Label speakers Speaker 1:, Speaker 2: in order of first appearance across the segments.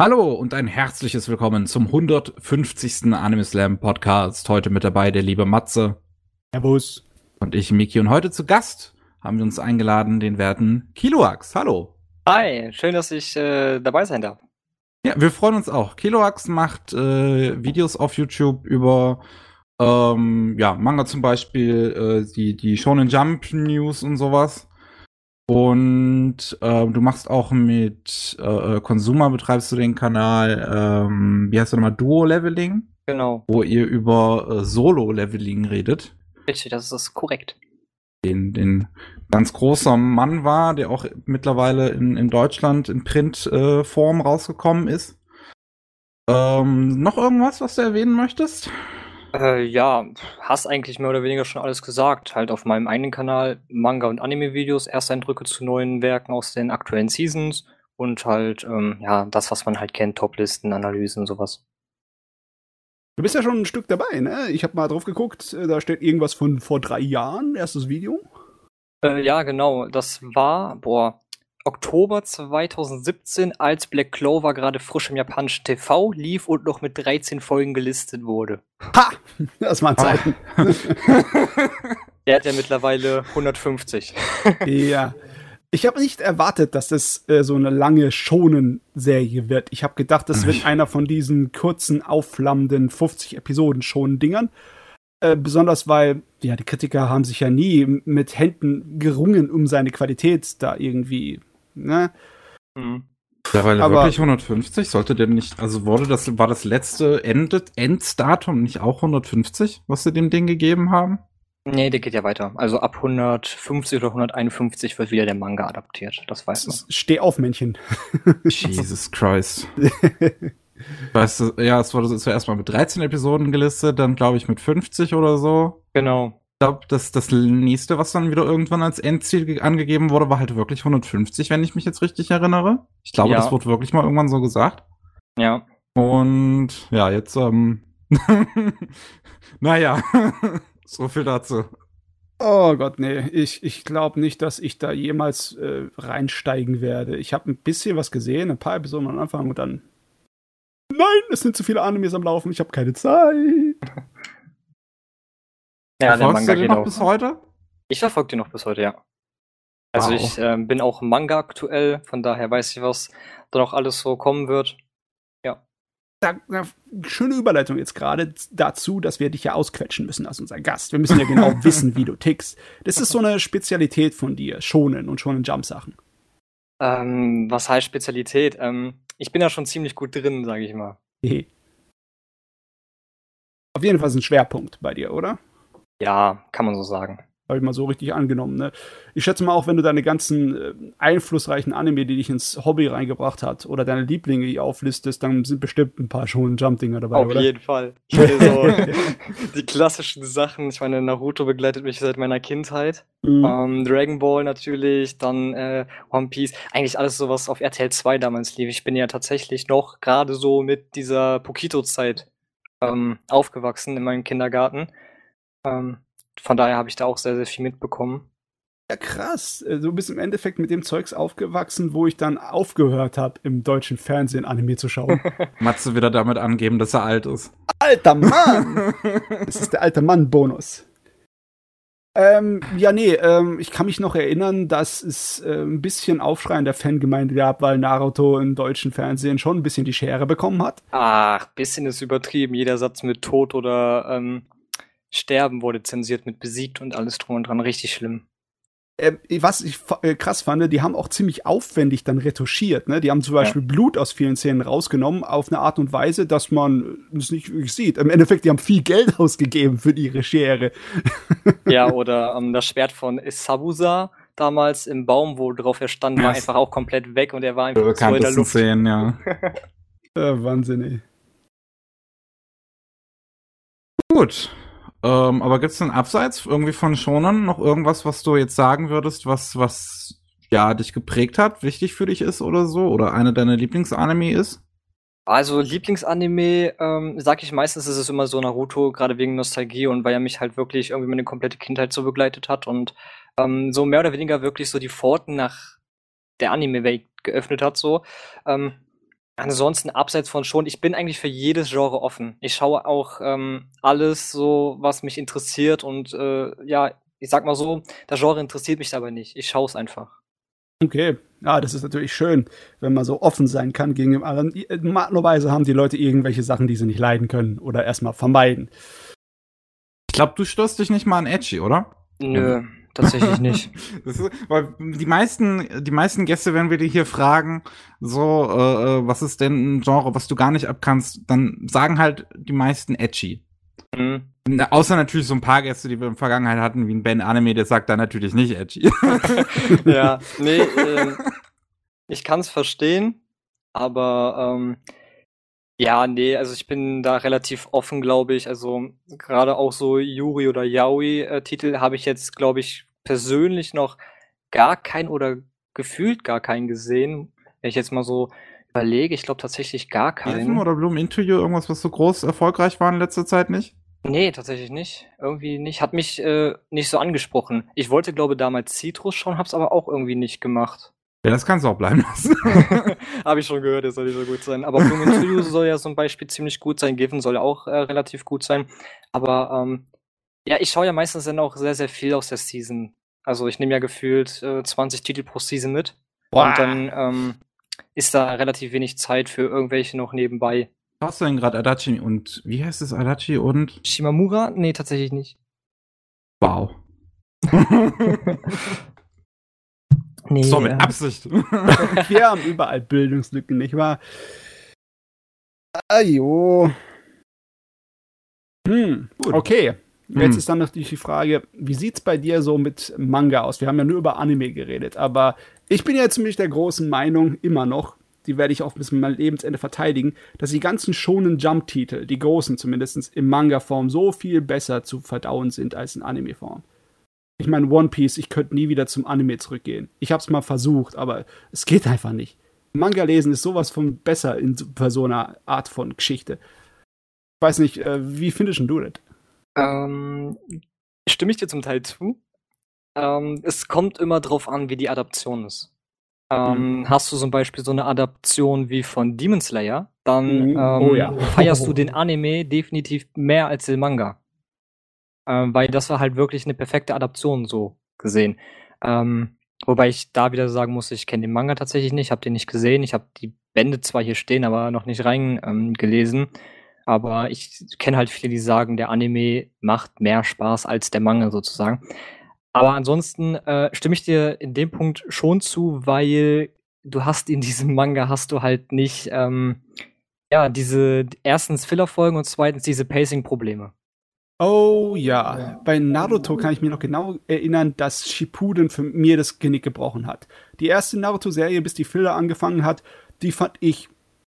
Speaker 1: Hallo und ein herzliches Willkommen zum 150. Anime Slam Podcast. Heute mit dabei der liebe Matze.
Speaker 2: Servus.
Speaker 1: Und ich, Miki. Und heute zu Gast haben wir uns eingeladen, den werten Kiloax. Hallo.
Speaker 3: Hi, schön, dass ich äh, dabei sein darf.
Speaker 1: Ja, wir freuen uns auch. Kiloax macht äh, Videos auf YouTube über ähm, ja, Manga zum Beispiel, äh, die, die Shonen Jump News und sowas. Und äh, du machst auch mit äh, äh, Consumer betreibst du den Kanal, ähm, wie heißt du nochmal, Duo-Leveling?
Speaker 3: Genau.
Speaker 1: Wo ihr über äh, Solo-Leveling redet.
Speaker 3: Richtig, das ist korrekt.
Speaker 1: Den, den ganz großer Mann war, der auch mittlerweile in, in Deutschland in Printform äh, rausgekommen ist. Ähm, noch irgendwas, was du erwähnen möchtest?
Speaker 3: Äh, ja, hast eigentlich mehr oder weniger schon alles gesagt. Halt auf meinem eigenen Kanal Manga- und Anime-Videos, Ersteindrücke zu neuen Werken aus den aktuellen Seasons und halt, ähm, ja, das, was man halt kennt, Toplisten, Analysen, sowas.
Speaker 2: Du bist ja schon ein Stück dabei, ne? Ich habe mal drauf geguckt, äh, da steht irgendwas von vor drei Jahren, erstes Video.
Speaker 3: Äh, ja, genau. Das war, boah, Oktober 2017, als Black Clover gerade frisch im japanischen TV lief und noch mit 13 Folgen gelistet wurde.
Speaker 2: Ha! Das waren Zeiten.
Speaker 3: Der hat ja mittlerweile 150.
Speaker 2: ja. Ich habe nicht erwartet, dass das äh, so eine lange Schonen-Serie wird. Ich habe gedacht, das wird einer von diesen kurzen, aufflammenden 50 Episoden Schonen-Dingern. Äh, besonders weil, ja, die Kritiker haben sich ja nie mit Händen gerungen, um seine Qualität da irgendwie ne?
Speaker 1: Mhm. Mittlerweile Aber wirklich 150? Sollte der nicht, also wurde das, war das letzte End Enddatum nicht auch 150, was sie dem Ding gegeben haben?
Speaker 3: Nee, der geht ja weiter. Also ab 150 oder 151 wird wieder der Manga adaptiert. Das weiß man.
Speaker 2: Steh auf, Männchen.
Speaker 1: Jesus Christ. weißt du, ja, es wurde zuerst mal mit 13 Episoden gelistet, dann glaube ich mit 50 oder so.
Speaker 3: Genau
Speaker 1: glaube, das, das nächste, was dann wieder irgendwann als Endziel angegeben wurde, war halt wirklich 150, wenn ich mich jetzt richtig erinnere. Ich glaube, ja. das wurde wirklich mal irgendwann so gesagt.
Speaker 3: Ja.
Speaker 1: Und ja, jetzt, ähm, naja, so viel dazu.
Speaker 2: Oh Gott, nee, ich, ich glaube nicht, dass ich da jemals äh, reinsteigen werde. Ich habe ein bisschen was gesehen, ein paar Episoden am Anfang und dann. Nein, es sind zu viele Animes am Laufen, ich habe keine Zeit.
Speaker 1: Ja, der Manga du den noch bis heute?
Speaker 3: Ich verfolge den noch bis heute, ja. Also wow. ich äh, bin auch Manga aktuell, von daher weiß ich, was da noch alles so kommen wird. Ja.
Speaker 2: Da, da, schöne Überleitung jetzt gerade dazu, dass wir dich ja ausquetschen müssen als unser Gast. Wir müssen ja genau wissen, wie du tickst. Das ist so eine Spezialität von dir, Schonen und Schonen Jump Sachen.
Speaker 3: Ähm, was heißt Spezialität? Ähm, ich bin da schon ziemlich gut drin, sage ich mal.
Speaker 2: Auf jeden Fall ist ein Schwerpunkt bei dir, oder?
Speaker 3: Ja, kann man so sagen.
Speaker 2: Habe ich mal so richtig angenommen. Ne? Ich schätze mal auch, wenn du deine ganzen äh, einflussreichen Anime, die dich ins Hobby reingebracht hat, oder deine Lieblinge hier auflistest, dann sind bestimmt ein paar schon Jump-Dinger dabei,
Speaker 3: Auf
Speaker 2: oder?
Speaker 3: jeden Fall. so die klassischen Sachen. Ich meine, Naruto begleitet mich seit meiner Kindheit. Mhm. Ähm, Dragon Ball natürlich, dann äh, One Piece. Eigentlich alles so, was auf RTL 2 damals lief. Ich bin ja tatsächlich noch gerade so mit dieser Pokito-Zeit ähm, aufgewachsen in meinem Kindergarten. Ähm, von daher habe ich da auch sehr, sehr viel mitbekommen.
Speaker 2: Ja, krass. Äh, du bist im Endeffekt mit dem Zeugs aufgewachsen, wo ich dann aufgehört habe, im deutschen Fernsehen Anime zu schauen.
Speaker 1: Matze wieder damit angeben, dass er alt ist.
Speaker 2: Alter Mann! das ist der alte Mann-Bonus. Ähm, ja, nee, ähm, ich kann mich noch erinnern, dass es äh, ein bisschen Aufschrei in der Fangemeinde gab, weil Naruto im deutschen Fernsehen schon ein bisschen die Schere bekommen hat.
Speaker 3: Ach, bisschen ist übertrieben. Jeder Satz mit Tod oder ähm, Sterben wurde zensiert mit besiegt und alles drum und dran. Richtig schlimm.
Speaker 2: Äh, was ich äh, krass fand, die haben auch ziemlich aufwendig dann retuschiert. Ne? Die haben zum Beispiel ja. Blut aus vielen Szenen rausgenommen, auf eine Art und Weise, dass man es nicht wirklich sieht. Im Endeffekt, die haben viel Geld ausgegeben für ihre Schere.
Speaker 3: Ja, oder ähm, das Schwert von Isabusa damals im Baum, wo drauf er stand, war einfach auch komplett weg und er war einfach
Speaker 1: so in der Luft. Szenen, ja.
Speaker 2: äh, Wahnsinn, ey.
Speaker 1: Gut, ähm, aber gibt es denn abseits irgendwie von Shonen noch irgendwas, was du jetzt sagen würdest, was, was ja dich geprägt hat, wichtig für dich ist oder so? Oder eine deiner Lieblingsanime ist?
Speaker 3: Also Lieblingsanime, ähm, sag ich meistens, ist es immer so Naruto, gerade wegen Nostalgie und weil er mich halt wirklich irgendwie meine komplette Kindheit so begleitet hat und ähm, so mehr oder weniger wirklich so die Pforten nach der Anime-Welt geöffnet hat. So. Ähm, Ansonsten abseits von schon, ich bin eigentlich für jedes Genre offen. Ich schaue auch ähm, alles so, was mich interessiert und äh, ja, ich sag mal so, das Genre interessiert mich dabei nicht. Ich schaue es einfach.
Speaker 2: Okay, ja, das ist natürlich schön, wenn man so offen sein kann gegen dem anderen. Normalerweise haben die Leute irgendwelche Sachen, die sie nicht leiden können oder erstmal vermeiden.
Speaker 1: Ich glaube, du stößt dich nicht mal an Edgy, oder?
Speaker 3: Nö, tatsächlich nicht.
Speaker 1: Ist, weil die meisten, die meisten Gäste, wenn wir die hier fragen, so, äh, äh, was ist denn ein Genre, was du gar nicht abkannst, dann sagen halt die meisten Edgy. Mhm. Außer natürlich so ein paar Gäste, die wir in der Vergangenheit hatten, wie ein Ben Anime, der sagt da natürlich nicht edgy.
Speaker 3: ja, nee, äh, ich kann es verstehen, aber ähm, ja, nee, also ich bin da relativ offen, glaube ich. Also gerade auch so Yuri oder Yaoi-Titel äh, habe ich jetzt, glaube ich, persönlich noch gar keinen oder gefühlt gar keinen gesehen. Wenn ich jetzt mal so überlege, ich glaube tatsächlich gar keinen. Elfen
Speaker 1: oder Bloom Into You, irgendwas, was so groß erfolgreich war in letzter Zeit nicht?
Speaker 3: Nee, tatsächlich nicht. Irgendwie nicht. Hat mich äh, nicht so angesprochen. Ich wollte, glaube damals Citrus schauen, hab's aber auch irgendwie nicht gemacht.
Speaker 1: Ja, das kannst du auch bleiben lassen.
Speaker 3: Habe ich schon gehört, der soll nicht so gut sein. Aber Studio soll ja zum Beispiel ziemlich gut sein. Given soll ja auch äh, relativ gut sein. Aber ähm, ja, ich schaue ja meistens dann auch sehr, sehr viel aus der Season. Also ich nehme ja gefühlt äh, 20 Titel pro Season mit. Boah. Und dann ähm, ist da relativ wenig Zeit für irgendwelche noch nebenbei.
Speaker 1: Hast du denn gerade Adachi und wie heißt es Adachi und?
Speaker 3: Shimamura? Nee, tatsächlich nicht.
Speaker 1: Wow. nee. So mit Absicht.
Speaker 2: Wir haben überall Bildungslücken, nicht wahr? Ajo. Hm, okay. Jetzt hm. ist dann natürlich die Frage, wie sieht's bei dir so mit Manga aus? Wir haben ja nur über Anime geredet, aber ich bin ja ziemlich der großen Meinung, immer noch, die werde ich auch bis mein Lebensende verteidigen, dass die ganzen schonen Jump-Titel, die großen zumindest, in Manga-Form so viel besser zu verdauen sind als in Anime-Form. Ich meine, One Piece, ich könnte nie wieder zum Anime zurückgehen. Ich habe es mal versucht, aber es geht einfach nicht. Manga lesen ist sowas von besser in so einer Art von Geschichte. Ich weiß nicht, äh, wie findest du das?
Speaker 3: Ähm, stimme ich dir zum Teil zu. Ähm, es kommt immer drauf an, wie die Adaption ist. Ähm, mhm. Hast du zum Beispiel so eine Adaption wie von Demon Slayer, dann mhm. ähm, oh, ja. feierst du den Anime definitiv mehr als den Manga. Ähm, weil das war halt wirklich eine perfekte Adaption so gesehen. Ähm, wobei ich da wieder sagen muss, ich kenne den Manga tatsächlich nicht, habe den nicht gesehen. Ich habe die Bände zwar hier stehen, aber noch nicht reingelesen. Ähm, aber ich kenne halt viele, die sagen, der Anime macht mehr Spaß als der Manga sozusagen. Aber ansonsten äh, stimme ich dir in dem Punkt schon zu, weil du hast in diesem Manga hast du halt nicht ähm, ja diese erstens Fillerfolgen und zweitens diese Pacing-Probleme.
Speaker 2: Oh ja. bei Naruto kann ich mir noch genau erinnern, dass Shippuden für mir das Genick gebrochen hat. Die erste Naruto-Serie, bis die Filler angefangen hat, die fand ich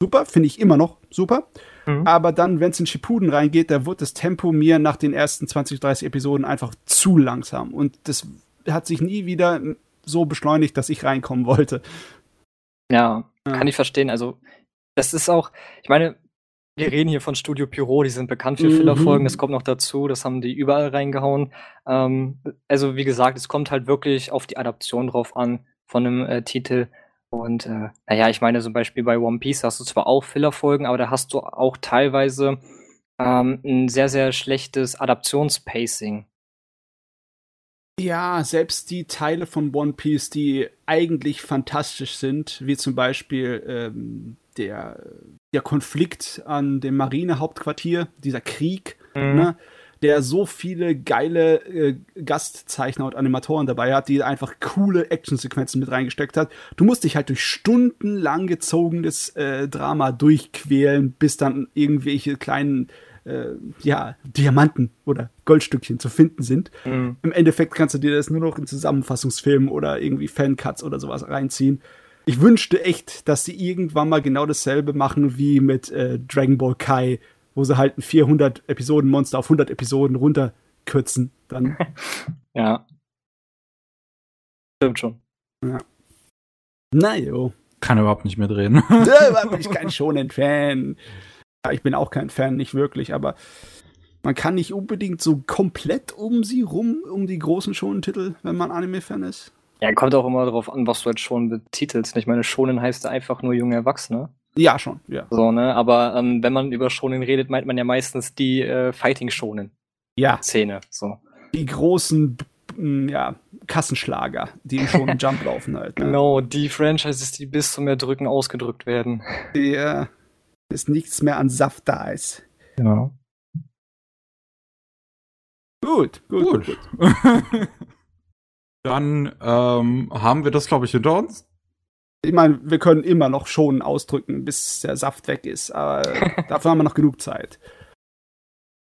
Speaker 2: super, finde ich immer noch super. Mhm. Aber dann, wenn es in Shippuden reingeht, da wird das Tempo mir nach den ersten 20, 30 Episoden einfach zu langsam. Und das hat sich nie wieder so beschleunigt, dass ich reinkommen wollte.
Speaker 3: Ja, ja. kann ich verstehen. Also, das ist auch, ich meine, wir reden hier von Studio Pyro, die sind bekannt für mhm. Fillerfolgen, das kommt noch dazu, das haben die überall reingehauen. Ähm, also, wie gesagt, es kommt halt wirklich auf die Adaption drauf an von einem äh, Titel. Und äh, naja, ich meine, zum Beispiel bei One Piece hast du zwar auch Filler-Folgen, aber da hast du auch teilweise ähm, ein sehr, sehr schlechtes Adaptionspacing.
Speaker 2: Ja, selbst die Teile von One Piece, die eigentlich fantastisch sind, wie zum Beispiel ähm, der, der Konflikt an dem Marinehauptquartier, dieser Krieg, mhm. ne, der so viele geile äh, Gastzeichner und Animatoren dabei hat, die einfach coole Actionsequenzen mit reingesteckt hat. Du musst dich halt durch stundenlang gezogenes äh, Drama durchquälen, bis dann irgendwelche kleinen äh, ja, Diamanten oder Goldstückchen zu finden sind. Mhm. Im Endeffekt kannst du dir das nur noch in Zusammenfassungsfilmen oder irgendwie Fancuts oder sowas reinziehen. Ich wünschte echt, dass sie irgendwann mal genau dasselbe machen wie mit äh, Dragon Ball Kai, wo sie halt ein 400 Episoden Monster auf 100 Episoden runterkürzen, dann.
Speaker 3: ja. Stimmt schon.
Speaker 2: Ja. Na jo.
Speaker 1: Kann überhaupt nicht mehr drehen.
Speaker 2: Da bin ich kein Shonen-Fan. Ja, ich bin auch kein Fan, nicht wirklich, aber man kann nicht unbedingt so komplett um sie rum, um die großen Shonen-Titel, wenn man Anime-Fan ist.
Speaker 3: Ja, kommt auch immer darauf an, was du jetzt schon betitelst. Ich meine, Shonen heißt einfach nur junge Erwachsene.
Speaker 2: Ja, schon, ja.
Speaker 3: So, ne? Aber ähm, wenn man über Shonen redet, meint man ja meistens die äh, Fighting-Shonen-Szene.
Speaker 2: Ja,
Speaker 3: So.
Speaker 2: die großen ja, Kassenschlager, die im Shonen Jump laufen halt. Ne?
Speaker 3: Genau, die Franchises, die bis zum Erdrücken ausgedrückt werden.
Speaker 2: Ja, ist nichts mehr an Saft da ist.
Speaker 3: Ja.
Speaker 2: Gut, gut, gut.
Speaker 1: Gut.
Speaker 2: gut.
Speaker 1: Dann ähm, haben wir das, glaube ich, hinter uns.
Speaker 2: Ich meine, wir können immer noch Schonen ausdrücken, bis der Saft weg ist, aber dafür haben wir noch genug Zeit.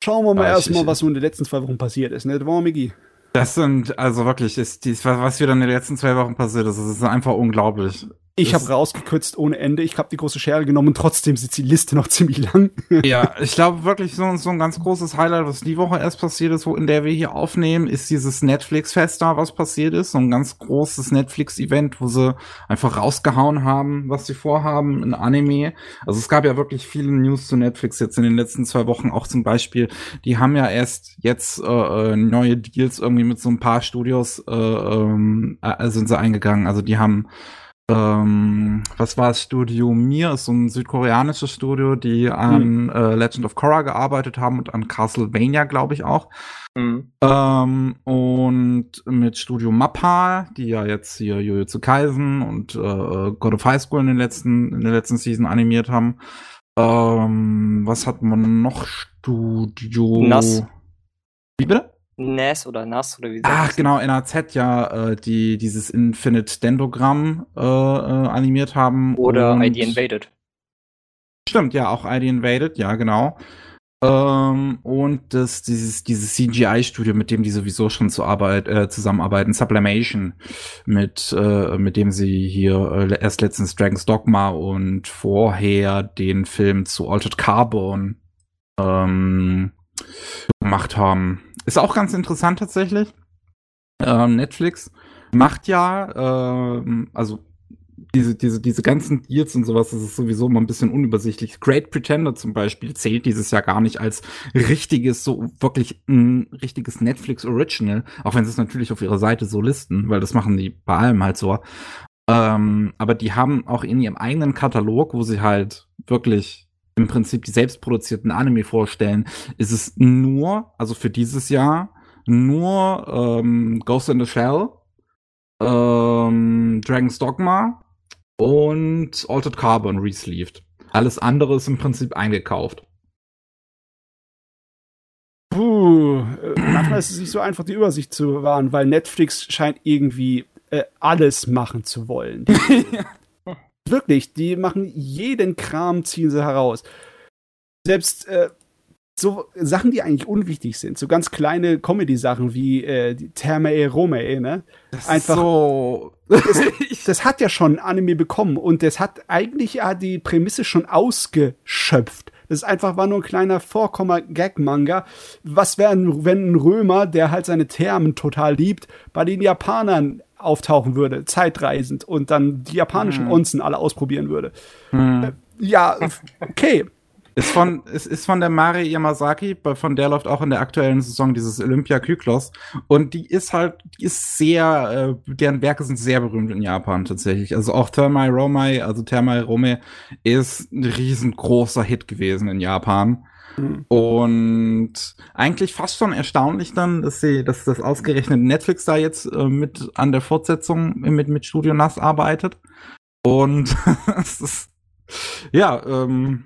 Speaker 2: Schauen wir mal erstmal, was so in den letzten zwei Wochen passiert ist, ne? War Migi.
Speaker 1: Das sind, also wirklich, ist dies, was was wieder in den letzten zwei Wochen passiert ist, das ist einfach unglaublich.
Speaker 2: Ich habe rausgekürzt ohne Ende. Ich habe die große Schere genommen. Trotzdem sitzt die Liste noch ziemlich lang.
Speaker 1: Ja, ich glaube wirklich, so, so ein ganz großes Highlight, was die Woche erst passiert ist, wo in der wir hier aufnehmen, ist dieses Netflix-Fest da, was passiert ist. So ein ganz großes Netflix-Event, wo sie einfach rausgehauen haben, was sie vorhaben, ein Anime. Also es gab ja wirklich viele News zu Netflix jetzt in den letzten zwei Wochen. Auch zum Beispiel, die haben ja erst jetzt äh, äh, neue Deals irgendwie mit so ein paar Studios äh, ähm, äh, sind sie eingegangen. Also die haben ähm, was war es? Studio Mir ist so ein südkoreanisches Studio, die an äh, Legend of Korra gearbeitet haben und an Castlevania, glaube ich auch.
Speaker 3: Mhm.
Speaker 1: Ähm, und mit Studio Mappa, die ja jetzt hier Jujutsu Kaisen und äh, God of High School in den letzten in der letzten Season animiert haben. Ähm, was hat man noch? Studio
Speaker 3: Nass.
Speaker 1: Wie bitte?
Speaker 3: NAS oder NAS oder wie sagt
Speaker 1: Ach
Speaker 3: das?
Speaker 1: genau, NAZ ja, äh, die dieses Infinite Dendrogramm äh, äh, animiert haben.
Speaker 3: Oder ID Invaded.
Speaker 1: Stimmt, ja, auch ID Invaded, ja, genau. Ähm, und das, dieses, dieses CGI-Studio, mit dem die sowieso schon zu Arbeit, äh, zusammenarbeiten, Sublimation, mit, äh, mit dem sie hier äh, erst letztens Dragon's Dogma und vorher den Film zu Altered Carbon ähm, gemacht haben. Ist auch ganz interessant tatsächlich. Ähm, Netflix macht ja, ähm, also diese, diese, diese ganzen Deals und sowas, das ist sowieso immer ein bisschen unübersichtlich. Great Pretender zum Beispiel zählt dieses Jahr gar nicht als richtiges, so wirklich ein richtiges Netflix Original, auch wenn sie es natürlich auf ihrer Seite so listen, weil das machen die bei allem halt so. Ähm, aber die haben auch in ihrem eigenen Katalog, wo sie halt wirklich im Prinzip die selbstproduzierten Anime vorstellen, ist es nur, also für dieses Jahr, nur ähm, Ghost in the Shell, ähm, Dragon's Dogma und Altered Carbon resleeved. Alles andere ist im Prinzip eingekauft.
Speaker 2: Puh, äh, manchmal ist es nicht so einfach, die Übersicht zu bewahren, weil Netflix scheint irgendwie äh, alles machen zu wollen. Wirklich, die machen jeden Kram, ziehen sie heraus. Selbst äh, so Sachen, die eigentlich unwichtig sind, so ganz kleine Comedy-Sachen wie äh, die Thermae Romae, ne?
Speaker 1: Das
Speaker 2: Einfach-
Speaker 1: so.
Speaker 2: Das hat ja schon Anime bekommen und das hat eigentlich ja die Prämisse schon ausgeschöpft. Das ist einfach war nur ein kleiner Vorkommer-Gag-Manga. Was wäre, wenn ein Römer, der halt seine Thermen total liebt, bei den Japanern auftauchen würde, zeitreisend und dann die japanischen
Speaker 1: Hm.
Speaker 2: Onsen alle ausprobieren würde?
Speaker 1: Hm.
Speaker 2: Ja, okay.
Speaker 1: Ist von, es ist von der Mari Yamazaki, von der läuft auch in der aktuellen Saison dieses Olympia Kyklos. Und die ist halt, die ist sehr, äh, deren Werke sind sehr berühmt in Japan tatsächlich. Also auch Thermae Romai, also Thermae Rome, ist ein riesengroßer Hit gewesen in Japan.
Speaker 2: Hm.
Speaker 1: Und eigentlich fast schon erstaunlich dann, dass sie, dass das ausgerechnet Netflix da jetzt äh, mit an der Fortsetzung mit, mit Studio Nass arbeitet. Und es ist, ja, ähm,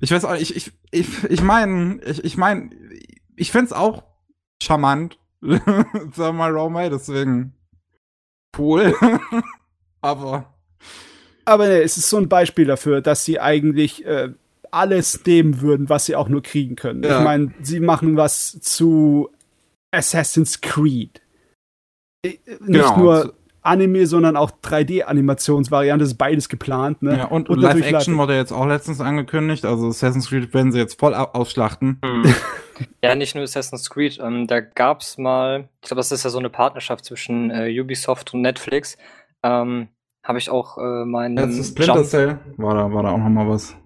Speaker 1: ich weiß auch, ich, ich, ich, ich meine, ich, ich meine, ich find's auch charmant, sag mal Romay, deswegen cool. Aber
Speaker 2: Aber ne, es ist so ein Beispiel dafür, dass sie eigentlich äh, alles nehmen würden, was sie auch nur kriegen können.
Speaker 1: Ja.
Speaker 2: Ich meine, sie machen was zu Assassin's Creed. Äh, Nicht
Speaker 1: Genau.
Speaker 2: nur Anime, sondern auch 3D-Animationsvariante, ist beides geplant. Ne?
Speaker 1: ja, und,
Speaker 2: Und
Speaker 1: Live
Speaker 2: natürlich
Speaker 1: Action
Speaker 2: Live-
Speaker 1: wurde jetzt auch letztens angekündigt, also Assassin's Creed werden sie jetzt voll au- ausschlachten.
Speaker 3: Ja, nicht nur Assassin's Creed. Ähm, da gab's mal, ich glaube, das ist ja so eine Partnerschaft zwischen äh, Ubisoft und Netflix. Ähm, Habe ich auch äh, meinen
Speaker 1: Jetzt ist Splinter
Speaker 3: Jump,
Speaker 1: Cell, war da, war da auch noch mal was.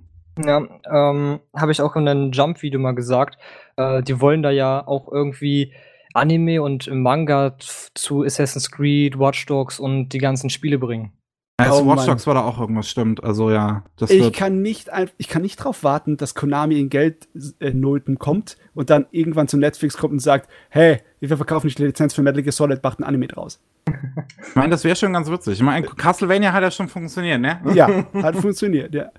Speaker 3: Ja, ähm, habe ich auch in einem Jump-Video mal gesagt. Äh, die wollen da ja auch irgendwie Anime und Manga zu Assassin's Creed, Watch Dogs und die ganzen Spiele bringen.
Speaker 1: Also oh, Watch Dogs war da auch irgendwas, stimmt. Also ja,
Speaker 2: das ich kann nicht, ich kann nicht darauf warten, dass Konami in Geldnulpen äh, kommt und dann irgendwann zu Netflix kommt und sagt, hey, wir verkaufen nicht die Lizenz für Metal Gear Solid, macht ein Anime draus.
Speaker 1: Ich meine, das wäre schon ganz witzig. Ich meine, Castlevania hat ja schon funktioniert, ne?
Speaker 2: Ja, hat funktioniert, ja.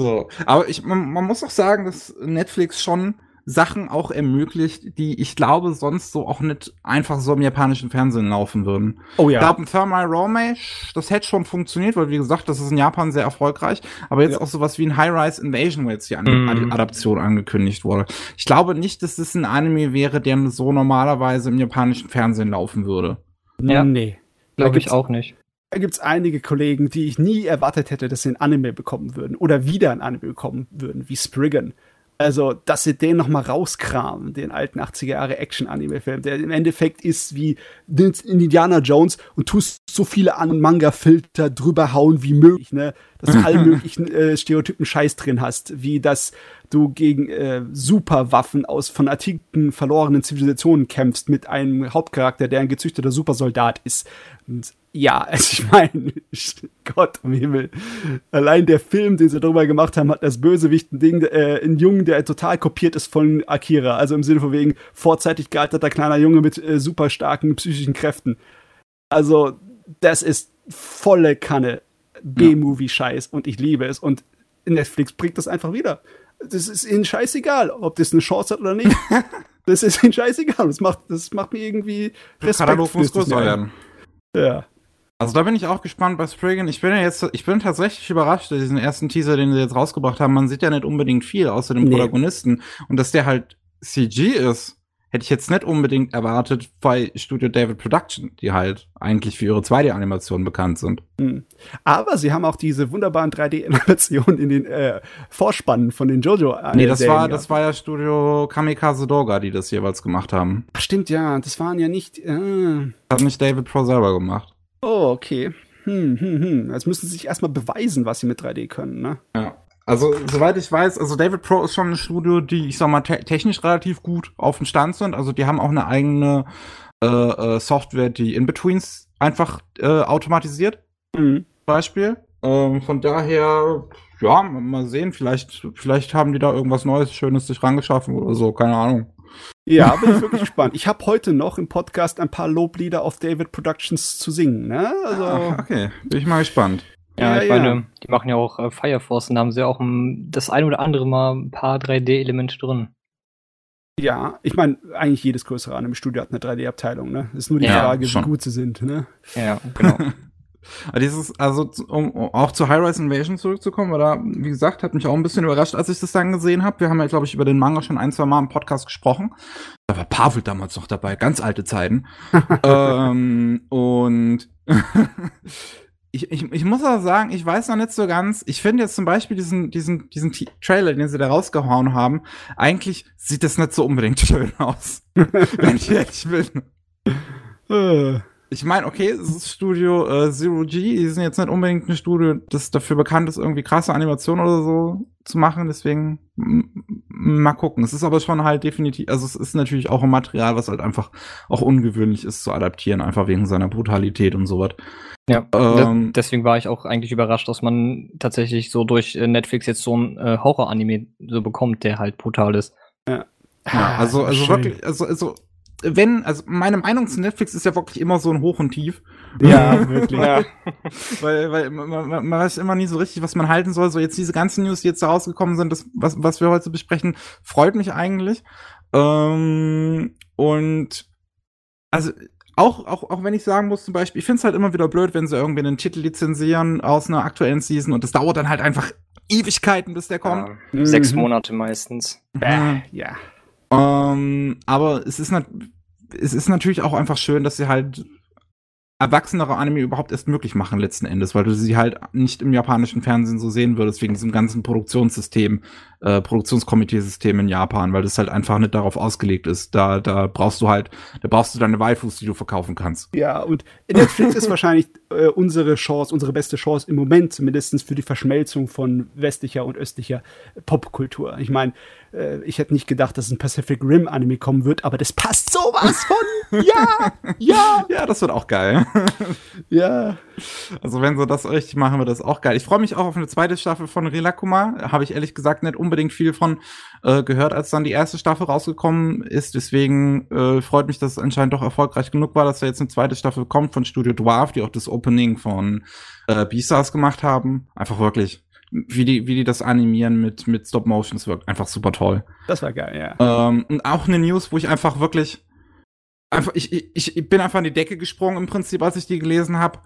Speaker 1: So, aber ich, man, man muss auch sagen, dass Netflix schon Sachen auch ermöglicht, die ich glaube sonst so auch nicht einfach so im japanischen Fernsehen laufen würden.
Speaker 2: Oh ja.
Speaker 1: Ich glaube, ein Thermal Romesh, das hätte schon funktioniert, weil wie gesagt, das ist in Japan sehr erfolgreich. Aber jetzt ja. auch sowas wie ein High-Rise Invasion, wo jetzt die mm. Adaption angekündigt wurde. Ich glaube nicht, dass das ein Anime wäre, der so normalerweise im japanischen Fernsehen laufen würde.
Speaker 3: Ja. Nee. Glaube ich auch nicht.
Speaker 2: Da gibt es einige Kollegen, die ich nie erwartet hätte, dass sie ein Anime bekommen würden oder wieder ein Anime bekommen würden, wie Spriggan. Also, dass sie den noch mal rauskramen, den alten 80er Jahre Action-Anime-Film, der im Endeffekt ist wie Indiana Jones und tust so viele an Manga-Filter drüber hauen wie möglich, ne? Dass du allen möglichen äh, Stereotypen Scheiß drin hast, wie dass du gegen äh, Superwaffen aus von antiken verlorenen Zivilisationen kämpfst mit einem Hauptcharakter, der ein gezüchteter Supersoldat ist. Und ja, also ich meine, Gott im Himmel. Allein der Film, den sie darüber gemacht haben, hat das Bösewicht ein Ding, äh, ein Jungen, der total kopiert ist von Akira. Also im Sinne von wegen vorzeitig gealterter kleiner Junge mit äh, super starken psychischen Kräften. Also, das ist volle Kanne B-Movie-Scheiß und ich liebe es. Und Netflix bringt das einfach wieder. Das ist ihnen scheißegal, ob das eine Chance hat oder nicht. das ist ihnen scheißegal. Das macht, das macht mir irgendwie
Speaker 1: Respekt. Katalog muss größer werden.
Speaker 2: Ja.
Speaker 1: Also da bin ich auch gespannt bei Spriggan. Ich bin ja jetzt, ich bin tatsächlich überrascht, diesen ersten Teaser, den sie jetzt rausgebracht haben. Man sieht ja nicht unbedingt viel außer dem nee. Protagonisten. Und dass der halt CG ist, hätte ich jetzt nicht unbedingt erwartet bei Studio David Production, die halt eigentlich für ihre 2D-Animationen bekannt sind.
Speaker 2: Mhm. Aber sie haben auch diese wunderbaren 3D-Animationen in den äh, Vorspannen von den Jojo.
Speaker 1: Äh, nee, das war, das war ja Studio Kamikaze Doga, die das jeweils gemacht haben.
Speaker 2: Ach, stimmt, ja. Das waren ja nicht. Äh.
Speaker 1: Hat nicht David Pro selber gemacht.
Speaker 2: Oh, okay. Hm, hm, hm. Jetzt müssen sie sich erstmal beweisen, was sie mit 3D können, ne?
Speaker 1: Ja. Also, soweit ich weiß, also David Pro ist schon ein Studio, die, ich sag mal, te technisch relativ gut auf dem Stand sind. Also, die haben auch eine eigene äh, äh, Software, die In-Betweens einfach äh, automatisiert. Mhm. Beispiel. Ähm, von daher, ja, mal sehen, vielleicht, vielleicht haben die da irgendwas Neues, Schönes sich rangeschaffen oder so, keine Ahnung.
Speaker 2: Ja, bin ich wirklich gespannt. Ich habe heute noch im Podcast ein paar Loblieder auf David Productions zu singen. Ne?
Speaker 1: Also, ah, okay, bin ich mal gespannt.
Speaker 3: Ja, ja ich ja. meine, die machen ja auch äh, Fire Force und da haben sie auch um, das ein oder andere Mal ein paar 3D-Elemente drin.
Speaker 2: Ja, ich meine, eigentlich jedes größere Anime-Studio hat eine 3D-Abteilung, ne? Ist nur die ja, Frage, schon. wie gut sie sind, ne?
Speaker 3: Ja, genau.
Speaker 1: Dieses, also um, um auch zu High-Rise Invasion zurückzukommen, weil da, wie gesagt, hat mich auch ein bisschen überrascht, als ich das dann gesehen habe. Wir haben ja, glaube ich, über den Manga schon ein, zwei Mal im Podcast gesprochen. Da war Pavel damals noch dabei, ganz alte Zeiten. ähm, und ich, ich, ich muss auch sagen, ich weiß noch nicht so ganz. Ich finde jetzt zum Beispiel diesen, diesen, diesen Trailer, den sie da rausgehauen haben, eigentlich sieht das nicht so unbedingt schön aus. wenn ich ehrlich bin. Ich meine, okay, es ist Studio äh, Zero G, die sind jetzt nicht unbedingt ein Studio, das dafür bekannt ist, irgendwie krasse Animationen oder so zu machen, deswegen mal gucken. Es ist aber schon halt definitiv, also es ist natürlich auch ein Material, was halt einfach auch ungewöhnlich ist zu adaptieren, einfach wegen seiner Brutalität und sowas.
Speaker 3: Ja, ähm, deswegen war ich auch eigentlich überrascht, dass man tatsächlich so durch äh, Netflix jetzt so ein äh, Horror-Anime so bekommt, der halt brutal ist.
Speaker 1: Ja. Ja, also, also wirklich, also, also wenn, also meine Meinung zu Netflix ist ja wirklich immer so ein Hoch und Tief.
Speaker 2: Ja, wirklich. Ja.
Speaker 1: weil weil man, man, man weiß immer nie so richtig, was man halten soll. So jetzt diese ganzen News, die jetzt da rausgekommen sind, das, was, was wir heute besprechen, freut mich eigentlich. Ähm, und also auch, auch, auch wenn ich sagen muss, zum Beispiel, ich finde es halt immer wieder blöd, wenn sie irgendwie einen Titel lizenzieren aus einer aktuellen Season und das dauert dann halt einfach Ewigkeiten, bis der kommt.
Speaker 3: Ja, sechs mhm. Monate meistens.
Speaker 1: Bäh, ja. Ähm, aber es ist, es ist natürlich auch einfach schön, dass sie halt erwachsenere Anime überhaupt erst möglich machen letzten Endes, weil du sie halt nicht im japanischen Fernsehen so sehen würdest, wegen diesem ganzen Produktionssystem, äh, Produktionskomiteesystem in Japan, weil das halt einfach nicht darauf ausgelegt ist. Da, da brauchst du halt, da brauchst du deine Waifus, die du verkaufen kannst.
Speaker 2: Ja, und Netflix ist wahrscheinlich äh, unsere Chance, unsere beste Chance im Moment zumindest für die Verschmelzung von westlicher und östlicher Popkultur. Ich meine, äh, ich hätte nicht gedacht, dass ein Pacific Rim Anime kommen wird, aber das passt sowas von. ja, ja.
Speaker 1: Ja, das wird auch geil.
Speaker 2: ja.
Speaker 1: Also wenn sie das richtig machen, wird das auch geil. Ich freue mich auch auf eine zweite Staffel von Rilakuma. Habe ich ehrlich gesagt nicht unbedingt viel von äh, gehört, als dann die erste Staffel rausgekommen ist. Deswegen äh, freut mich, dass es anscheinend doch erfolgreich genug war, dass da jetzt eine zweite Staffel kommt von Studio Dwarf, die auch das Opening von äh, Beastars gemacht haben. Einfach wirklich wie die, wie die das animieren mit, mit Stop Motion, das wirkt einfach super toll.
Speaker 2: Das war geil, ja.
Speaker 1: Ähm, und auch eine News, wo ich einfach wirklich, einfach, ich, ich, ich bin einfach an die Decke gesprungen im Prinzip, als ich die gelesen habe.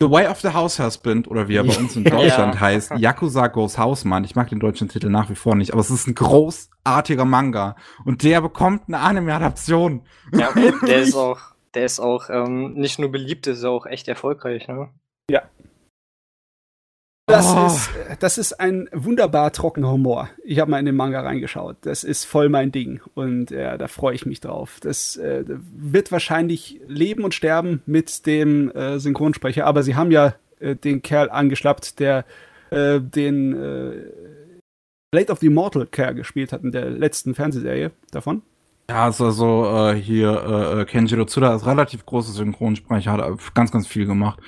Speaker 1: The Way of the House Husband, oder wie er bei uns in Deutschland ja. heißt, Yakuza Goes Hausmann. Ich mag den deutschen Titel nach wie vor nicht, aber es ist ein großartiger Manga. Und der bekommt eine Anime-Adaption.
Speaker 3: Ja, der ist auch, der ist auch ähm, nicht nur beliebt, der ist auch echt erfolgreich, ne?
Speaker 2: Ja, das, oh. ist, das ist ein wunderbar trockener Humor. Ich habe mal in den Manga reingeschaut. Das ist voll mein Ding und ja, da freue ich mich drauf. Das äh, wird wahrscheinlich leben und sterben mit dem äh, Synchronsprecher, aber sie haben ja äh, den Kerl angeschlappt, der äh, den äh, Blade of the Immortal Kerl gespielt hat in der letzten Fernsehserie davon.
Speaker 1: Ja, also, also äh, hier äh, äh, Kenjiro Tsuda ist relativ großer Synchronsprecher, hat ganz, ganz viel gemacht.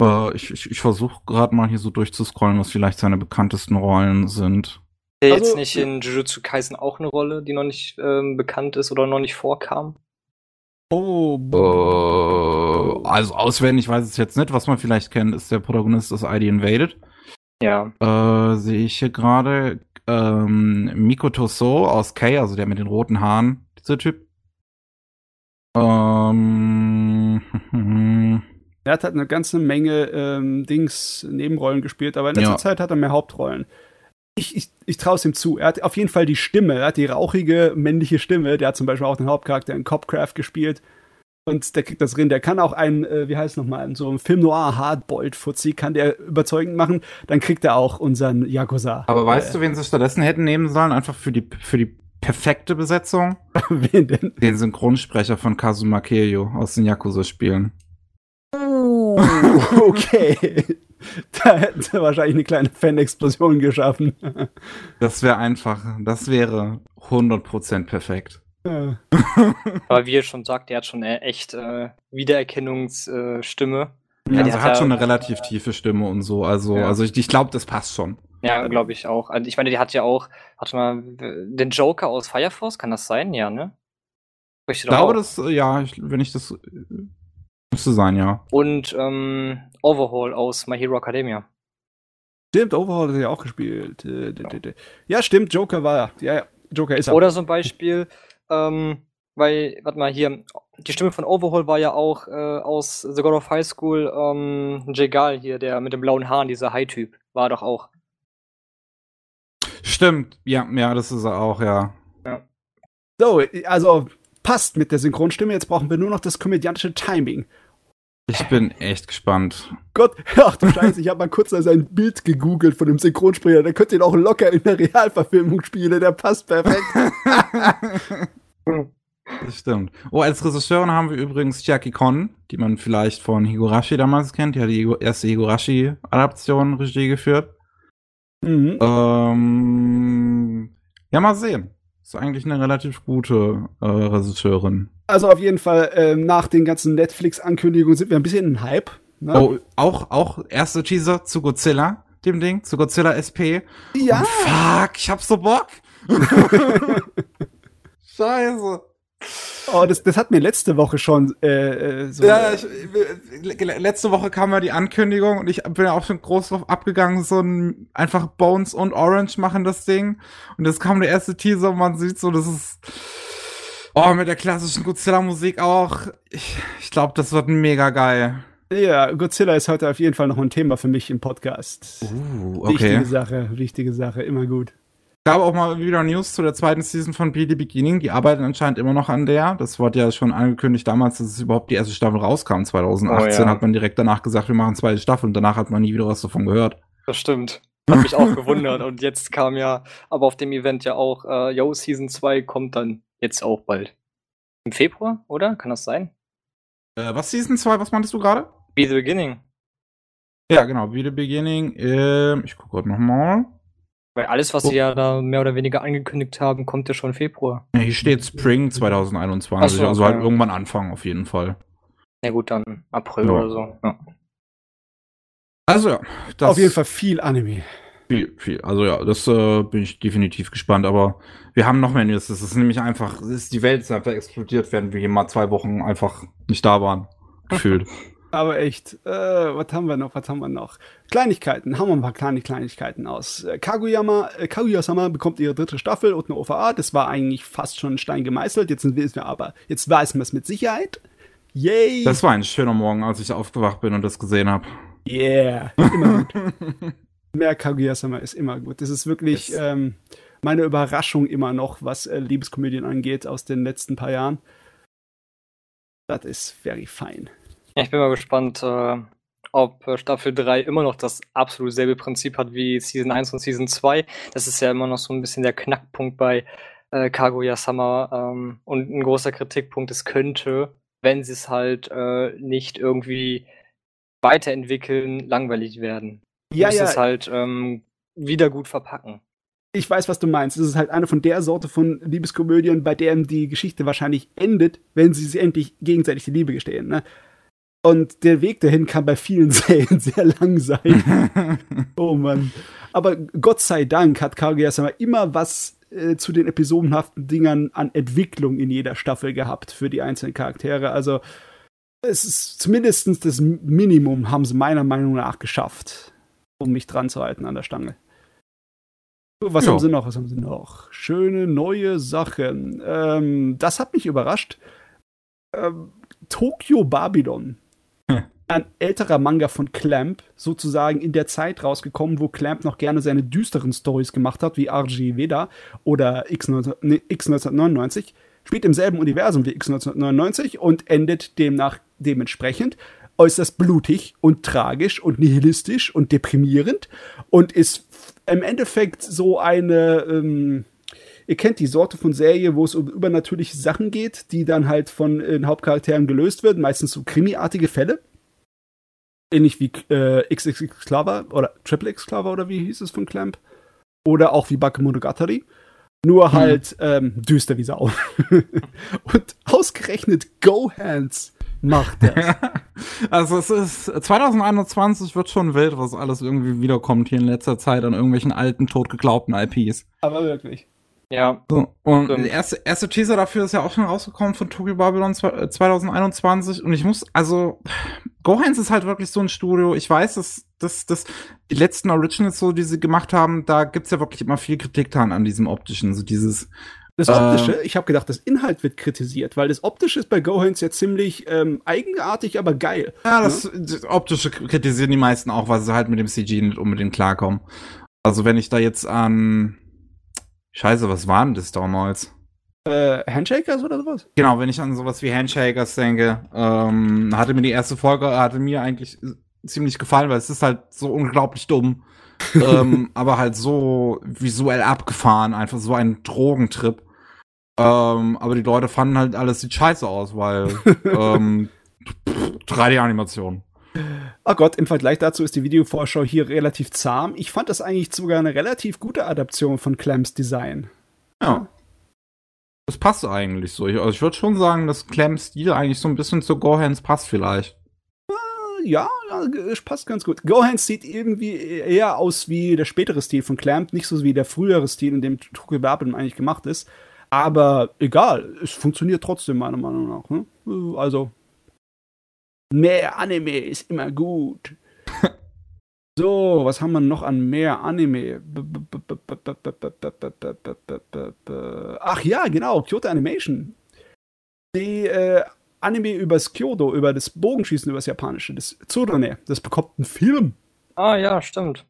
Speaker 1: Äh, ich ich, ich versuche gerade mal hier so durchzuscrollen, was vielleicht seine bekanntesten Rollen sind.
Speaker 3: Der also, jetzt nicht in Jujutsu Kaisen auch eine Rolle, die noch nicht ähm, bekannt ist oder noch nicht vorkam?
Speaker 1: Oh. Äh, also auswendig weiß ich es jetzt nicht. Was man vielleicht kennt, ist der Protagonist aus ID Invaded.
Speaker 3: Ja.
Speaker 1: Äh, Sehe ich hier gerade ähm, Miko Toso aus K, also der mit den roten Haaren, dieser Typ. Ähm,
Speaker 2: er hat halt eine ganze Menge ähm, Dings, Nebenrollen gespielt, aber in letzter ja. Zeit hat er mehr Hauptrollen. Ich, ich, ich traue es ihm zu. Er hat auf jeden Fall die Stimme, er hat die rauchige männliche Stimme. Der hat zum Beispiel auch den Hauptcharakter in Copcraft gespielt. Und der kriegt das drin. Der kann auch einen, äh, wie heißt nochmal, so ein Film Noir Hardboiled Fuzzi, kann der überzeugend machen. Dann kriegt er auch unseren Yakuza.
Speaker 1: Aber weißt äh, du, wen sie stattdessen hätten nehmen sollen? Einfach für die, für die perfekte Besetzung? wen denn? Den Synchronsprecher von Kazuma Kiryu aus den Yakuza-Spielen.
Speaker 2: Oh, okay. da hätten sie wahrscheinlich eine kleine Fan-Explosion geschaffen.
Speaker 1: das wäre einfach, das wäre 100% perfekt. Ja.
Speaker 3: Aber wie er schon sagt, er hat schon eine echt äh, Wiedererkennungsstimme.
Speaker 1: Äh, ja, also er hat, schon eine relativ tiefe Stimme und so. Also, ja. also ich, ich glaube, das passt schon.
Speaker 3: Ja, glaube ich auch. Also ich meine, die hat ja auch, warte mal, den Joker aus Fire Force, kann das sein? Ja, ne?
Speaker 1: Ich glaube, das, äh, ja, ich, wenn ich das Müsste sein, ja.
Speaker 3: Und ähm, Overhaul aus My Hero Academia.
Speaker 2: Stimmt, Overhaul hat er ja auch gespielt. Äh, ja, stimmt, Joker war ja. Ja, Joker ist er.
Speaker 3: Oder zum Beispiel, ähm, weil, warte mal hier, die Stimme von Overhaul war ja auch äh, aus The God of High School, ähm, Jegal hier, der mit dem blauen Haaren, dieser High-Typ, war doch auch.
Speaker 1: Stimmt, ja, ja, das ist er auch, ja.
Speaker 2: ja. So, also passt mit der Synchronstimme, jetzt brauchen wir nur noch das komödiantische Timing.
Speaker 1: Ich bin echt gespannt.
Speaker 2: Gott, ach du Scheiße, ich habe mal kurz als ein Bild gegoogelt von dem Synchronsprecher. Der könnte ihn auch locker in der Realverfilmung spielen. Der passt perfekt.
Speaker 1: das stimmt. Oh, als Regisseurin haben wir übrigens Jackie Kon, die man vielleicht von Higurashi damals kennt. Die hat die erste Higurashi-Adaption Regie geführt. Mhm. Ähm, ja, mal sehen. Ist eigentlich eine relativ gute äh, Regisseurin.
Speaker 2: Also auf jeden Fall, äh, nach den ganzen Netflix-Ankündigungen sind wir ein bisschen in Hype.
Speaker 1: Ne? Oh, auch, auch erste Teaser zu Godzilla, dem Ding, zu Godzilla SP.
Speaker 2: Ja.
Speaker 1: Und fuck, ich hab so Bock. Scheiße.
Speaker 2: Oh, das, das hat mir letzte Woche schon äh,
Speaker 1: äh so. Ja, ich, letzte Woche kam ja die Ankündigung und ich bin ja auch schon groß drauf abgegangen, so ein einfach Bones und Orange machen das Ding. Und jetzt kam der erste Teaser und man sieht so, das ist. Oh, mit der klassischen Godzilla-Musik auch. Ich, ich glaube, das wird mega geil.
Speaker 2: Ja, Godzilla ist heute auf jeden Fall noch ein Thema für mich im Podcast.
Speaker 1: Uh, okay.
Speaker 2: Wichtige Sache, wichtige Sache, immer gut
Speaker 1: gab auch mal wieder News zu der zweiten Season von BD Beginning. Die arbeiten anscheinend immer noch an der. Das wurde ja schon angekündigt damals, dass es überhaupt die erste Staffel rauskam. 2018 oh, ja. hat man direkt danach gesagt, wir machen zweite Staffel und danach hat man nie wieder was davon gehört.
Speaker 3: Das stimmt. Hat mich auch gewundert. Und jetzt kam ja, aber auf dem Event ja auch, äh, Yo, Season 2 kommt dann jetzt auch bald. Im Februar, oder? Kann das sein?
Speaker 1: Äh, was Season 2, was meintest du gerade?
Speaker 3: Be the Beginning.
Speaker 1: Ja, genau, Be the Beginning. Ähm, ich gucke gerade nochmal.
Speaker 3: Weil alles, was
Speaker 1: Oh.
Speaker 3: sie ja da mehr oder weniger angekündigt haben, kommt ja schon im Februar.
Speaker 1: Ja, hier steht Spring 2021,
Speaker 3: Ach so,
Speaker 1: also halt irgendwann Anfang auf jeden Fall.
Speaker 3: Na gut, dann April
Speaker 1: Ja.
Speaker 3: oder so. Ja.
Speaker 1: Also ja, das
Speaker 2: Auf jeden Fall viel Anime.
Speaker 1: Viel, viel. Also ja, das äh, bin ich definitiv gespannt. Aber wir haben noch mehr News. Das ist nämlich einfach, ist, die Welt ist einfach explodiert, während wir hier mal zwei Wochen einfach nicht da waren. Gefühlt.
Speaker 2: Aber echt, äh, was haben wir noch, was haben wir noch? Kleinigkeiten, haben wir ein paar kleine Kleinigkeiten aus. Äh, Kaguyama, äh, Kaguya-sama bekommt ihre dritte Staffel und eine OVA. Das war eigentlich fast schon ein Stein gemeißelt. Jetzt wissen wir aber, jetzt weiß man es mit Sicherheit. Yay!
Speaker 1: das war ein schöner Morgen, als ich aufgewacht bin und das gesehen habe.
Speaker 2: yeah! Immer gut. Mehr Kaguya-sama ist immer gut. Das ist wirklich
Speaker 1: Yes.
Speaker 2: ähm, meine Überraschung immer noch, was äh, Liebeskomödien angeht aus den letzten paar Jahren. Das ist very fine.
Speaker 3: Ja, ich bin mal gespannt, äh, ob äh, Staffel 3 immer noch das absolut selbe Prinzip hat wie Season 1 und Season 2. Das ist ja immer noch so ein bisschen der Knackpunkt bei äh, Kaguya-sama. Ähm, und ein großer Kritikpunkt, es könnte, wenn sie es halt äh, nicht irgendwie weiterentwickeln, langweilig werden.
Speaker 2: Ja, ja,
Speaker 3: es halt ähm, wieder gut verpacken.
Speaker 2: ich weiß, was du meinst. Es ist halt eine von der Sorte von Liebeskomödien, bei der die Geschichte wahrscheinlich endet, wenn sie sich endlich gegenseitig die Liebe gestehen. Ne? Und der Weg dahin kann bei vielen Serien sehr lang sein. oh Mann. Aber Gott sei Dank hat Kaguya-sama immer was äh, zu den episodenhaften Dingern an Entwicklung in jeder Staffel gehabt für die einzelnen Charaktere. Also es ist zumindest das Minimum haben sie meiner Meinung nach geschafft, um mich dran zu halten an der Stange. Was
Speaker 1: Ja.
Speaker 2: haben sie noch? Was haben sie noch? Schöne neue Sachen. Ähm, das hat mich überrascht. Ähm, Tokyo Babylon. Ein älterer Manga von Clamp, sozusagen in der Zeit rausgekommen, wo Clamp noch gerne seine düsteren Stories gemacht hat, wie RG Veda oder X, 19, nee, X 1999. Spielt im selben Universum wie X 1999 und endet demnach dementsprechend äußerst blutig und tragisch und nihilistisch und deprimierend und ist im Endeffekt so eine, ähm, ihr kennt die Sorte von Serie, wo es um übernatürliche Sachen geht, die dann halt von äh, den Hauptcharakteren gelöst werden, meistens so krimiartige Fälle. Ähnlich wie äh, XXX Clover oder Triple X Clover oder wie hieß es von Clamp. Oder auch wie Bakemonogatari. Nur
Speaker 1: Hm.
Speaker 2: halt ähm, düster wie Sau. Und ausgerechnet Go-Hands macht das.
Speaker 1: also es ist 2021 wird schon wild, was alles irgendwie wiederkommt hier in letzter Zeit an irgendwelchen alten, totgeglaubten IPs.
Speaker 2: Aber wirklich.
Speaker 3: Ja,
Speaker 1: So, und
Speaker 3: Stimmt.
Speaker 1: der erste, erste Teaser dafür ist ja auch schon rausgekommen von Tokyo Babylon zwei- äh, 2021 und ich muss, also Gohans ist halt wirklich so ein Studio, ich weiß, dass, dass, dass die letzten Originals so, die sie gemacht haben, da gibt's ja wirklich immer viel Kritik dran an diesem optischen, so dieses,
Speaker 2: Das
Speaker 1: Äh.
Speaker 2: Optische, ich habe gedacht, das Inhalt wird kritisiert, weil das Optische ist bei Gohans ja ziemlich ähm, eigenartig, aber geil.
Speaker 1: ja, das, das optische kritisieren die meisten auch, weil sie halt mit dem CG nicht unbedingt klarkommen. Also wenn ich da jetzt an, scheiße, was war denn das damals?
Speaker 2: Äh, Handshakers oder sowas?
Speaker 1: Genau, wenn ich an sowas wie Handshakers denke, ähm, hatte mir die erste Folge, hatte mir eigentlich ziemlich gefallen, weil es ist halt so unglaublich dumm. ähm, aber halt so visuell abgefahren, einfach so ein Drogentrip. Ähm, aber die Leute fanden halt alles sieht scheiße aus, weil ähm, 3D-Animation.
Speaker 2: Ach Gott, im Vergleich dazu ist die Videovorschau hier relativ zahm. Ich fand das eigentlich sogar eine relativ gute Adaption von Clamps Design.
Speaker 1: Ja. Das passt eigentlich so. Ich, also ich würde schon sagen, dass Clems Stil eigentlich so ein bisschen zu Gohans passt vielleicht.
Speaker 2: Ja, ja, es passt ganz gut. Gohans sieht irgendwie eher aus wie der spätere Stil von Clamp, nicht so wie der frühere Stil, in dem Tokyo Babylon eigentlich gemacht ist. Aber egal, es funktioniert trotzdem meiner Meinung nach. Ne? Also, mehr Anime ist immer gut. So, was haben wir noch an mehr Anime? Ach ja, genau, Kyoto Animation. Die äh, Anime übers Kyoto, über das Bogenschießen, über das Japanische, das Tsurune, das bekommt einen Film.
Speaker 3: ah ja, stimmt.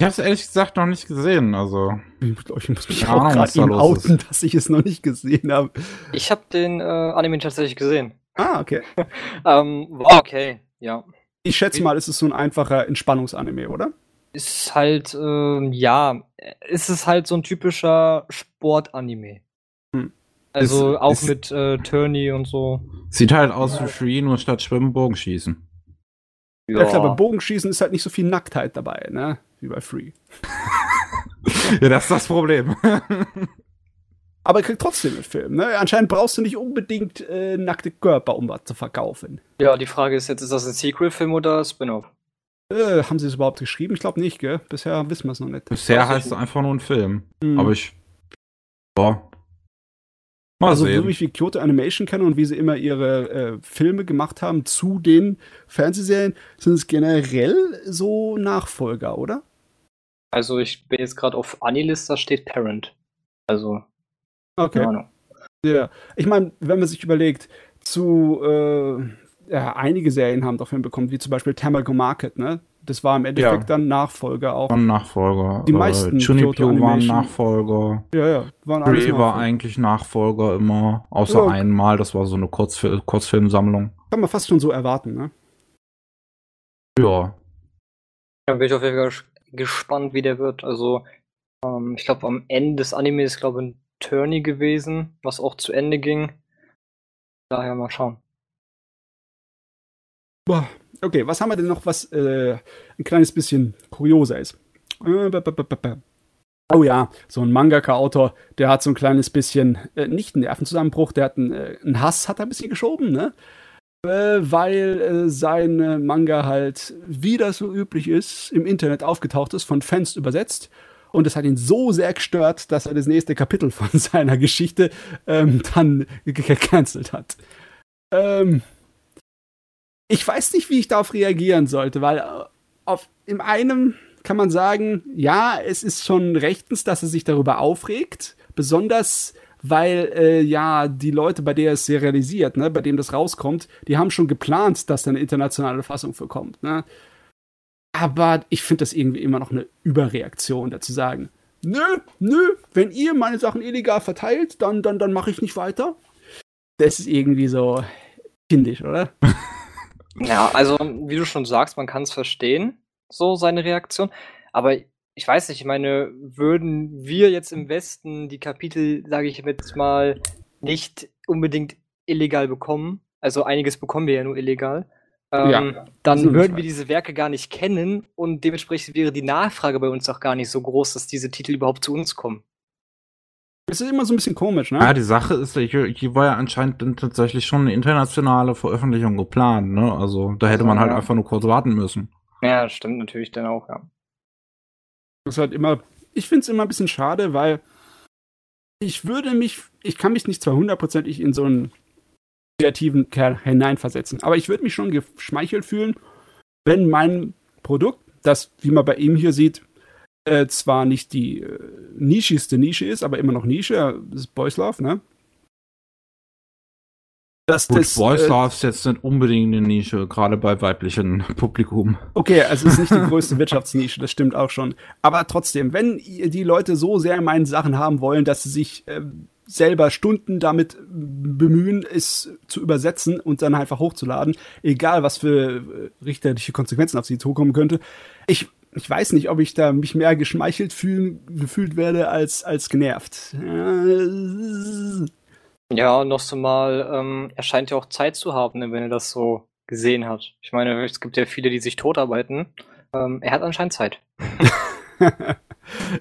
Speaker 1: Ich habe es ehrlich gesagt noch nicht gesehen. Also
Speaker 2: Ich glaub, ich muss mich
Speaker 1: Keine
Speaker 2: auch gerade
Speaker 1: da los ist.
Speaker 2: outen, dass ich es noch nicht gesehen habe.
Speaker 3: Ich habe den äh, Anime tatsächlich gesehen.
Speaker 2: Ah, okay.
Speaker 3: Ähm, war okay, ja.
Speaker 2: Ich schätze mal, es ist so ein einfacher Entspannungsanime, oder?
Speaker 3: ist halt, äh, ja, ist es halt so ein typischer Sport-Anime. Hm. Also ist, auch ist, mit äh, Turney und so.
Speaker 1: Sieht halt aus wie Free, nur statt Schwimmen Bogenschießen.
Speaker 2: Ja, ja klar, bei Bogenschießen ist halt nicht so viel Nacktheit dabei, ne? Wie bei Free.
Speaker 1: ja, das ist das Problem.
Speaker 2: Aber er kriegt trotzdem einen Film. Ne? Anscheinend brauchst du nicht unbedingt äh, nackte Körper, um was zu verkaufen.
Speaker 3: Ja, die Frage ist jetzt, ist das ein Sequel-Film oder Spin-off?
Speaker 2: Äh, haben sie es überhaupt geschrieben? Ich glaube nicht, gell? Bisher wissen wir es noch nicht.
Speaker 1: Bisher heißt es einfach nur ein Film. Mhm. Aber ich. Boah.
Speaker 2: Mal also, sehen. so wie ich wie Kyoto Animation kenne und wie sie immer ihre äh, Filme gemacht haben zu den Fernsehserien, sind es generell so Nachfolger, oder?
Speaker 3: Also, ich bin jetzt gerade auf Anilist, da steht Parent. Also.
Speaker 2: Okay. Ja. Ich meine, wenn man sich überlegt, zu äh, ja, einige Serien haben doch hinbekommen, wie zum Beispiel Tamago Market, ne? Das war im Endeffekt ja. dann Nachfolger auch.
Speaker 1: Waren Nachfolger.
Speaker 2: Die meisten
Speaker 1: äh, Junipio waren Nachfolger.
Speaker 2: Ja, ja.
Speaker 1: Waren alles Ray war eigentlich Nachfolger immer, außer ja. einmal, das war so eine Kurzfil Kurzfilmsammlung.
Speaker 2: Kann man fast schon so erwarten, ne?
Speaker 1: Ja.
Speaker 3: Da bin ich auf jeden Fall gespannt, wie der wird. Also, ähm, ich glaube, am Ende des Animes, glaube ich, ein Turney gewesen, was auch zu Ende ging. Daher mal schauen.
Speaker 2: Boah, okay, was haben wir denn noch, was äh, ein kleines bisschen kurioser ist? Äh, oh ja, so ein Mangaka-Autor, der hat so ein kleines bisschen, äh, nicht einen Nervenzusammenbruch, der hat einen, äh, einen Hass, hat er ein bisschen geschoben, ne? Äh, weil äh, sein Manga halt, wie das so üblich ist, im Internet aufgetaucht ist, von Fans übersetzt. Und es hat ihn so sehr gestört, dass er das nächste Kapitel von seiner Geschichte ähm, dann gecancelt hat. Ähm, ich weiß nicht, wie ich darauf reagieren sollte, weil äh, auf, in einem kann man sagen, ja, es ist schon rechtens, dass er sich darüber aufregt, besonders weil äh, ja die Leute, bei der es serialisiert, ne, bei dem das rauskommt, die haben schon geplant, dass da eine internationale Fassung vorkommt. Ne? Aber ich finde das irgendwie immer noch eine Überreaktion, dazu sagen, nö, nö, wenn ihr meine Sachen illegal verteilt, dann, dann, dann mache ich nicht weiter. Das ist irgendwie so kindisch, oder?
Speaker 3: Ja, also wie du schon sagst, man kann es verstehen, so seine Reaktion. Aber ich weiß nicht, ich meine, würden wir jetzt im Westen die Kapitel, sage ich jetzt mal, nicht unbedingt illegal bekommen, also einiges bekommen wir ja nur illegal, ähm, ja, dann würden wir diese Werke gar nicht kennen und dementsprechend wäre die Nachfrage bei uns auch gar nicht so groß, dass diese Titel überhaupt zu uns kommen.
Speaker 2: Es ist immer so ein bisschen komisch, ne?
Speaker 1: Ja, die Sache ist, hier war ja anscheinend tatsächlich schon eine internationale Veröffentlichung geplant, ne? Also da hätte man halt ja. einfach nur kurz warten müssen.
Speaker 3: Ja, stimmt natürlich dann auch, ja.
Speaker 2: Das ist halt immer, ich finde es immer ein bisschen schade, weil ich würde mich, ich kann mich nicht zwar hundertprozentig in so einen kreativen Kerl hineinversetzen, aber ich würde mich schon geschmeichelt fühlen, wenn mein Produkt, das, wie man bei ihm hier sieht, äh, zwar nicht die äh, nischigste Nische ist, aber immer noch Nische, das ist Boys Love, ne?
Speaker 1: Dass Gut, das, Boys äh, Love ist jetzt nicht unbedingt eine Nische, gerade bei weiblichen Publikum.
Speaker 2: Okay, also es ist nicht die größte Wirtschaftsnische, das stimmt auch schon. Aber trotzdem, wenn die Leute so sehr meine Sachen haben wollen, dass sie sich äh, selber Stunden damit bemühen, es zu übersetzen und dann einfach hochzuladen, egal was für äh, richterliche Konsequenzen auf sie zukommen könnte. Ich ich weiß nicht, ob ich da mich mehr geschmeichelt fühlen, gefühlt werde als, als genervt.
Speaker 3: Ja, noch so mal, ähm, er scheint ja auch Zeit zu haben, ne, wenn er das so gesehen hat. Ich meine, es gibt ja viele, die sich totarbeiten. Ähm, er hat anscheinend Zeit.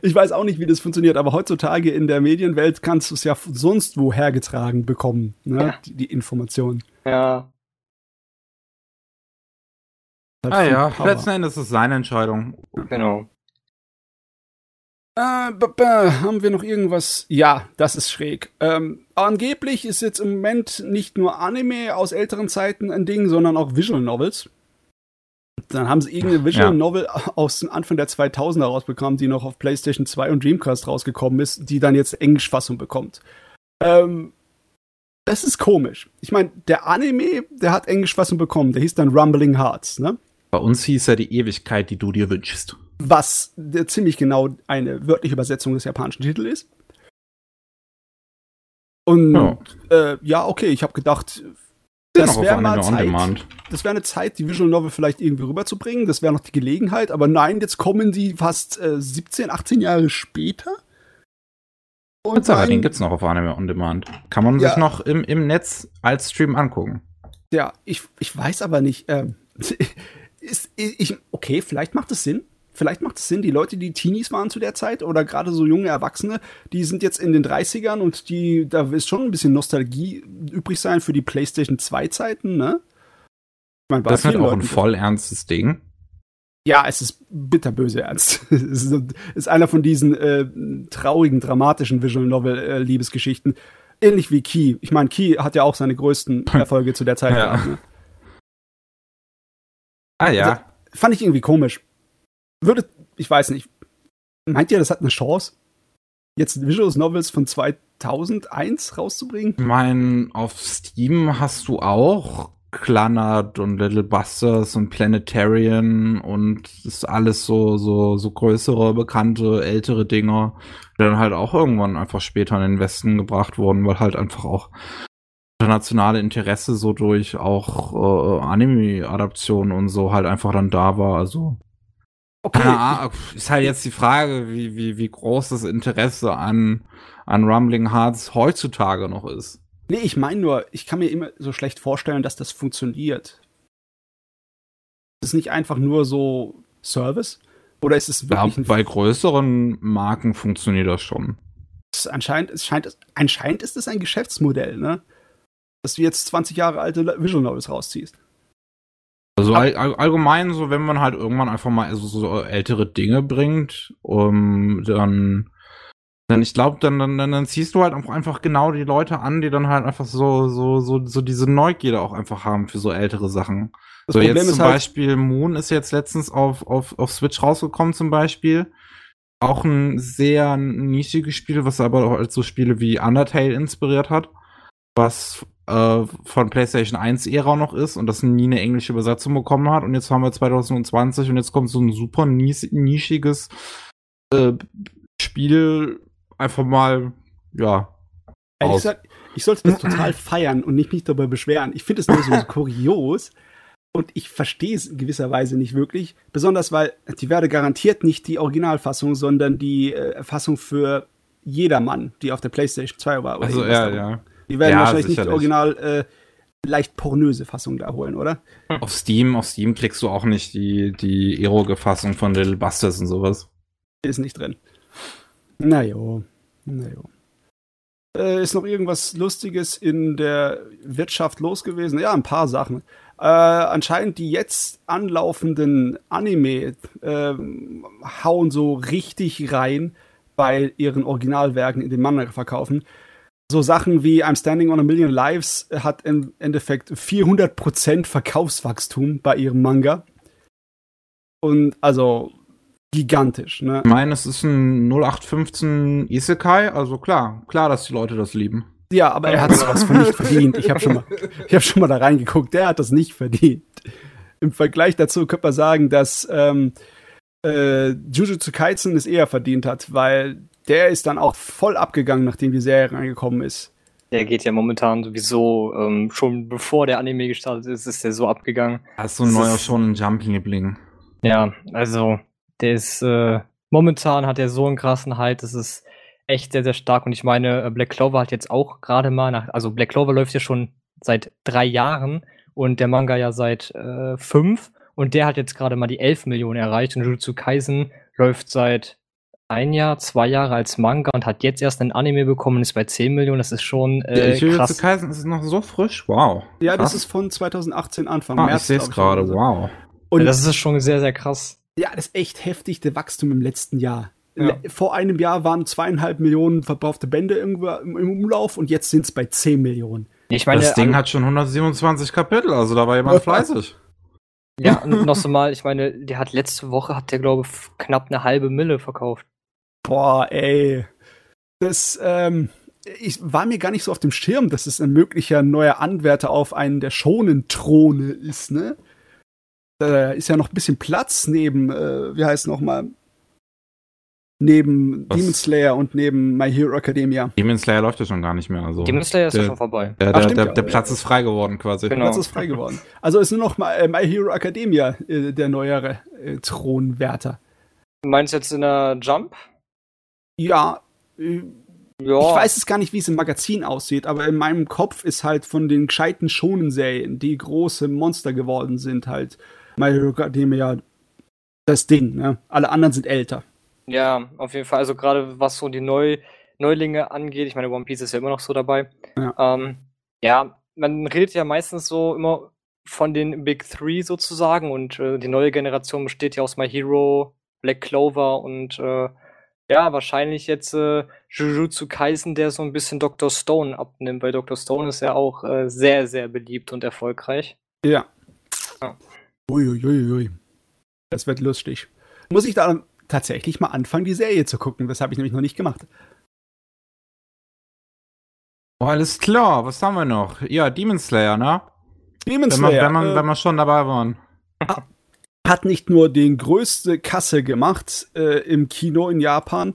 Speaker 2: ich weiß auch nicht, wie das funktioniert, aber heutzutage in der Medienwelt kannst du es ja sonst wo hergetragen bekommen, ne? Ja. Die, die Information.
Speaker 3: Ja,
Speaker 1: Halt ah ja, Power. letzten Endes ist es seine Entscheidung.
Speaker 3: Genau.
Speaker 2: Äh, haben wir noch irgendwas? Ja, das ist schräg. Ähm, angeblich ist jetzt im Moment nicht nur Anime aus älteren Zeiten ein Ding, sondern auch Visual Novels. Dann haben sie irgendeine Visual ja. Novel aus dem Anfang der 2000er rausbekommen, die noch auf PlayStation 2 und Dreamcast rausgekommen ist, die dann jetzt Englischfassung bekommt. Ähm, das ist komisch. Ich meine, der Anime, der hat Englischfassung bekommen, der hieß dann Rumbling Hearts, ne?
Speaker 1: Bei uns hieß er die Ewigkeit, die du dir wünschst.
Speaker 2: Was ziemlich genau eine wörtliche Übersetzung des japanischen Titels ist. Und ja, äh, ja okay, ich habe gedacht, Das wäre mal Zeit, das wäre eine Zeit, die Visual Novel vielleicht irgendwie rüberzubringen. Das wäre noch die Gelegenheit. Aber nein, jetzt kommen die fast äh, 17, 18 Jahre später.
Speaker 1: Und Sache, den gibt's noch auf Anime On Demand. Kann man ja. sich noch im, im Netz als Stream angucken.
Speaker 2: Ja, ich, ich weiß aber nicht. Ähm, ist, ich, okay, vielleicht macht es Sinn. Vielleicht macht es Sinn, die Leute, die Teenies waren zu der Zeit oder gerade so junge Erwachsene, die sind jetzt in den 30ern und die, da ist schon ein bisschen Nostalgie übrig sein für die PlayStation 2 Zeiten, ne?
Speaker 1: Ich mein, das ist halt auch Leuten ein voll ernstes Ding.
Speaker 2: Ja, es ist bitterböse ernst. es ist, ist, einer von diesen äh, traurigen, dramatischen Visual Novel äh, Liebesgeschichten. Ähnlich wie Key. Ich meine, Key hat ja auch seine größten Erfolge zu der Zeit ja. gehabt. Ne?
Speaker 1: Ah ja.
Speaker 2: Also, fand ich irgendwie komisch. Würde, ich weiß nicht. Meint ihr, das hat eine Chance, jetzt Visual Novels von 2001 rauszubringen?
Speaker 1: Ich meine, auf Steam hast du auch Clannad und Little Busters und Planetarian und ist alles so, so, so größere, bekannte, ältere Dinger, die dann halt auch irgendwann einfach später in den Westen gebracht wurden, weil halt einfach auch internationale Interesse so durch auch äh, Anime-Adaptionen und so halt einfach dann da war. Also okay. Ahnung, ist halt jetzt die Frage, wie, wie, wie groß das Interesse an, an Rumbling Hearts heutzutage noch ist.
Speaker 2: Nee, ich meine nur, ich kann mir immer so schlecht vorstellen, dass das funktioniert. Ist es nicht einfach nur so Service? Oder ist es
Speaker 1: wirklich. Ja, bei größeren Marken funktioniert das schon.
Speaker 2: Es anscheinend, es scheint, anscheinend ist es ein Geschäftsmodell, ne? dass du jetzt 20 Jahre alte Visual Novels rausziehst.
Speaker 1: Also all, allgemein, so wenn man halt irgendwann einfach mal so, so ältere Dinge bringt, um dann, dann ich glaube, dann, dann, dann ziehst du halt einfach genau die Leute an, die dann halt einfach so, so, so, so diese Neugierde auch einfach haben für so ältere Sachen. Das so Problem jetzt zum halt Beispiel Moon ist jetzt letztens auf, auf, auf Switch rausgekommen zum Beispiel. Auch ein sehr nischiges Spiel, was aber auch als so Spiele wie Undertale inspiriert hat. Was äh, von PlayStation 1 Ära noch ist und das nie eine englische Übersetzung bekommen hat. Und jetzt haben wir 2020 und jetzt kommt so ein super nischiges äh, Spiel einfach mal, ja.
Speaker 2: Ehrlich gesagt, ich sollte das total feiern und nicht mich darüber beschweren. Ich finde es nur so kurios und ich verstehe es in gewisser Weise nicht wirklich. Besonders weil die werde garantiert nicht die Originalfassung, sondern die äh, Fassung für jedermann, die auf der PlayStation 2 war.
Speaker 1: also, ja, ja.
Speaker 2: Die werden ja, wahrscheinlich sicherlich. nicht original äh, leicht pornöse Fassung da holen, oder?
Speaker 1: Auf Steam, auf Steam kriegst du auch nicht die, die eroge Fassung von Little Busters und sowas.
Speaker 2: Ist nicht drin. Na jo. Na jo. Äh, ist noch irgendwas Lustiges in der Wirtschaft los gewesen? Ja, ein paar Sachen. Äh, anscheinend die jetzt anlaufenden Anime äh, hauen so richtig rein bei ihren Originalwerken in den Manga verkaufen so Sachen wie I'm Standing on a Million Lives hat im Endeffekt 400% Verkaufswachstum bei ihrem Manga. Und also gigantisch, ne?
Speaker 1: Ich meine, es ist ein 0815 Isekai, also klar, klar, dass die Leute das lieben.
Speaker 2: Ja, aber er hat sowas von nicht verdient. Ich habe schon mal, ich habe schon mal da reingeguckt. Der hat das nicht verdient. Im Vergleich dazu könnte man sagen, dass ähm, äh, Jujutsu Kaisen es eher verdient hat, weil der ist dann auch voll abgegangen, nachdem die Serie reingekommen ist.
Speaker 3: Der geht ja momentan sowieso, ähm, schon bevor der Anime gestartet ist, ist der so abgegangen.
Speaker 1: Hast du ein neuer schon Jumping-Liebling?
Speaker 3: Ja, also der ist, äh, momentan hat er so einen krassen Halt, das ist echt sehr, sehr stark. Und ich meine, äh, Black Clover hat jetzt auch gerade mal nach, also Black Clover läuft ja schon seit drei Jahren und der Manga ja seit äh, fünf. Und der hat jetzt gerade mal die 11 Millionen erreicht und Jujutsu Kaisen läuft seit ein Jahr, zwei Jahre als Manga und hat jetzt erst ein Anime bekommen und ist bei 10 Millionen. Das ist schon äh, ja, krass.
Speaker 1: Kaisen ist noch so frisch. Wow.
Speaker 2: Ja, krass. das ist von 2018 Anfang
Speaker 1: ah, März. Ich sehe es gerade. Wow.
Speaker 3: Und das ist schon sehr, sehr krass.
Speaker 2: Ja, das ist echt heftig, der Wachstum im letzten Jahr. Ja. Vor einem Jahr waren zweieinhalb Millionen verbrauchte Bände irgendwo im, Umlauf und jetzt sind es bei 10 Millionen.
Speaker 1: Ich meine, das Ding hat schon 127 Kapitel, also da war jemand fleißig.
Speaker 3: Ja, noch so mal, ich meine, der hat letzte Woche, hat der glaube ich knapp eine halbe Mille verkauft.
Speaker 2: Boah, ey. Das, ähm, ich war mir gar nicht so auf dem Schirm, dass es ein möglicher neuer Anwärter auf einen der schonen Throne ist, ne? Da ist ja noch ein bisschen Platz neben, äh, wie heißt noch mal? Neben Was? Demon Slayer und neben My Hero Academia.
Speaker 1: Demon Slayer läuft ja schon gar nicht mehr. Also.
Speaker 3: Demon Slayer ist ja schon vorbei.
Speaker 1: Der, der, Ach, der, der Platz ist frei geworden quasi.
Speaker 2: Genau. Der Platz ist frei geworden. Also ist nur noch My, äh, My Hero Academia äh, der neuere äh, Thronwärter.
Speaker 3: Du meinst jetzt in der Jump?
Speaker 2: Ja, äh, ja. Ich weiß es gar nicht, wie es im Magazin aussieht, aber in meinem Kopf ist halt von den gescheiten Shonen-Serien, die große Monster geworden sind, halt My Hero Academia das Ding. Ne? Alle anderen sind älter.
Speaker 3: Ja, auf jeden Fall. Also gerade was so die Neu Neulinge angeht, ich meine, One Piece ist ja immer noch so dabei. Ja. Ähm, ja, man redet ja meistens so immer von den Big Three sozusagen und äh, die neue Generation besteht ja aus My Hero, Black Clover und äh, ja, wahrscheinlich jetzt äh, Jujutsu Kaisen, der so ein bisschen Dr. Stone abnimmt, weil Dr. Stone ist ja auch äh, sehr, sehr beliebt und erfolgreich.
Speaker 2: Ja. ja. Uiuiui. Ui, ui. Das wird lustig. Muss ich da tatsächlich mal anfangen, die Serie zu gucken. Das habe ich nämlich noch nicht gemacht.
Speaker 1: Oh, alles klar, was haben wir noch? Ja, Demon Slayer, ne?
Speaker 2: Demon
Speaker 1: Slayer. Wenn, man, wenn, äh, wenn wir schon dabei waren.
Speaker 2: Hat nicht nur den größte Kasse gemacht äh, im Kino in Japan,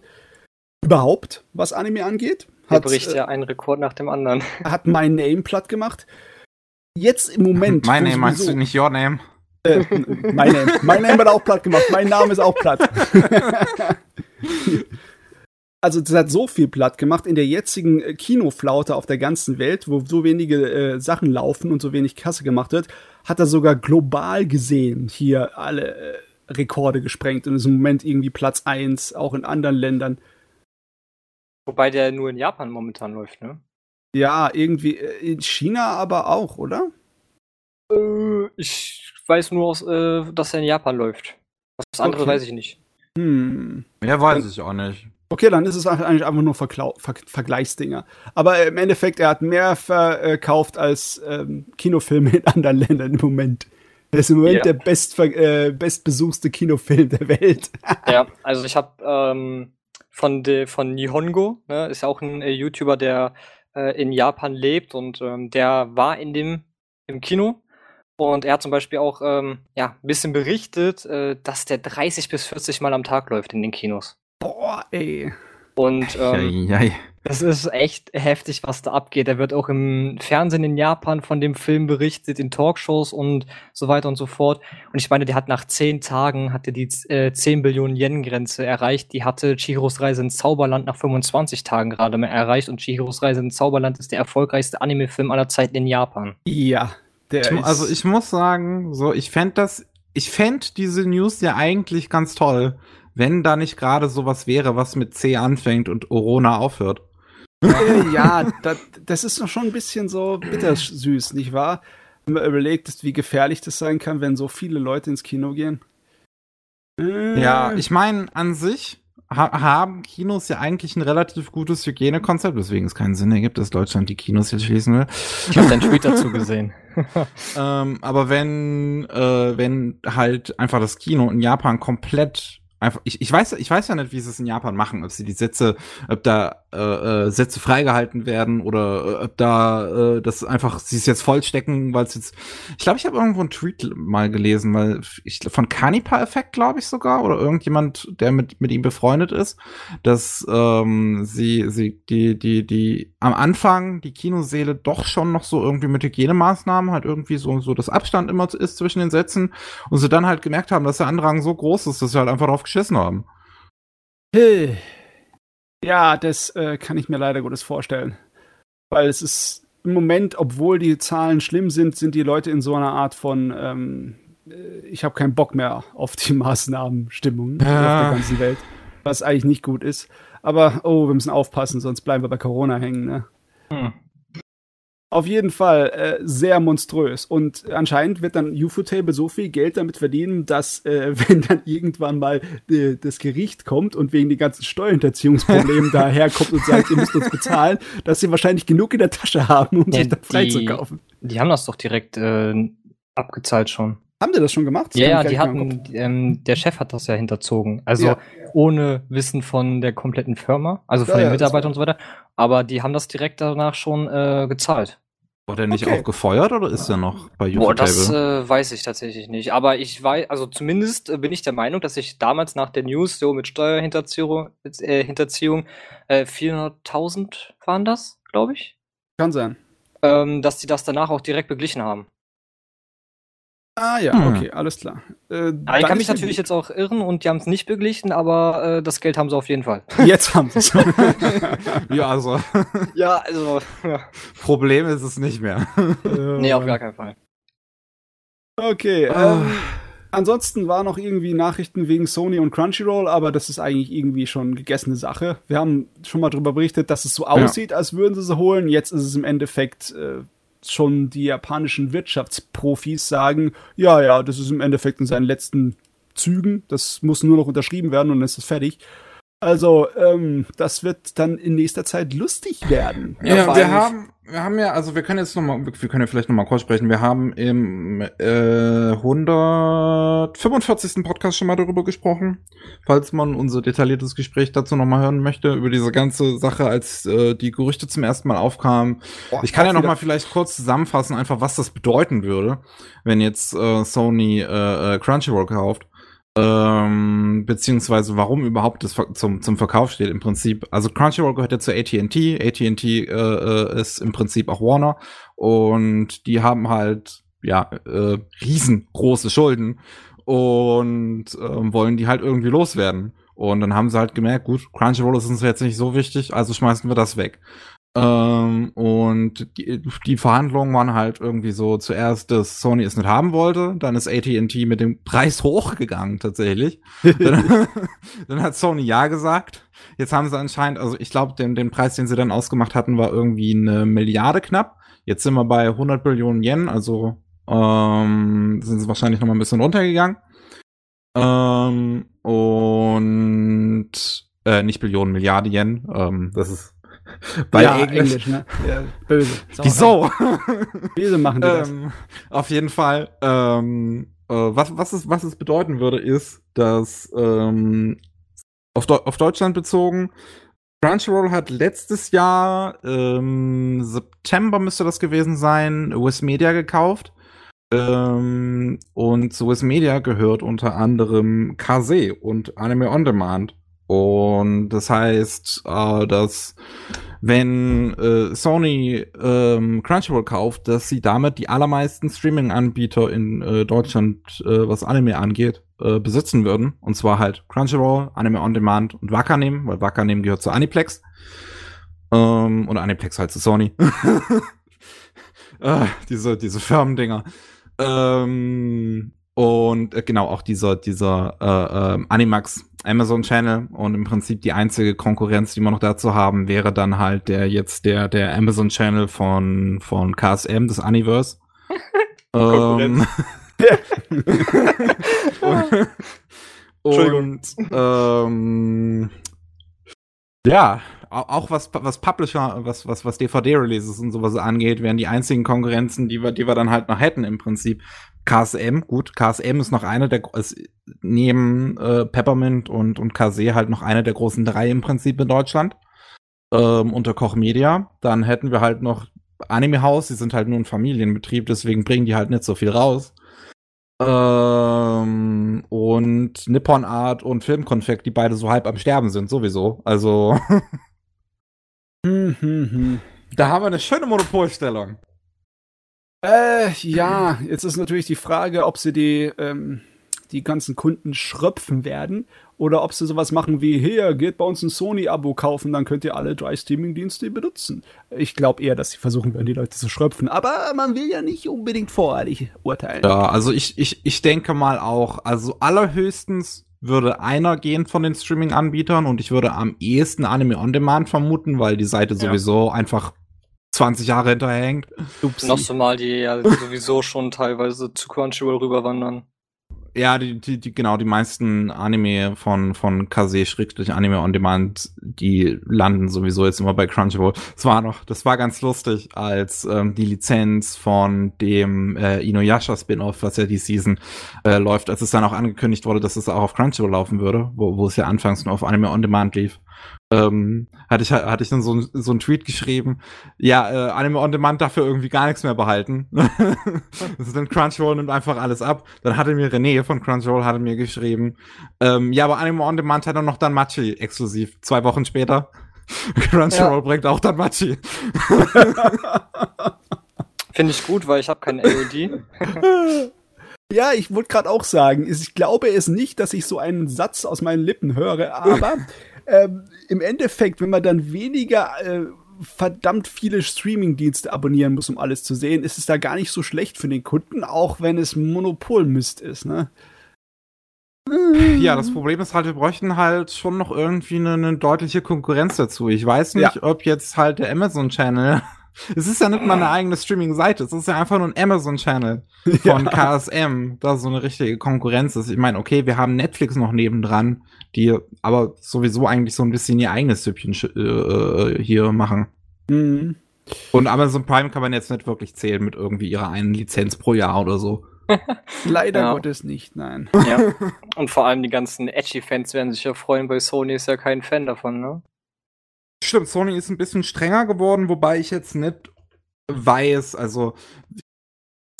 Speaker 2: überhaupt, was Anime angeht.
Speaker 3: Hat, Der bricht äh, ja einen Rekord nach dem anderen.
Speaker 2: Hat My Name platt gemacht. Jetzt im Moment.
Speaker 1: My Name meinst du nicht Your Name?
Speaker 2: Äh, my Name. My Name wird auch platt gemacht. Mein Name ist auch platt. also das hat so viel platt gemacht in der jetzigen äh, Kinoflaute auf der ganzen Welt, wo so wenige äh, Sachen laufen und so wenig Kasse gemacht wird, hat er sogar global gesehen hier alle äh, Rekorde gesprengt und ist im Moment irgendwie Platz 1, auch in anderen Ländern.
Speaker 3: Wobei der nur in Japan momentan läuft, ne?
Speaker 2: Ja, irgendwie äh, in China aber auch, oder?
Speaker 3: Äh, ich weiß nur, äh, dass er in Japan läuft. Was anderes okay. weiß ich nicht.
Speaker 1: Hm. Mehr weiß ich auch nicht.
Speaker 2: Okay, dann ist es eigentlich einfach nur Verklau Ver Vergleichsdinger. Aber im Endeffekt, er hat mehr verkauft als ähm, Kinofilme in anderen Ländern im Moment. Er ist im Moment ja. der best, äh, bestbesuchste Kinofilm der Welt.
Speaker 3: ja, also ich habe ähm, von, von Nihongo, ne, ist ja auch ein äh, YouTuber, der äh, in Japan lebt und ähm, der war in dem im Kino und er hat zum Beispiel auch ähm, ja, ein bisschen berichtet, äh, dass der 30 bis 40 Mal am Tag läuft in den Kinos.
Speaker 2: Boah, ey.
Speaker 3: Und ähm, das ist echt heftig, was da abgeht. Er wird auch im Fernsehen in Japan von dem Film berichtet, in Talkshows und so weiter und so fort. Und ich meine, der hat nach zehn Tagen hatte die äh, 10 Billionen Yen-Grenze erreicht. Die hatte Chihiros Reise ins Zauberland nach 25 Tagen gerade mehr erreicht. Und Chihiros Reise ins Zauberland ist der erfolgreichste Anime-Film aller Zeiten in Japan.
Speaker 2: Ja,
Speaker 1: ich, also ich muss sagen, so ich fände das, ich fände diese News ja eigentlich ganz toll, wenn da nicht gerade sowas wäre, was mit C anfängt und Orona aufhört.
Speaker 2: Äh, ja, das, das ist noch schon ein bisschen so bittersüß, nicht wahr? Wenn man überlegt, wie gefährlich das sein kann, wenn so viele Leute ins Kino gehen.
Speaker 1: Äh. Ja, ich meine, an sich ha haben Kinos ja eigentlich ein relativ gutes Hygienekonzept, weswegen es keinen Sinn ergibt, dass Deutschland die Kinos jetzt schließen will.
Speaker 3: Ich habe deinen Tweet dazu gesehen.
Speaker 1: ähm, aber wenn, äh, wenn halt einfach das Kino in Japan komplett einfach, ich, ich weiß, ich weiß ja nicht, wie sie es in Japan machen, ob sie die Sätze, ob da äh, äh, Sätze freigehalten werden oder äh, ob da äh, das einfach sie es jetzt vollstecken, weil es jetzt, ich glaube, ich habe irgendwo einen Tweet mal gelesen, weil ich von Kanipa Effekt, glaube ich sogar, oder irgendjemand, der mit mit ihm befreundet ist, dass ähm, sie sie die die die am Anfang die Kinoseele doch schon noch so irgendwie mit Hygienemaßnahmen halt irgendwie so so das Abstand immer ist zwischen den Sätzen und sie dann halt gemerkt haben, dass der Andrang so groß ist, dass sie halt einfach drauf geschissen haben.
Speaker 2: Hey. Ja, das äh, kann ich mir leider Gottes vorstellen. Weil es ist im Moment, obwohl die Zahlen schlimm sind, sind die Leute in so einer Art von ähm, äh, ich habe keinen Bock mehr auf die Maßnahmen-Stimmung ja. auf der ganzen Welt. Was eigentlich nicht gut ist. Aber, oh, wir müssen aufpassen, sonst bleiben wir bei Corona hängen, ne? Hm. Auf jeden Fall äh, sehr monströs. Und anscheinend wird dann UFO-Table so viel Geld damit verdienen, dass, äh, wenn dann irgendwann mal äh, das Gericht kommt und wegen den ganzen Steuerhinterziehungsproblemen daherkommt und sagt, ihr müsst uns bezahlen, dass sie wahrscheinlich genug in der Tasche haben, um ja, sich dann freizukaufen.
Speaker 3: Die haben das doch direkt äh, abgezahlt schon.
Speaker 2: Haben die das schon gemacht? Das
Speaker 3: ja, ja, die hatten, ähm, der Chef hat das ja hinterzogen. Also ja. ohne Wissen von der kompletten Firma, also von ja, den Mitarbeitern und so weiter. Aber die haben das direkt danach schon äh, gezahlt.
Speaker 1: War der nicht okay. auch gefeuert oder ist er noch bei
Speaker 3: YouTube? Boah, das äh, weiß ich tatsächlich nicht. Aber ich weiß, also zumindest äh, bin ich der Meinung, dass ich damals nach der News so mit Steuerhinterziehung äh, Hinterziehung, äh, 400.000 waren das, glaube ich.
Speaker 2: Kann sein.
Speaker 3: Ähm, dass die das danach auch direkt beglichen haben.
Speaker 2: Ah ja, hm. okay, alles klar.
Speaker 3: Äh, ich kann mich natürlich jetzt auch irren und die haben es nicht beglichen, aber äh, das Geld haben sie auf jeden Fall.
Speaker 2: Jetzt haben sie es.
Speaker 1: ja, also.
Speaker 3: Ja, also. Ja.
Speaker 1: Problem ist es nicht mehr.
Speaker 3: nee, auf gar keinen Fall.
Speaker 2: Okay, oh. ähm, ansonsten war noch irgendwie Nachrichten wegen Sony und Crunchyroll, aber das ist eigentlich irgendwie schon gegessene Sache. Wir haben schon mal darüber berichtet, dass es so aussieht, ja. als würden sie sie holen. Jetzt ist es im Endeffekt äh, schon die japanischen Wirtschaftsprofis sagen, ja, ja, das ist im Endeffekt in seinen letzten Zügen, das muss nur noch unterschrieben werden und dann ist es fertig. Also, ähm, das wird dann in nächster Zeit lustig werden.
Speaker 1: Ja, ja wir haben, wir haben ja, also wir können jetzt nochmal, wir können ja vielleicht nochmal kurz sprechen. Wir haben im äh, 145. Podcast schon mal darüber gesprochen. Falls man unser detailliertes Gespräch dazu nochmal hören möchte, über diese ganze Sache, als äh, die Gerüchte zum ersten Mal aufkamen. Boah, ich kann ja nochmal vielleicht kurz zusammenfassen, einfach was das bedeuten würde, wenn jetzt äh, Sony äh, äh Crunchyroll kauft ähm, beziehungsweise warum überhaupt das zum, zum Verkauf steht im Prinzip. Also Crunchyroll gehört ja zu AT&T. AT&T äh, äh, ist im Prinzip auch Warner und die haben halt ja äh, riesengroße Schulden und äh, wollen die halt irgendwie loswerden. Und dann haben sie halt gemerkt, gut, Crunchyroll ist uns jetzt nicht so wichtig, also schmeißen wir das weg. Ähm, und die, die, Verhandlungen waren halt irgendwie so zuerst, dass Sony es nicht haben wollte, dann ist AT&T mit dem Preis hochgegangen tatsächlich. dann, dann, hat Sony ja gesagt. Jetzt haben sie anscheinend, also ich glaube, den, den Preis, den sie dann ausgemacht hatten, war irgendwie eine Milliarde knapp. Jetzt sind wir bei 100 Billionen Yen, also ähm, sind sie wahrscheinlich noch mal ein bisschen runtergegangen. Ähm, und äh, nicht Billionen, Milliarde Yen. Ähm, das ist
Speaker 2: Weil ja, Englisch, Englisch ne? Ja,
Speaker 1: böse. Wieso?
Speaker 2: Wieso machen die das?
Speaker 1: Ähm, auf jeden Fall, ähm, äh, was, was, es, was es bedeuten würde, ist, dass ähm, auf, auf Deutschland bezogen, Crunchyroll hat letztes Jahr, ähm, September müsste das gewesen sein, US Media gekauft. Ähm, und zu US Media gehört unter anderem Kase und Anime On Demand. Und das heißt, äh, dass wenn äh, Sony ähm, Crunchyroll kauft, dass sie damit die allermeisten Streaming-Anbieter in äh, Deutschland, äh, was Anime angeht, äh, besitzen würden. Und zwar halt Crunchyroll, Anime On Demand und Wakanim, weil Wakanim gehört zu Aniplex. Ähm, und Aniplex halt zu Sony. äh, diese, diese Firmendinger. Ähm, und äh, genau, auch dieser, dieser äh, äh, Animax Amazon Channel und im Prinzip die einzige Konkurrenz, die wir noch dazu haben, wäre dann halt der jetzt der, der Amazon Channel von, von KSM, das Universe. ähm, und, und ähm, ja, auch was, was Publisher, was, was, was DVD-Releases und sowas angeht, wären die einzigen Konkurrenzen, die wir, die wir dann halt noch hätten im Prinzip. KSM, gut, KSM ist noch eine der, ist neben äh, Peppermint und, und KC halt noch eine der großen drei im Prinzip in Deutschland. Ähm, unter Koch Media. Dann hätten wir halt noch Anime House, die sind halt nur ein Familienbetrieb, deswegen bringen die halt nicht so viel raus. Ähm, und Nippon Art und Filmkonfekt, die beide so halb am Sterben sind, sowieso. Also.
Speaker 2: hm, hm, hm.
Speaker 1: Da haben wir eine schöne Monopolstellung.
Speaker 2: Äh, ja, jetzt ist natürlich die Frage, ob sie die, ähm, die ganzen Kunden schröpfen werden oder ob sie sowas machen wie, hier, geht bei uns ein Sony-Abo kaufen, dann könnt ihr alle drei Streaming-Dienste benutzen. Ich glaube eher, dass sie versuchen werden, die Leute zu schröpfen, aber man will ja nicht unbedingt voreilig urteilen.
Speaker 1: Ja, also ich, ich, ich denke mal auch, also allerhöchstens würde einer gehen von den Streaming-Anbietern und ich würde am ehesten Anime On Demand vermuten, weil die Seite ja. sowieso einfach 20 Jahre hinterhängt.
Speaker 3: Noch so mal, die ja sowieso schon teilweise zu Crunchyroll rüberwandern.
Speaker 1: Ja, die, die, die, genau, die meisten Anime von, von Kase Schrägstrich Anime on Demand, die landen sowieso jetzt immer bei Crunchyroll. Das war noch, das war ganz lustig, als ähm, die Lizenz von dem äh, Inuyasha Spin-off, was ja die Season äh, läuft, als es dann auch angekündigt wurde, dass es auch auf Crunchyroll laufen würde, wo, wo es ja anfangs nur auf Anime on Demand lief. Ähm, hatte ich hatte ich dann so, so einen Tweet geschrieben, ja, äh, Anime on Demand dafür irgendwie gar nichts mehr behalten. das ist dann Crunchyroll nimmt einfach alles ab. Dann hatte mir René von Crunchyroll hatte mir geschrieben, ähm, ja, aber Anime on Demand hat dann noch dann Machi exklusiv. Zwei Wochen später. Crunchyroll ja. bringt auch dann Machi.
Speaker 3: Finde ich gut, weil ich habe keinen AOD.
Speaker 2: Ja, ich wollte gerade auch sagen, ich glaube es nicht, dass ich so einen Satz aus meinen Lippen höre, aber ähm, im Endeffekt, wenn man dann weniger äh, verdammt viele Streaming-Dienste abonnieren muss, um alles zu sehen, ist es da gar nicht so schlecht für den Kunden, auch wenn es Monopolmist ist, ne?
Speaker 1: Ja, das Problem ist halt, wir bräuchten halt schon noch irgendwie eine, eine deutliche Konkurrenz dazu. Ich weiß nicht, ja. ob jetzt halt der Amazon-Channel es ist ja nicht mal eine eigene Streaming-Seite, es ist ja einfach nur ein Amazon-Channel von ja. KSM, da so eine richtige Konkurrenz ist. Ich meine, okay, wir haben Netflix noch nebendran, die aber sowieso eigentlich so ein bisschen ihr eigenes Süppchen äh, äh, hier machen. Mhm. Und Amazon Prime kann man jetzt nicht wirklich zählen mit irgendwie ihrer einen Lizenz pro Jahr oder so.
Speaker 2: Leider ja. Gottes nicht, nein.
Speaker 3: Ja. Und vor allem die ganzen Edgy-Fans werden sich ja freuen, weil Sony ist ja kein Fan davon, ne?
Speaker 1: Stimmt, Sony ist ein bisschen strenger geworden, wobei ich jetzt nicht weiß, also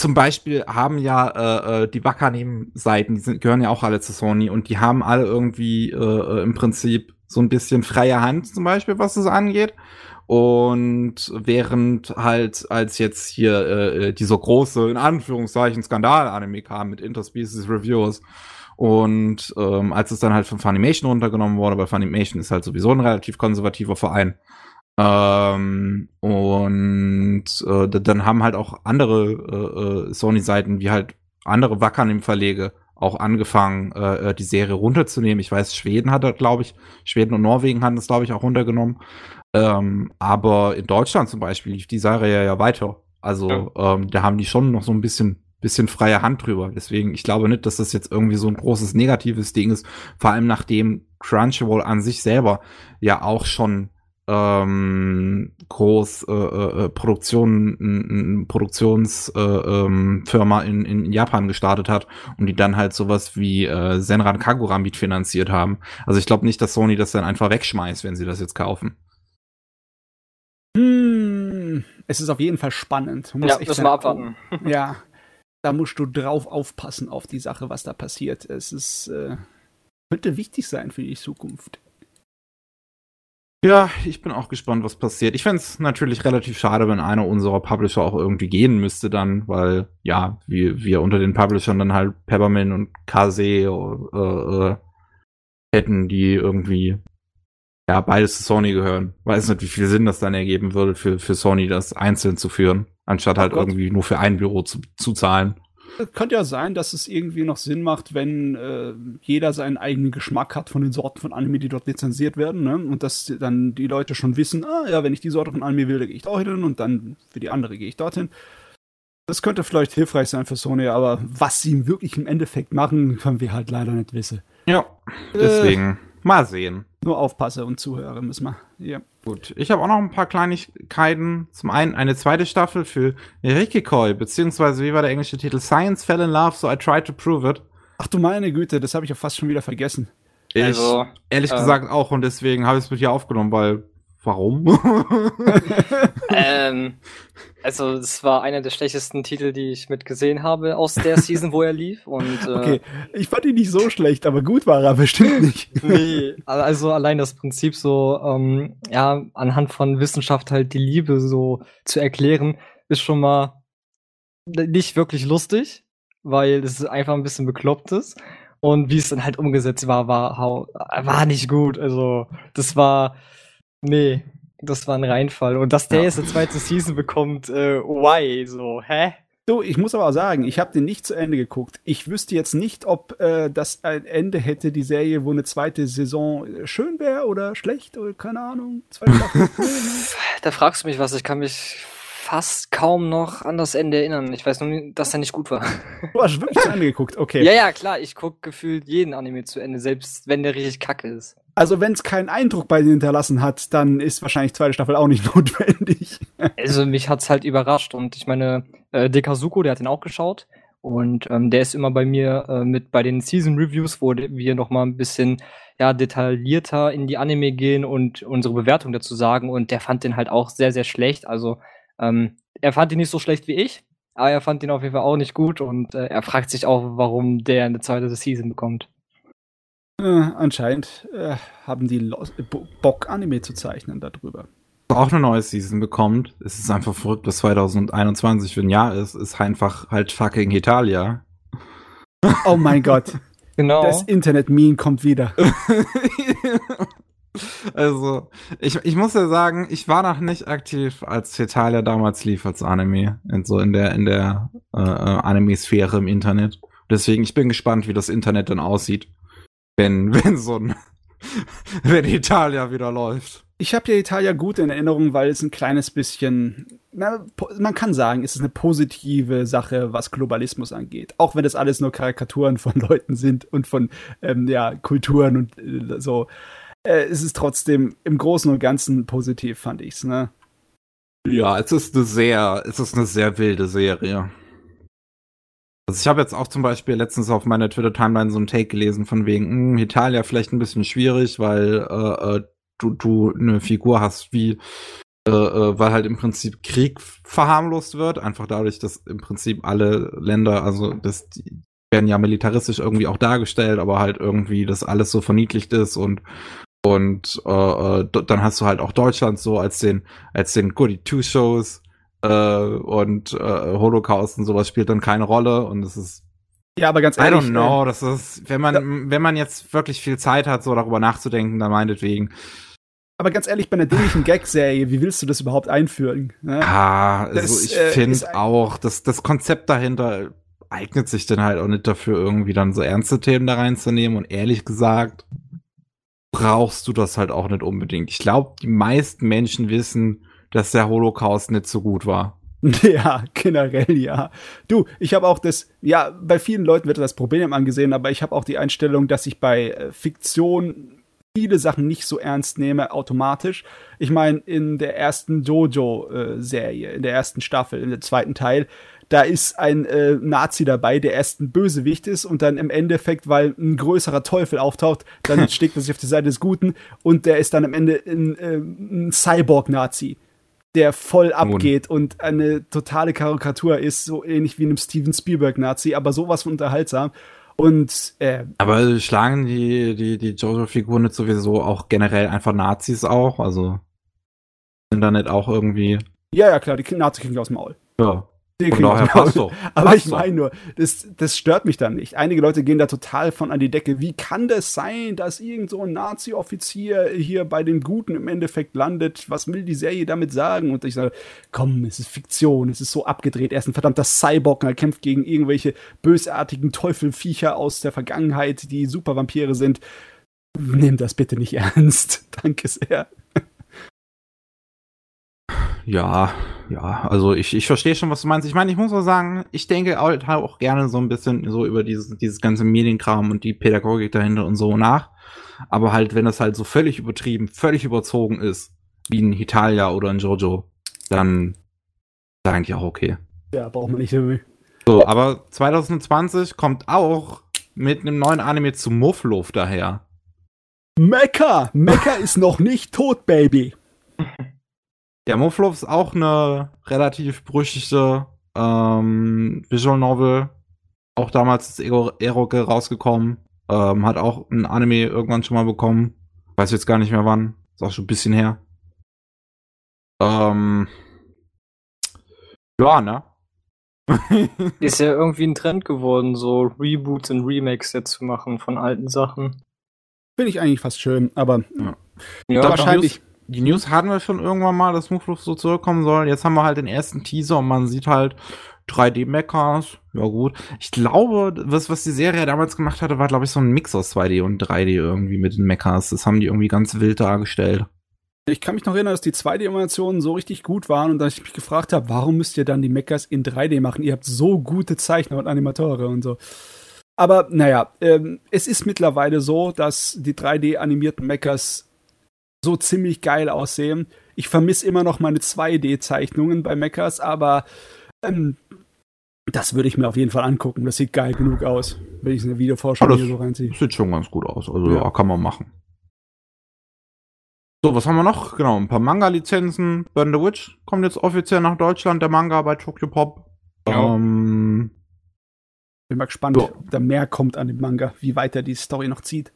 Speaker 1: zum Beispiel haben ja äh, äh die Wakanim-Seiten, die sind, gehören ja auch alle zu Sony und die haben alle irgendwie äh, äh im Prinzip so ein bisschen freie Hand zum Beispiel, was es angeht. Und während halt, als jetzt hier äh, äh dieser große, in Anführungszeichen, Skandal-Anime kam mit Interspecies Reviews, und ähm, als es dann halt von Funimation runtergenommen wurde, weil Funimation ist halt sowieso ein relativ konservativer Verein, ähm, und äh, dann haben halt auch andere äh, äh, Sony-Seiten, wie halt andere Wackern im Verlege, auch angefangen, äh, äh die Serie runterzunehmen. Ich weiß, Schweden hat das, glaube ich, Schweden und Norwegen hatten das, glaube ich, auch runtergenommen. Ähm, aber in Deutschland zum Beispiel lief die Serie ja weiter. Also ja. ähm, da haben die schon noch so ein bisschen bisschen freie Hand drüber. Deswegen, ich glaube nicht, dass das jetzt irgendwie so ein großes negatives Ding ist. Vor allem nachdem Crunchyroll an sich selber ja auch schon ähm, groß äh, äh, äh Produktion, Produktionsfirma äh, ähm, in, in Japan gestartet hat und die dann halt sowas wie äh, Senran Kagura mitfinanziert haben. Also ich glaube nicht, dass Sony das dann einfach wegschmeißt, wenn sie das jetzt kaufen.
Speaker 2: Hm, es ist auf jeden Fall spannend.
Speaker 3: Muss ja, müssen wir abwarten.
Speaker 2: Ja, da musst du drauf aufpassen auf die Sache, was da passiert. Es ist, äh, könnte wichtig sein für die Zukunft.
Speaker 1: Ja, ich bin auch gespannt, was passiert. Ich fände es natürlich relativ schade, wenn einer unserer Publisher auch irgendwie gehen müsste dann, weil ja, wir, wir unter den Publishern dann halt Peppermint und KZ äh, äh, hätten, die irgendwie ja beides zu Sony gehören. Weiß nicht, wie viel Sinn das dann ergeben würde für, für Sony, das einzeln zu führen anstatt oh halt Gott. irgendwie nur für ein Büro zu, zu zahlen.
Speaker 2: Könnte ja sein, dass es irgendwie noch Sinn macht, wenn äh, jeder seinen eigenen Geschmack hat von den Sorten von Anime, die dort lizenziert werden, ne? Und dass dann die Leute schon wissen, ah ja, wenn ich die Sorte von Anime will, dann gehe ich dorthin und dann für die andere gehe ich dorthin. Das könnte vielleicht hilfreich sein für Sony, aber was sie wirklich im Endeffekt machen, können wir halt leider nicht wissen.
Speaker 1: Ja, deswegen äh, mal sehen.
Speaker 2: Nur aufpasse und zuhöre müssen wir. Ja.
Speaker 1: Gut, ich habe auch noch ein paar Kleinigkeiten. Zum einen eine zweite Staffel für Rikikoi, beziehungsweise wie war der englische Titel? Science fell in love, so I tried to prove it.
Speaker 2: Ach du meine Güte, das habe ich ja fast schon wieder vergessen.
Speaker 1: Ich, also, ehrlich äh, gesagt auch und deswegen habe ich es mit dir aufgenommen, weil Warum?
Speaker 3: ähm, also es war einer der schlechtesten Titel, die ich mitgesehen habe aus der Season, wo er lief. Und, äh,
Speaker 2: okay, ich fand ihn nicht so schlecht, aber gut war er bestimmt nicht.
Speaker 3: nee, also allein das Prinzip so, ähm, ja, anhand von Wissenschaft halt die Liebe so zu erklären, ist schon mal nicht wirklich lustig, weil es einfach ein bisschen bekloppt ist. Und wie es dann halt umgesetzt war, war, war nicht gut. Also das war Nee, das war ein Reinfall. Und dass der ja. jetzt eine zweite Season bekommt, äh, why? So, hä?
Speaker 2: Du, ich muss aber sagen, ich habe den nicht zu Ende geguckt. Ich wüsste jetzt nicht, ob äh, das ein Ende hätte, die Serie, wo eine zweite Saison äh, schön wäre oder schlecht oder keine Ahnung.
Speaker 3: da fragst du mich was. Ich kann mich fast kaum noch an das Ende erinnern. Ich weiß nur, dass er nicht gut war.
Speaker 2: Du hast wirklich zu Ende geguckt, okay.
Speaker 3: Ja, ja, klar. Ich gucke gefühlt jeden Anime zu Ende, selbst wenn der richtig kacke ist.
Speaker 2: Also wenn es keinen Eindruck bei dir hinterlassen hat, dann ist wahrscheinlich zweite Staffel auch nicht notwendig.
Speaker 3: also mich hat's halt überrascht und ich meine, äh, Dekazuko, der hat den auch geschaut Und ähm, der ist immer bei mir äh, mit bei den Season Reviews, wo wir noch mal ein bisschen ja, detaillierter in die Anime gehen und unsere Bewertung dazu sagen. Und der fand den halt auch sehr, sehr schlecht. Also ähm, er fand ihn nicht so schlecht wie ich, aber er fand ihn auf jeden Fall auch nicht gut. Und äh, er fragt sich auch, warum der eine zweite Season bekommt.
Speaker 2: Äh, anscheinend äh, haben die Los Bock, Anime zu zeichnen darüber.
Speaker 1: Auch eine neue Season bekommt. Es ist einfach verrückt, dass 2021 für ein Jahr ist. Ist einfach halt fucking Italia.
Speaker 2: Oh mein Gott.
Speaker 3: Genau.
Speaker 2: Das Internet-Meme kommt wieder.
Speaker 1: also, ich, ich muss ja sagen, ich war noch nicht aktiv, als Tetalia damals lief als Anime. Und so in der, in der äh, äh, Anime-Sphäre im Internet. Deswegen, ich bin gespannt, wie das Internet dann aussieht, wenn, wenn so ein, wenn Italia wieder läuft.
Speaker 2: Ich habe ja Italia gut in Erinnerung, weil es ein kleines bisschen, na, man kann sagen, es ist eine positive Sache, was Globalismus angeht. Auch wenn das alles nur Karikaturen von Leuten sind und von ähm, ja, Kulturen und äh, so. Äh, es ist trotzdem im Großen und Ganzen positiv, fand ich's, ne?
Speaker 1: Ja, es ist eine sehr, es ist eine sehr wilde Serie. Also ich habe jetzt auch zum Beispiel letztens auf meiner Twitter-Timeline so einen Take gelesen von wegen, mh, hm, Italia vielleicht ein bisschen schwierig, weil äh, äh du, du eine Figur hast wie, äh, äh, weil halt im Prinzip Krieg verharmlost wird, einfach dadurch, dass im Prinzip alle Länder, also das die werden ja militaristisch irgendwie auch dargestellt, aber halt irgendwie das alles so verniedlicht ist und und äh, äh dann hast du halt auch Deutschland so als den als den Goody Two Shows äh, und äh, Holocaust und sowas spielt dann keine Rolle und es ist
Speaker 2: ja, aber ganz ehrlich.
Speaker 1: I don't know, das ist, wenn man, wenn man jetzt wirklich viel Zeit hat, so darüber nachzudenken, dann meinetwegen.
Speaker 2: Aber ganz ehrlich, bei einer dämlichen Gag-Serie, wie willst du das überhaupt einführen?
Speaker 1: Ne? Ah, also das, ich äh, finde auch, dass das Konzept dahinter eignet sich dann halt auch nicht dafür, irgendwie dann so ernste Themen da reinzunehmen. Und ehrlich gesagt, brauchst du das halt auch nicht unbedingt. Ich glaube, die meisten Menschen wissen, dass der Holocaust nicht so gut war.
Speaker 2: Ja, generell ja. Du, ich habe auch das, ja, bei vielen Leuten wird das Problem angesehen, aber ich habe auch die Einstellung, dass ich bei äh, Fiktion viele Sachen nicht so ernst nehme, automatisch. Ich meine, in der ersten Jojo-Serie, in der ersten Staffel, in der zweiten Teil, da ist ein äh, Nazi dabei, der erst ein Bösewicht ist und dann im Endeffekt, weil ein größerer Teufel auftaucht, dann schlägt er sich auf die Seite des Guten und der ist dann am Ende ein, äh, ein Cyborg-Nazi der voll abgeht und eine totale Karikatur ist, so ähnlich wie einem Steven Spielberg-Nazi, aber sowas von unterhaltsam. Und äh,
Speaker 1: aber schlagen die die die Jojo-Figuren nicht sowieso auch generell einfach Nazis auch? Also sind da nicht auch irgendwie?
Speaker 2: Ja, ja klar, die Nazi kriegen aus dem Maul.
Speaker 1: Ja.
Speaker 2: Den Von daher passt doch. Aber passt ich meine nur, das, das stört mich dann nicht. Einige Leute gehen da total von an die Decke. Wie kann das sein, dass irgend so ein Nazi-Offizier hier bei den Guten im Endeffekt landet? Was will die Serie damit sagen? Und ich sage, komm, es ist Fiktion, es ist so abgedreht. Er ist ein verdammter Cyborg und er kämpft gegen irgendwelche bösartigen Teufelviecher aus der Vergangenheit, die Supervampire sind. Nimm das bitte nicht ernst. Danke sehr.
Speaker 1: Ja, ja, also ich, ich verstehe schon, was du meinst. Ich meine, ich muss auch sagen, ich denke halt auch gerne so ein bisschen so über dieses, dieses ganze Medienkram und die Pädagogik dahinter und so nach. Aber halt, wenn das halt so völlig übertrieben, völlig überzogen ist, wie ein Hitalia oder ein Jojo, dann ist eigentlich auch okay.
Speaker 2: Ja, braucht man nicht so.
Speaker 1: So, aber 2020 kommt auch mit einem neuen Anime zu Muffluff daher.
Speaker 2: Mecha! Mecha ist noch nicht tot, Baby.
Speaker 1: Ja, Moflov ist auch eine relativ brüchige ähm, Visual Novel. Auch damals ist Eroge rausgekommen. Ähm, hat auch ein Anime irgendwann schon mal bekommen. Weiß jetzt gar nicht mehr wann. Ist auch schon ein bisschen her. Ähm, ja, ne?
Speaker 3: ist ja irgendwie ein Trend geworden, so Reboots und Remakes jetzt zu machen von alten Sachen.
Speaker 2: Finde ich eigentlich fast schön, aber
Speaker 1: ja. Ja, wahrscheinlich die News hatten wir schon irgendwann mal, dass Mufluff so zurückkommen soll. Jetzt haben wir halt den ersten Teaser und man sieht halt 3D-Mechas. Ja gut. Ich glaube, was, was die Serie damals gemacht hatte, war, glaube ich, so ein Mix aus 2D und 3D irgendwie mit den Mechas. Das haben die irgendwie ganz wild dargestellt.
Speaker 2: Ich kann mich noch erinnern, dass die 2D-Animationen so richtig gut waren und dass ich mich gefragt habe, warum müsst ihr dann die Mechas in 3D machen? Ihr habt so gute Zeichner und Animatoren und so. Aber naja, ähm, es ist mittlerweile so, dass die 3D-animierten Mechas so ziemlich geil aussehen. Ich vermisse immer noch meine 2D-Zeichnungen bei Mechas, aber ähm, Das würde ich mir auf jeden Fall angucken. Das sieht geil genug aus, wenn ich es in der Videovorschau
Speaker 1: Ja,
Speaker 2: hier so reinziehe.
Speaker 1: Sieht schon ganz gut aus. Also
Speaker 2: Ja.
Speaker 1: ja, kann man machen. So, was haben wir noch? Genau, ein paar Manga-Lizenzen. Burn the Witch kommt jetzt offiziell nach Deutschland, der Manga bei Tokyo Pop.
Speaker 3: Ja.
Speaker 1: Ähm,
Speaker 2: Bin mal gespannt, ob da mehr kommt an dem Manga, wie weit er die Story noch zieht.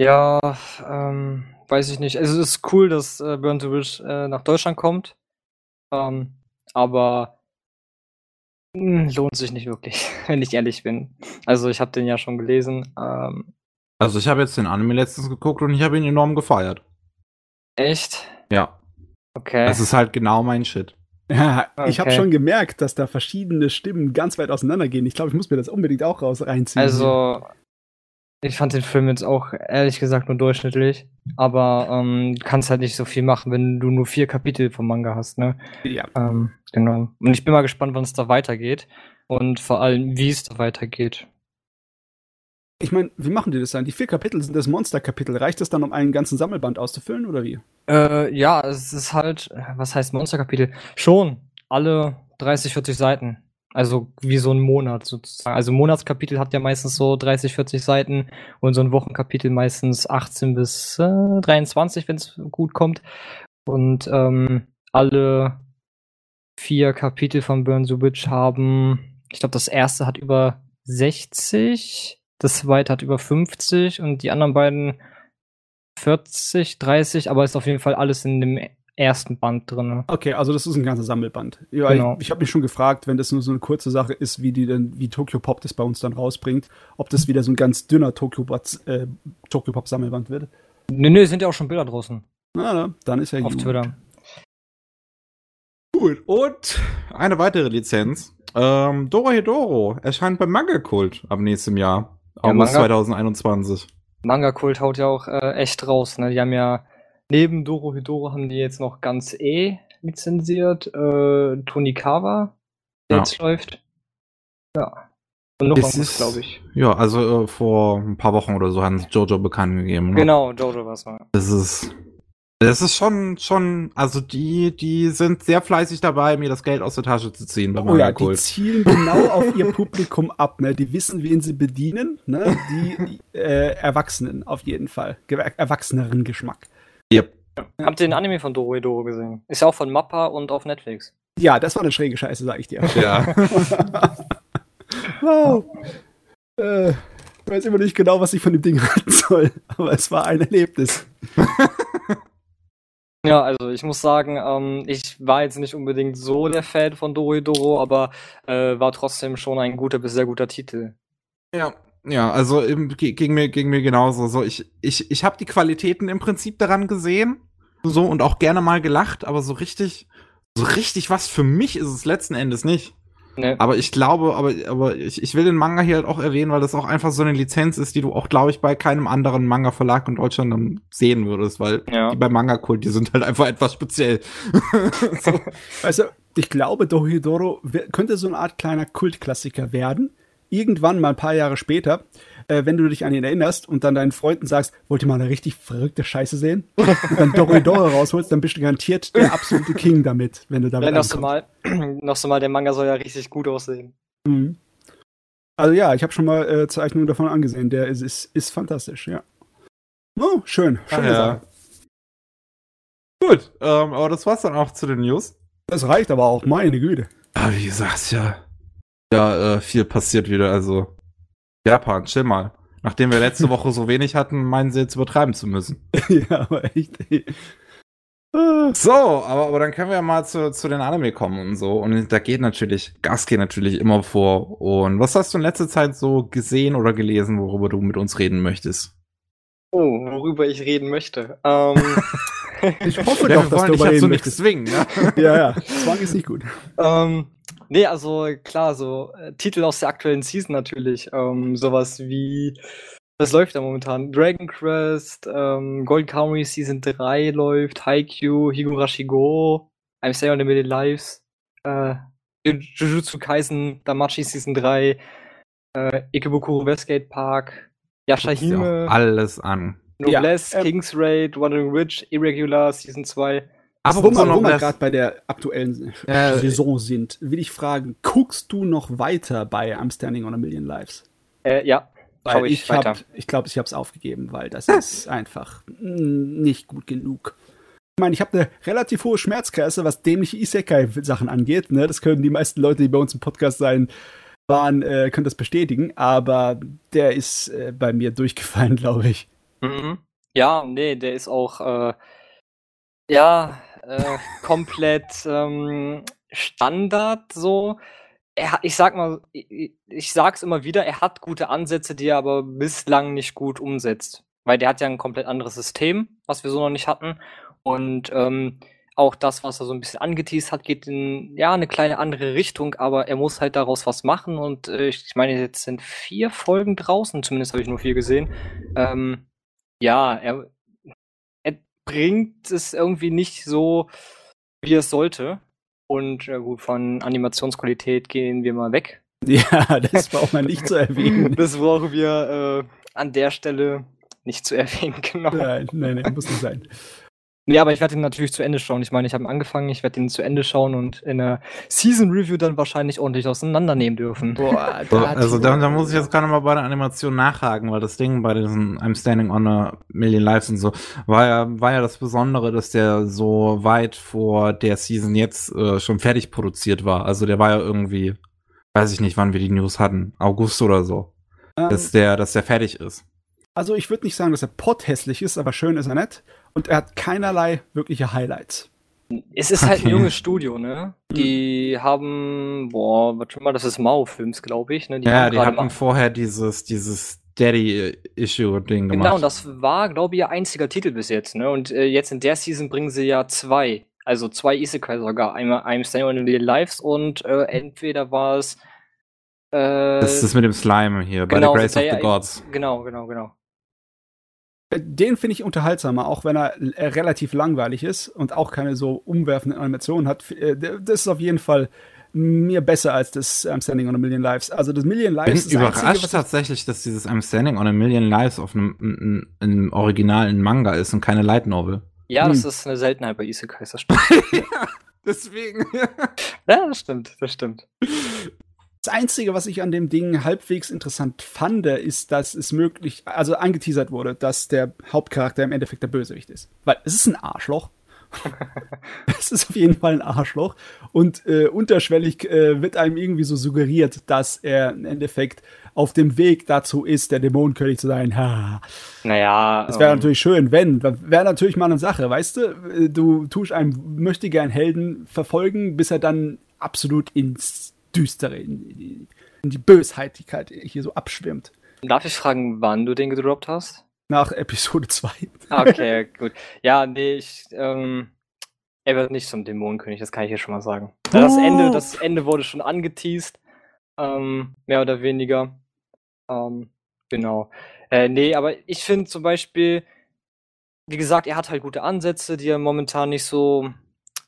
Speaker 3: Ja, ähm, weiß ich nicht. Also, es ist cool, dass äh, Burn to Wish äh, nach Deutschland kommt. Ähm, aber mh, lohnt sich nicht wirklich, wenn ich ehrlich bin. Also, ich habe den ja schon gelesen. Ähm,
Speaker 1: also ich habe jetzt den Anime letztens geguckt und ich habe ihn enorm gefeiert.
Speaker 3: echt?
Speaker 1: Ja,
Speaker 3: Okay.
Speaker 1: das ist halt genau mein Shit.
Speaker 2: Ja, ich habe
Speaker 3: Okay.
Speaker 2: schon gemerkt, dass da verschiedene Stimmen ganz weit auseinandergehen. Ich glaube, ich muss mir das unbedingt auch raus reinziehen.
Speaker 3: Also, ich fand den Film jetzt auch ehrlich gesagt nur durchschnittlich. Aber ähm, du kannst halt nicht so viel machen, wenn du nur vier Kapitel vom Manga hast, ne?
Speaker 2: ja.
Speaker 3: Ähm, genau. Und ich bin mal gespannt, wann es da weitergeht. Und vor allem, wie es da weitergeht.
Speaker 2: Ich meine, wie machen die das dann? Die vier Kapitel sind das Monsterkapitel. Reicht das dann, um einen ganzen Sammelband auszufüllen oder wie?
Speaker 3: Äh, ja, es ist halt, was heißt Monsterkapitel? Schon alle 30, 40 Seiten. Also wie so ein Monat sozusagen. Also ein Monatskapitel hat ja meistens so 30, 40 Seiten und so ein Wochenkapitel meistens 18 bis äh, 23, wenn es gut kommt. Und ähm, alle vier Kapitel von Burn the Witch haben, ich glaube, das erste hat über 60, das zweite hat über 50 und die anderen beiden 40, 30, aber ist auf jeden Fall alles in dem ersten Band drin.
Speaker 2: Okay, also das ist ein ganzer Sammelband. Ja,
Speaker 3: Genau.
Speaker 2: Ich, ich habe mich schon gefragt, wenn das nur so eine kurze Sache ist, wie die denn, wie Tokyo Pop das bei uns dann rausbringt, ob das wieder so ein ganz dünner Tokyo Pop, äh, Tokyo Pop Sammelband wird.
Speaker 3: Nö, nö, sind ja auch schon Bilder draußen
Speaker 2: Na, na, dann ist ja
Speaker 3: auf
Speaker 2: gut.
Speaker 3: Twitter.
Speaker 1: Gut. Und eine weitere Lizenz. Ähm, Doro Hedoro erscheint beim Manga Kult ab nächstem Jahr.
Speaker 3: Ja,
Speaker 1: August
Speaker 3: Manga-
Speaker 1: 2021.
Speaker 3: Manga-Kult haut ja auch äh, echt raus. Ne? Die haben ja neben Doro Hidoro haben die jetzt noch ganz E lizenziert. Äh, Tonikawa, der
Speaker 1: Ja.
Speaker 3: jetzt läuft. Ja. Und noch irgendwas,
Speaker 1: ist-
Speaker 3: glaube ich.
Speaker 1: Ja, also äh, vor ein paar Wochen oder so haben sie Jojo bekannt gegeben. Ne?
Speaker 3: Genau, Jojo war es mal.
Speaker 1: Das ist. Das ist schon, schon, also die, die sind sehr fleißig dabei, mir das Geld aus der Tasche zu ziehen beim
Speaker 2: Oh ja, die zielen genau auf ihr Publikum ab. Ne? Die wissen, wen sie bedienen. Ne? Die äh, Erwachsenen auf jeden Fall. Erwachseneren Geschmack.
Speaker 1: Yep.
Speaker 3: Habt ihr den Anime von Doro Hidoro gesehen? Ist ja auch von Mappa und auf Netflix.
Speaker 2: Ja, das war eine schräge Scheiße, sag ich dir.
Speaker 1: Ja.
Speaker 2: wow. Äh, ich weiß immer nicht genau, was ich von dem Ding halten soll, aber es war ein Erlebnis.
Speaker 3: Ja, also ich muss sagen, ähm, ich war jetzt nicht unbedingt so der Fan von Doro Hidoro, aber äh, war trotzdem schon ein guter bis sehr guter Titel.
Speaker 1: Ja, ja, also ging mir ging mir genauso. So ich ich ich habe die Qualitäten im Prinzip daran gesehen, so und auch gerne mal gelacht, aber so richtig so richtig was für mich ist es letzten Endes nicht.
Speaker 3: Ne?
Speaker 1: Aber ich glaube, aber aber ich, ich will den Manga hier halt auch erwähnen, weil das auch einfach so eine Lizenz ist, die du auch glaube ich bei keinem anderen Manga Verlag in Deutschland dann sehen würdest, weil
Speaker 3: Ja.
Speaker 1: die bei Manga Kult, die sind halt einfach etwas speziell. so.
Speaker 2: Also, ich glaube, Dohidoro könnte so eine Art kleiner Kultklassiker werden. Irgendwann mal ein paar Jahre später, äh, wenn du dich an ihn erinnerst und dann deinen Freunden sagst, wollt ihr mal eine richtig verrückte Scheiße sehen? Und dann Dohidoro rausholst, dann bist du garantiert der absolute King damit, wenn du damit
Speaker 3: Ja, noch so mal, noch so mal, der Manga soll ja richtig gut aussehen.
Speaker 2: Mhm. Also ja, ich habe schon mal äh, Zeichnungen davon angesehen. Der ist, ist, ist fantastisch, ja. Oh, schön. Schöne
Speaker 1: ja.
Speaker 2: Sache.
Speaker 1: Gut, ähm, aber das war's dann auch zu den News.
Speaker 2: Das reicht aber auch, meine Güte.
Speaker 1: Ja, wie gesagt, ja. Ja, äh, viel passiert wieder. Also, Japan, chill mal. Nachdem wir letzte Woche so wenig hatten, meinen sie jetzt übertreiben zu müssen.
Speaker 2: ja, aber echt. ey.
Speaker 1: So, aber, aber dann können wir ja mal zu, zu den Anime kommen und so. Und da geht natürlich, Gas geht natürlich immer vor. Und was hast du in letzter Zeit so gesehen oder gelesen, worüber du mit uns reden möchtest?
Speaker 3: Oh, worüber ich reden möchte. Ähm,
Speaker 2: Ich hoffe
Speaker 1: Ja,
Speaker 2: doch, dass du
Speaker 1: dich
Speaker 2: darüber
Speaker 1: dazu
Speaker 2: reden
Speaker 1: nicht
Speaker 2: möchtest.
Speaker 1: zwingen, ja?
Speaker 2: Ja, ja. Zwang ist nicht gut.
Speaker 3: ähm, nee, also klar, so äh, Titel aus der aktuellen Season natürlich. Ähm, sowas wie, was läuft da momentan? Dragon Quest, ähm, Golden Kamuy Season 3 läuft, Haikyuu, Higurashi Go, I'm Stay on the Middle Lives, äh, Ju- Jujutsu Kaisen, Damachi Season 3, äh, Ikebukuro Westgate Park, Yashahime.
Speaker 1: Ja, alles an.
Speaker 3: Noblesse,
Speaker 2: Ja, ähm,
Speaker 3: King's Raid, Wandering Witch, Irregular, Season 2.
Speaker 2: Aber wo, wir, gerade bei der aktuellen äh, Saison sind, will ich fragen, guckst du noch weiter bei I'm Standing on a Million Lives?
Speaker 3: Äh, ja.
Speaker 2: Weil ich, ich glaube, ich, glaub, ich habe es aufgegeben, weil das ist einfach nicht gut genug. Ich meine, ich habe eine relativ hohe Schmerzgrenze, was dämliche Isekai-Sachen angeht. Ne? Das können die meisten Leute, die bei uns im Podcast sein waren, äh, können das bestätigen. Aber der ist äh, bei mir durchgefallen, glaube ich.
Speaker 3: Mhm. Ja, nee, der ist auch äh, ja äh, komplett ähm, Standard so. Er, ich sag mal, ich, ich sag's immer wieder, er hat gute Ansätze, die er aber bislang nicht gut umsetzt. Weil der hat ja ein komplett anderes System, was wir so noch nicht hatten. Und ähm, auch das, was er so ein bisschen angeteased hat, geht in ja eine kleine andere Richtung, aber er muss halt daraus was machen. Und äh, ich meine, jetzt sind vier Folgen draußen, zumindest habe ich nur vier gesehen. Ähm, ja, er, er bringt es irgendwie nicht so, wie es sollte. Und äh, gut, von Animationsqualität gehen wir mal weg.
Speaker 2: Ja, das braucht man nicht zu erwähnen.
Speaker 3: das brauchen wir äh, an der Stelle nicht zu erwähnen, genau.
Speaker 2: Nein, nein, nein, muss nicht sein.
Speaker 3: Ja, aber ich werde ihn natürlich zu Ende schauen. Ich meine, ich habe angefangen, ich werde ihn zu Ende schauen und in der Season Review dann wahrscheinlich ordentlich auseinandernehmen dürfen.
Speaker 1: Boah, da also da, da, muss ich jetzt gerade mal bei der Animation nachhaken, weil das Ding bei diesen I'm Standing on a Million Lives und so war ja, war ja das Besondere, dass der so weit vor der Season jetzt äh, schon fertig produziert war. Also der war ja irgendwie, weiß ich nicht, wann wir die News hatten, August oder so, ähm, dass der, dass der fertig ist.
Speaker 2: Also ich würde nicht sagen, dass er potthässlich ist, aber schön ist er nett. Und er hat keinerlei wirkliche Highlights.
Speaker 3: Es ist halt ein junges Studio, ne? Die mhm. haben, boah, was schon mal, das ist Mao-Films, glaube ich. Ne?
Speaker 1: Die ja, die hatten vorher dieses, dieses Daddy-Issue-Ding
Speaker 3: gemacht. Genau, und das war, glaube ich, ihr einziger Titel bis jetzt, ne? Und äh, jetzt in der Season bringen sie ja zwei. Also zwei Isekai sogar. Einmal I'm Staying on the Lives und äh, entweder war es.
Speaker 1: Äh, das ist das mit dem Slime hier, genau, bei The Grace of the Gods.
Speaker 3: Genau, genau, genau.
Speaker 2: Den finde ich unterhaltsamer, auch wenn er äh, relativ langweilig ist und auch keine so umwerfenden Animationen hat. Äh, das ist auf jeden Fall mir besser als das I'm Standing on a Million Lives. Also das Million Lives
Speaker 1: Ich bin überrascht Einzige, tatsächlich, dass dieses I'm Standing on a Million Lives auf einem, einem, originalen Manga ist und keine Light Novel.
Speaker 3: Ja, hm. das ist eine Seltenheit bei Isekais, das stimmt.
Speaker 1: ja, deswegen.
Speaker 3: ja, das stimmt, das stimmt.
Speaker 2: Das Einzige, was ich an dem Ding halbwegs interessant fand, ist, dass es möglich, also angeteasert wurde, dass der Hauptcharakter im Endeffekt der Bösewicht ist. Weil es ist ein Arschloch. es ist auf jeden Fall ein Arschloch. Und äh, unterschwellig äh, wird einem irgendwie so suggeriert, dass er im Endeffekt auf dem Weg dazu ist, der Dämonenkönig zu sein. Ha.
Speaker 3: Naja.
Speaker 2: Das wäre ähm, natürlich schön, wenn. Wäre natürlich mal eine Sache, weißt du? Du tust einen möchte gern Helden verfolgen, bis er dann absolut ins Düstere, in die, in die Bösheitigkeit hier so abschwimmt.
Speaker 3: Darf ich fragen, wann du den gedroppt hast?
Speaker 2: Nach Episode 2.
Speaker 3: Okay, gut. Ja, nee, ich, ähm, er wird nicht zum Dämonenkönig, das kann ich hier schon mal sagen. Oh. Das, Ende, das Ende wurde schon angeteased, ähm, mehr oder weniger. Ähm, genau. Äh, nee, aber ich finde zum Beispiel, wie gesagt, er hat halt gute Ansätze, die er momentan nicht so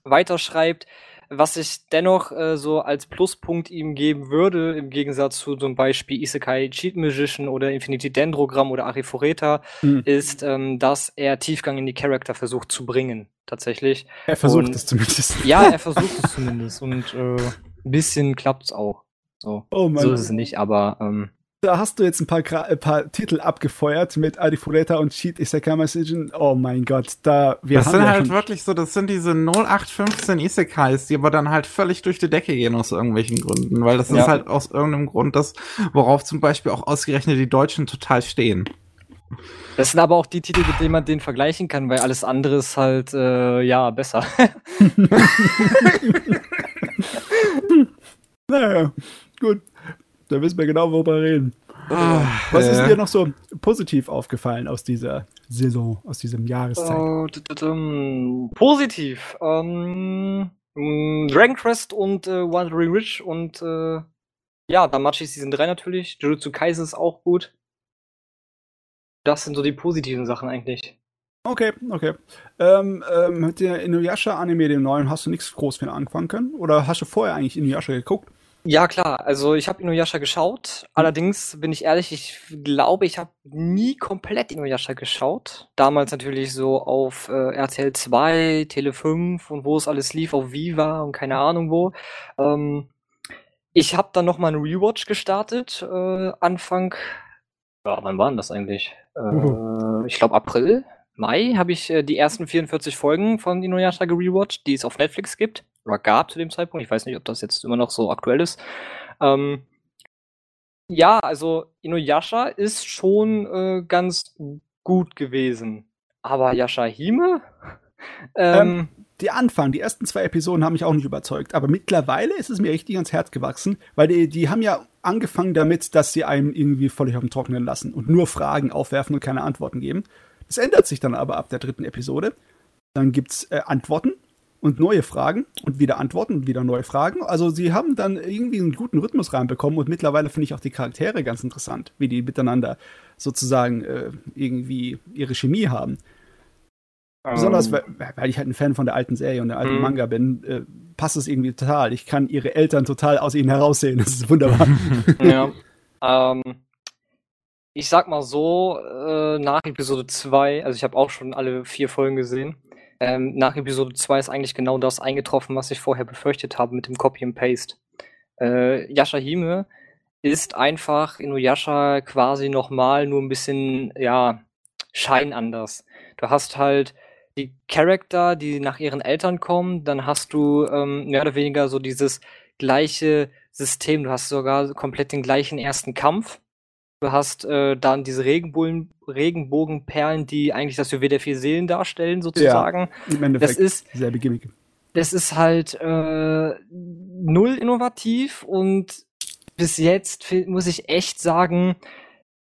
Speaker 3: weiterschreibt. Was ich dennoch äh, so als Pluspunkt ihm geben würde, im Gegensatz zu zum Beispiel Isekai Cheat Magician oder Infinity Dendrogramm oder Arifureta, mhm. ist, ähm, dass er Tiefgang in die Charakter versucht zu bringen, tatsächlich.
Speaker 2: Er versucht es zumindest.
Speaker 3: Ja, er versucht es zumindest und äh, ein bisschen klappt es auch. So. Oh so ist es nicht, aber ähm,
Speaker 2: da hast du jetzt ein paar, ein paar Titel abgefeuert mit Arifureta und Cheat Isekai Message. Oh mein Gott, da
Speaker 1: wir Das sind ja halt wirklich so, das sind diese 0815 Isekais, die aber dann halt völlig durch die Decke gehen aus irgendwelchen Gründen, weil das ja. ist halt aus irgendeinem Grund das, worauf zum Beispiel auch ausgerechnet die Deutschen total stehen.
Speaker 3: Das sind aber auch die Titel, mit denen man den vergleichen kann, weil alles andere ist halt, äh, ja, besser.
Speaker 2: naja, gut. Da wissen wir genau, worüber wir reden. Ah, Was ist dir noch so positiv aufgefallen aus dieser Saison, aus diesem Jahreszeit?
Speaker 3: Uh, positiv. Um, ähm, Dragon Quest und äh, Wandering Rich und äh, ja, Damachi Season 3 natürlich. Jujutsu Kaisen ist auch gut. Das sind so die positiven Sachen eigentlich.
Speaker 2: Okay, okay. Ähm, ähm, mit der Inuyasha-Anime, dem neuen, hast du nichts groß für anfangen können? Oder hast du vorher eigentlich Inuyasha geguckt?
Speaker 3: Ja, klar. Also ich habe Inuyasha geschaut. Allerdings bin ich ehrlich, ich glaube, ich habe nie komplett Inuyasha geschaut. Damals natürlich so auf äh, RTL 2, Tele 5 und wo es alles lief, auf Viva und keine Ahnung wo. Ähm, ich habe dann noch mal einen Rewatch gestartet, äh, Anfang. Ja, wann war denn das eigentlich? Äh, ich glaube April, Mai habe ich äh, die ersten 44 Folgen von Inuyasha gerewatcht, die es auf Netflix gibt oder gab zu dem Zeitpunkt. Ich weiß nicht, ob das jetzt immer noch so aktuell ist. Ähm, ja, also Inuyasha ist schon äh, ganz gut gewesen. Aber Yashahime?
Speaker 2: Ähm, ähm, die Anfang, die ersten zwei Episoden haben mich auch nicht überzeugt. Aber mittlerweile ist es mir richtig ans Herz gewachsen, weil die, die haben ja angefangen damit, dass sie einem irgendwie völlig auf dem Trockenen lassen und nur Fragen aufwerfen und keine Antworten geben. Das ändert sich dann aber ab der dritten Episode. Dann gibt's äh, Antworten und neue Fragen und wieder Antworten und wieder neue Fragen. Also sie haben dann irgendwie einen guten Rhythmus reinbekommen und mittlerweile finde ich auch die Charaktere ganz interessant, wie die miteinander sozusagen äh, irgendwie ihre Chemie haben. Um. Besonders, ähm. weil, weil, ich halt ein Fan von der alten Serie und der alten mm. Manga bin, äh, passt es irgendwie total. Ich kann ihre Eltern total aus ihnen heraussehen. Das ist wunderbar.
Speaker 3: ja. Ähm, ich sag mal so, äh, nach Episode 2, also ich habe auch schon alle vier Folgen gesehen, ähm, nach Episode 2 ist eigentlich genau das eingetroffen, was ich vorher befürchtet habe mit dem Copy and Paste. Äh, Yashahime ist einfach Inuyasha quasi nochmal nur ein bisschen, ja, Schein anders. Du hast halt die Charakter, die nach ihren Eltern kommen, dann hast du ähm, mehr oder weniger so dieses gleiche System. Du hast sogar komplett den gleichen ersten Kampf. Du hast äh, dann diese Regenbogen, Regenbogenperlen, die eigentlich das Juwel der vier Seelen darstellen, sozusagen. Ja, im Endeffekt. Das ist, selbe Gimmick. Das ist halt äh, null innovativ und bis jetzt muss ich echt sagen,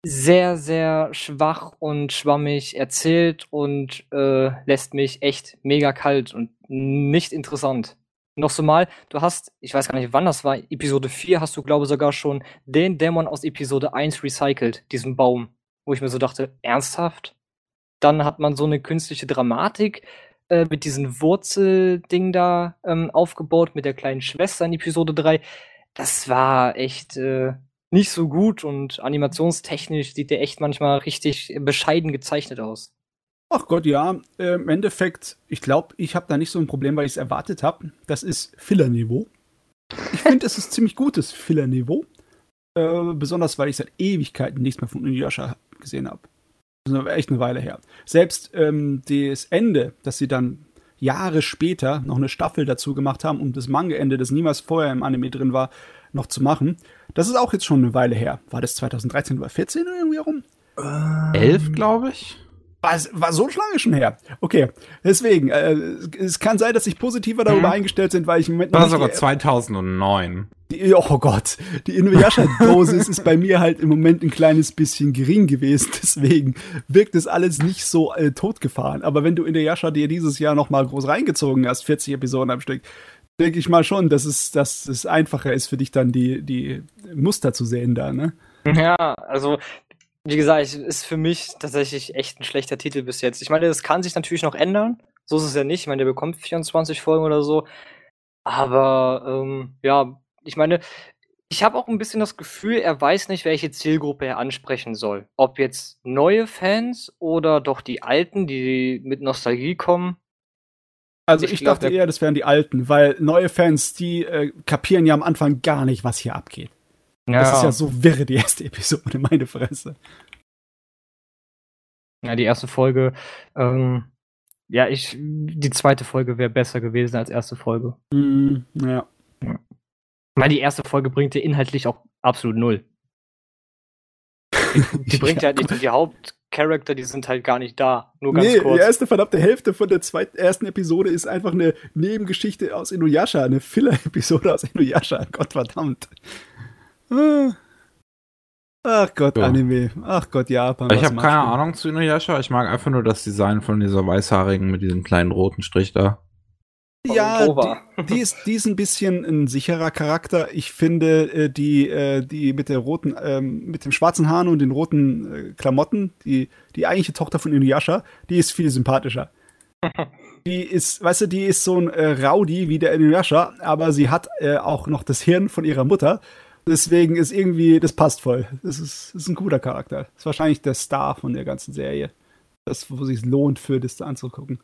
Speaker 3: sehr, sehr schwach und schwammig erzählt und äh, lässt mich echt mega kalt und nicht interessant noch so mal, du hast, ich weiß gar nicht, wann das war, Episode 4 hast du, glaube ich, sogar schon den Dämon aus Episode 1 recycelt, diesen Baum, wo ich mir so dachte, ernsthaft? Dann hat man so eine künstliche Dramatik äh, mit diesem Wurzelding da ähm, aufgebaut, mit der kleinen Schwester in Episode 3. Das war echt äh, nicht so gut und animationstechnisch sieht der echt manchmal richtig bescheiden gezeichnet aus.
Speaker 2: Ach Gott, ja. Äh, Im Endeffekt, ich glaube, ich habe da nicht so ein Problem, weil ich es erwartet habe. Das ist Filler-Niveau. Ich finde, es ist ziemlich gutes Filler-Niveau. Äh, besonders, weil ich seit Ewigkeiten nichts mehr von Inuyasha gesehen habe. Das ist echt eine Weile her. Selbst ähm, das Ende, dass sie dann Jahre später noch eine Staffel dazu gemacht haben, um das Manga-Ende, das niemals vorher im Anime drin war, noch zu machen. Das ist auch jetzt schon eine Weile her. War das 2013 oder 2014 oder irgendwie herum?
Speaker 1: Elf, glaube ich.
Speaker 2: War, war so lange schon her. Okay, deswegen, äh, es kann sein, dass sich positiver darüber mhm. eingestellt sind, weil ich im Moment
Speaker 1: War sogar 2009.
Speaker 2: Die, oh Gott, die Inuyasha-Dosis ist bei mir halt im Moment ein kleines bisschen gering gewesen, deswegen wirkt das alles nicht so äh, totgefahren. Aber wenn du Inuyasha dir dieses Jahr noch mal groß reingezogen hast, 40 Episoden am Stück, denke ich mal schon, dass es, dass es einfacher ist für dich dann die, die Muster zu sehen da, ne?
Speaker 3: Ja, also wie gesagt, ist für mich tatsächlich echt ein schlechter Titel bis jetzt. Ich meine, das kann sich natürlich noch ändern. So ist es ja nicht. Ich meine, der bekommt 24 Folgen oder so. Aber ähm, ja, ich meine, ich habe auch ein bisschen das Gefühl, er weiß nicht, welche Zielgruppe er ansprechen soll. Ob jetzt neue Fans oder doch die alten, die mit Nostalgie kommen.
Speaker 2: Also ich, ich glaub, dachte eher, das wären die alten, weil neue Fans, die äh, kapieren ja am Anfang gar nicht, was hier abgeht. Ja. Das ist ja so wirre, die erste Episode, meine Fresse.
Speaker 3: Ja, die erste Folge, ähm, ja, ich, die zweite Folge wäre besser gewesen als erste Folge.
Speaker 2: Mm, ja. ja.
Speaker 3: Weil die erste Folge bringt dir inhaltlich auch absolut null. Die, die bringt ja, halt nicht, die Hauptcharakter, die sind halt gar nicht da. Nur ganz nee, kurz.
Speaker 2: Die erste verdammte Hälfte von der zweiten, ersten Episode ist einfach eine Nebengeschichte aus Inuyasha, eine Filler-Episode aus Inuyasha. Gott verdammt. Ach Gott, ja. Anime. Ach Gott, Japan.
Speaker 1: Ich habe keine du? Ahnung zu Inuyasha. Ich mag einfach nur das Design von dieser weißhaarigen mit diesem kleinen roten Strich da.
Speaker 2: Ja, die, die, ist, die ist ein bisschen ein sicherer Charakter. Ich finde, äh, die, äh, die mit der roten, ähm, mit dem schwarzen Haaren und den roten äh, Klamotten, die, die eigentliche Tochter von Inuyasha, die ist viel sympathischer. die ist, weißt du, die ist so ein äh, Rowdy wie der Inuyasha, aber sie hat äh, auch noch das Hirn von ihrer Mutter. Deswegen ist irgendwie, das passt voll. Das ist, das ist ein guter Charakter. Das ist wahrscheinlich der Star von der ganzen Serie. Das, wo sich lohnt, für das anzugucken.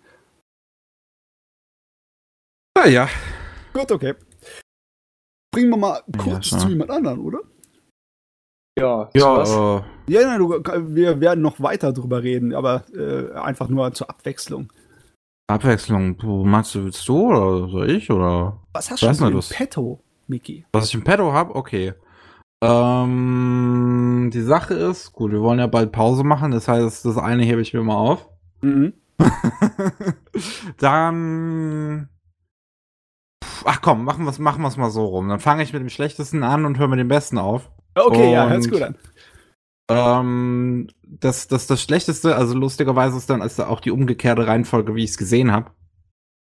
Speaker 1: Ja, ja.
Speaker 2: Gut, okay. Bringen wir mal kurz
Speaker 1: Ja,
Speaker 2: zu jemand anderen, oder?
Speaker 3: Ja,
Speaker 1: Ja, äh,
Speaker 2: Ja, nein, du, wir werden noch weiter drüber reden, aber äh, einfach nur zur Abwechslung.
Speaker 1: Abwechslung. Meinst du, willst du oder soll ich? Oder
Speaker 2: Was hast du denn? Petto, Miki?
Speaker 1: was ich im Petto habe? Okay. Ähm, die Sache ist, gut, wir wollen ja bald Pause machen, das heißt, das eine hebe ich mir mal auf.
Speaker 2: Mhm.
Speaker 1: Dann. Pff, Ach komm, machen wir es machen wir's mal so rum. Dann fange ich mit dem Schlechtesten an und höre mit dem Besten auf.
Speaker 2: Okay, ja, hört's
Speaker 1: Und-
Speaker 2: gut an.
Speaker 1: Ähm, das, das, das Schlechteste, also lustigerweise ist dann ist da auch die umgekehrte Reihenfolge, wie ich es gesehen habe.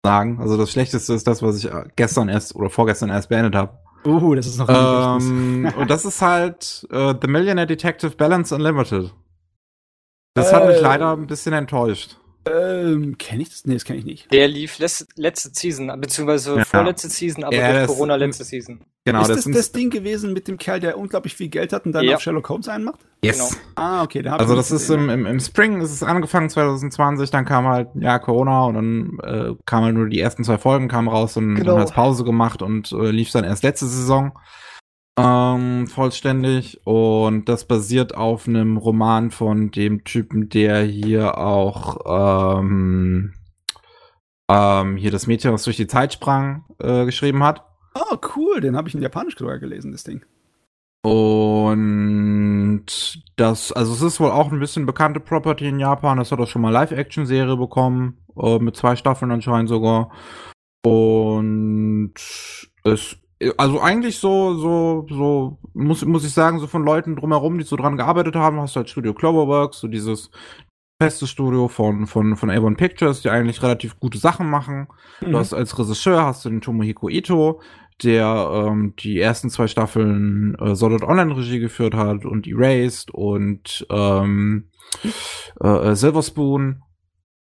Speaker 1: Sagen. Also das Schlechteste ist das, was ich äh, gestern erst oder vorgestern erst beendet habe.
Speaker 2: Uh, das ist noch
Speaker 1: Ähm, und das ist halt äh, The Millionaire Detective Balance Unlimited. Das hat mich
Speaker 2: Äh.
Speaker 1: leider ein bisschen enttäuscht.
Speaker 2: Ähm, kenne ich das? Nee, das kenne ich nicht.
Speaker 3: Der lief letzte, letzte Season, beziehungsweise
Speaker 1: Ja.
Speaker 3: vorletzte Season, aber
Speaker 1: Ja,
Speaker 3: durch Corona letzte Season.
Speaker 1: Genau,
Speaker 2: ist
Speaker 1: das,
Speaker 2: das das Ding gewesen mit dem Kerl, der unglaublich viel Geld hat und dann
Speaker 3: Ja.
Speaker 2: auf Sherlock Holmes einmacht?
Speaker 1: yes.
Speaker 2: Ah, okay. Da
Speaker 1: Also das ist im, im, im Spring ist es angefangen 2020, dann kam halt ja Corona und dann äh, kamen halt nur die ersten zwei Folgen kamen raus und
Speaker 2: Genau.
Speaker 1: dann hat's Pause gemacht und äh, lief dann erst letzte Saison ähm, vollständig und das basiert auf einem Roman von dem Typen, der hier auch ähm, ähm, hier das Mädchen, was durch die Zeit sprang, äh, geschrieben hat.
Speaker 2: Oh, cool. Den habe ich in Japanisch sogar gelesen, das Ding.
Speaker 1: Und das, also es ist wohl auch ein bisschen bekannte Property in Japan. Das hat auch schon mal Live-Action-Serie bekommen, äh, mit zwei Staffeln anscheinend sogar. Und es, also eigentlich so, so, so, muss, muss ich sagen, so von Leuten drumherum, die so dran gearbeitet haben, hast du halt Studio Cloverworks, so dieses feste Studio von, von, von Avon Pictures, die eigentlich relativ gute Sachen machen.
Speaker 2: Mhm.
Speaker 1: Du hast als Regisseur hast du den Tomohiko Ito, der ähm, die ersten zwei Staffeln äh, Solid Online Regie geführt hat und Erased und ähm, äh, Silver Spoon.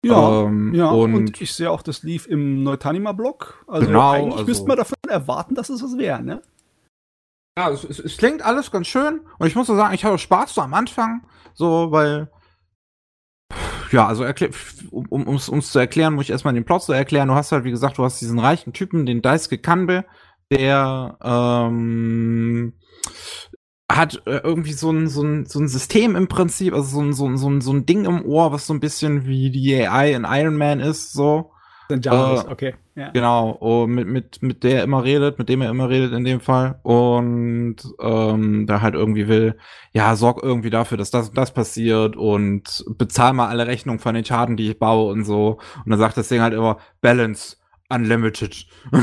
Speaker 2: Ja,
Speaker 1: ähm,
Speaker 2: ja. Und,
Speaker 1: und,
Speaker 2: ich sehe auch, das lief im Neutanima-Blog. Also
Speaker 1: Genau,
Speaker 2: eigentlich
Speaker 1: also-
Speaker 2: müsste man davon erwarten, dass es was wäre, ne?
Speaker 1: ja, es, es, es klingt alles ganz schön und ich muss so sagen, ich hatte Spaß so am Anfang, so weil ja, also um um um's, um's zu erklären, muss ich erstmal den Plot zu erklären. Du hast halt, wie gesagt, du hast diesen reichen Typen, den Daisuke Kanbe, der ähm, hat äh, irgendwie so ein, so, ein, so ein System im Prinzip, also so ein, so, ein, so, ein, so ein Ding im Ohr, was so ein bisschen wie die AI in Iron Man ist, so.
Speaker 2: Dann Jarvis,
Speaker 1: Äh,
Speaker 2: okay. Ja.
Speaker 1: Genau, oh, mit, mit, mit der er immer redet, mit dem er immer redet in dem Fall. Und ähm, da halt irgendwie will, ja, sorg irgendwie dafür, dass das und das passiert und bezahl mal alle Rechnungen von den Schaden, die ich baue und so. Und dann sagt das Ding halt immer, Balance Unlimited.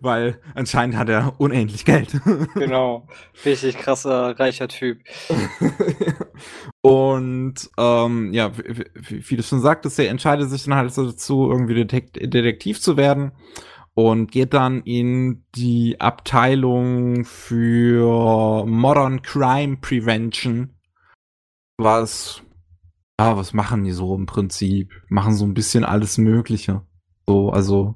Speaker 1: Weil anscheinend hat er unendlich Geld.
Speaker 3: genau. Richtig krasser, reicher Typ.
Speaker 1: Und ähm, ja, wie, wie, du schon sagtest, er entscheidet sich dann halt so dazu, irgendwie Detekt Detektiv zu werden und geht dann in die Abteilung für Modern Crime Prevention. Was, ja, was machen die so im Prinzip? Machen so ein bisschen alles Mögliche. So, also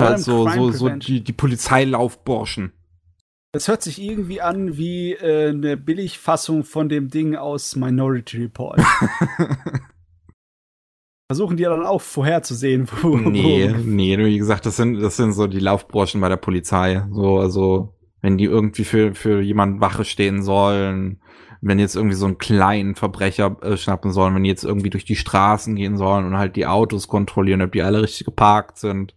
Speaker 1: halt so,
Speaker 2: Crime
Speaker 1: so, so die, die Polizeilaufburschen.
Speaker 2: Das hört sich irgendwie an wie äh, eine Billigfassung von dem Ding aus Minority Report. Versuchen die ja dann auch vorherzusehen, wo.
Speaker 1: Nee, nee, wie gesagt, das sind, das sind so die Laufburschen bei der Polizei. So, also, wenn die irgendwie für, für jemanden Wache stehen sollen, wenn jetzt irgendwie so einen kleinen Verbrecher äh, schnappen sollen, wenn die jetzt irgendwie durch die Straßen gehen sollen und halt die Autos kontrollieren, ob die alle richtig geparkt sind.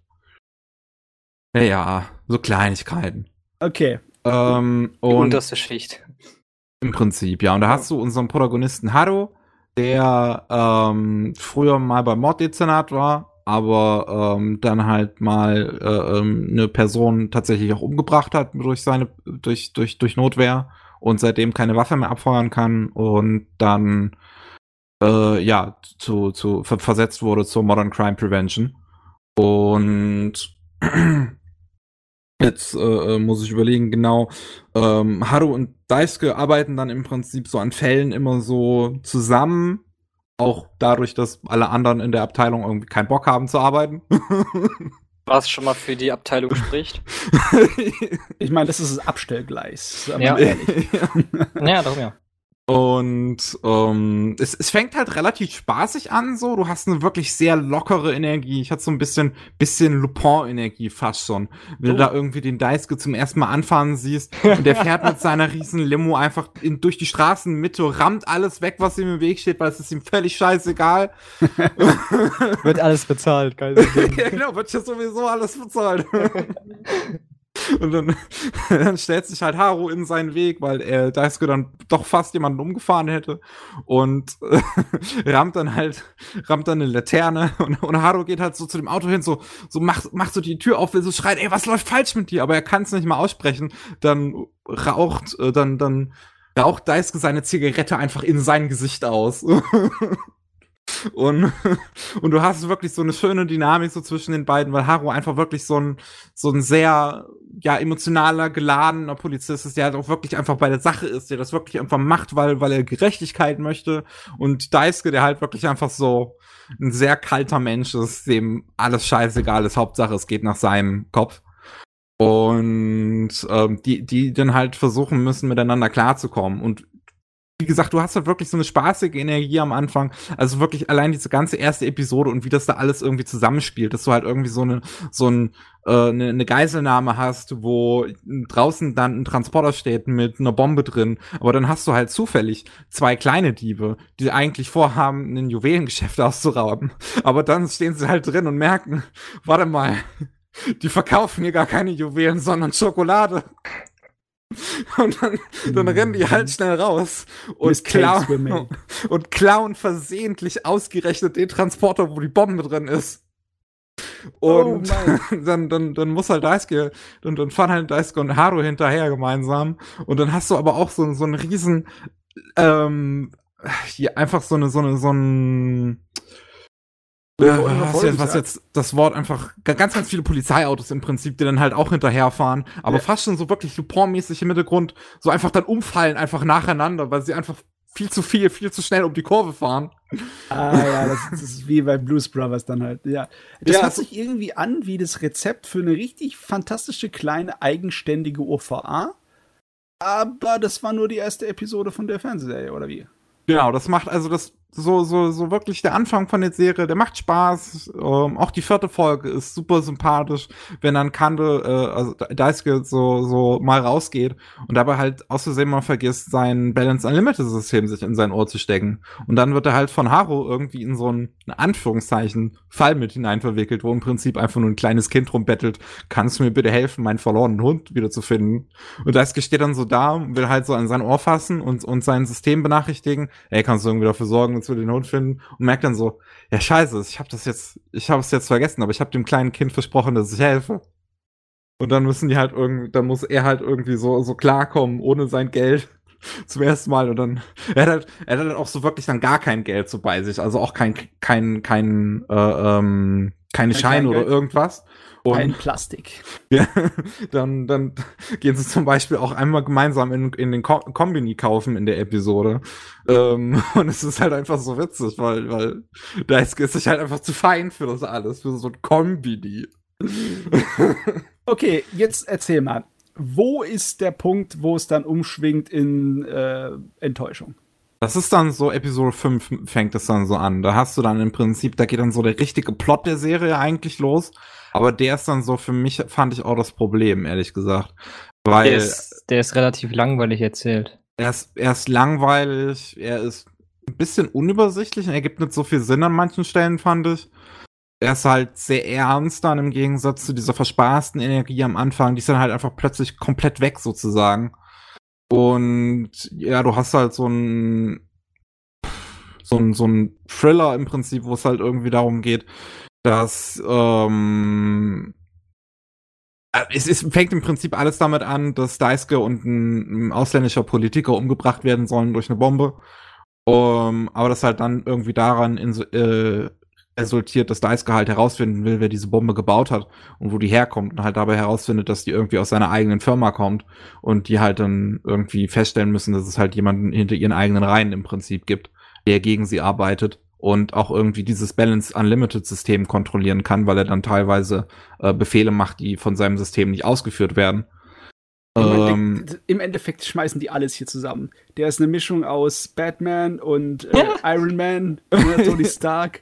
Speaker 1: Ja, ja, so Kleinigkeiten.
Speaker 2: Okay.
Speaker 1: Ähm, und
Speaker 3: unterste Schicht.
Speaker 1: im Prinzip, ja. Und da hast du unseren Protagonisten Haru, der ähm, früher mal beim Morddezernat war, aber ähm, dann halt mal äh, ähm, eine Person tatsächlich auch umgebracht hat durch seine durch durch durch Notwehr und seitdem keine Waffe mehr abfeuern kann und dann äh, ja zu zu ver versetzt wurde zur Modern Crime Prevention und Jetzt äh, äh, muss ich überlegen, genau. Ähm, Haru und Daisuke arbeiten dann im Prinzip so an Fällen immer so zusammen Auch dadurch, dass alle anderen in der Abteilung irgendwie keinen Bock haben zu arbeiten.
Speaker 3: Was schon mal für die Abteilung spricht.
Speaker 2: ich meine, das ist das Abstellgleis.
Speaker 3: Ja, ja, darum ja.
Speaker 1: Und ähm, es, es fängt halt relativ spaßig an, so. Du hast eine wirklich sehr lockere Energie. Ich hatte so ein bisschen, bisschen Lupin-Energie fast schon. Wenn oh. du da irgendwie den Daisuke zum ersten Mal anfahren siehst und der fährt mit seiner riesen Limo einfach in, durch die Straßenmitte, rammt alles weg, was ihm im Weg steht, weil es ist ihm völlig scheißegal.
Speaker 3: wird alles bezahlt, geil.
Speaker 1: ja, genau, wird ja sowieso alles bezahlt. Und dann, dann stellt sich halt Haru in seinen Weg, weil er Daisuke dann doch fast jemanden umgefahren hätte und äh, rammt dann halt, rammt dann eine Laterne und, und Haru geht halt so zu dem Auto hin, so, so macht, macht so die Tür auf, will so schreit, ey, was läuft falsch mit dir? Aber er kann es nicht mal aussprechen. Dann raucht, äh, dann, dann raucht Daisuke seine Zigarette einfach in sein Gesicht aus. Und, und du hast wirklich so eine schöne Dynamik so zwischen den beiden, weil Haru einfach wirklich so ein, so ein sehr, ja, emotionaler, geladener Polizist ist, der halt auch wirklich einfach bei der Sache ist, der das wirklich einfach macht, weil, weil er Gerechtigkeit möchte. Und Daisuke, der halt wirklich einfach so ein sehr kalter Mensch ist, dem alles scheißegal ist, Hauptsache es geht nach seinem Kopf. Und ähm, die, die dann halt versuchen müssen, miteinander klarzukommen. Und wie gesagt, du hast halt wirklich so eine spaßige Energie am Anfang. Also wirklich allein diese ganze erste Episode und wie das da alles irgendwie zusammenspielt, dass du halt irgendwie so eine, so ein, äh, eine, eine Geiselnahme hast, wo draußen dann ein Transporter steht mit einer Bombe drin. Aber dann hast du halt zufällig zwei kleine Diebe, die eigentlich vorhaben, ein Juwelengeschäft auszurauben. Aber dann stehen sie halt drin und merken, warte mal, die verkaufen hier gar keine Juwelen, sondern Schokolade. Und dann, dann rennen die halt schnell raus und klauen, und klauen versehentlich ausgerechnet den Transporter, wo die Bombe drin ist. Und oh dann, dann, dann muss halt Daisuke, dann, dann fahren halt Daisuke und Haru hinterher gemeinsam. Und dann hast du aber auch so, so einen riesen, ähm, hier einfach so eine, so eine, so ein, ja, was, jetzt, was jetzt das Wort einfach ganz, ganz viele Polizeiautos im Prinzip, die dann halt auch hinterherfahren, aber ja. fast schon so wirklich Lupin-mäßig im Hintergrund, so einfach dann umfallen, einfach nacheinander, weil sie einfach viel zu viel, viel zu schnell um die Kurve fahren.
Speaker 2: Ah ja, das, das ist wie bei Blues Brothers dann halt, ja. Das ja, hört sich irgendwie an wie das Rezept für eine richtig fantastische kleine eigenständige OVA, aber das war nur die erste Episode von der Fernsehserie, oder wie?
Speaker 1: Genau, das macht also das so, so, so wirklich der Anfang von der Serie, der macht Spaß. Ähm, auch die vierte Folge ist super sympathisch, wenn dann Kande, äh, also Daisuke so, so mal rausgeht und dabei halt aus Versehen mal vergisst, sein Balance Unlimited System sich in sein Ohr zu stecken. Und dann wird er halt von Haru irgendwie in so ein, in Anführungszeichen, Fall mit hinein verwickelt, wo im Prinzip einfach nur ein kleines Kind rumbettelt, kannst du mir bitte helfen, meinen verlorenen Hund wiederzufinden? Und Daisuke steht dann so da will halt so an sein Ohr fassen und, und sein System benachrichtigen. Ey, kannst du irgendwie dafür sorgen, wir den Hund finden und merkt dann so, ja scheiße, ich habe das jetzt, ich habe es jetzt vergessen, aber ich habe dem kleinen Kind versprochen, dass ich helfe. Und dann müssen die halt irgendwie, dann muss er halt irgendwie so, so klarkommen, ohne sein Geld zum ersten Mal. Und dann, er hat halt, er hat halt auch so wirklich dann gar kein Geld so bei sich, also auch kein, kein, kein, äh, ähm, keine Scheine oder irgendwas.
Speaker 2: Und Ein Plastik.
Speaker 1: Ja, dann, dann gehen sie zum Beispiel auch einmal gemeinsam in, in den Ko Kombini kaufen in der Episode. Ähm, und es ist halt einfach so witzig, weil, weil da ist, ist sich halt einfach zu fein für das alles, für so ein Kombini.
Speaker 2: okay, jetzt erzähl mal. Wo ist der Punkt, wo es dann umschwingt in äh, Enttäuschung?
Speaker 1: Das ist dann so, Episode 5 fängt es dann so an. Da hast du dann im Prinzip, da geht dann so der richtige Plot der Serie eigentlich los. Aber der ist dann so, für mich fand ich auch das Problem, ehrlich gesagt. Weil.
Speaker 3: Der ist, der ist relativ langweilig erzählt.
Speaker 1: Er ist, er ist langweilig, er ist ein bisschen unübersichtlich und er gibt nicht so viel Sinn an manchen Stellen, fand ich. Er ist halt sehr ernst dann im Gegensatz zu dieser verspaßten Energie am Anfang. Die ist dann halt einfach plötzlich komplett weg, sozusagen. Und ja, du hast halt so ein so ein, so ein Thriller im Prinzip, wo es halt irgendwie darum geht, dass ähm, äh, es, es fängt im Prinzip alles damit an, dass Daisuke und ein, ein ausländischer Politiker umgebracht werden sollen durch eine Bombe. Um, aber das halt dann irgendwie daran in, äh, resultiert, dass Daisuke halt herausfinden will, wer diese Bombe gebaut hat und wo die herkommt und halt dabei herausfindet, dass die irgendwie aus seiner eigenen Firma kommt und die halt dann irgendwie feststellen müssen, dass es halt jemanden hinter ihren eigenen Reihen im Prinzip gibt, der gegen sie arbeitet und auch irgendwie dieses Balance Unlimited System kontrollieren kann, weil er dann teilweise äh, Befehle macht, die von seinem System nicht ausgeführt werden.
Speaker 2: Ähm, Im Endeffekt schmeißen die alles hier zusammen. Der ist eine Mischung aus Batman und äh, Iron Man, Tony Stark.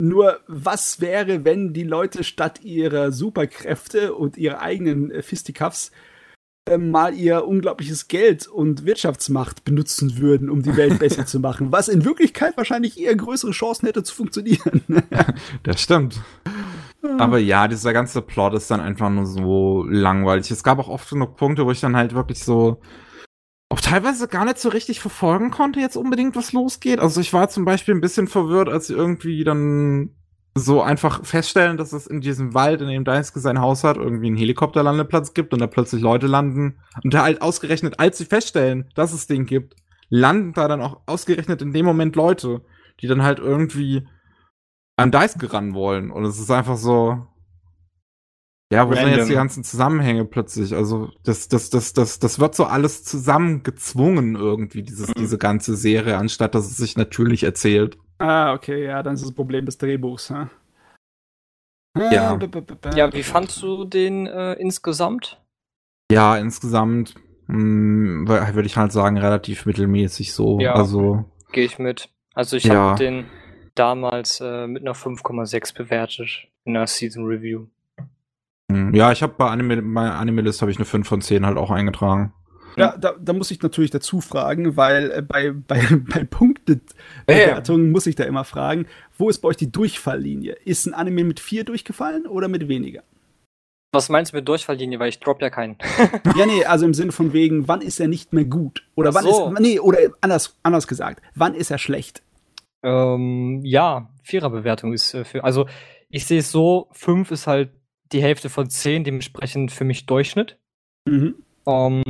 Speaker 2: Nur was wäre, wenn die Leute statt ihrer Superkräfte und ihrer eigenen äh, Fisticuffs äh, mal ihr unglaubliches Geld und Wirtschaftsmacht benutzen würden, um die Welt besser zu machen, was in Wirklichkeit wahrscheinlich eher größere Chancen hätte zu funktionieren.
Speaker 1: das stimmt. Aber ja, dieser ganze Plot ist dann einfach nur so langweilig. Es gab auch oft genug Punkte, wo ich dann halt wirklich so auch teilweise gar nicht so richtig verfolgen konnte, jetzt unbedingt, was losgeht. Also ich war zum Beispiel ein bisschen verwirrt, als sie irgendwie dann so einfach feststellen, dass es in diesem Wald, in dem Daisuke sein Haus hat, irgendwie einen Helikopterlandeplatz gibt und da plötzlich Leute landen. Und da halt ausgerechnet, als sie feststellen, dass es den gibt, landen da dann auch ausgerechnet in dem Moment Leute, die dann halt irgendwie an Daisuke ran wollen. Und es ist einfach so, ja, wo Random. sind jetzt die ganzen Zusammenhänge plötzlich? Also, das, das, das, das, das wird so alles zusammengezwungen irgendwie, dieses, mhm. diese ganze Serie, anstatt dass es sich natürlich erzählt.
Speaker 2: Ah, okay, ja, dann ist das Problem des Drehbuchs,
Speaker 3: hm? Ja. Ja, wie fandst du den äh, insgesamt?
Speaker 1: Ja, insgesamt hm, würde ich halt sagen, relativ mittelmäßig so. Ja, also
Speaker 3: gehe ich mit. Also ich ja. habe den damals äh, mit einer 5,6 bewertet in der Season Review.
Speaker 1: Hm, ja, ich habe bei Anime, bei Animalist habe ich eine 5 von 10 halt auch eingetragen.
Speaker 2: Ja, da, da muss ich natürlich dazu fragen, weil äh, bei, bei, bei Punktebewertungen muss ich da immer fragen, wo ist bei euch die Durchfalllinie? Ist ein Anime mit 4 durchgefallen oder mit weniger?
Speaker 3: Was meinst du mit Durchfalllinie? Weil ich drop ja keinen.
Speaker 2: ja, nee, also im Sinne von wegen, wann ist er nicht mehr gut? Oder wann so. ist, nee, oder anders, anders gesagt, wann ist er schlecht?
Speaker 3: Ähm, ja, Viererbewertung ist äh, für, also ich sehe es so, 5 ist halt die Hälfte von 10, dementsprechend für mich Durchschnitt. Mhm. Um,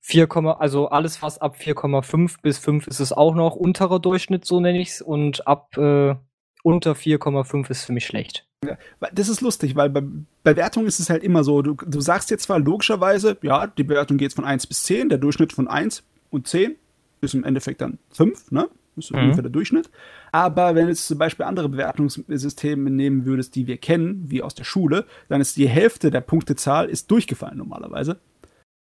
Speaker 3: 4, also alles was ab 4,5 bis 5 ist es auch noch unterer Durchschnitt, so nenne ich es. Und ab äh, unter 4,5 ist für mich schlecht.
Speaker 2: Ja, das ist lustig, weil bei Bewertung ist es halt immer so, du, du sagst jetzt zwar logischerweise, ja, die Bewertung geht von 1 bis 10, der Durchschnitt von 1 und 10 ist im Endeffekt dann 5, ne? Das ist mhm. ungefähr der Durchschnitt. Aber wenn du jetzt zum Beispiel andere Bewertungssysteme nehmen würdest, die wir kennen, wie aus der Schule, dann ist die Hälfte der Punktezahl ist durchgefallen normalerweise.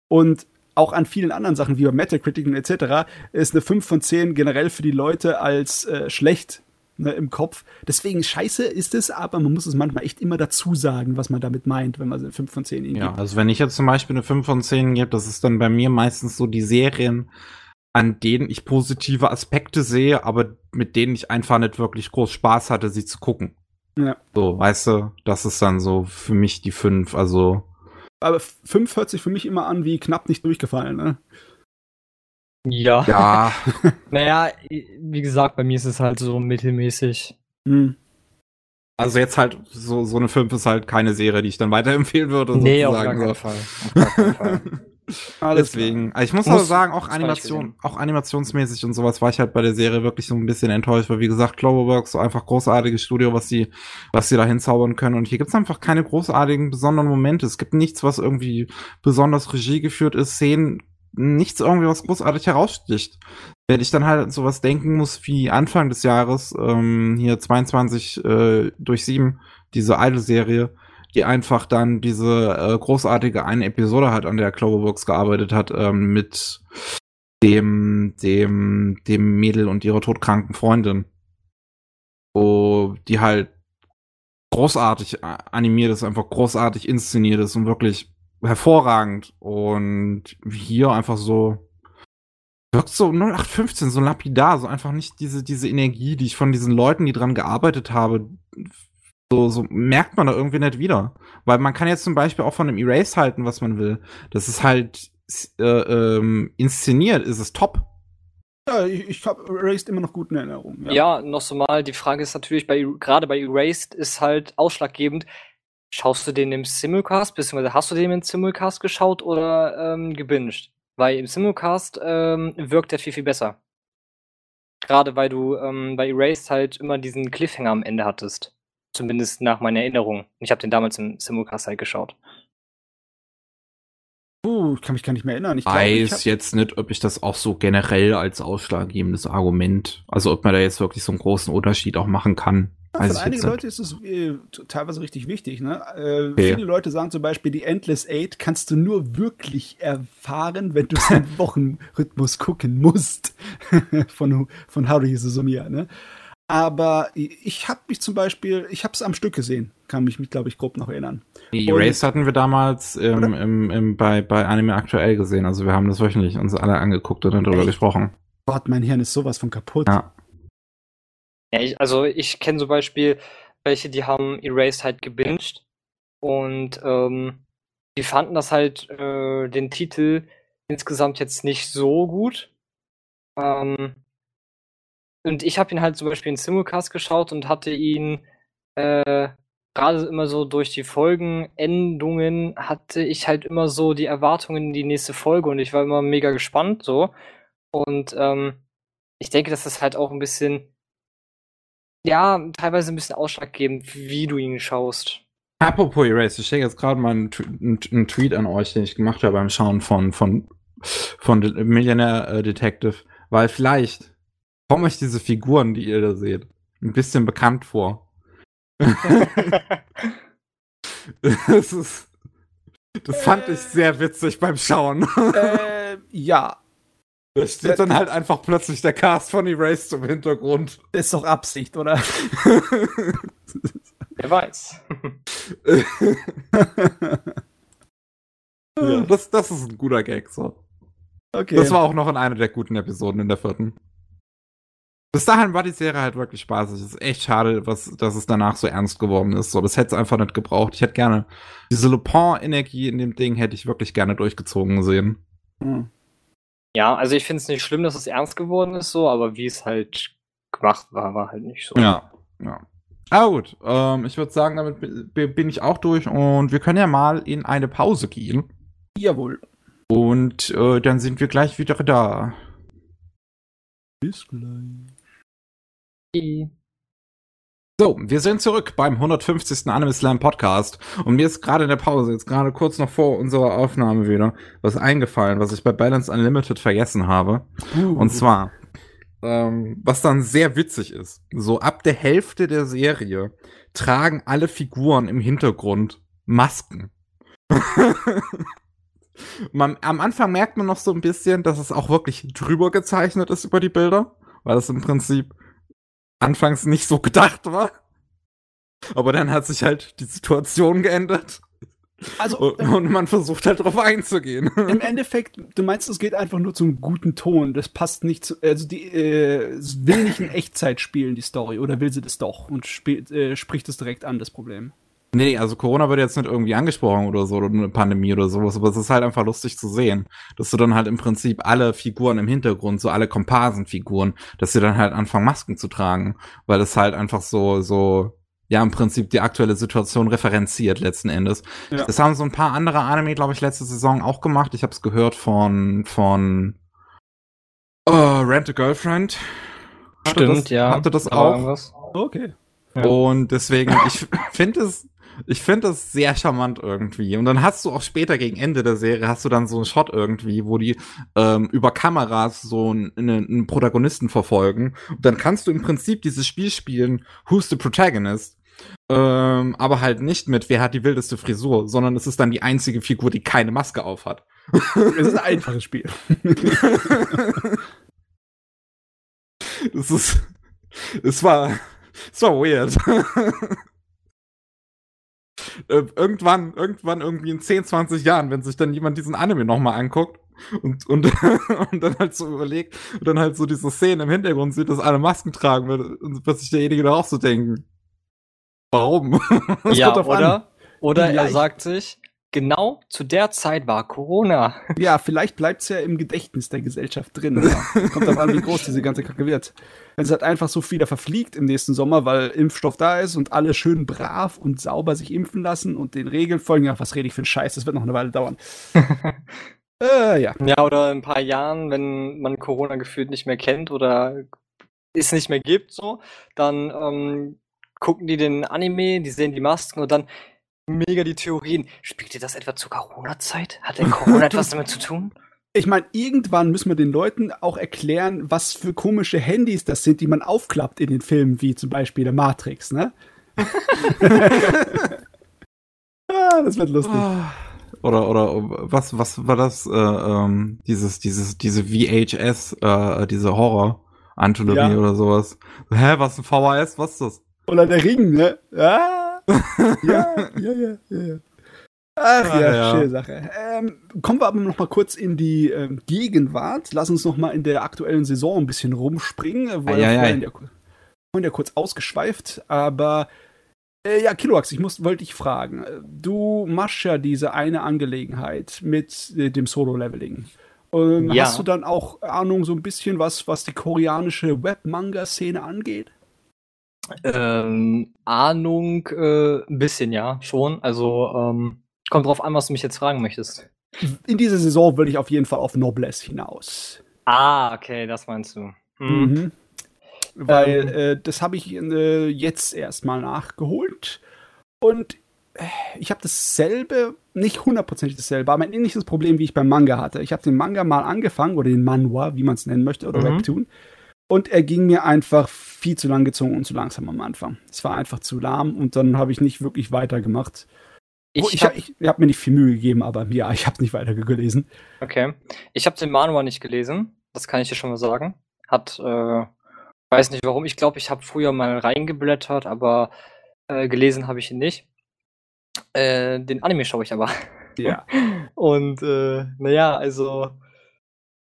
Speaker 2: Und auch an vielen anderen Sachen wie bei Metacritic und etc. ist eine 5 von 10 generell für die Leute als äh, schlecht ne, im Kopf. Deswegen scheiße ist es, aber man muss es manchmal echt immer dazu sagen, was man damit meint, wenn man eine 5 von 10
Speaker 1: ihnen Ja, gibt. also wenn ich jetzt zum Beispiel eine 5 von 10 gebe, das ist dann bei mir meistens so die Serien, an denen ich positive Aspekte sehe, aber mit denen ich einfach nicht wirklich groß Spaß hatte, sie zu gucken. Ja. So, weißt du, das ist dann so für mich die 5, also
Speaker 2: aber 5 hört sich für mich immer an wie knapp nicht durchgefallen, ne?
Speaker 3: Ja. Ja. naja, wie gesagt, bei mir ist es halt so mittelmäßig. Hm.
Speaker 1: Also jetzt halt, so, so eine 5 ist halt keine Serie, die ich dann weiterempfehlen würde.
Speaker 3: Nee, sozusagen. auf gar keinen Fall. Auf gar keinen Fall.
Speaker 1: Alles Deswegen, also ich muss, muss aber sagen, auch Animation, auch animationsmäßig und sowas war ich halt bei der Serie wirklich so ein bisschen enttäuscht, weil wie gesagt, Cloverworks so einfach großartiges Studio, was sie, was sie da hinzaubern können. Und hier gibt's einfach keine großartigen, besonderen Momente. Es gibt nichts, was irgendwie besonders Regie geführt ist, Szenen, nichts irgendwie, was großartig heraussticht. Wenn ich dann halt sowas denken muss wie Anfang des Jahres, ähm, hier 22 äh, durch 7, diese Idol-Serie, die einfach dann diese äh, großartige eine Episode hat, an der Cloverworks gearbeitet hat, ähm, mit dem, dem, dem Mädel und ihrer todkranken Freundin. Wo die halt großartig animiert ist, einfach großartig inszeniert ist und wirklich hervorragend. Und hier einfach so wirkt so 0815, so lapidar, so einfach nicht diese, diese Energie, die ich von diesen Leuten, die dran gearbeitet habe, so, so merkt man da irgendwie nicht wieder. Weil man kann jetzt zum Beispiel auch von einem Erase halten, was man will. Das ist halt äh, ähm, inszeniert, ist es top.
Speaker 2: Ja, ich, ich habe Erased immer noch gut in Erinnerung.
Speaker 3: Ja. ja, noch so mal, die Frage ist natürlich, bei gerade bei Erased ist halt ausschlaggebend, schaust du den im Simulcast, beziehungsweise hast du den im Simulcast geschaut oder ähm, gebinged? Weil im Simulcast ähm, wirkt der viel, viel besser. Gerade weil du ähm, bei Erased halt immer diesen Cliffhanger am Ende hattest. Zumindest nach meiner Erinnerung. Ich habe den damals im Simulcast halt geschaut.
Speaker 2: Uh, ich kann mich gar nicht mehr erinnern.
Speaker 1: Ich weiß glaub, ich jetzt nicht, ob ich das auch so generell als ausschlaggebendes Argument, also ob man da jetzt wirklich so einen großen Unterschied auch machen kann.
Speaker 2: Ja, für einige Leute ist es äh, teilweise richtig wichtig. Ne? Äh, okay. Viele Leute sagen zum Beispiel, die Endless Eight kannst du nur wirklich erfahren, wenn du es im Wochenrhythmus gucken musst. von, von Harry Suzumiya. Ne? Aber ich habe mich zum Beispiel, ich habe es am Stück gesehen, kann mich, glaube ich, grob noch erinnern.
Speaker 1: Die Race hatten wir damals im, im, im, bei, bei Anime aktuell gesehen. Also wir haben das wöchentlich uns alle angeguckt und darüber Echt? gesprochen.
Speaker 2: Gott, mein Hirn ist sowas von kaputt.
Speaker 3: Ja. ja ich, also ich kenne zum Beispiel welche, die haben Erased halt gebinged und ähm, die fanden das halt, äh, den Titel insgesamt jetzt nicht so gut. Ähm, und ich habe ihn halt zum Beispiel in Simulcast geschaut und hatte ihn äh, gerade immer so durch die Folgenendungen hatte ich halt immer so die Erwartungen in die nächste Folge und ich war immer mega gespannt so. Und ähm, ich denke, dass das halt auch ein bisschen, ja, teilweise ein bisschen ausschlaggebend, wie du ihn schaust.
Speaker 1: Apropos Erase, ich schicke jetzt gerade mal einen, einen, Tweet an euch, den ich gemacht habe beim Schauen von, von, von Millionaire äh, Detective, weil vielleicht kommen euch diese Figuren, die ihr da seht, ein bisschen bekannt vor. das ist, das fand äh, ich sehr witzig beim Schauen.
Speaker 2: Äh, ja.
Speaker 1: Da steht dann halt einfach plötzlich der Cast von Erased im Hintergrund.
Speaker 2: Das ist doch Absicht, oder?
Speaker 3: Wer weiß.
Speaker 1: ja, das, das ist ein guter Gag, so. Okay. Das war auch noch in einer der guten Episoden in der vierten. Bis dahin war die Serie halt wirklich spaßig. Es ist echt schade, was, dass es danach so ernst geworden ist. So, das hätte es einfach nicht gebraucht. Ich hätte gerne diese Lupin-Energie in dem Ding hätte ich wirklich gerne durchgezogen sehen.
Speaker 3: Hm. Ja, also ich finde es nicht schlimm, dass es ernst geworden ist, so, aber wie es halt gemacht war, war halt nicht so.
Speaker 1: Ja, ja. Ah gut, ähm, ich würde sagen, damit bin ich auch durch und wir können ja mal in eine Pause gehen.
Speaker 2: Jawohl.
Speaker 1: Und äh, dann sind wir gleich wieder da.
Speaker 2: Bis gleich.
Speaker 1: So, wir sind zurück beim 150. Anime Slam Podcast und mir ist gerade in der Pause, jetzt gerade kurz noch vor unserer Aufnahme wieder, was eingefallen, was ich bei Balance Unlimited vergessen habe. Uh. Und zwar, ähm, was dann sehr witzig ist, so ab der Hälfte der Serie tragen alle Figuren im Hintergrund Masken. man, am Anfang merkt man noch so ein bisschen, dass es auch wirklich drüber gezeichnet ist über die Bilder, weil es im Prinzip anfangs nicht so gedacht war. Aber dann hat sich halt die Situation geändert. Also, und man versucht halt drauf einzugehen.
Speaker 2: Im Endeffekt, du meinst, es geht einfach nur zum guten Ton. Das passt nicht zu, also die äh, will nicht in Echtzeit spielen, die Story, oder will sie das doch und spielt, äh, spricht es direkt an, das Problem.
Speaker 1: Nee, also Corona wird jetzt nicht irgendwie angesprochen oder so, oder eine Pandemie oder sowas, aber es ist halt einfach lustig zu sehen, dass du dann halt im Prinzip alle Figuren im Hintergrund, so alle Komparsenfiguren, dass sie dann halt anfangen, Masken zu tragen, weil es halt einfach so, so, ja, im Prinzip die aktuelle Situation referenziert letzten Endes. Ja. Das haben so ein paar andere Anime, glaube ich, letzte Saison auch gemacht. Ich habe es gehört von, von uh, Rent a Girlfriend.
Speaker 3: Stimmt, das, ja.
Speaker 1: Hatte das auch? Okay. Ja. Und deswegen, ich finde es ich finde das sehr charmant irgendwie. Und dann hast du auch später gegen Ende der Serie hast du dann so einen Shot irgendwie, wo die ähm, über Kameras so einen, einen Protagonisten verfolgen. Und dann kannst du im Prinzip dieses Spiel spielen, Who's the Protagonist? Ähm, aber halt nicht mit, wer hat die wildeste Frisur, sondern es ist dann die einzige Figur, die keine Maske auf hat.
Speaker 2: Es ist ein einfaches Spiel.
Speaker 1: das ist, es war, es war weird. Äh, irgendwann, irgendwann irgendwie in 10, 20 Jahren, wenn sich dann jemand diesen Anime nochmal anguckt und, und, und dann halt so überlegt und dann halt so diese Szene im Hintergrund sieht, dass alle Masken tragen, und wird sich derjenige da auch so denken. Warum?
Speaker 3: ja, oder? An. Oder er sagt sich, genau zu der Zeit war Corona.
Speaker 2: Ja, vielleicht bleibt es ja im Gedächtnis der Gesellschaft drin. Ja. Kommt aber an, wie groß diese ganze Kacke wird. Wenn es halt einfach so wieder verfliegt im nächsten Sommer, weil Impfstoff da ist und alle schön brav und sauber sich impfen lassen und den Regeln folgen, ja, was rede ich für einen Scheiß, das wird noch eine Weile dauern.
Speaker 3: äh, ja. Ja, oder in ein paar Jahren, wenn man Corona gefühlt nicht mehr kennt oder es nicht mehr gibt, so, dann ähm, gucken die den Anime, die sehen die Masken und dann, mega die Theorien. Spielte das etwa zur Corona-Zeit? Hat denn Corona etwas damit zu tun?
Speaker 2: Ich meine, irgendwann müssen wir den Leuten auch erklären, was für komische Handys das sind, die man aufklappt in den Filmen, wie zum Beispiel der Matrix, ne? ah, das wird lustig.
Speaker 1: Ah. Oder, oder was, was war das? Äh, ähm, dieses, dieses, diese VHS, äh, diese Horror-Anthologie ja. oder sowas. Hä, was ein VHS? Was ist das?
Speaker 2: Oder der Ring, ne? Ah. Ja, ja, ja, ja. Ach ja, ja, schöne Sache. Ähm, kommen wir aber noch mal kurz in die ähm, Gegenwart. Lass uns noch mal in der aktuellen Saison ein bisschen rumspringen. Weil ja, ja, ja. vorhin ja kurz ausgeschweift, aber äh, ja, Kiloax, ich muss, wollte dich fragen. Du machst ja diese eine Angelegenheit mit äh, dem Solo-Leveling. Ähm, ja. Hast du dann auch Ahnung so ein bisschen was, was die koreanische Web-Manga-Szene angeht?
Speaker 3: Ähm, Ahnung, äh, ein bisschen, ja, schon. Also, ähm, kommt drauf an, was du mich jetzt fragen möchtest.
Speaker 2: In dieser Saison würde ich auf jeden Fall auf Noblesse hinaus.
Speaker 3: Ah, okay, das meinst du.
Speaker 2: Hm. Mhm. Weil ähm, äh, das habe ich äh, jetzt erstmal nachgeholt. Und äh, ich habe dasselbe, nicht hundertprozentig dasselbe, aber ein ähnliches Problem, wie ich beim Manga hatte. Ich habe den Manga mal angefangen, oder den Manhwa, wie man es nennen möchte, oder mhm. Webtoon. Und er ging mir einfach viel zu lang gezogen und zu langsam am Anfang. Es war einfach zu lahm und dann habe ich nicht wirklich weitergemacht. Ich, ich habe hab mir nicht viel Mühe gegeben, aber ja, ich habe nicht weiter gelesen.
Speaker 3: Okay. Ich habe den Manual nicht gelesen, das kann ich dir schon mal sagen. Hat äh, Weiß nicht warum. Ich glaube, ich habe früher mal reingeblättert, aber äh, gelesen habe ich ihn nicht. Äh, den Anime schaue ich aber.
Speaker 2: Ja.
Speaker 3: Und äh, naja, also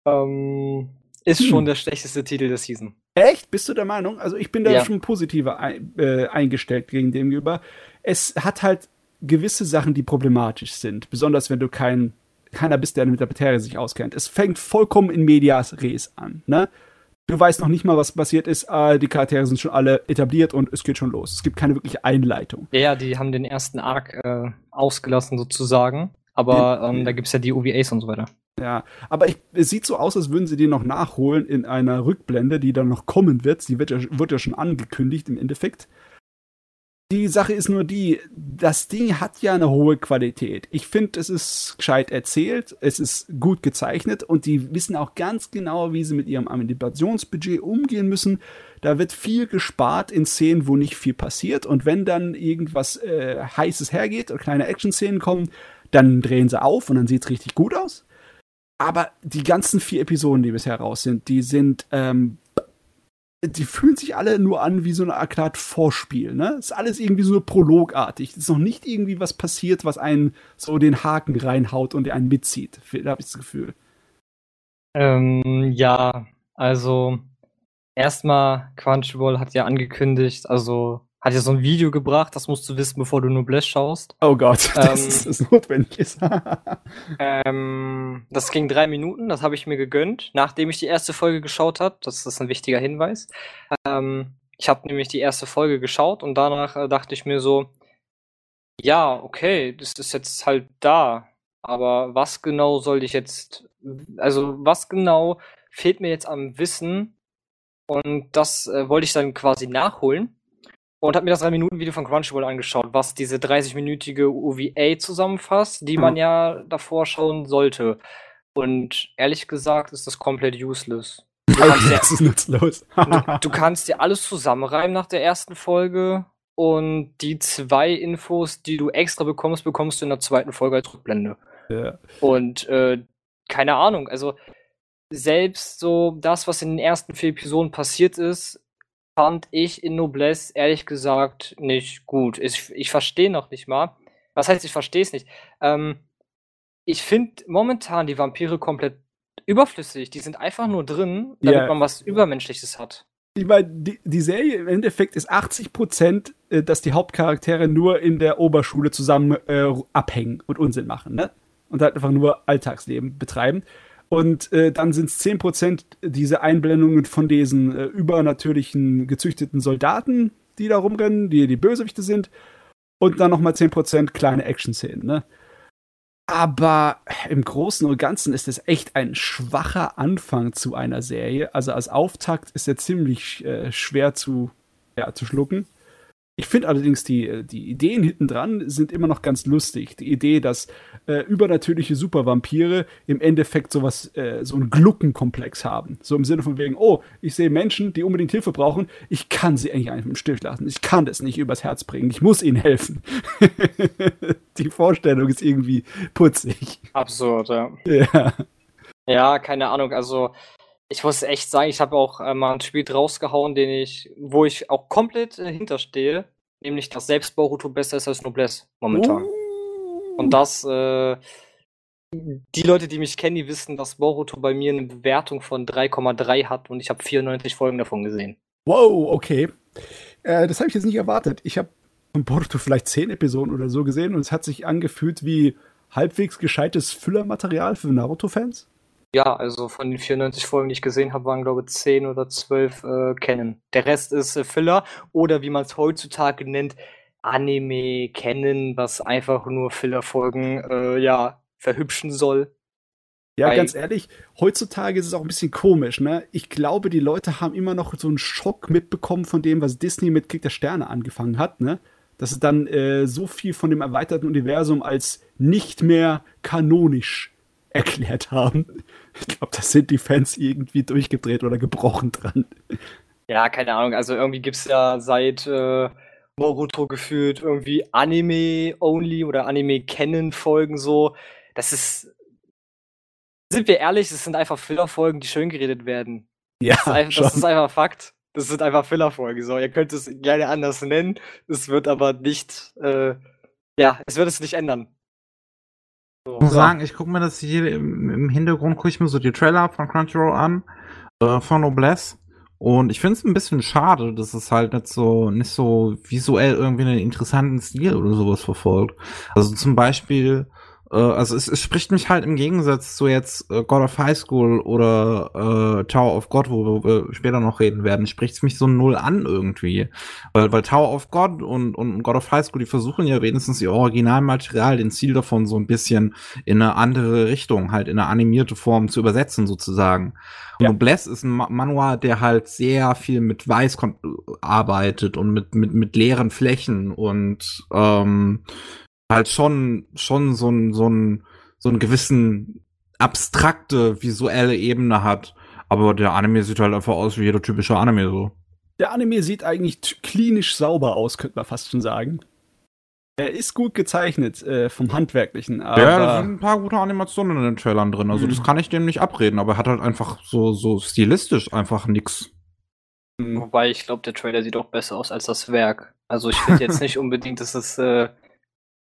Speaker 3: ähm, ist hm. schon der schlechteste Titel der Season.
Speaker 2: Echt? Bist du der Meinung? Also ich bin da ja. schon positiver ein, äh, eingestellt gegen dem gegenüber. Es hat halt gewisse Sachen, die problematisch sind. Besonders wenn du kein, keiner bist, der mit der Materie sich auskennt. Es fängt vollkommen in Medias Res an. Ne? Du weißt noch nicht mal, was passiert ist. Ah, die Charaktere sind schon alle etabliert und es geht schon los. Es gibt keine wirkliche Einleitung.
Speaker 3: Ja, ja die haben den ersten Arc äh, ausgelassen sozusagen. Aber ähm, da gibt es ja die OVAs und so weiter.
Speaker 2: Ja, aber ich, es sieht so aus, als würden sie den noch nachholen in einer Rückblende, die dann noch kommen wird. Die wird ja, wird ja schon angekündigt im Endeffekt. Die Sache ist nur die, das Ding hat ja eine hohe Qualität. Ich finde, es ist gescheit erzählt, es ist gut gezeichnet und die wissen auch ganz genau, wie sie mit ihrem Animationsbudget umgehen müssen. Da wird viel gespart in Szenen, wo nicht viel passiert und wenn dann irgendwas äh, Heißes hergeht und kleine Action-Szenen kommen, dann drehen sie auf und dann sieht es richtig gut aus. Aber die ganzen vier Episoden, die bisher raus sind, die sind ähm, die fühlen sich alle nur an wie so eine Art Vorspiel, ne? Ist alles irgendwie so prologartig. Ist noch nicht irgendwie was passiert, was einen so den Haken reinhaut und einen mitzieht. Da habe ich das Gefühl.
Speaker 3: Ähm, ja, also erstmal Crunchyroll hat ja angekündigt, also hat ja so ein Video gebracht, das musst du wissen, bevor du Noblesse schaust.
Speaker 2: Oh Gott, ähm, das ist notwendig
Speaker 3: ähm, das ging drei Minuten, das habe ich mir gegönnt, nachdem ich die erste Folge geschaut habe. Das ist ein wichtiger Hinweis. Ähm, ich habe nämlich die erste Folge geschaut und danach äh, dachte ich mir so, ja, okay, das ist jetzt halt da. Aber was genau soll ich jetzt, also was genau fehlt mir jetzt am Wissen? Und das äh, wollte ich dann quasi nachholen und habe mir das 3-Minuten-Video von Crunchyroll angeschaut, was diese 30-minütige UVA zusammenfasst, die man mhm. ja davor schauen sollte. Und ehrlich gesagt ist das komplett useless. Du kannst, dir, das ist nutzlos. du, du kannst dir alles zusammenreimen nach der ersten Folge und die zwei Infos, die du extra bekommst, bekommst du in der zweiten Folge als Rückblende. Ja. Und äh, keine Ahnung, also selbst so das, was in den ersten vier Episoden passiert ist, fand ich in Noblesse ehrlich gesagt nicht gut. Ich, ich verstehe noch nicht mal. Was heißt, ich verstehe es nicht? Ähm, ich finde momentan die Vampire komplett überflüssig. Die sind einfach nur drin, damit yeah. man was Übermenschliches hat.
Speaker 2: Ich meine, die, die Serie im Endeffekt ist 80 Prozent, äh, dass die Hauptcharaktere nur in der Oberschule zusammen äh, abhängen und Unsinn machen, ne? Und halt einfach nur Alltagsleben betreiben. Und äh, dann sind es 10% diese Einblendungen von diesen äh, übernatürlichen gezüchteten Soldaten, die da rumrennen, die die Bösewichte sind. Und dann nochmal 10% kleine Action-Szenen, ne? Aber im Großen und Ganzen ist es echt ein schwacher Anfang zu einer Serie. Also als Auftakt ist er ziemlich äh, schwer zu, ja, zu schlucken. Ich finde allerdings, die, die Ideen hinten dran sind immer noch ganz lustig. Die Idee, dass äh, übernatürliche Supervampire im Endeffekt sowas, äh, so einen Gluckenkomplex haben. So im Sinne von wegen, oh, ich sehe Menschen, die unbedingt Hilfe brauchen. Ich kann sie eigentlich einfach im Stich lassen. Ich kann das nicht übers Herz bringen. Ich muss ihnen helfen. die Vorstellung ist irgendwie putzig.
Speaker 3: Absurd, ja.
Speaker 2: Ja.
Speaker 3: Ja, keine Ahnung. Also, ich muss echt sagen, ich habe auch äh, mal ein Spiel rausgehauen, den ich, wo ich auch komplett äh, hinterstehe, nämlich dass selbst Boruto besser ist als Noblesse momentan. Und das, äh, die Leute, die mich kennen, die wissen, dass Boruto bei mir eine Bewertung von 3,3 hat und ich habe 94 Folgen davon gesehen.
Speaker 2: Wow, okay. Äh, das habe ich jetzt nicht erwartet. Ich habe von Boruto vielleicht 10 Episoden oder so gesehen und es hat sich angefühlt wie halbwegs gescheites Füllermaterial für Naruto-Fans.
Speaker 3: Ja, also von den 94 Folgen, die ich gesehen habe, waren glaube ich 10 oder 12 äh, kennen. Der Rest ist äh, Filler oder wie man es heutzutage nennt, Anime kennen, was einfach nur Filler-Folgen äh, ja, verhübschen soll.
Speaker 2: Ja,
Speaker 3: Weil-
Speaker 2: ganz ehrlich, heutzutage ist es auch ein bisschen komisch, ne? Ich glaube, die Leute haben immer noch so einen Schock mitbekommen von dem, was Disney mit Krieg der Sterne angefangen hat, ne? Dass es dann äh, so viel von dem erweiterten Universum als nicht mehr kanonisch erklärt haben. Ich glaube, da sind die Fans irgendwie durchgedreht oder gebrochen dran.
Speaker 3: Ja, keine Ahnung. Also irgendwie gibt's ja seit äh, Boruto gefühlt irgendwie Anime-only oder Anime-Kennen-Folgen so. Das ist. Sind wir ehrlich, das sind einfach Filler-Folgen, die schön geredet werden.
Speaker 2: Ja,
Speaker 3: Das ist, einfach, das ist einfach Fakt. Das sind einfach Filler-Folgen. So, ihr könnt es gerne anders nennen. Es wird aber nicht. Äh, ja, es wird es nicht ändern. So.
Speaker 1: Ich muss sagen, ich gucke mir das hier im, im Hintergrund, gucke ich mir so die Trailer von Crunchyroll an, äh, von Noblesse. Und ich finde es ein bisschen schade, dass es halt nicht so, nicht so visuell irgendwie einen interessanten Stil oder sowas verfolgt. Also zum Beispiel, also es, es spricht mich halt im Gegensatz zu jetzt äh, God of High School oder äh, Tower of God, wo wir später noch reden werden, spricht es mich so null an irgendwie. Weil, weil Tower of God und, und God of High School, die versuchen ja wenigstens ihr Originalmaterial, den Ziel davon so ein bisschen in eine andere Richtung, halt in eine animierte Form zu übersetzen sozusagen. Und
Speaker 2: Ja.
Speaker 1: Noblesse ist ein Ma Manual, der halt sehr viel mit Weiß arbeitet und mit, mit, mit leeren Flächen und ähm, halt schon, schon so ein, so ein, so einen gewissen abstrakte visuelle Ebene hat. Aber der Anime sieht halt einfach aus wie jeder typische Anime so.
Speaker 2: Der Anime sieht eigentlich klinisch sauber aus, könnte man fast schon sagen. Er ist gut gezeichnet äh, vom Handwerklichen, aber
Speaker 1: ja, da sind ein paar gute Animationen in den Trailern drin. Also
Speaker 2: Mhm.
Speaker 1: das kann ich dem nicht abreden, aber er hat halt einfach so, so stilistisch einfach nix.
Speaker 3: Wobei ich glaube, der Trailer sieht auch besser aus als das Werk. Also ich finde jetzt nicht unbedingt, dass es äh,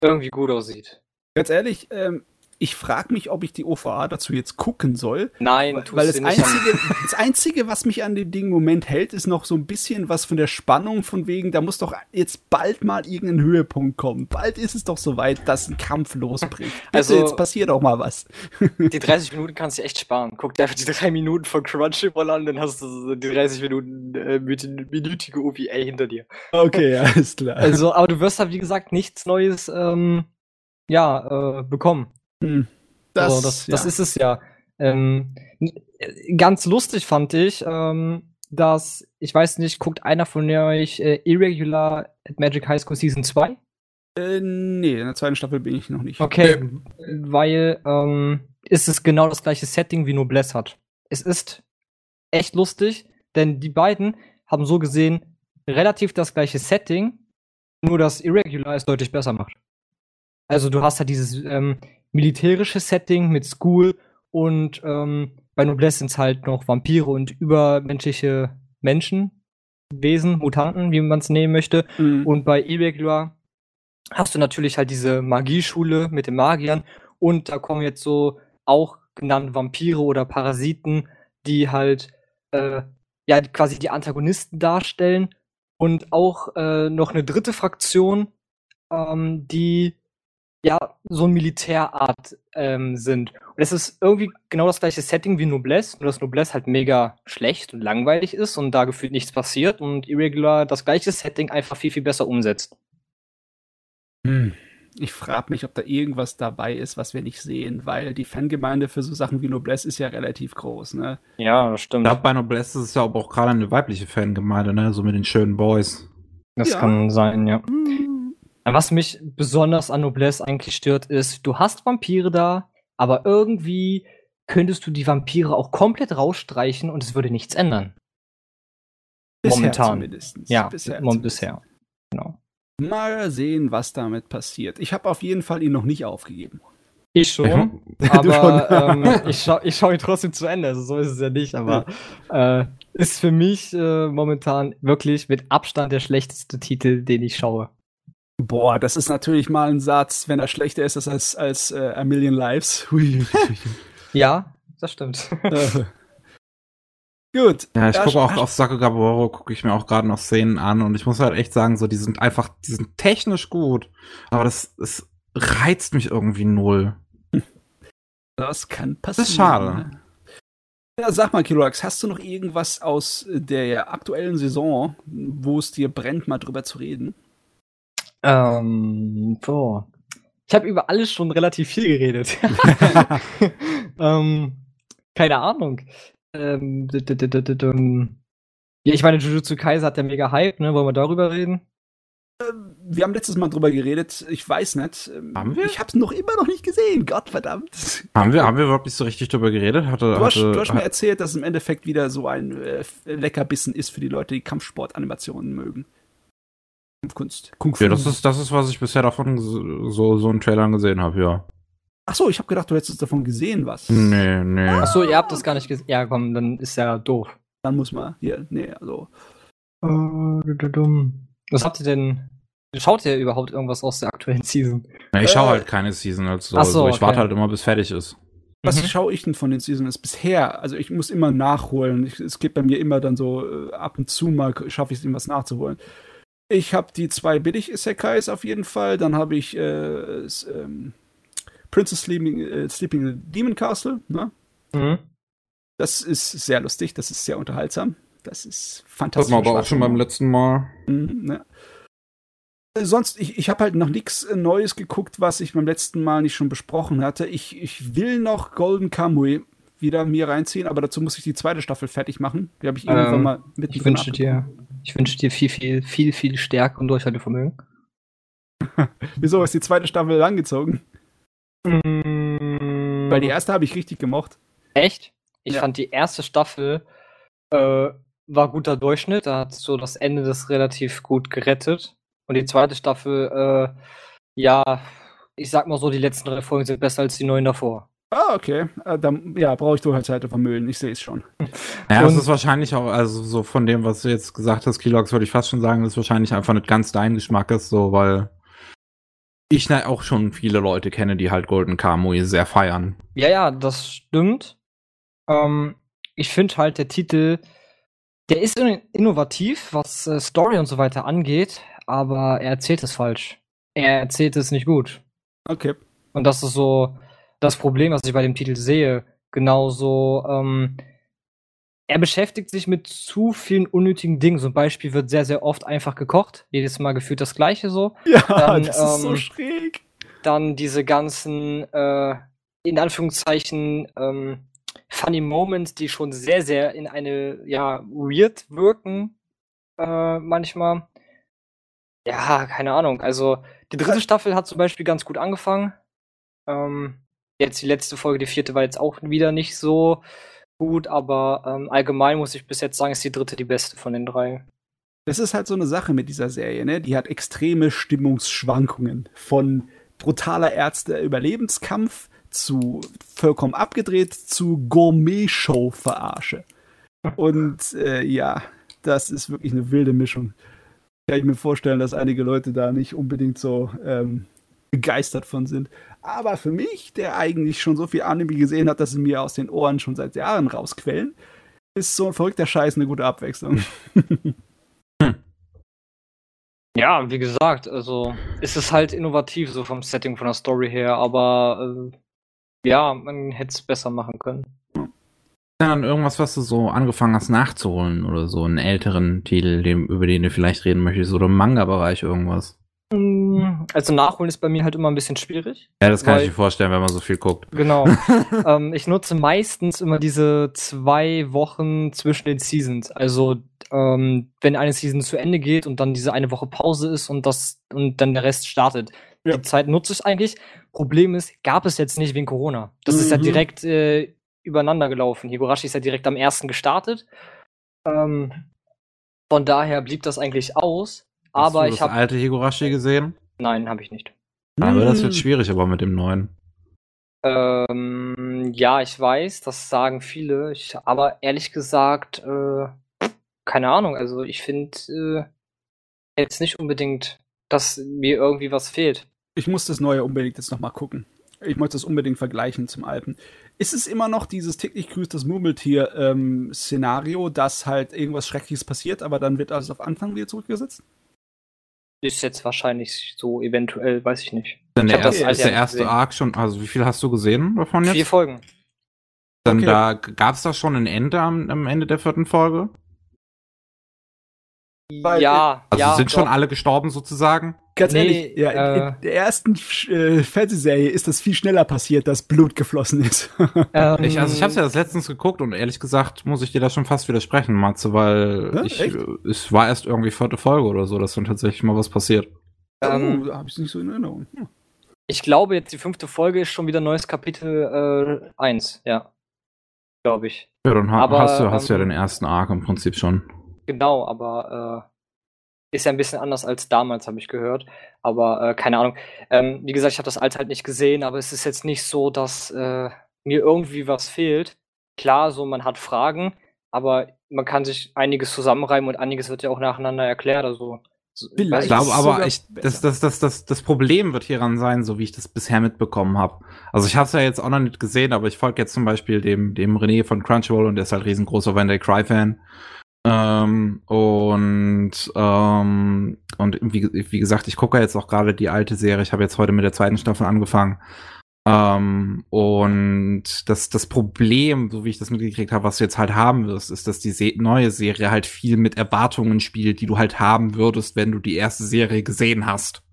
Speaker 3: irgendwie gut aussieht.
Speaker 2: ganz ehrlich, ähm, ich frage mich, ob ich die OVA dazu jetzt gucken soll.
Speaker 3: Nein,
Speaker 2: Weil, das
Speaker 3: nicht.
Speaker 2: einzige, das einzige, was mich an dem Ding im Moment hält, ist noch so ein bisschen was von der Spannung von wegen, da muss doch jetzt bald mal irgendein Höhepunkt kommen. Bald ist es doch soweit, dass ein Kampf losbricht. Bitte,
Speaker 3: Also-
Speaker 2: jetzt passiert auch mal was.
Speaker 3: Die 30 Minuten kannst du echt sparen. Guck dir einfach die drei Minuten von Crunchyroll an, dann hast du die 30 Minuten äh, mit- minütige OVA hinter dir.
Speaker 2: Okay, alles klar.
Speaker 3: Also, aber du wirst halt, wie gesagt, nichts Neues ähm, ja, äh, bekommen.
Speaker 2: Hm.
Speaker 3: Das, so, das, das ist es ja. Ähm, ganz lustig fand ich, ähm, dass, ich weiß nicht, guckt einer von euch äh, Irregular at Magic High School Season 2?
Speaker 2: Äh, nee, in der zweiten Staffel bin ich noch nicht.
Speaker 3: Okay, weil ähm, ist es genau das gleiche Setting wie Noblesse hat. Es ist echt lustig, denn die beiden haben so gesehen relativ das gleiche Setting, nur dass Irregular es deutlich besser macht. Also du hast halt dieses ähm, militärische Setting mit School und ähm, bei Noblesse sind es halt noch Vampire und übermenschliche Menschen, Wesen, Mutanten, wie man es nehmen möchte.
Speaker 2: Mhm.
Speaker 3: Und bei Irregular hast du natürlich halt diese Magieschule mit den Magiern und da kommen jetzt so auch genannt Vampire oder Parasiten, die halt äh, ja quasi die Antagonisten darstellen und auch äh, noch eine dritte Fraktion, ähm, die ja so ein Militärart ähm, sind. Und es ist irgendwie genau das gleiche Setting wie Noblesse, nur dass Noblesse halt mega schlecht und langweilig ist und da gefühlt nichts passiert und Irregular das gleiche Setting einfach viel, viel besser umsetzt.
Speaker 2: Hm. Ich frage mich, ob da irgendwas dabei ist, was wir nicht sehen, weil die Fangemeinde für so Sachen wie Noblesse ist ja relativ groß, ne?
Speaker 3: Ja, das
Speaker 1: Ich
Speaker 3: stimmt.
Speaker 1: glaube, bei Noblesse ist es ja aber auch gerade eine weibliche Fangemeinde, ne? So mit den schönen Boys.
Speaker 3: Das
Speaker 2: Ja.
Speaker 3: kann sein, ja.
Speaker 2: Hm.
Speaker 3: Was mich besonders an Noblesse eigentlich stört, ist, du hast Vampire da, aber irgendwie könntest du die Vampire auch komplett rausstreichen und es würde nichts ändern.
Speaker 2: Bisher
Speaker 3: Momentan.
Speaker 2: zumindest.
Speaker 3: Ja,
Speaker 2: bisher.
Speaker 3: mom- bisher. Genau.
Speaker 2: Mal sehen, was damit passiert. Ich habe auf jeden Fall ihn noch nicht aufgegeben.
Speaker 3: Ich schon,
Speaker 2: Du
Speaker 3: aber
Speaker 2: schon.
Speaker 3: ähm, ich schaue ich schau ihn trotzdem zu Ende. Also so ist es ja nicht, aber äh, ist für mich äh, momentan wirklich mit Abstand der schlechteste Titel, den ich schaue.
Speaker 2: Boah, das ist natürlich mal ein Satz, wenn er schlechter ist als, als äh, A Million Lives.
Speaker 3: Ja, das stimmt.
Speaker 2: Äh. Gut.
Speaker 1: Ja, ich gucke auch auf Sakagaboro, gucke ich mir auch gerade noch Szenen an und ich muss halt echt sagen, so, die sind einfach, die sind technisch gut, aber das, das reizt mich irgendwie null.
Speaker 2: Das kann passieren.
Speaker 1: ist schade.
Speaker 2: Ja, sag mal, Kiloax, hast du noch irgendwas aus der aktuellen Saison, wo es dir brennt, mal drüber zu reden?
Speaker 3: Ähm, boah. Ich habe über alles schon relativ viel geredet. ähm, keine Ahnung. Ähm, ja, ich meine, Jujutsu Kaisen hat ja mega Hype, ne? Wollen wir darüber reden?
Speaker 2: Wir haben letztes Mal drüber geredet. Ich weiß nicht. Ähm,
Speaker 1: Haben wir?
Speaker 2: Ich hab's noch immer noch nicht gesehen. Gott verdammt.
Speaker 1: Haben wir, haben wir wirklich so richtig drüber geredet? Hatte,
Speaker 2: Du hast,
Speaker 1: hatte,
Speaker 2: du hast mir erzählt, dass es im Endeffekt wieder so ein äh, Leckerbissen ist für die Leute, die Kampfsportanimationen mögen. Kampfkunst. Kung Fu.
Speaker 1: ja, das ist, das ist, was ich bisher davon so, so, in Trailern gesehen habe, ja.
Speaker 2: Ach so, ich habe gedacht, du hättest davon gesehen, was.
Speaker 1: Nee, nee.
Speaker 3: Achso, ihr habt das gar nicht gesehen. Ja, komm, dann ist ja doof.
Speaker 2: Dann muss man hier, nee, also.
Speaker 3: Was habt ihr denn? Schaut ihr überhaupt irgendwas aus der aktuellen Season?
Speaker 1: Ja, ich schaue
Speaker 2: Äh,
Speaker 1: halt keine Season als so.
Speaker 3: ach so,
Speaker 1: also ich
Speaker 3: okay.
Speaker 1: warte halt immer, bis fertig ist.
Speaker 2: Was
Speaker 3: Mhm.
Speaker 2: schaue ich denn von den Seasons bisher? Also ich muss immer nachholen. Ich, es geht bei mir immer dann so, äh, ab und zu mal schaffe ich es, irgendwas nachzuholen. Ich habe die zwei Billig-Isekais auf jeden Fall. Dann habe ich äh, s- ähm, Princess Sleeping, äh, Sleeping Demon Castle. Ne?
Speaker 3: Mhm.
Speaker 2: Das ist sehr lustig, das ist sehr unterhaltsam. Das ist
Speaker 1: Das
Speaker 2: fantastisch.
Speaker 1: war aber auch schon beim letzten Mal.
Speaker 2: Mhm, ne. Äh, Sonst, ich, ich habe halt noch nichts Neues geguckt, was ich beim letzten Mal nicht schon besprochen hatte. Ich, ich will noch Golden Kamui wieder mir reinziehen, aber dazu muss ich die zweite Staffel fertig machen. Die habe ich irgendwann
Speaker 3: Ähm,
Speaker 2: mal mit
Speaker 3: Ich wünsche dir, ich wünsche dir viel, viel, viel, viel Stärke und Durchhaltevermögen.
Speaker 2: Wieso ist die zweite Staffel langgezogen?
Speaker 3: Mhm.
Speaker 2: Weil die erste habe ich richtig gemocht.
Speaker 3: Echt? Ich
Speaker 2: Ja.
Speaker 3: fand die erste Staffel äh, war guter Durchschnitt. Da hat so das Ende das relativ gut gerettet. Und die zweite Staffel, äh, ja, ich sag mal so, die letzten drei Folgen sind besser als die neun davor.
Speaker 2: Ah, okay. Äh, dann, ja, brauche ich Durchhaltevermögen. Ich sehe es schon.
Speaker 1: Ja, es
Speaker 3: Und-
Speaker 1: ist wahrscheinlich auch, also so von dem, was du jetzt gesagt hast, Kilox, würde ich fast schon sagen, das ist wahrscheinlich einfach nicht ganz dein Geschmack ist, so, weil ich na- auch schon viele Leute kenne, die halt Golden Kamui sehr feiern.
Speaker 3: Ja, ja, das stimmt. Ähm, ich finde halt, der Titel, der ist in- innovativ, was äh, Story und so weiter angeht, aber er erzählt es falsch. Er erzählt es nicht gut.
Speaker 2: Okay.
Speaker 3: Und das ist so das Problem, was ich bei dem Titel sehe. Genauso, ähm, er beschäftigt sich mit zu vielen unnötigen Dingen. Zum Beispiel wird sehr, sehr oft einfach gekocht. Jedes Mal gefühlt das Gleiche so.
Speaker 2: Ja,
Speaker 3: Dann,
Speaker 2: das ist so
Speaker 3: ähm,
Speaker 2: schräg.
Speaker 3: Dann diese ganzen, äh, in Anführungszeichen, ähm, funny Moments, die schon sehr, sehr in eine, ja, weird wirken, äh, manchmal. Ja, keine Ahnung. Also, die dritte Staffel hat zum Beispiel ganz gut angefangen. Ähm, jetzt die letzte Folge, die vierte, war jetzt auch wieder nicht so gut, aber ähm, allgemein muss ich bis jetzt sagen, ist die dritte die beste von den drei.
Speaker 2: Das ist halt so eine Sache mit dieser Serie, ne? Die hat extreme Stimmungsschwankungen. Von brutaler Ärzte-Überlebenskampf zu vollkommen abgedreht zu Gourmet-Show-Verarsche. Und äh, ja, das ist wirklich eine wilde Mischung. Kann ich mir vorstellen, dass einige Leute da nicht unbedingt so ähm, begeistert von sind. Aber für mich, der eigentlich schon so viel Anime gesehen hat, dass sie mir aus den Ohren schon seit Jahren rausquellen, ist so ein verrückter Scheiß eine gute Abwechslung.
Speaker 3: Ja, wie gesagt, also es ist halt innovativ, so vom Setting, von der Story her, aber äh, ja, man hätte es besser machen können.
Speaker 1: Dann irgendwas, was du so angefangen hast nachzuholen oder so, einen älteren Titel, dem, über den du vielleicht reden möchtest, oder im Manga-Bereich irgendwas.
Speaker 3: Mm, Also nachholen ist bei mir halt immer ein bisschen schwierig.
Speaker 1: Ja, das kann
Speaker 3: Weil-
Speaker 1: ich mir vorstellen, wenn man so viel guckt.
Speaker 3: Genau. ähm, ich nutze meistens immer diese zwei Wochen zwischen den Seasons. Also ähm, wenn eine Season zu Ende geht und dann diese eine Woche Pause ist und das und dann der Rest startet.
Speaker 2: Ja.
Speaker 3: Die Zeit nutze ich eigentlich. Problem ist, gab es jetzt nicht wegen Corona. Das ist ja
Speaker 2: Mhm.
Speaker 3: direkt äh, übereinander gelaufen. Higurashi ist ja direkt am ersten gestartet. Ähm, von daher blieb das eigentlich aus.
Speaker 1: Hast
Speaker 3: Aber
Speaker 1: du
Speaker 3: ich
Speaker 1: das
Speaker 3: habe.
Speaker 1: alte Higurashi gesehen?
Speaker 3: Nein, habe ich nicht.
Speaker 1: Aber das wird
Speaker 2: Hm.
Speaker 1: schwierig, aber mit dem neuen.
Speaker 3: Ähm, ja, ich weiß, das sagen viele. Ich, aber ehrlich gesagt, äh, keine Ahnung. Also ich finde äh, jetzt nicht unbedingt, dass mir irgendwie was fehlt.
Speaker 2: Ich muss das Neue unbedingt jetzt noch mal gucken. Ich möchte das unbedingt vergleichen zum Alten. Ist es immer noch dieses täglich grüßt das Murmeltier ähm, Szenario, dass halt irgendwas Schreckliches passiert, aber dann wird alles auf Anfang wieder zurückgesetzt?
Speaker 3: Ist jetzt wahrscheinlich so eventuell, weiß ich nicht.
Speaker 1: Denn
Speaker 3: Ich
Speaker 1: der,
Speaker 3: das
Speaker 1: erste,
Speaker 3: alte
Speaker 1: ist der erste
Speaker 3: gesehen.
Speaker 1: Arc schon, also wie viel hast du gesehen davon jetzt?
Speaker 3: Vier Folgen.
Speaker 1: Dann
Speaker 2: Okay.
Speaker 1: da gab es da schon ein Ende am, am Ende der vierten Folge?
Speaker 2: Weil,
Speaker 3: ja,
Speaker 1: Also
Speaker 3: ja,
Speaker 1: sind schon
Speaker 3: doch.
Speaker 1: alle gestorben sozusagen?
Speaker 2: Ganz
Speaker 3: Nee,
Speaker 2: ehrlich, ja, in,
Speaker 3: äh,
Speaker 2: in der ersten äh, Fernsehserie ist das viel schneller passiert, dass Blut geflossen ist.
Speaker 3: Ähm,
Speaker 1: Ich, also ich habe ja das letztens geguckt und ehrlich gesagt muss ich dir da schon fast widersprechen, Matze, weil
Speaker 2: Ja,
Speaker 1: ich, äh, es war erst irgendwie vierte Folge oder so, dass dann tatsächlich mal was passiert.
Speaker 3: Ähm,
Speaker 2: oh, da habe ich nicht so in Erinnerung. Hm.
Speaker 3: Ich glaube, jetzt die fünfte Folge ist schon wieder neues Kapitel äh, 1, ja. Glaube ich.
Speaker 1: Ja, dann ha
Speaker 3: Aber,
Speaker 1: hast du, hast du ja
Speaker 3: ähm,
Speaker 1: den ersten Arc im Prinzip schon.
Speaker 3: Genau, aber äh, ist ja ein bisschen anders als damals, habe ich gehört. Aber äh, keine Ahnung. Ähm, wie gesagt, ich habe das Alt halt nicht gesehen, aber es ist jetzt nicht so, dass äh, mir irgendwie was fehlt. Klar, so man hat Fragen, aber man kann sich einiges zusammenreimen und einiges wird ja auch nacheinander erklärt. Also.
Speaker 1: Ich glaube aber, ich, das, das, das, das, das Problem wird hieran sein, so wie ich das bisher mitbekommen habe. Also ich habe es ja jetzt auch noch nicht gesehen, aber ich folge jetzt zum Beispiel dem, dem René von Crunchyroll und der ist halt riesengroßer When They Cry Fan. Ähm, und ähm, und wie, wie gesagt, ich gucke jetzt auch gerade die alte Serie. Ich habe jetzt heute mit der zweiten Staffel angefangen. Ähm, und das, das Problem, so wie ich das mitgekriegt habe, was du jetzt halt haben wirst, ist, dass die Se neue Serie halt viel mit Erwartungen spielt, die du halt haben würdest, wenn du die erste Serie gesehen hast.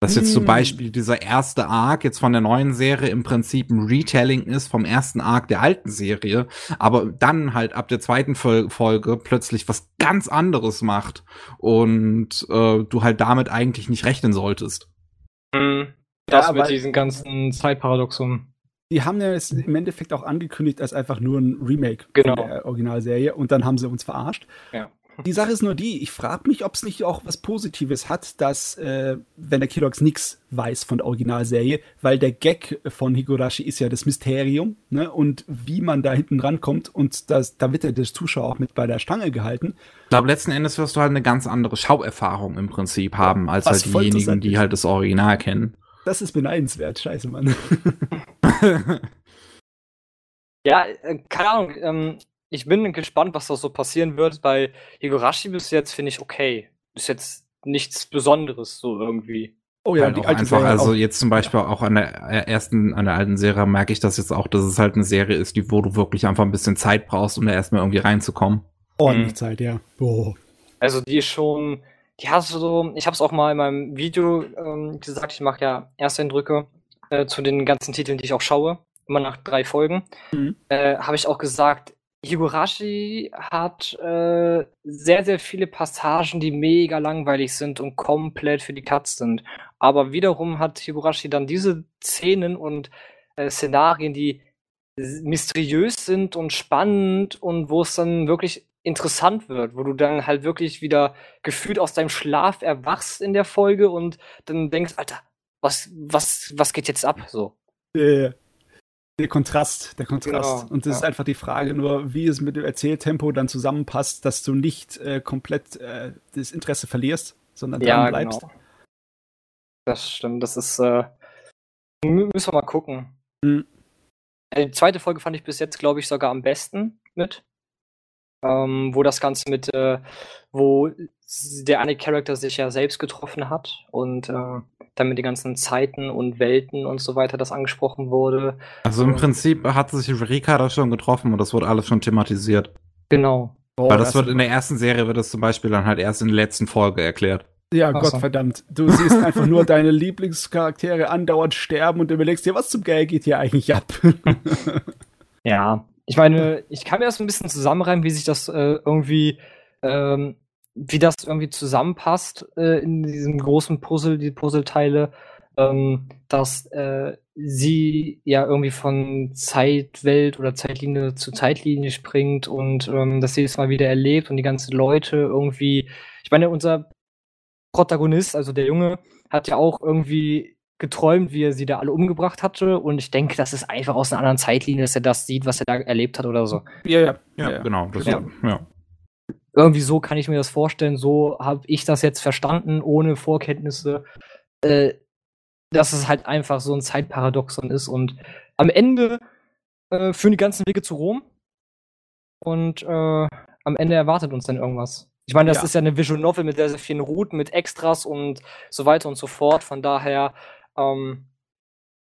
Speaker 1: Dass jetzt zum
Speaker 2: Hm.
Speaker 1: Beispiel dieser erste Arc jetzt von der neuen Serie im Prinzip ein Retelling ist vom ersten Arc der alten Serie, aber dann halt ab der zweiten Fol Folge plötzlich was ganz anderes macht und äh, du halt damit eigentlich nicht rechnen solltest.
Speaker 3: Hm, das
Speaker 2: Ja,
Speaker 3: mit diesem ganzen Zeitparadoxum.
Speaker 2: Die haben ja es im Endeffekt auch angekündigt als einfach nur ein Remake
Speaker 3: Genau.
Speaker 2: von der Originalserie und dann haben sie uns verarscht.
Speaker 3: Ja.
Speaker 2: Die Sache ist nur die, ich frage mich, ob es nicht auch was Positives hat, dass äh, wenn der Kilox nichts weiß von der Originalserie, weil der Gag von Higurashi ist ja das Mysterium, ne? Und wie man da hinten rankommt und das, da wird ja der Zuschauer auch mit bei der Stange gehalten.
Speaker 1: Ich glaube, letzten Endes wirst du halt eine ganz andere Schauerfahrung im Prinzip haben, als
Speaker 2: Was
Speaker 1: halt diejenigen, die halt das Original kennen.
Speaker 2: Das ist beneidenswert, scheiße, Mann.
Speaker 3: Ja, äh, keine Ahnung. Ähm, ich bin gespannt, was da so passieren wird. Bei Higurashi bis jetzt finde ich okay. Ist jetzt nichts Besonderes so irgendwie.
Speaker 2: Oh ja,
Speaker 1: halt
Speaker 2: die
Speaker 1: auch
Speaker 2: alte
Speaker 1: einfach,
Speaker 2: Serie
Speaker 1: also
Speaker 2: auch.
Speaker 1: jetzt zum Beispiel auch an der ersten, an der alten Serie merke ich das jetzt auch, dass es halt eine Serie ist, die, wo du wirklich einfach ein bisschen Zeit brauchst, um da erstmal irgendwie reinzukommen.
Speaker 2: ordentlich
Speaker 3: Mhm.
Speaker 2: Zeit, ja. Oh.
Speaker 3: Also die ist schon, die hast du so, ich habe es auch mal in meinem Video ähm, gesagt, ich mache ja Ersteindrücke äh, zu den ganzen Titeln, die ich auch schaue, immer nach drei Folgen,
Speaker 2: Mhm.
Speaker 3: äh, habe ich auch gesagt, Higurashi hat äh, sehr, sehr viele Passagen, die mega langweilig sind und komplett für die Katz sind. Aber wiederum hat Higurashi dann diese Szenen und äh, Szenarien, die mysteriös sind und spannend und wo es dann wirklich interessant wird, wo du dann halt wirklich wieder gefühlt aus deinem Schlaf erwachst in der Folge und dann denkst, Alter, was, was, was geht jetzt ab? So.
Speaker 2: Äh, der Kontrast, der Kontrast.
Speaker 3: Genau,
Speaker 2: und das ist
Speaker 3: ja.
Speaker 2: einfach die Frage nur, wie es mit dem Erzähltempo dann zusammenpasst, dass du nicht äh, komplett äh, das Interesse verlierst, sondern dran bleibst.
Speaker 3: genau. Das stimmt, das ist, äh, mü- müssen wir mal gucken.
Speaker 2: Mhm.
Speaker 3: Die zweite Folge fand ich bis jetzt, glaube ich, sogar am besten mit. Ähm, wo das Ganze mit, äh, wo der eine Charakter sich ja selbst getroffen hat und äh, dann mit den ganzen Zeiten und Welten und so weiter das angesprochen wurde.
Speaker 1: Also im Prinzip hat sich Rika da schon getroffen und das wurde alles schon thematisiert.
Speaker 3: Genau.
Speaker 2: Oh,
Speaker 1: Weil das, wird in der ersten Serie wird das zum Beispiel dann halt erst in der letzten Folge erklärt.
Speaker 2: Ja,
Speaker 3: Ach
Speaker 2: Gott
Speaker 3: so.
Speaker 2: verdammt. Du siehst einfach nur deine Lieblingscharaktere andauernd sterben und überlegst dir, was zum Geld geht hier eigentlich ab?
Speaker 3: Ja, ich meine, ich kann mir das ein bisschen zusammenreimen, wie sich das äh, irgendwie äh, ähm, wie das irgendwie zusammenpasst äh, in diesem großen Puzzle, die Puzzleteile, ähm, dass äh, sie ja irgendwie von Zeitwelt oder Zeitlinie zu Zeitlinie springt und ähm, dass sie es mal wieder erlebt und die ganzen Leute irgendwie. Ich meine, unser Protagonist, also der Junge, hat ja auch irgendwie geträumt, wie er sie da alle umgebracht hatte. Und ich denke, das ist einfach aus einer anderen Zeitlinie, dass er das sieht, was er da erlebt hat oder so.
Speaker 1: Ja, ja, ja, ja. genau. Das
Speaker 3: ja. ja. Irgendwie so kann ich mir das vorstellen. So habe ich das jetzt verstanden, ohne Vorkenntnisse. Äh, dass es halt einfach so ein Zeitparadoxon ist. Und am Ende äh, führen die ganzen Wege zu Rom. Und äh, am Ende erwartet uns dann irgendwas. Ich meine, das ja. ist ja eine Visual Novel mit sehr, sehr vielen Routen, mit Extras und so weiter und so fort. Von daher, ähm,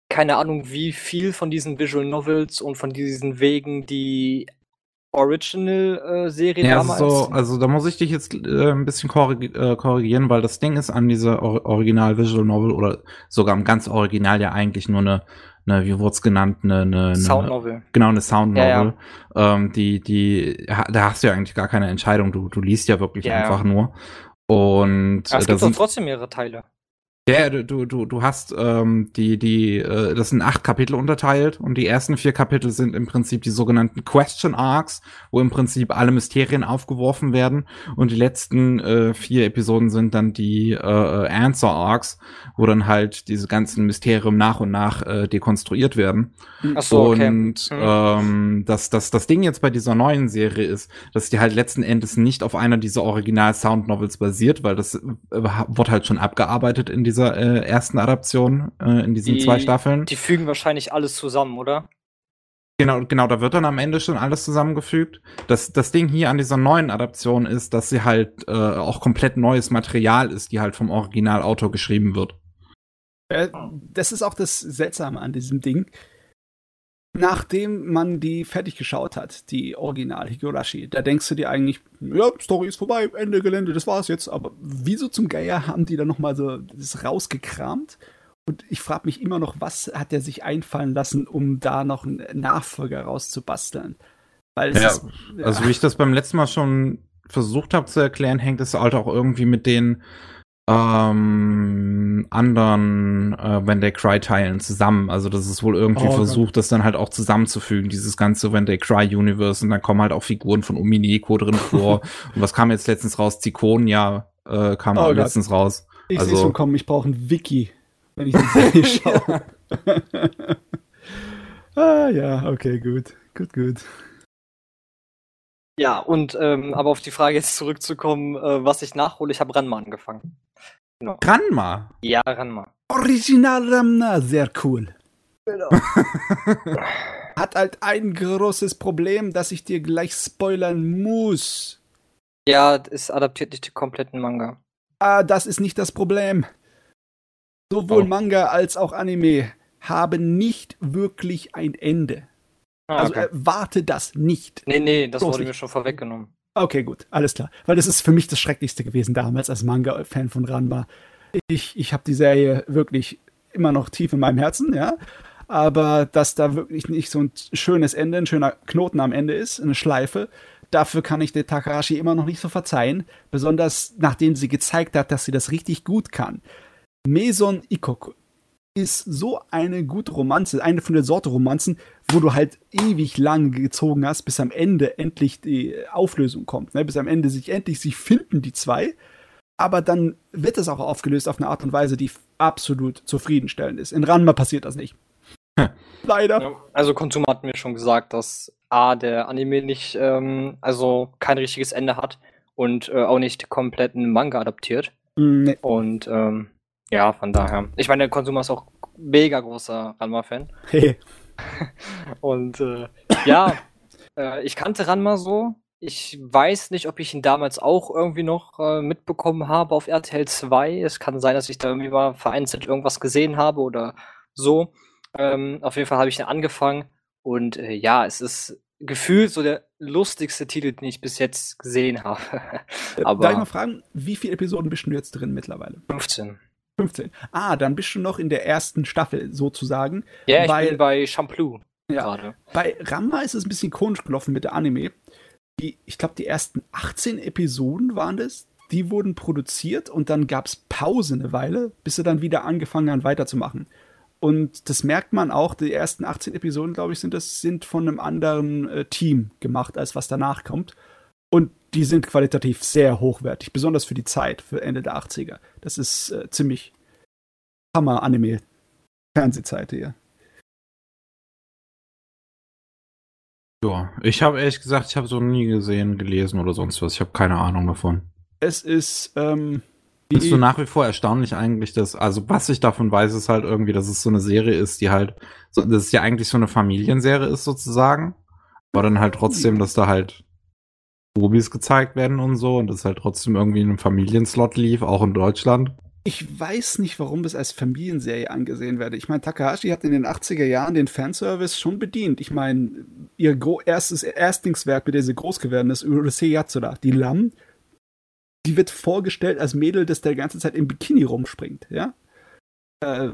Speaker 3: keine Ahnung, wie viel von diesen Visual Novels und von diesen Wegen die Original-Serie
Speaker 1: äh, ja, damals. So, also da muss ich dich jetzt äh, ein bisschen korrig äh, korrigieren, weil das Ding ist an dieser Or Original Visual Novel oder sogar am ganz Original ja eigentlich nur eine eine, wie wurde es genannt, eine, eine,
Speaker 3: Sound Novel.
Speaker 1: Genau, eine Sound Novel. Ja, ja. Ähm, die, die, da hast du ja eigentlich gar keine Entscheidung. Du, du liest ja wirklich ja, einfach nur. Und
Speaker 3: Aber es gibt sind, trotzdem mehrere Teile.
Speaker 1: Ja, du, du, du hast ähm, die, die, äh, das sind acht Kapitel unterteilt und die ersten vier Kapitel sind im Prinzip die sogenannten Question Arcs, wo im Prinzip alle Mysterien aufgeworfen werden und die letzten äh, vier Episoden sind dann die äh, Answer Arcs, wo dann halt diese ganzen Mysterien nach und nach äh, dekonstruiert werden.
Speaker 3: Ach so, okay.
Speaker 1: Und mhm. ähm, das, das, das Ding jetzt bei dieser neuen Serie ist, dass die halt letzten Endes nicht auf einer dieser Original Sound Novels basiert, weil das äh, wird halt schon abgearbeitet in dieser äh, ersten Adaption, äh, in diesen die, zwei Staffeln.
Speaker 3: Die fügen wahrscheinlich alles zusammen, oder?
Speaker 1: Genau, genau, da wird dann am Ende schon alles zusammengefügt. Das, das Ding hier an dieser neuen Adaption ist, dass sie halt äh, auch komplett neues Material ist, die halt vom Originalautor geschrieben wird.
Speaker 2: Äh, das ist auch das Seltsame an diesem Ding. Nachdem man die fertig geschaut hat, die Original Higurashi, da denkst du dir eigentlich, ja, Story ist vorbei, Ende Gelände, das war's jetzt. Aber wieso zum Geier haben die dann nochmal so das rausgekramt? Und ich frage mich immer noch, was hat er sich einfallen lassen, um da noch einen Nachfolger rauszubasteln?
Speaker 1: Weil ja, ist, ja. also wie ich das beim letzten Mal schon versucht habe zu erklären, hängt es halt auch irgendwie mit den ähm, anderen äh, When They Cry Teilen zusammen. Also das ist wohl irgendwie oh, versucht, das dann halt auch zusammenzufügen, dieses ganze When They Cry Universe und dann kommen halt auch Figuren von Umineko drin vor. und was kam jetzt letztens raus? Zikonia äh, kam oh, auch letztens raus.
Speaker 2: Ich also, sehe schon kommen, ich brauche ein Wiki, wenn ich die Serie schaue. ah ja, okay, gut. Gut, gut.
Speaker 3: Ja, und ähm, aber auf die Frage jetzt zurückzukommen, äh, was ich nachhole, ich habe Ranma angefangen.
Speaker 1: Genau. Ranma?
Speaker 3: Ja, Ranma.
Speaker 2: Original Ranma, sehr cool. Genau. Hat halt ein großes Problem, das ich dir gleich spoilern muss.
Speaker 3: Ja, es adaptiert nicht den kompletten Manga.
Speaker 2: Ah, das ist nicht das Problem. Sowohl oh. Manga als auch Anime haben nicht wirklich ein Ende. Ah, also okay. äh, warte das nicht.
Speaker 3: Nee, nee, das wurde mir schon vorweggenommen.
Speaker 2: Okay, gut, alles klar. Weil das ist für mich das Schrecklichste gewesen damals als Manga-Fan von Ranma. Ich, ich habe die Serie wirklich immer noch tief in meinem Herzen, ja. Aber dass da wirklich nicht so ein schönes Ende, ein schöner Knoten am Ende ist, eine Schleife, dafür kann ich der Takahashi immer noch nicht so verzeihen. Besonders nachdem sie gezeigt hat, dass sie das richtig gut kann. Meson Ikoku ist so eine gute Romanze, eine von der Sorte Romanzen, wo du halt ewig lang gezogen hast, bis am Ende endlich die Auflösung kommt, ne? bis am Ende sich endlich sich finden die zwei, aber dann wird es auch aufgelöst auf eine Art und Weise, die absolut zufriedenstellend ist. In Ranma passiert das nicht.
Speaker 3: Hm. Leider. Also Konsum hat mir schon gesagt, dass A, der Anime nicht, ähm, also kein richtiges Ende hat und äh, auch nicht kompletten Manga adaptiert. Nee. Und ähm, ja, von daher. Ich meine, der Konsumer ist auch mega großer Ranma-Fan. Hey. Und äh, ja, äh, ich kannte Ranma so. Ich weiß nicht, ob ich ihn damals auch irgendwie noch äh, mitbekommen habe auf RTL 2. Es kann sein, dass ich da irgendwie mal vereinzelt irgendwas gesehen habe oder so. Ähm, auf jeden Fall habe ich ihn angefangen. Und äh, ja, es ist gefühlt so der lustigste Titel, den ich bis jetzt gesehen habe.
Speaker 2: Aber, Darf ich mal fragen, wie viele Episoden bist du jetzt drin mittlerweile?
Speaker 3: 15.
Speaker 2: 15. Ah, dann bist du noch in der ersten Staffel sozusagen.
Speaker 3: Ja, ich weil, bin bei Champloo
Speaker 2: ja, gerade. Bei Ramma ist es ein bisschen komisch gelaufen mit der Anime. die, ich glaube, die ersten 18 Episoden waren das. Die wurden produziert und dann gab es Pause eine Weile, bis sie dann wieder angefangen haben, weiterzumachen. Und das merkt man auch, die ersten 18 Episoden, glaube ich, sind das sind von einem anderen äh, Team gemacht, als was danach kommt. Und die sind qualitativ sehr hochwertig, besonders für die Zeit, für Ende der 80er. Das ist äh, ziemlich Hammer-Anime. Fernsehzeit hier.
Speaker 1: Ja, ich habe ehrlich gesagt, ich habe so nie gesehen, gelesen oder sonst was. Ich habe keine Ahnung davon.
Speaker 2: Es ist, ähm,
Speaker 1: ist so nach wie vor erstaunlich eigentlich, dass, also was ich davon weiß, ist halt irgendwie, dass es so eine Serie ist, die halt, so, dass es ja eigentlich so eine Familienserie ist sozusagen. Aber dann halt trotzdem, dass da halt Bubis gezeigt werden und so und das halt trotzdem irgendwie in einem Familienslot lief, auch in Deutschland.
Speaker 2: Ich weiß nicht, warum das als Familienserie angesehen werde. Ich meine, Takahashi hat in den 80er Jahren den Fanservice schon bedient. Ich meine, ihr erstes Erstlingswerk, mit dem sie groß geworden ist, Urusei Yatsura, die Lamm, die wird vorgestellt als Mädel, das der ganze Zeit im Bikini rumspringt, ja?
Speaker 1: Äh,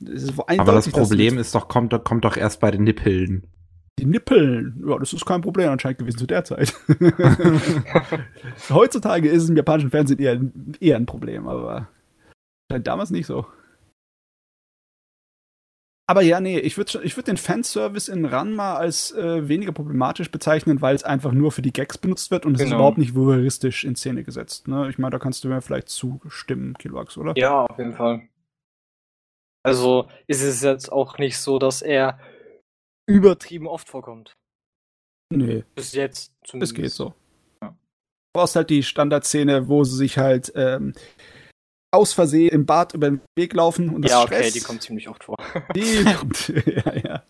Speaker 1: das Aber das Problem ist doch, kommt, kommt doch erst bei den Nippeln.
Speaker 2: Die Nippeln, ja, das ist kein Problem anscheinend gewesen zu der Zeit. Heutzutage ist es im japanischen Fernsehen eher, eher ein Problem, aber damals nicht so. Aber ja, nee, ich würde ich würd den Fanservice in Ranma als äh, weniger problematisch bezeichnen, weil es einfach nur für die Gags benutzt wird und es genau. ist überhaupt nicht voyeuristisch in Szene gesetzt. Ne? Ich meine, da kannst du mir vielleicht zustimmen, Kiloax, oder?
Speaker 3: Ja, auf jeden Fall. Also ist es jetzt auch nicht so, dass er übertrieben oft vorkommt.
Speaker 2: Nee.
Speaker 3: Bis jetzt
Speaker 2: zumindest. Es geht so. Ja. Du brauchst halt die Standardszene, wo sie sich halt ähm, aus Versehen im Bad über den Weg laufen und das
Speaker 3: Ja, okay, Stress. die kommt ziemlich oft vor.
Speaker 2: Die kommt, ja, ja.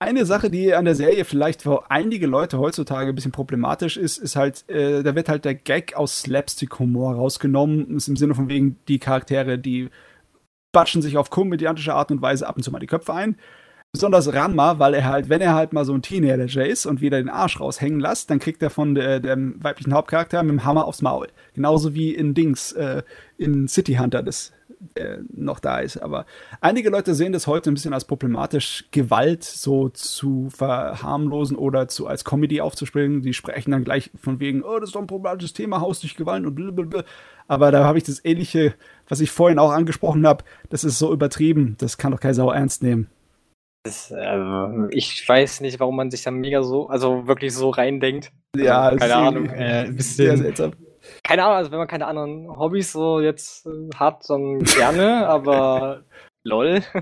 Speaker 2: Eine Sache, die an der Serie vielleicht für einige Leute heutzutage ein bisschen problematisch ist, ist halt, äh, da wird halt der Gag aus Slapstick-Humor rausgenommen. Ist im Sinne von wegen, die Charaktere, die batschen sich auf komödiantische Art und Weise ab und zu mal die Köpfe ein. Besonders Ranma, weil er halt, wenn er halt mal so ein Teenager ist und wieder den Arsch raushängen lässt, dann kriegt er von der, dem weiblichen Hauptcharakter mit dem Hammer aufs Maul. Genauso wie in Dings, äh, in City Hunter, das äh, noch da ist. Aber einige Leute sehen das heute ein bisschen als problematisch, Gewalt so zu verharmlosen oder zu als Comedy aufzuspringen. Die sprechen dann gleich von wegen, oh, das ist doch ein problematisches Thema, Haus durch Gewalt und blablabla. Aber da habe ich das ähnliche, was ich vorhin auch angesprochen habe, das ist so übertrieben, das kann doch kein Sau ernst nehmen.
Speaker 3: Das, äh, ich weiß nicht, warum man sich da mega so, also wirklich so reindenkt.
Speaker 2: Ja,
Speaker 3: also, keine Ahnung. Äh, bisschen, sehr seltsam. Keine Ahnung, also wenn man keine anderen Hobbys so jetzt äh, hat, dann gerne, aber lol.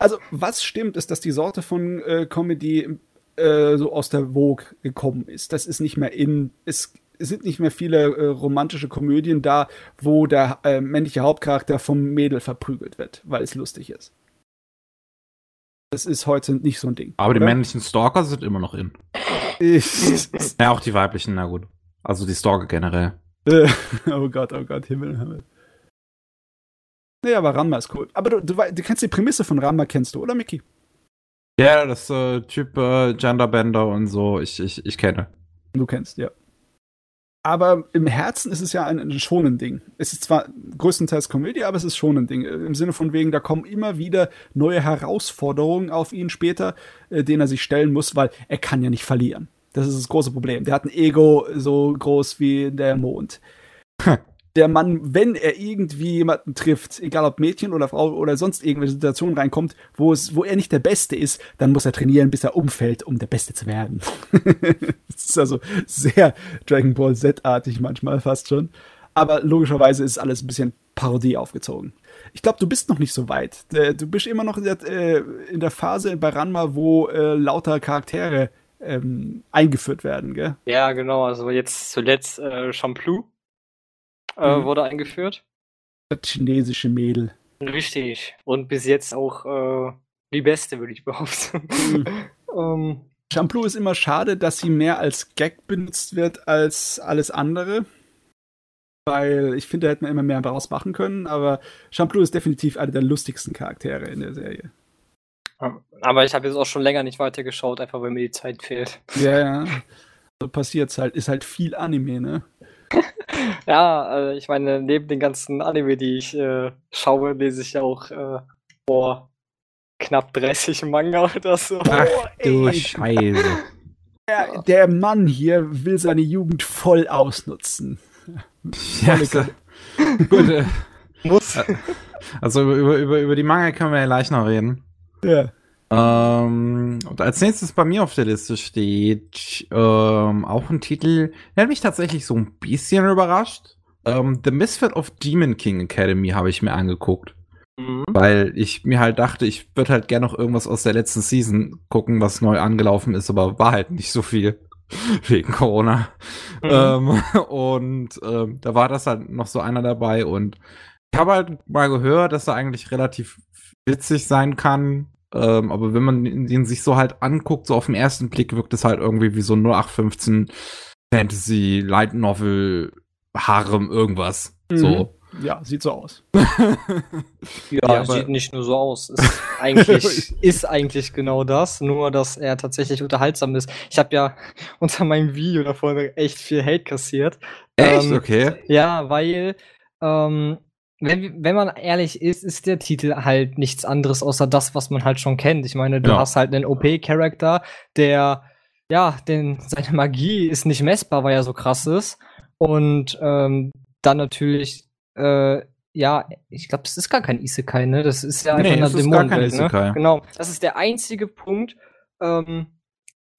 Speaker 2: Also, was stimmt, ist, dass die Sorte von äh, Comedy äh, so aus der Vogue gekommen ist. Das ist nicht mehr in, es, es sind nicht mehr viele äh, romantische Komödien da, wo der äh, männliche Hauptcharakter vom Mädel verprügelt wird, weil es lustig ist. Das ist heute nicht so ein Ding.
Speaker 1: Aber oder? die männlichen Stalker sind immer noch in. ja, auch die weiblichen, na gut. Also die Stalker generell.
Speaker 2: oh Gott, oh Gott, Himmel, Himmel. Nee, aber Ranma ist cool. Aber du, du, du kennst die Prämisse von Ranma, kennst du, oder Mickey?
Speaker 1: Ja, das äh, Typ äh, Genderbender und so, ich, ich, ich kenne.
Speaker 2: Du kennst, ja. Aber im Herzen ist es ja ein, ein schonen Ding. Es ist zwar größtenteils Komödie, aber es ist schon ein Ding. Im Sinne von wegen, da kommen immer wieder neue Herausforderungen auf ihn später, äh, denen er sich stellen muss, weil er kann ja nicht verlieren. Das ist das große Problem. Der hat ein Ego so groß wie der Mond. der Mann, wenn er irgendwie jemanden trifft, egal ob Mädchen oder Frau oder sonst irgendwelche Situationen reinkommt, wo es, wo er nicht der Beste ist, dann muss er trainieren, bis er umfällt, um der Beste zu werden. das ist also sehr Dragon Ball Z-artig manchmal fast schon. Aber logischerweise ist alles ein bisschen Parodie aufgezogen. Ich glaube, du bist noch nicht so weit. Äh, du bist immer noch in der, äh, in der Phase bei Ranma, wo äh, lauter Charaktere ähm, eingeführt werden, gell?
Speaker 3: Ja, genau. Also jetzt zuletzt äh, Shampoo äh, mhm. wurde eingeführt.
Speaker 2: Das chinesische Mädel.
Speaker 3: Richtig. Und bis jetzt auch äh, die beste, würde ich behaupten. Mhm.
Speaker 2: ähm, Shampoo ist immer schade, dass sie mehr als Gag benutzt wird als alles andere. Weil ich finde, da hätte man immer mehr daraus machen können, aber Shampoo ist definitiv einer der lustigsten Charaktere in der Serie.
Speaker 3: Aber ich habe jetzt auch schon länger nicht weitergeschaut, einfach weil mir die Zeit fehlt.
Speaker 2: Ja, ja. So passiert's halt. Ist halt viel Anime, ne?
Speaker 3: ja, äh, ich meine, neben den ganzen Anime, die ich äh, schaue, lese ich ja auch äh, vor knapp 30 Manga oder so.
Speaker 1: Ach du Scheiße.
Speaker 2: der, der Mann hier will seine Jugend voll ausnutzen.
Speaker 1: Ja, also, gut. Äh, Muss. Also über, über, über die Mangel können wir ja gleich noch reden.
Speaker 2: Ja.
Speaker 1: Ähm, und als nächstes bei mir auf der Liste steht ähm, auch ein Titel, der hat mich tatsächlich so ein bisschen überrascht. Ähm, The Misfit of Demon King Academy habe ich mir angeguckt. Mhm. Weil ich mir halt dachte, ich würde halt gerne noch irgendwas aus der letzten Season gucken, was neu angelaufen ist, aber war halt nicht so viel wegen Corona. Mhm. Ähm, und ähm, da war das halt noch so einer dabei und ich habe halt mal gehört, dass er eigentlich relativ witzig sein kann. Ähm, aber wenn man ihn sich so halt anguckt, so auf den ersten Blick wirkt es halt irgendwie wie so 0815 Fantasy, Light Novel, Harem, irgendwas. Mhm. So.
Speaker 2: Ja, sieht so aus.
Speaker 3: ja, ja sieht nicht nur so aus. Ist eigentlich, ist eigentlich genau das, nur dass er tatsächlich unterhaltsam ist. Ich habe ja unter meinem Video davor echt viel Hate kassiert.
Speaker 1: Echt? Ähm, okay.
Speaker 3: Ja, weil ähm, wenn, wenn man ehrlich ist, ist der Titel halt nichts anderes außer das, was man halt schon kennt. Ich meine, du ja. hast halt einen OP-Charakter, der, ja, denn seine Magie ist nicht messbar, weil er so krass ist. Und ähm, dann natürlich, äh, ja, ich glaube, es ist gar kein Isekai, ne? Das ist ja
Speaker 1: einfach nee, eine Dämonenwelt, ne?
Speaker 3: Genau. Das ist der einzige Punkt, ähm,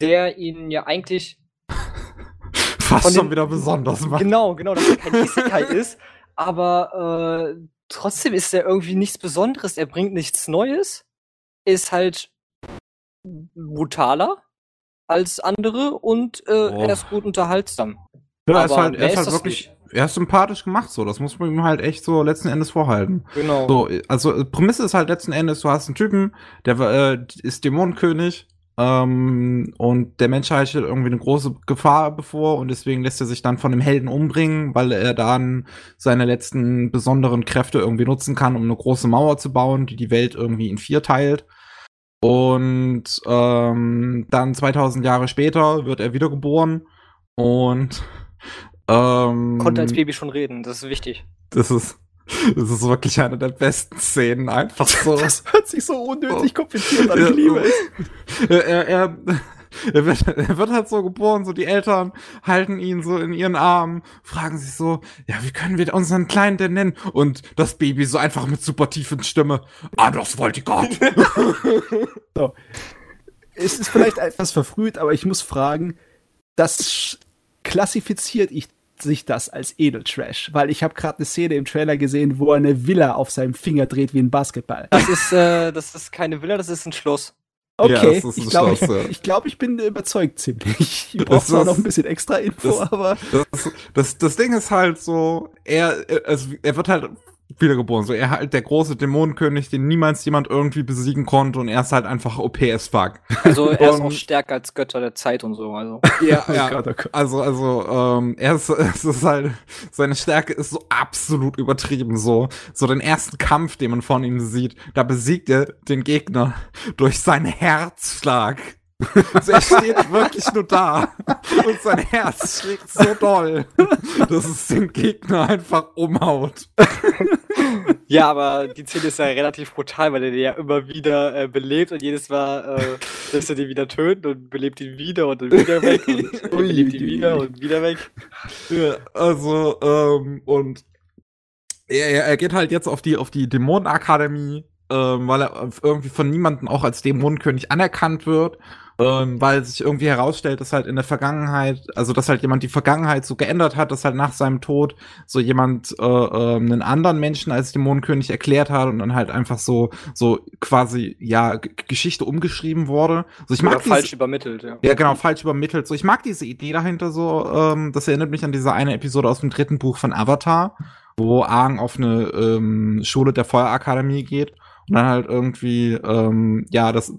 Speaker 3: der ihn ja eigentlich
Speaker 1: fast schon wieder besonders
Speaker 3: macht. Genau, genau, dass er kein Isekai ist aber äh, trotzdem ist er irgendwie nichts Besonderes. Er bringt nichts Neues, ist halt brutaler als andere und äh, oh. er ist gut unterhaltsam.
Speaker 1: Ja, er ist halt, er ist halt wirklich, nicht. er ist sympathisch gemacht, so. Das muss man ihm halt echt so letzten Endes vorhalten.
Speaker 3: Genau.
Speaker 1: So, also Prämisse ist halt letzten Endes, du hast einen Typen, der äh, ist Dämonenkönig ähm, und der Menschheit steht irgendwie eine große Gefahr bevor und deswegen lässt er sich dann von dem Helden umbringen, weil er dann seine letzten besonderen Kräfte irgendwie nutzen kann, um eine große Mauer zu bauen, die die Welt irgendwie in vier teilt. Und ähm, dann 2000 Jahre später wird er wiedergeboren und ähm,
Speaker 3: konnte als Baby schon reden. Das ist wichtig.
Speaker 1: Das ist das ist wirklich eine der besten Szenen, einfach so.
Speaker 2: Das hört sich so unnötig kompliziert an, ich liebe
Speaker 1: es. Er, er, er, wird, er wird halt so geboren, so die Eltern halten ihn so in ihren Armen, fragen sich so, ja, wie können wir unseren Kleinen denn nennen? Und das Baby so einfach mit super tiefen Stimme, ah, das wollte Gott.
Speaker 2: so. Es ist vielleicht etwas verfrüht, aber ich muss fragen, das klassifiziert ich sich das als Edeltrash, weil ich habe gerade eine Szene im Trailer gesehen, wo er eine Villa auf seinem Finger dreht wie ein Basketball.
Speaker 3: Das ist, äh, das ist keine Villa, das ist ein Schloss.
Speaker 2: Okay, ja, ich glaube, ich, ich, glaub, ich bin überzeugt ziemlich. Ich brauche zwar noch ein bisschen extra Info,
Speaker 1: das,
Speaker 2: aber.
Speaker 1: Das, das, das Ding ist halt so, er, also er wird halt wiedergeboren. So, er halt der große Dämonenkönig, den niemals jemand irgendwie besiegen konnte und er ist halt einfach OP as fuck.
Speaker 3: Also er ist auch stärker als Götter der Zeit und so, also.
Speaker 1: Ja, ja. Oh oh also, also, ähm, er ist, es ist halt, seine Stärke ist so absolut übertrieben, so. So den ersten Kampf, den man von ihm sieht, da besiegt er den Gegner durch seinen Herzschlag. Also er steht wirklich nur da und sein Herz schlägt so doll, dass es den Gegner einfach umhaut.
Speaker 3: Ja, aber die Szene ist ja relativ brutal, weil er den ja immer wieder äh, belebt und jedes Mal äh, lässt er den wieder töten und belebt ihn wieder und dann wieder weg und belebt ihn wieder und wieder weg.
Speaker 1: Ja, also, ähm, und er, er geht halt jetzt auf die, auf die Dämonenakademie, ähm, weil er irgendwie von niemandem auch als Dämonenkönig anerkannt wird ähm, weil sich irgendwie herausstellt, dass halt in der Vergangenheit, also dass halt jemand die Vergangenheit so geändert hat, dass halt nach seinem Tod so jemand äh, äh, einen anderen Menschen als Dämonenkönig erklärt hat und dann halt einfach so so quasi ja G Geschichte umgeschrieben wurde. So ich mag
Speaker 3: Oder falsch übermittelt, ja.
Speaker 1: Ja, genau, falsch übermittelt. So ich mag diese Idee dahinter so, ähm, das erinnert mich an diese eine Episode aus dem dritten Buch von Avatar, wo Aang auf eine ähm, Schule der Feuerakademie geht und dann halt irgendwie, ähm, ja, dass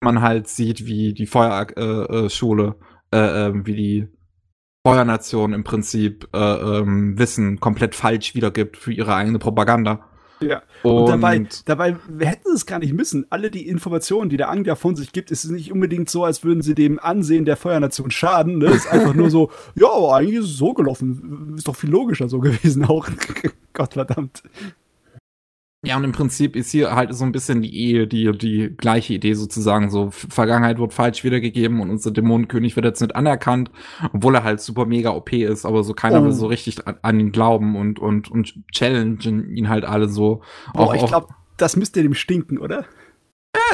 Speaker 1: man halt sieht, wie die Feuerschule, äh, äh, äh, wie die Feuernation im Prinzip äh, ähm, Wissen komplett falsch wiedergibt für ihre eigene Propaganda.
Speaker 2: Ja. Und, und dabei, dabei hätten es gar nicht müssen. Alle die Informationen, die der Angler von sich gibt, ist es nicht unbedingt so, als würden sie dem Ansehen der Feuernation schaden. Ne? Ist einfach nur so, ja, aber eigentlich ist es so gelaufen. Ist doch viel logischer so gewesen auch. Gott verdammt.
Speaker 1: Ja, und im Prinzip ist hier halt so ein bisschen die Ehe, die, die gleiche Idee sozusagen. So, Vergangenheit wird falsch wiedergegeben und unser Dämonenkönig wird jetzt nicht anerkannt, obwohl er halt super mega OP ist, aber so keiner
Speaker 2: Oh.
Speaker 1: will so richtig an, an ihn glauben und, und, und challengen ihn halt alle so.
Speaker 2: Boah, ich glaube, das müsste dem stinken, oder?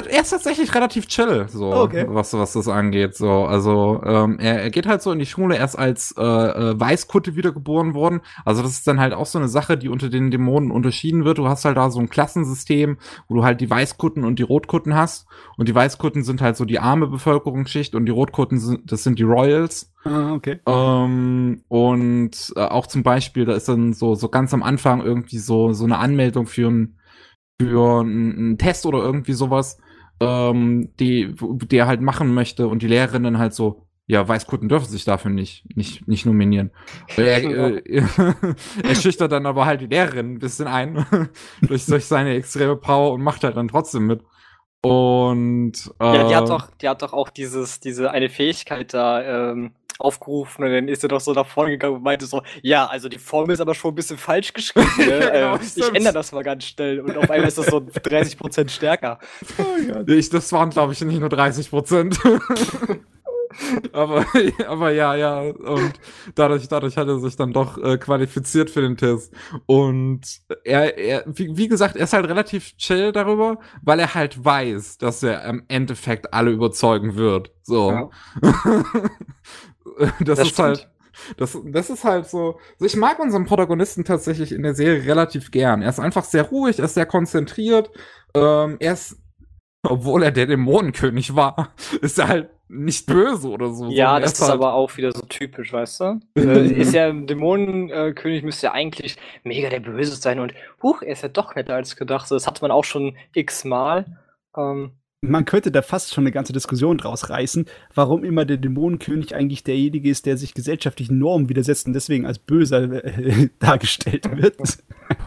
Speaker 1: Er ist tatsächlich relativ chill, so
Speaker 2: Okay.
Speaker 1: was, was das angeht. So, also ähm, er, er geht halt so in die Schule erst als äh, äh, Weißkutte wiedergeboren worden. Also das ist dann halt auch so eine Sache, die unter den Dämonen unterschieden wird. Du hast halt da so ein Klassensystem, wo du halt die Weißkutten und die Rotkutten hast. Und die Weißkutten sind halt so die arme Bevölkerungsschicht und die Rotkutten sind, das sind die Royals.
Speaker 2: Ah, okay.
Speaker 1: Ähm, und äh, auch zum Beispiel, da ist dann so, so ganz am Anfang irgendwie so, so eine Anmeldung für ein für einen Test oder irgendwie sowas, ähm, die, der halt machen möchte und die Lehrerin dann halt so, ja, Weißkutten dürfen sich dafür nicht, nicht, nicht nominieren. Er, äh, er schüchtert dann aber halt die Lehrerin ein bisschen ein durch, durch seine extreme Power und macht halt dann trotzdem mit. Und äh,
Speaker 3: Ja, die hat doch, die hat doch auch dieses, diese eine Fähigkeit da ähm, aufgerufen und dann ist sie doch so nach vorne gegangen und meinte so, ja, also die Formel ist aber schon ein bisschen falsch geschrieben. Ne?
Speaker 1: Genau,
Speaker 3: äh, ich ändere das mal ganz schnell und auf einmal ist das so 30% stärker.
Speaker 1: Ich, das waren, glaube ich, nicht nur 30 Prozent. aber, aber ja, ja. Und dadurch, dadurch hat er sich dann doch äh, qualifiziert für den Test. Und er, er wie, wie gesagt, er ist halt relativ chill darüber, weil er halt weiß, dass er im Endeffekt alle überzeugen wird. So.
Speaker 3: Ja.
Speaker 1: das,
Speaker 3: Das
Speaker 1: ist
Speaker 3: stimmt.
Speaker 1: halt. Das, das ist halt so. Also ich mag unseren Protagonisten tatsächlich in der Serie relativ gern. Er ist einfach sehr ruhig, er ist sehr konzentriert. Ähm, er ist, obwohl er der Dämonenkönig war, ist er halt nicht böse oder so.
Speaker 3: Ja, das ist
Speaker 1: halt,
Speaker 3: aber auch wieder so typisch, weißt du? äh, ist ja ein Dämonenkönig, müsste ja eigentlich mega der Böse sein und huch, er ist ja doch netter als gedacht. Das hatte man auch schon x-mal. Ähm,
Speaker 2: Man könnte da fast schon eine ganze Diskussion draus reißen, warum immer der Dämonenkönig eigentlich derjenige ist, der sich gesellschaftlichen Normen widersetzt und deswegen als böser äh, dargestellt wird.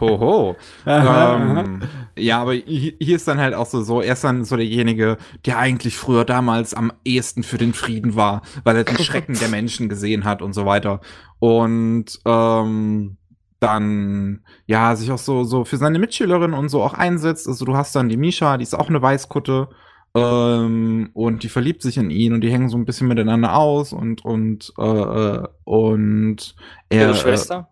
Speaker 1: Hoho.
Speaker 2: Aha, aha.
Speaker 1: ähm, ja, aber hi- hier ist dann halt auch so, so, er ist dann so derjenige, der eigentlich früher damals am ehesten für den Frieden war, weil er den Schrecken der Menschen gesehen hat und so weiter. Und ähm, dann ja sich auch so so für seine Mitschülerin und so auch einsetzt. Also du hast dann die Misha, die ist auch eine Weißkutte ähm, und die verliebt sich in ihn und die hängen so ein bisschen miteinander aus und und äh, äh, und er
Speaker 3: ihre
Speaker 1: äh,
Speaker 3: Schwester.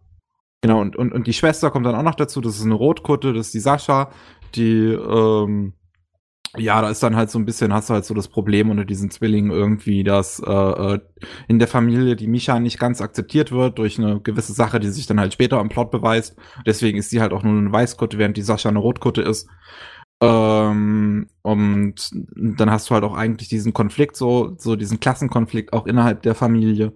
Speaker 1: Genau, und, und, und die Schwester kommt dann auch noch dazu, das ist eine Rotkutte, das ist die Sascha, die, ähm, ja, da ist dann halt so ein bisschen, hast du halt so das Problem unter diesen Zwillingen irgendwie, dass äh, äh, in der Familie die Micha nicht ganz akzeptiert wird durch eine gewisse Sache, die sich dann halt später am Plot beweist. Deswegen ist sie halt auch nur eine Weißkutte, während die Sascha eine Rotkutte ist. Ähm, und dann hast du halt auch eigentlich diesen Konflikt, so, so diesen Klassenkonflikt auch innerhalb der Familie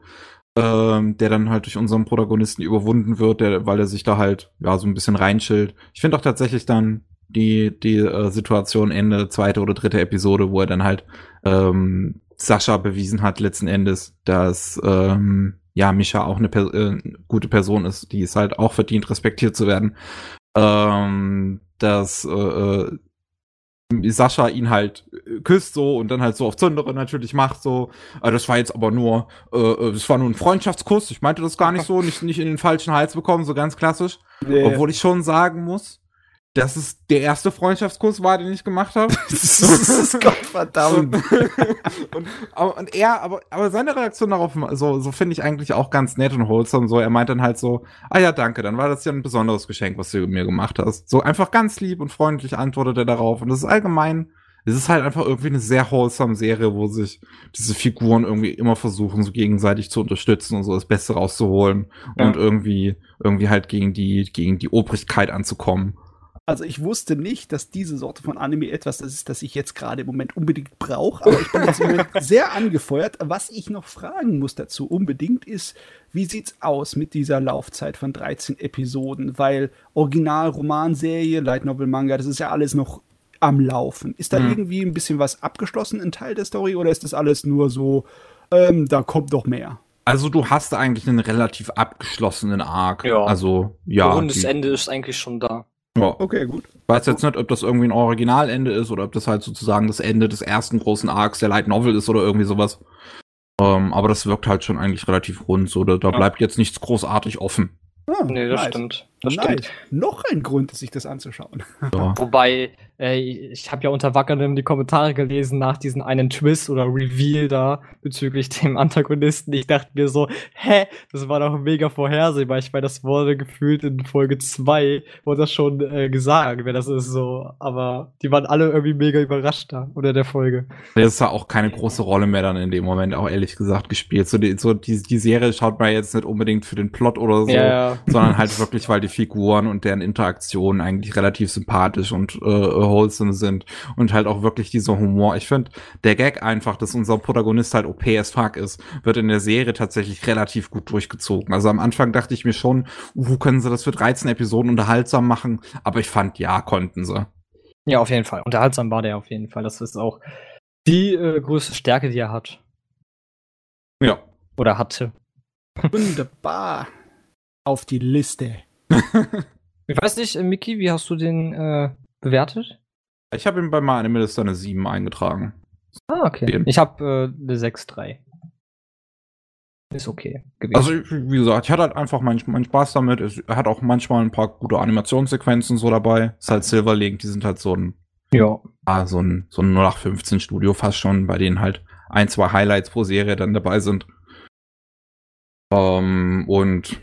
Speaker 1: ähm, der dann halt durch unseren Protagonisten überwunden wird, der, weil er sich da halt ja so ein bisschen reinschillt. Ich finde auch tatsächlich dann die die äh, Situation Ende zweite oder dritte Episode, wo er dann halt ähm, Sascha bewiesen hat letzten Endes, dass ähm, ja Misha auch eine per äh, gute Person ist, die es halt auch verdient, respektiert zu werden. Ähm, dass äh, äh, Sascha ihn halt äh, küsst so und dann halt so auf Zündere natürlich macht so. Äh, das war jetzt aber nur, äh, äh, das war nur ein Freundschaftskuss. Ich meinte das gar nicht so, nicht, nicht in den falschen Hals bekommen, so ganz klassisch. Obwohl ich schon sagen muss, dass es der erste Freundschaftskuss war, den ich gemacht habe.
Speaker 2: Gottverdammt.
Speaker 1: und, aber, und er, aber, aber seine Reaktion darauf, so, so finde ich eigentlich auch ganz nett und wholesome. So, er meint dann halt so, ah ja, danke, dann war das ja ein besonderes Geschenk, was du mir gemacht hast. So einfach ganz lieb und freundlich antwortet er darauf. Und das ist allgemein, es ist halt einfach irgendwie eine sehr wholesome Serie, wo sich diese Figuren irgendwie immer versuchen, so gegenseitig zu unterstützen und so das Beste rauszuholen
Speaker 3: Ja.
Speaker 1: und irgendwie, irgendwie halt gegen die, gegen die Obrigkeit anzukommen.
Speaker 2: Also ich wusste nicht, dass diese Sorte von Anime etwas das ist, das ich jetzt gerade im Moment unbedingt brauche, aber ich bin jetzt im Moment sehr angefeuert. Was ich noch fragen muss dazu unbedingt ist, wie sieht's aus mit dieser Laufzeit von 13 Episoden? Weil Original, Romanserie, Light Novel, Manga, das ist ja alles noch am Laufen. Ist da
Speaker 1: Hm.
Speaker 2: irgendwie ein bisschen was abgeschlossen, ein Teil der Story, oder ist das alles nur so, ähm, da kommt noch mehr?
Speaker 1: Also du hast eigentlich einen relativ abgeschlossenen Arc.
Speaker 3: Ja.
Speaker 1: Also, ja.
Speaker 3: rundes
Speaker 1: die-
Speaker 3: Ende ist eigentlich schon da.
Speaker 1: Ja.
Speaker 2: Okay, gut.
Speaker 1: Weiß jetzt nicht, ob das irgendwie ein Originalende ist oder ob das halt sozusagen das Ende des ersten großen Arcs der Light Novel ist oder irgendwie sowas. Ähm, aber das wirkt halt schon eigentlich relativ rund, so da, da
Speaker 3: Ja.
Speaker 1: bleibt jetzt nichts großartig offen.
Speaker 3: Oh, nee, das nice. stimmt. Das
Speaker 2: nice. stimmt. Noch ein Grund, sich das anzuschauen.
Speaker 3: Ja. Wobei, äh, ich habe ja unter Wackernem die Kommentare gelesen nach diesem einen Twist oder Reveal da bezüglich dem Antagonisten. Ich dachte mir so, hä, das war doch mega vorhersehbar. Ich meine, das wurde gefühlt in Folge 2, wurde das schon äh, gesagt, wer das ist so. Aber die waren alle irgendwie mega überrascht da unter der Folge.
Speaker 1: Das ist ja auch keine große Rolle mehr dann in dem Moment, auch ehrlich gesagt, gespielt. So die, so die, die Serie schaut man jetzt nicht unbedingt für den Plot oder so, ja, ja. sondern halt wirklich, weil die Figuren und deren Interaktionen eigentlich relativ sympathisch und äh, wholesome sind und halt auch wirklich dieser Humor. Ich finde, der Gag einfach, dass unser Protagonist halt OP as fuck ist, wird in der Serie tatsächlich relativ gut durchgezogen. Also am Anfang dachte ich mir schon, wo können sie das für 13 Episoden unterhaltsam machen? Aber ich fand, ja, konnten sie.
Speaker 3: Ja, auf jeden Fall. Unterhaltsam war der auf jeden Fall. Das ist auch die äh, größte Stärke, die er hat.
Speaker 1: Ja.
Speaker 3: Oder hatte.
Speaker 2: Wunderbar. Auf die Liste.
Speaker 3: ich weiß nicht, äh, Miki, wie hast du den äh, bewertet?
Speaker 1: Ich habe ihn bei Minister eine 7 eingetragen.
Speaker 3: Ah, okay. Ich habe äh, eine 6-3. Ist okay
Speaker 1: gewesen. Also, wie gesagt, ich hatte halt einfach meinen mein Spaß damit. Er hat auch manchmal ein paar gute Animationssequenzen so dabei. Ist halt Silverlink, die sind halt so ein.
Speaker 3: Ja.
Speaker 1: Ah, so ein, so ein 0815 Studio fast schon, bei denen halt ein, zwei Highlights pro Serie dann dabei sind. Ähm, und.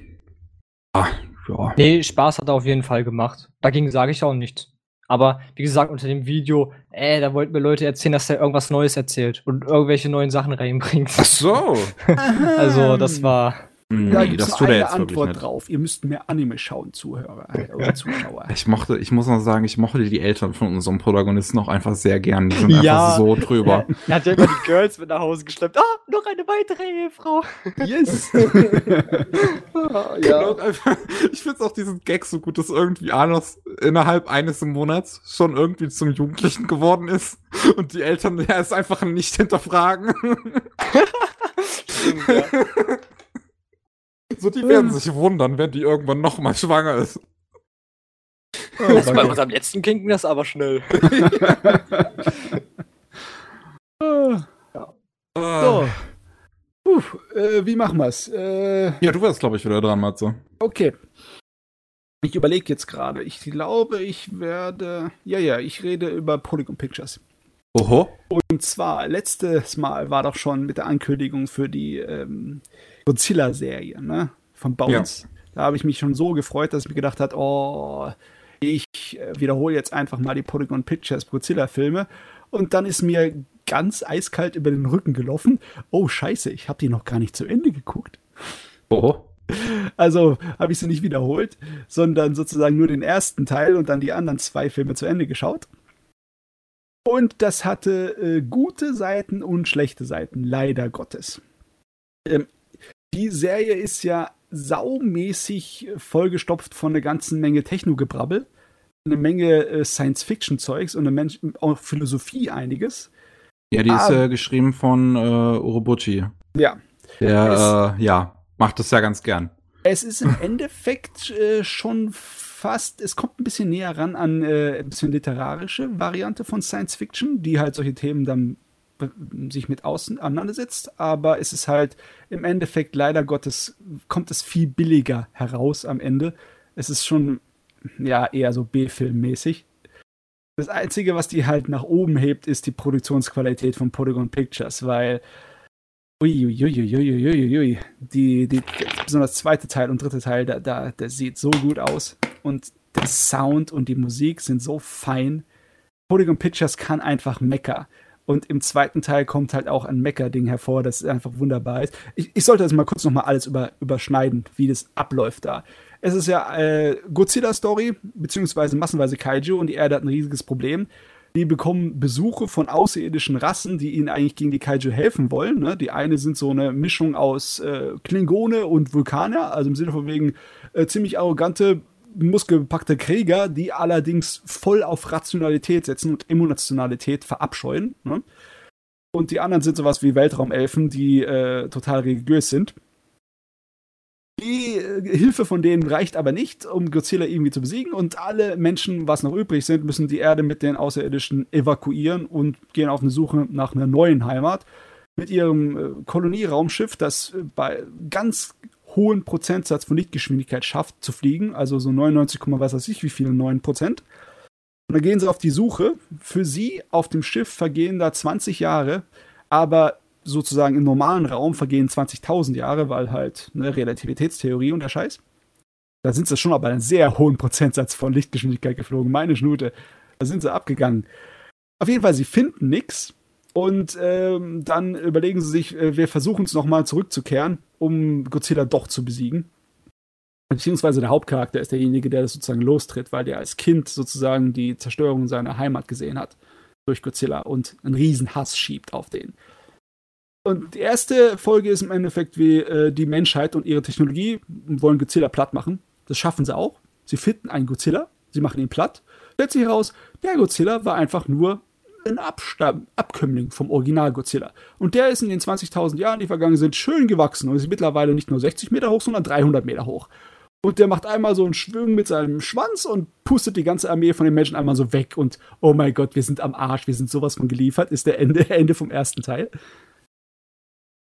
Speaker 3: Ah, ja. Nee, Spaß hat er auf jeden Fall gemacht. Dagegen sage ich auch nichts. Aber wie gesagt, unter dem Video, äh, da wollten mir Leute erzählen, dass er irgendwas Neues erzählt und irgendwelche neuen Sachen reinbringt.
Speaker 1: Ach so.
Speaker 3: also, das war.
Speaker 2: Nee, da gibt es eine Antwort drauf. Ihr müsst mehr Anime schauen, Zuhörer oder Zuschauer.
Speaker 1: Ich mochte, ich muss noch sagen, ich mochte die Eltern von unserem Protagonisten auch einfach sehr gern. Die sind ja. einfach so drüber.
Speaker 3: er hat ja immer die Girls mit nach Hause geschleppt. Ah, noch eine weitere Ehefrau. Yes.
Speaker 1: ja. ich finde auch diesen Gag so gut, dass irgendwie Anos innerhalb eines Monats schon irgendwie zum Jugendlichen geworden ist und die Eltern ja es einfach nicht hinterfragen. Stimmt, ja. So, die werden sich wundern, wenn die irgendwann nochmal schwanger ist.
Speaker 3: Oh, das bei unserem letzten Kind das aber schnell.
Speaker 2: ja. So. Puh, äh, wie machen wir's? Äh,
Speaker 1: ja, du wärst, glaube ich, wieder dran, Matze.
Speaker 2: Okay. Ich überlege jetzt gerade. Ich glaube, ich werde. Ja, ja, ich rede über Polygon Pictures.
Speaker 1: Oho.
Speaker 2: Und zwar, letztes Mal war doch schon mit der Ankündigung für die ähm, Godzilla-Serie, ne? Von Bones. Ja. Da habe ich mich schon so gefreut, dass ich mir gedacht habe, oh, ich äh, wiederhole jetzt einfach mal die Polygon Pictures Godzilla-Filme. Und dann ist mir ganz eiskalt über den Rücken gelaufen. Oh, scheiße, ich habe die noch gar nicht zu Ende geguckt.
Speaker 1: Oh.
Speaker 2: Also habe ich sie nicht wiederholt, sondern sozusagen nur den ersten Teil und dann die anderen zwei Filme zu Ende geschaut. Und das hatte äh, gute Seiten und schlechte Seiten, leider Gottes. Ähm, die Serie ist ja saumäßig vollgestopft von einer ganzen Menge Technogebrabbel, eine Menge äh, Science-Fiction-Zeugs und eine Mensch auch Philosophie einiges.
Speaker 1: Ja, die ah, ist äh, geschrieben von äh, Urobuchi.
Speaker 2: Ja.
Speaker 1: Der, äh, ja, macht das ja ganz gern.
Speaker 2: Es ist im Endeffekt äh, schon fast, es kommt ein bisschen näher ran an äh, ein bisschen literarische Variante von Science Fiction, die halt solche Themen dann sich mit außen auseinandersetzt, aber es ist halt im Endeffekt leider Gottes kommt es viel billiger heraus am Ende. Es ist schon ja eher so B-Film-mäßig. Das Einzige, was die halt nach oben hebt, ist die Produktionsqualität von Polygon Pictures, weil uiuiuiuiuiui, die, die, besonders zweite Teil und dritte Teil, da, da, der sieht so gut aus und der Sound und die Musik sind so fein. Polygon Pictures kann einfach Mecker. Und im zweiten Teil kommt halt auch ein Mecker-Ding hervor, das einfach wunderbar ist. Ich, ich sollte das mal kurz nochmal alles über, überschneiden, wie das abläuft da. Es ist ja äh, Godzilla-Story, beziehungsweise massenweise Kaiju und die Erde hat ein riesiges Problem. Die bekommen Besuche von außerirdischen Rassen, die ihnen eigentlich gegen die Kaiju helfen wollen. Ne? Die eine sind so eine Mischung aus äh, Klingone und Vulkaner, also im Sinne von wegen äh, ziemlich arrogante muskelbepackte Krieger, die allerdings voll auf Rationalität setzen und Emotionalität verabscheuen. Ne? Und die anderen sind sowas wie Weltraumelfen, die äh, total religiös sind. Die äh, Hilfe von denen reicht aber nicht, um Godzilla irgendwie zu besiegen. Und alle Menschen, was noch übrig sind, müssen die Erde mit den Außerirdischen evakuieren und gehen auf eine Suche nach einer neuen Heimat. Mit ihrem äh, Kolonieraumschiff, das äh, bei ganz hohen Prozentsatz von Lichtgeschwindigkeit schafft zu fliegen, also so 99, was weiß ich, wie viele 9 Prozent. Und dann gehen sie auf die Suche. Für sie auf dem Schiff vergehen da 20 Jahre, aber sozusagen im normalen Raum vergehen 20.000 Jahre, weil halt eine Relativitätstheorie und der Scheiß. Da sind sie schon aber einen sehr hohen Prozentsatz von Lichtgeschwindigkeit geflogen. Meine Schnute. Da sind sie abgegangen. Auf jeden Fall, sie finden nichts und ähm, dann überlegen sie sich, äh, wir versuchen es nochmal zurückzukehren, um Godzilla doch zu besiegen. Beziehungsweise der Hauptcharakter ist derjenige, der das sozusagen lostritt, weil der als Kind sozusagen die Zerstörung seiner Heimat gesehen hat durch Godzilla und einen riesen Hass schiebt auf den. Und die erste Folge ist im Endeffekt wie äh, die Menschheit und ihre Technologie wollen Godzilla platt machen. Das schaffen sie auch. Sie finden einen Godzilla, sie machen ihn platt. Stellt sich heraus, der Godzilla war einfach nur ein Abstamm, Abkömmling vom Original Godzilla. Und der ist in den 20.000 Jahren, die vergangen sind, schön gewachsen und ist mittlerweile nicht nur 60 Meter hoch, sondern 300 Meter hoch. Und der macht einmal so einen Schwung mit seinem Schwanz und pustet die ganze Armee von den Menschen einmal so weg. Und oh mein Gott, wir sind am Arsch, wir sind sowas von geliefert, ist der Ende, Ende vom ersten Teil.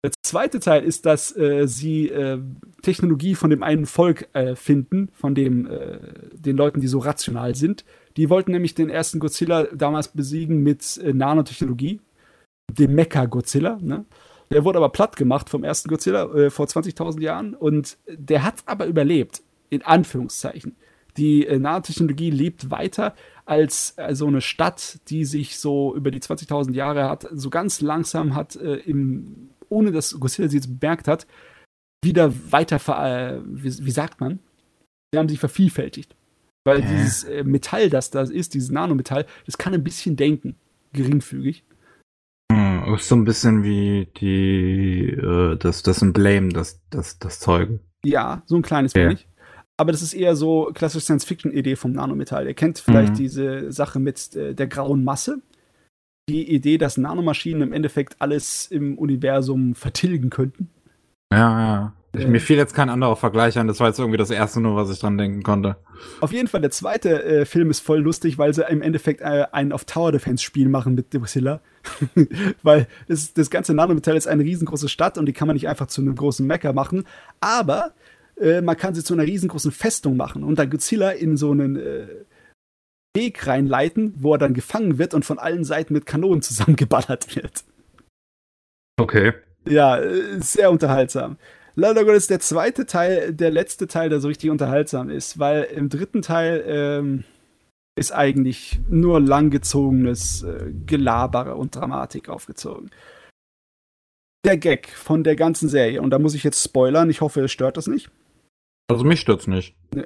Speaker 2: Der zweite Teil ist, dass äh, sie äh, Technologie von dem einen Volk äh, finden, von dem, äh, den Leuten, die so rational sind. Die wollten nämlich den ersten Godzilla damals besiegen mit äh, Nanotechnologie, dem Mecha-Godzilla. Ne? Der wurde aber platt gemacht vom ersten Godzilla äh, vor 20.000 Jahren und der hat aber überlebt, in Anführungszeichen. Die Nanotechnologie lebt weiter als so eine Stadt, die sich so über die 20.000 Jahre hat, so ganz langsam hat im ohne dass Godzilla sie jetzt bemerkt hat, wieder weiter, äh, wie, wie, sagt man? Sie haben sich vervielfältigt. Weil äh. dieses äh, Metall, das da ist, dieses Nanometall, das kann ein bisschen denken. Geringfügig.
Speaker 1: Hm, ist so ein bisschen wie die, äh, das, das Emblem, das, das, das Zeug.
Speaker 2: Ja, so ein kleines ja. wenig. Aber das ist eher so klassische Science-Fiction-Idee vom Nanometall. Ihr kennt vielleicht mhm. diese Sache mit äh, der grauen Masse die Idee, dass Nanomaschinen im Endeffekt alles im Universum vertilgen könnten.
Speaker 1: Ja, ja. Ich, mir fiel jetzt kein anderer Vergleich an, das war jetzt irgendwie das erste nur, was ich dran denken konnte.
Speaker 2: Auf jeden Fall, der zweite äh, Film ist voll lustig, weil sie im Endeffekt äh, ein auf Tower Defense Spiel machen mit Godzilla. weil das, das ganze Nanometall ist eine riesengroße Stadt und die kann man nicht einfach zu einem großen Mecker machen. Aber äh, man kann sie zu einer riesengroßen Festung machen und da Godzilla in so einen äh, Weg reinleiten, wo er dann gefangen wird und von allen Seiten mit Kanonen zusammengeballert wird.
Speaker 1: Okay.
Speaker 2: Ja, äh, sehr unterhaltsam. Leider Gottes der zweite Teil, der letzte Teil, der so richtig unterhaltsam ist, weil im dritten Teil ähm, ist eigentlich nur langgezogenes äh, Gelabere und Dramatik aufgezogen. Der Gag von der ganzen Serie, und da muss ich jetzt spoilern, ich hoffe, es stört das nicht.
Speaker 1: Also mich stört's nicht.
Speaker 2: Nee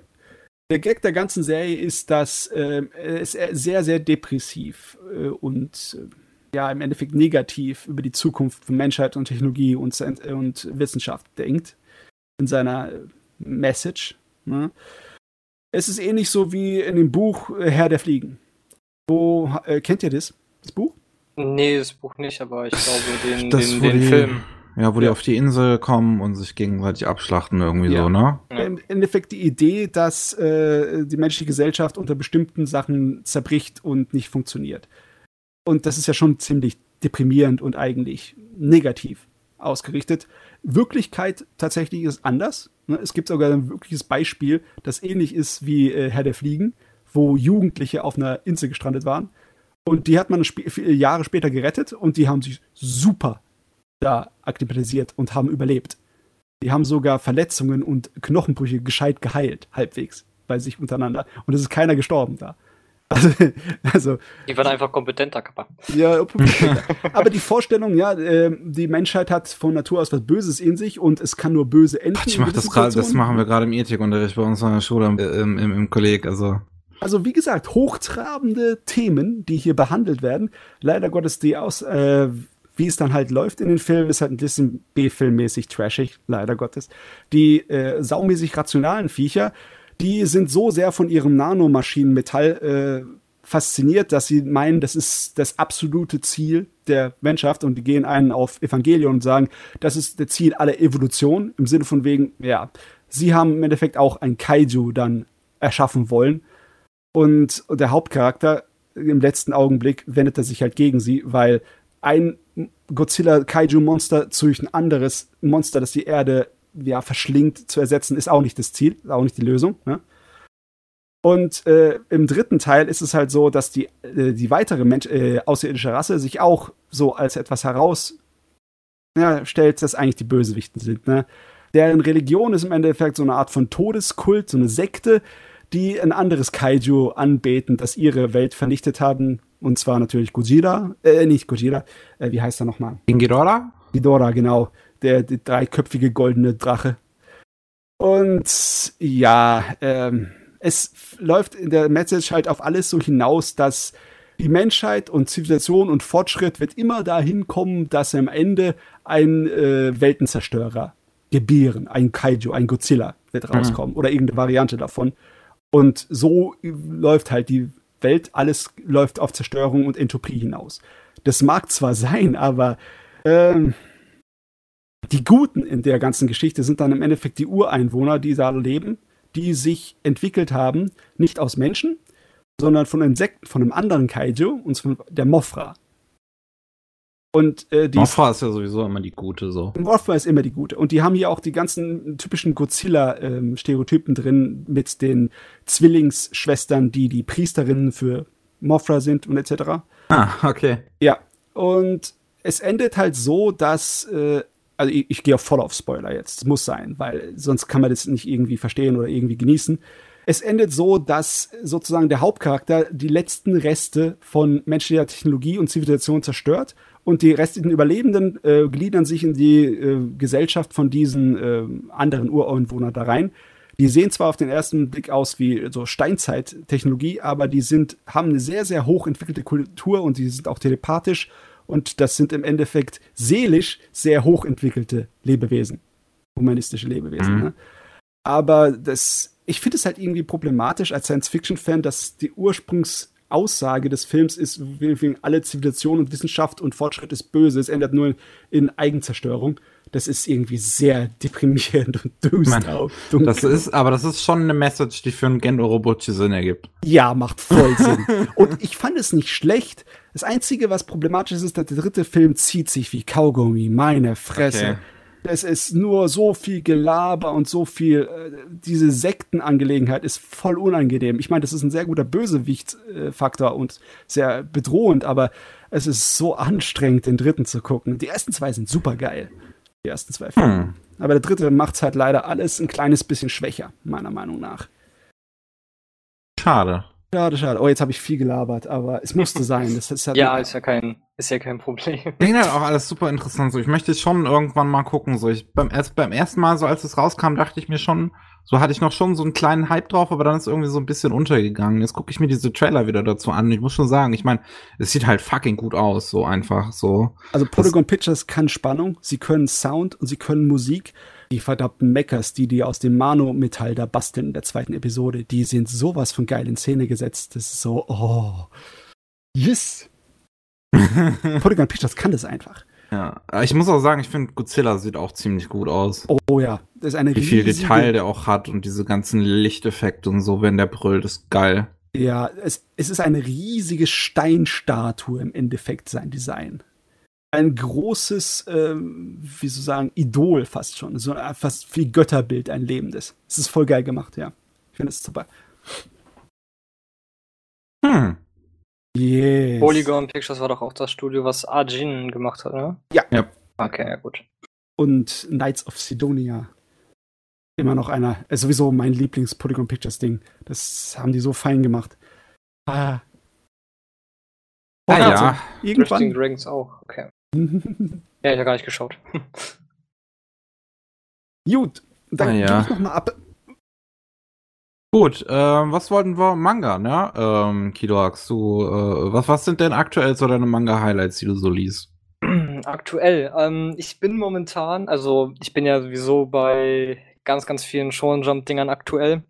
Speaker 2: der Gag der ganzen Serie ist, dass äh, es sehr, sehr depressiv äh, und äh, ja, im Endeffekt negativ über die Zukunft von Menschheit und Technologie und, und Wissenschaft denkt. In seiner Message. Ne? Es ist ähnlich so wie in dem Buch äh, Herr der Fliegen. Wo, äh, kennt ihr das? Das Buch?
Speaker 3: Nee, das Buch nicht, aber ich glaube den, den, den Film.
Speaker 1: Ja, wo ja. die auf die Insel kommen und sich gegenseitig abschlachten, irgendwie ja. so, ne?
Speaker 2: Im Endeffekt die Idee, dass äh, die menschliche Gesellschaft unter bestimmten Sachen zerbricht und nicht funktioniert. Und das ist ja schon ziemlich deprimierend und eigentlich negativ ausgerichtet. Wirklichkeit tatsächlich ist anders. Ne? Es gibt sogar ein wirkliches Beispiel, das ähnlich ist wie äh, Herr der Fliegen, wo Jugendliche auf einer Insel gestrandet waren. Und die hat man sp Jahre später gerettet und die haben sich super da akklimatisiert und haben überlebt. Die haben sogar Verletzungen und Knochenbrüche gescheit geheilt, halbwegs, bei sich untereinander. Und es ist keiner gestorben da. Also,
Speaker 3: also, die waren einfach kompetenter, Kappa.
Speaker 2: Ja, aber die Vorstellung, ja, äh, die Menschheit hat von Natur aus was Böses in sich und es kann nur böse enden.
Speaker 1: Ich mach das gerade, das machen wir gerade im Ethikunterricht bei uns an der Schule im, im, im, im Kolleg, also.
Speaker 2: Also wie gesagt, hochtrabende Themen, die hier behandelt werden. Leider Gottes die aus, äh, wie es dann halt läuft in den Filmen, ist halt ein bisschen B-Filmmäßig trashig, leider Gottes. Die äh, saumäßig rationalen Viecher, die sind so sehr von ihrem Nanomaschinenmetall äh, fasziniert, dass sie meinen, das ist das absolute Ziel der Menschheit. Und die gehen einen auf Evangelion und sagen, das ist das Ziel aller Evolution im Sinne von wegen, ja, sie haben im Endeffekt auch ein Kaiju dann erschaffen wollen. Und der Hauptcharakter im letzten Augenblick wendet er sich halt gegen sie, weil ein Godzilla Kaiju Monster durch ein anderes Monster, das die Erde ja, verschlingt zu ersetzen, ist auch nicht das Ziel, ist auch nicht die Lösung. Ne? Und äh, im dritten Teil ist es halt so, dass die, äh, die weitere Mensch, äh, außerirdische Rasse sich auch so als etwas herausstellt, ja, dass eigentlich die Bösewichten sind. Ne? Deren Religion ist im Endeffekt so eine Art von Todeskult, so eine Sekte, die ein anderes Kaiju anbeten, das ihre Welt vernichtet haben. Und zwar natürlich Gojira, äh, nicht Gojira, äh, wie heißt er nochmal?
Speaker 1: Ghidorah?
Speaker 2: Ghidorah, genau. Der, der dreiköpfige goldene Drache. Und ja, ähm, es läuft in der Message halt auf alles so hinaus, dass die Menschheit und Zivilisation und Fortschritt wird immer dahin kommen, dass am Ende ein äh, Weltenzerstörer gebären, ein Kaiju, ein Godzilla wird mhm. rauskommen mhm. oder irgendeine Variante davon. Und so läuft halt die Welt, alles läuft auf Zerstörung und Entropie hinaus. Das mag zwar sein, aber ähm, die Guten in der ganzen Geschichte sind dann im Endeffekt die Ureinwohner, die da leben die sich entwickelt haben, nicht aus Menschen, sondern von Insekten, von einem anderen Kaiju, und zwar der Mofra.
Speaker 1: Und äh, die Mothra ist ja sowieso immer die gute so.
Speaker 2: Mothra ist immer die gute. Und die haben hier auch die ganzen typischen Godzilla-Stereotypen ähm, drin mit den Zwillingsschwestern, die die Priesterinnen für Mothra sind und etc.
Speaker 1: Ah, okay.
Speaker 2: Ja. Und es endet halt so, dass äh, also ich, ich gehe voll auf Spoiler jetzt. Es muss sein, weil sonst kann man das nicht irgendwie verstehen oder irgendwie genießen. Es endet so, dass sozusagen der Hauptcharakter die letzten Reste von menschlicher Technologie und Zivilisation zerstört und die restlichen Überlebenden äh, gliedern sich in die äh, Gesellschaft von diesen äh, anderen Ureinwohnern da rein. Die sehen zwar auf den ersten Blick aus wie so Steinzeit-Technologie, aber die sind, haben eine sehr, sehr hoch entwickelte Kultur und die sind auch telepathisch und das sind im Endeffekt seelisch sehr hochentwickelte Lebewesen. Humanistische Lebewesen. Mhm. Ne? Aber das, ich finde es halt irgendwie problematisch als Science-Fiction-Fan, dass die Ursprungsaussage des Films ist, alle Zivilisation und Wissenschaft und Fortschritt ist böse, es ändert nur in Eigenzerstörung das ist irgendwie sehr deprimierend und düster.
Speaker 1: Man, das ist, aber das ist schon eine Message, die für ein Gen Orobuchi Sinn ergibt.
Speaker 2: Ja, macht voll Sinn. und ich fand es nicht schlecht. Das Einzige, was problematisch ist, ist, dass der dritte Film zieht sich wie Kaugummi. Meine Fresse. Okay. Es ist nur so viel Gelaber und so viel, äh, diese Sektenangelegenheit ist voll unangenehm. Ich meine, das ist ein sehr guter Bösewicht-Faktor und sehr bedrohend, aber es ist so anstrengend, den dritten zu gucken. Die ersten zwei sind super geil die ersten zwei Filme. Hm. Aber der dritte macht es halt leider alles ein kleines bisschen schwächer, meiner Meinung nach.
Speaker 1: Schade.
Speaker 2: Schade, schade. Oh, jetzt habe ich viel gelabert, aber es musste sein. Das
Speaker 3: ist halt ja, ist ja kein, ist ja kein Problem. Ich
Speaker 1: finde halt auch alles super interessant. So, ich möchte schon irgendwann mal gucken. So, ich beim, erst, beim ersten Mal, so als es rauskam, dachte ich mir schon, so hatte ich noch schon so einen kleinen Hype drauf, aber dann ist irgendwie so ein bisschen untergegangen. Jetzt gucke ich mir diese Trailer wieder dazu an. Ich muss schon sagen, ich meine, es sieht halt fucking gut aus, so einfach so.
Speaker 2: Also Polygon Pictures kann Spannung, sie können Sound und sie können Musik. Die verdammten Meckers, die die aus dem Mano-Metall da basteln in der zweiten Episode, die sind sowas von geil in Szene gesetzt. Das ist so, oh, yes. Polygon Pictures kann das einfach.
Speaker 1: Ja, ich muss auch sagen, ich finde Godzilla sieht auch ziemlich gut aus.
Speaker 2: Oh ja,
Speaker 1: das ist eine Wie viel Detail der auch hat und diese ganzen Lichteffekte und so, wenn der brüllt, ist geil.
Speaker 2: Ja, es, es ist eine riesige Steinstatue im Endeffekt, sein Design. Ein großes, ähm, wie so sagen, Idol fast schon. So äh, fast wie Götterbild, ein lebendes. Es ist voll geil gemacht, ja. Ich finde es super.
Speaker 3: Hm. Yes. Polygon Pictures war doch auch das Studio, was Arjin gemacht hat, ne?
Speaker 2: Ja. ja.
Speaker 3: Okay, ja gut.
Speaker 2: Und Knights of Sidonia. Immer noch einer, ist sowieso mein Lieblings-Polygon Pictures Ding. Das haben die so fein gemacht.
Speaker 3: Ah. Ah, ja. Also, irgendwann. Drifting Dragons auch, okay. ja, ich habe gar nicht geschaut.
Speaker 2: Gut, dann ah, ja. ich noch mal ab.
Speaker 1: Gut, ähm, was wollten wir? Manga, ne? Ähm, Kidoax, du, äh, was, was sind denn aktuell so deine Manga-Highlights, die du so liest?
Speaker 3: Aktuell, ähm, ich bin momentan, also ich bin ja sowieso bei ganz, ganz vielen Shonen Jump Dingern aktuell.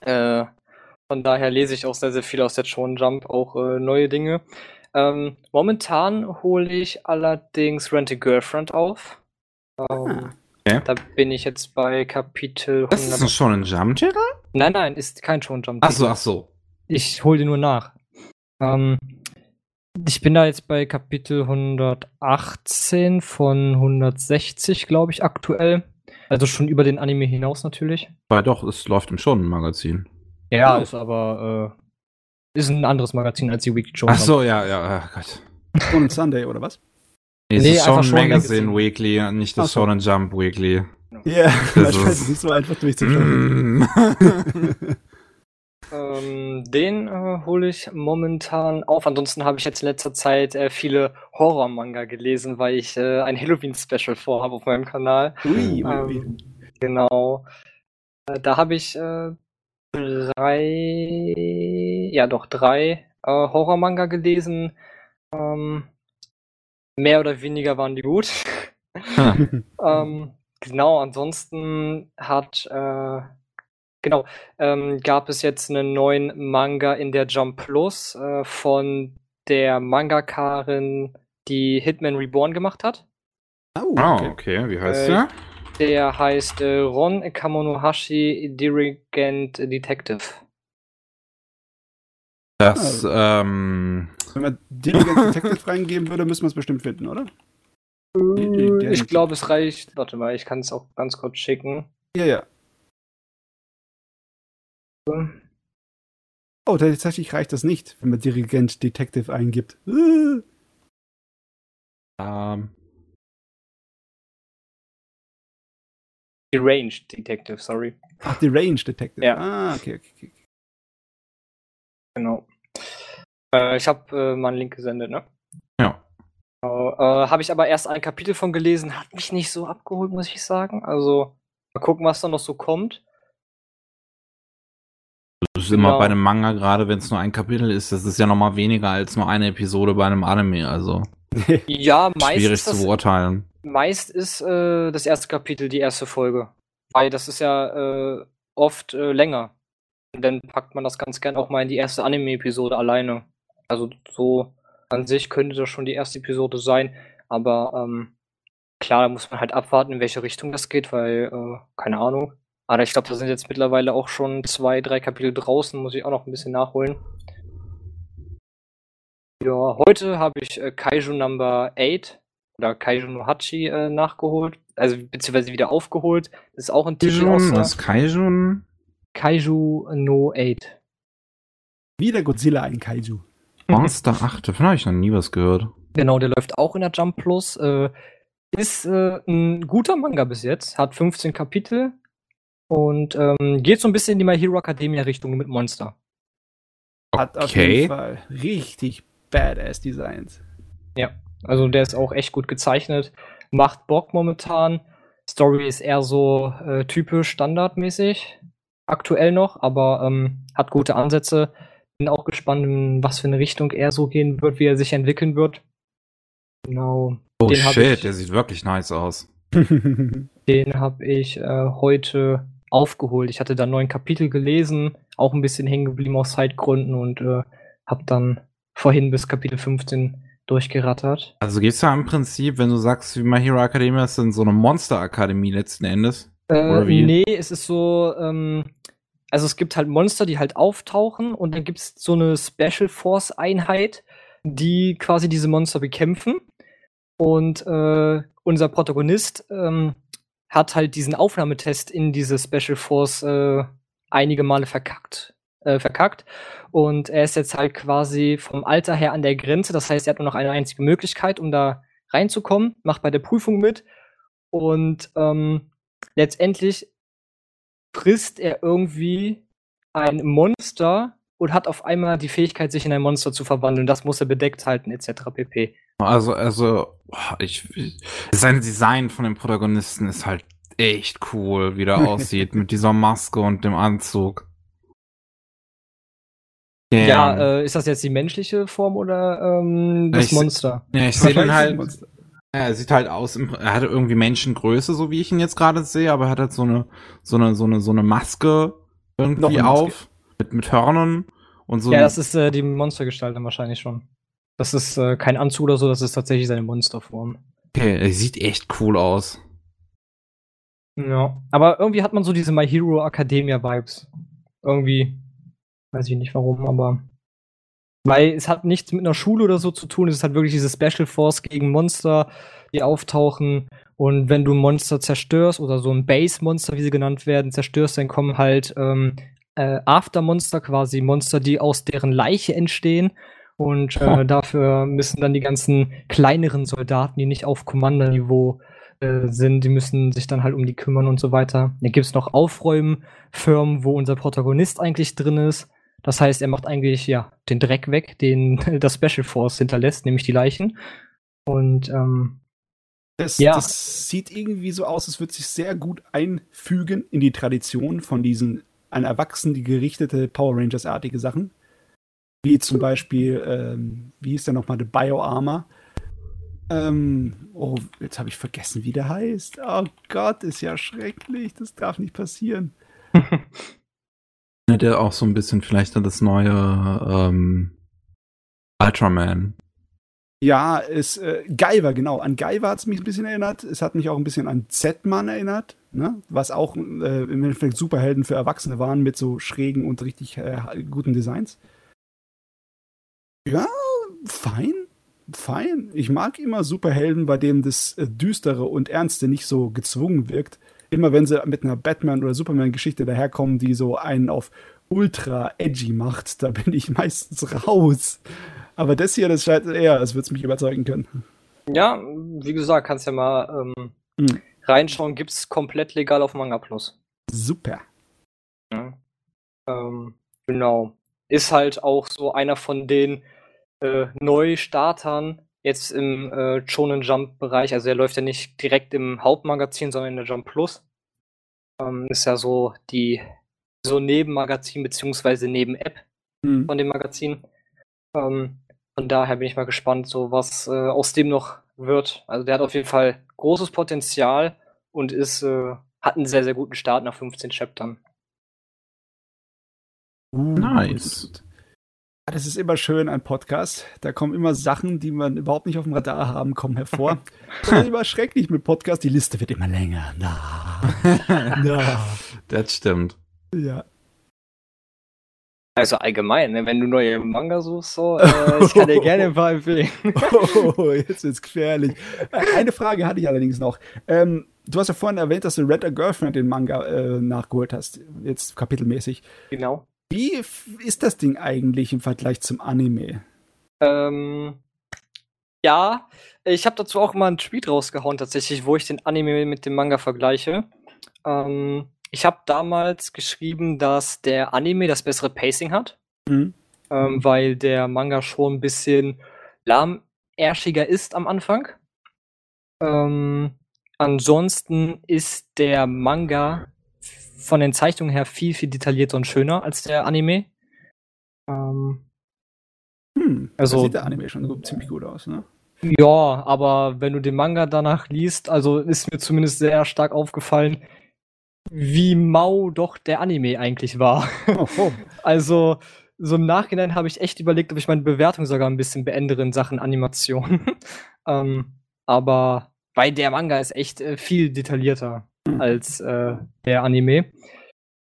Speaker 3: Äh, von daher lese ich auch sehr, sehr viel aus der Shonen Jump, auch äh, neue Dinge. Ähm, momentan hole ich allerdings Rent a Girlfriend auf. Ähm, ah. Okay. Da bin ich jetzt bei Kapitel
Speaker 1: 100. Das ist ein Shonen Jump Titel?
Speaker 3: Nein, nein, ist kein Shonen Jump
Speaker 1: Titel. Ach so, ach so.
Speaker 3: Ich hole dir nur nach. Ähm, ich bin da jetzt bei Kapitel 118 von 160, glaube ich, aktuell. Also schon über den Anime hinaus natürlich.
Speaker 1: Weil doch, es läuft im Shonen-Magazin.
Speaker 3: Ja, ist aber äh, ist ein anderes Magazin als die Weekly Shonen.
Speaker 1: Ach so, ja, ja, oh Gott.
Speaker 2: Shonen Sunday oder was?
Speaker 1: Nee, es
Speaker 3: Nee,
Speaker 1: Shonen Magazine
Speaker 3: Magazine.
Speaker 1: Weekly und nicht das
Speaker 2: so.
Speaker 1: Shonen Jump Weekly.
Speaker 2: Ja,
Speaker 1: Das
Speaker 2: das
Speaker 1: ist-
Speaker 2: nicht so einfach durchzuschauen.
Speaker 1: Mm.
Speaker 3: Ähm, den äh, hole ich momentan auf. Ansonsten habe ich jetzt in letzter Zeit äh, viele Horror-Manga gelesen, weil ich äh, ein Halloween-Special vorhabe auf meinem Kanal.
Speaker 2: Ui.
Speaker 3: Ähm, genau. Äh, da habe ich äh, drei, ja doch drei äh, Horror-Manga gelesen. Ähm, mehr oder weniger waren die gut. ähm, genau, ansonsten hat, äh, genau, ähm, gab es jetzt einen neuen Manga in der Jump Plus äh, von der Mangakarin, die Hitman Reborn gemacht hat.
Speaker 2: Oh,
Speaker 1: Oh,
Speaker 2: okay.
Speaker 1: okay, wie heißt
Speaker 3: Äh,
Speaker 1: der?
Speaker 3: Der heißt äh, Ron Kamonohashi Dirigent Detective.
Speaker 1: Das, ähm,
Speaker 2: Wenn man Diligent Detective reingeben würde, müssen wir es bestimmt finden, oder? Dirigent.
Speaker 3: Ich glaube, es reicht. Warte mal, ich kann es auch ganz kurz schicken.
Speaker 2: Ja, ja. Oh, tatsächlich reicht das nicht, wenn man Dirigent Detective eingibt. Äh.
Speaker 1: ähm,
Speaker 3: Deranged Detective, sorry.
Speaker 2: Ach, Deranged Detective.
Speaker 3: Ja.
Speaker 2: Ah, okay, okay, okay.
Speaker 3: Genau. Äh, ich habe äh, mal einen Link gesendet, ne?
Speaker 1: ja.
Speaker 3: Äh, äh, habe ich aber erst ein Kapitel von gelesen, hat mich nicht so abgeholt, muss ich sagen. Also, mal gucken, was da noch so kommt.
Speaker 1: Das ist immer
Speaker 3: Genau.
Speaker 1: bei einem Manga, gerade wenn es nur ein Kapitel ist, das ist ja noch mal weniger als nur eine Episode bei einem Anime, also
Speaker 3: Ja, meist
Speaker 1: schwierig
Speaker 3: ist
Speaker 1: zu
Speaker 3: das,
Speaker 1: beurteilen.
Speaker 3: Meist ist äh, das erste Kapitel die erste Folge. Weil das ist ja äh, oft äh, länger. Und dann packt man das ganz gern auch mal in die erste Anime-Episode alleine. Also so an sich könnte das schon die erste Episode sein, aber ähm, klar, da muss man halt abwarten, in welche Richtung das geht, weil, äh, keine Ahnung. Aber ich glaube, da sind jetzt mittlerweile auch schon zwei, drei Kapitel draußen, muss ich auch noch ein bisschen nachholen. Ja, heute habe ich äh, Kaiju Number 8 oder Kaiju no Hachi äh, nachgeholt, also beziehungsweise wieder aufgeholt. Das ist auch ein Titel aus
Speaker 1: was Kaijun?
Speaker 3: Kaiju no 8.
Speaker 2: Wieder Godzilla ein Kaiju.
Speaker 1: Monster 8, davon habe ich noch nie was gehört.
Speaker 3: Genau, der läuft auch in der Jump Plus. Äh, ist äh, ein guter Manga bis jetzt, hat 15 Kapitel und ähm, geht so ein bisschen in die My Hero Academia Richtung mit Monster.
Speaker 2: Hat auf
Speaker 1: Okay.
Speaker 2: jeden Fall richtig badass Designs.
Speaker 3: Also der ist auch echt gut gezeichnet, macht Bock momentan. Story ist eher so äh, typisch standardmäßig, aktuell noch, aber ähm, hat gute Ansätze. Bin auch gespannt, in was für eine Richtung er so gehen wird, wie er sich entwickeln wird. Genau.
Speaker 1: Oh
Speaker 3: Den
Speaker 1: shit,
Speaker 3: ich-
Speaker 1: der sieht wirklich nice aus.
Speaker 3: Den habe ich äh, heute aufgeholt. Ich hatte da neun Kapitel gelesen, auch ein bisschen hängen geblieben aus Zeitgründen und äh, habe dann vorhin bis Kapitel 15 durchgerattert.
Speaker 1: Also geht's ja im Prinzip, wenn du sagst, wie My Hero Academia ist in so eine Monster-Akademie letzten Endes.
Speaker 3: Äh, nee, es ist so, ähm, also es gibt halt Monster, die halt auftauchen und dann gibt es so eine Special Force Einheit, die quasi diese Monster bekämpfen. Und äh, unser Protagonist ähm, hat halt diesen Aufnahmetest in diese Special Force äh, einige Male verkackt. Äh, verkackt. Und er ist jetzt halt quasi vom Alter her an der Grenze. Das heißt, er hat nur noch eine einzige Möglichkeit, um da reinzukommen, macht bei der Prüfung mit. Und ähm, letztendlich frisst er irgendwie ein Monster und hat auf einmal die Fähigkeit, sich in ein Monster zu verwandeln. Das muss er bedeckt halten, etc. pp.
Speaker 1: Also, also, ich, ich, sein Design von dem Protagonisten ist halt echt cool, wie der aussieht, mit dieser Maske und dem Anzug.
Speaker 3: Ja,
Speaker 1: Damn.
Speaker 3: äh, ist das jetzt die menschliche Form oder ähm, das
Speaker 1: Ich
Speaker 3: Monster?
Speaker 1: ja, ich sehe den halt, ja, er sieht halt aus, er hatte irgendwie Menschengröße, so wie ich ihn jetzt gerade sehe, aber er hat halt so eine, so eine, so eine, so eine Maske irgendwie
Speaker 2: eine Maske.
Speaker 1: auf, mit, mit Hörnern und so.
Speaker 3: Ja, das ist äh, die Monstergestalt dann wahrscheinlich schon. Das ist äh, kein Anzug oder so, das ist tatsächlich seine Monsterform.
Speaker 1: okay, er sieht echt cool aus.
Speaker 3: Ja, aber irgendwie hat man so diese My Hero Academia Vibes. Irgendwie. Weiß ich nicht warum, aber. Weil es hat nichts mit einer Schule oder so zu tun. Es halt wirklich diese Special Force gegen Monster, die auftauchen Und wenn du ein Monster zerstörst oder so ein Base-Monster, wie sie genannt werden, zerstörst, dann kommen halt ähm, äh, After-Monster, quasi Monster, die aus deren Leiche entstehen. Und äh, oh. dafür müssen dann die ganzen kleineren Soldaten, die nicht auf Kommanderniveau äh, sind, die müssen sich dann halt um die kümmern und so weiter. Dann gibt es noch Aufräumfirmen, wo unser Protagonist eigentlich drin ist. Das heißt, er macht eigentlich ja den Dreck weg, den das Special Force hinterlässt, nämlich die Leichen. Und ähm,
Speaker 2: das, ja. das sieht irgendwie so aus, es wird sich sehr gut einfügen in die Tradition von diesen an Erwachsenen gerichtete Power Rangers-artige Sachen. Wie zum Beispiel, ähm, wie ist der nochmal, der Bioarmor. Ähm, oh, jetzt habe ich vergessen, wie der heißt. Oh Gott, ist ja schrecklich. Das darf nicht passieren.
Speaker 1: der auch so ein bisschen vielleicht das neue ähm, Ultraman.
Speaker 2: Ja, ist äh, Guyver, genau. An Guyver hat es mich ein bisschen erinnert. Es hat mich auch ein bisschen an Z-Man erinnert, ne? was auch äh, im Endeffekt Superhelden für Erwachsene waren mit so schrägen und richtig äh, guten Designs. Ja, fein. Fein. Ich mag immer Superhelden, bei denen das äh, Düstere und Ernste nicht so gezwungen wirkt. Immer wenn sie mit einer Batman- oder Superman-Geschichte daherkommen, die so einen auf ultra edgy macht, da bin ich meistens raus. Aber das hier, das scheint eher, als würde es mich überzeugen können.
Speaker 3: Ja, wie gesagt, kannst ja mal ähm, mhm. reinschauen. Gibt's komplett legal auf Manga Plus.
Speaker 2: Super.
Speaker 3: Ja. Ähm, genau. Ist halt auch so einer von den äh, Neustartern jetzt im äh, Shonen Jump Bereich. Also er läuft ja nicht direkt im Hauptmagazin, sondern in der Jump Plus. Ähm, ist ja so die so Nebenmagazin beziehungsweise Neben-App mhm. von dem Magazin. Ähm, von daher bin ich mal gespannt, so was äh, aus dem noch wird. Also der hat auf jeden Fall großes Potenzial und ist äh, hat einen sehr sehr guten Start nach 15 Chaptern.
Speaker 2: Nice. Das ist immer schön, ein Podcast. Da kommen immer Sachen, die man überhaupt nicht auf dem Radar haben, kommen hervor. das ist immer schrecklich mit Podcast. Die Liste wird immer länger. Na,
Speaker 1: na. Das stimmt.
Speaker 2: Ja.
Speaker 3: Also allgemein, ne, wenn du neue Manga suchst, so, äh, ich kann dir gerne ein paar empfehlen.
Speaker 2: oh, jetzt wird's gefährlich. Eine Frage hatte ich allerdings noch. Ähm, du hast ja vorhin erwähnt, dass du Red a Girlfriend den Manga äh, nachgeholt hast, jetzt kapitelmäßig.
Speaker 3: Genau.
Speaker 2: Wie ist das Ding eigentlich im Vergleich zum Anime?
Speaker 3: Ähm, ja, ich habe dazu auch mal einen Tweet rausgehauen tatsächlich, wo ich den Anime mit dem Manga vergleiche. Ähm, ich habe damals geschrieben, dass der Anime das bessere Pacing hat, mhm. ähm, weil der Manga schon ein bisschen lahmärschiger ist am Anfang. Ähm, ansonsten ist der Manga von den Zeichnungen her viel, viel detaillierter und schöner als der Anime.
Speaker 2: Ähm, hm, also sieht der Anime schon so ziemlich gut aus, ne?
Speaker 3: Ja, aber wenn du den Manga danach liest, also ist mir zumindest sehr stark aufgefallen, wie mau doch der Anime eigentlich war. Oh, oh. Also, so im Nachhinein habe ich echt überlegt, ob ich meine Bewertung sogar ein bisschen beendere in Sachen Animation. ähm, aber weil der Manga ist echt äh, viel detaillierter. Als äh, der Anime.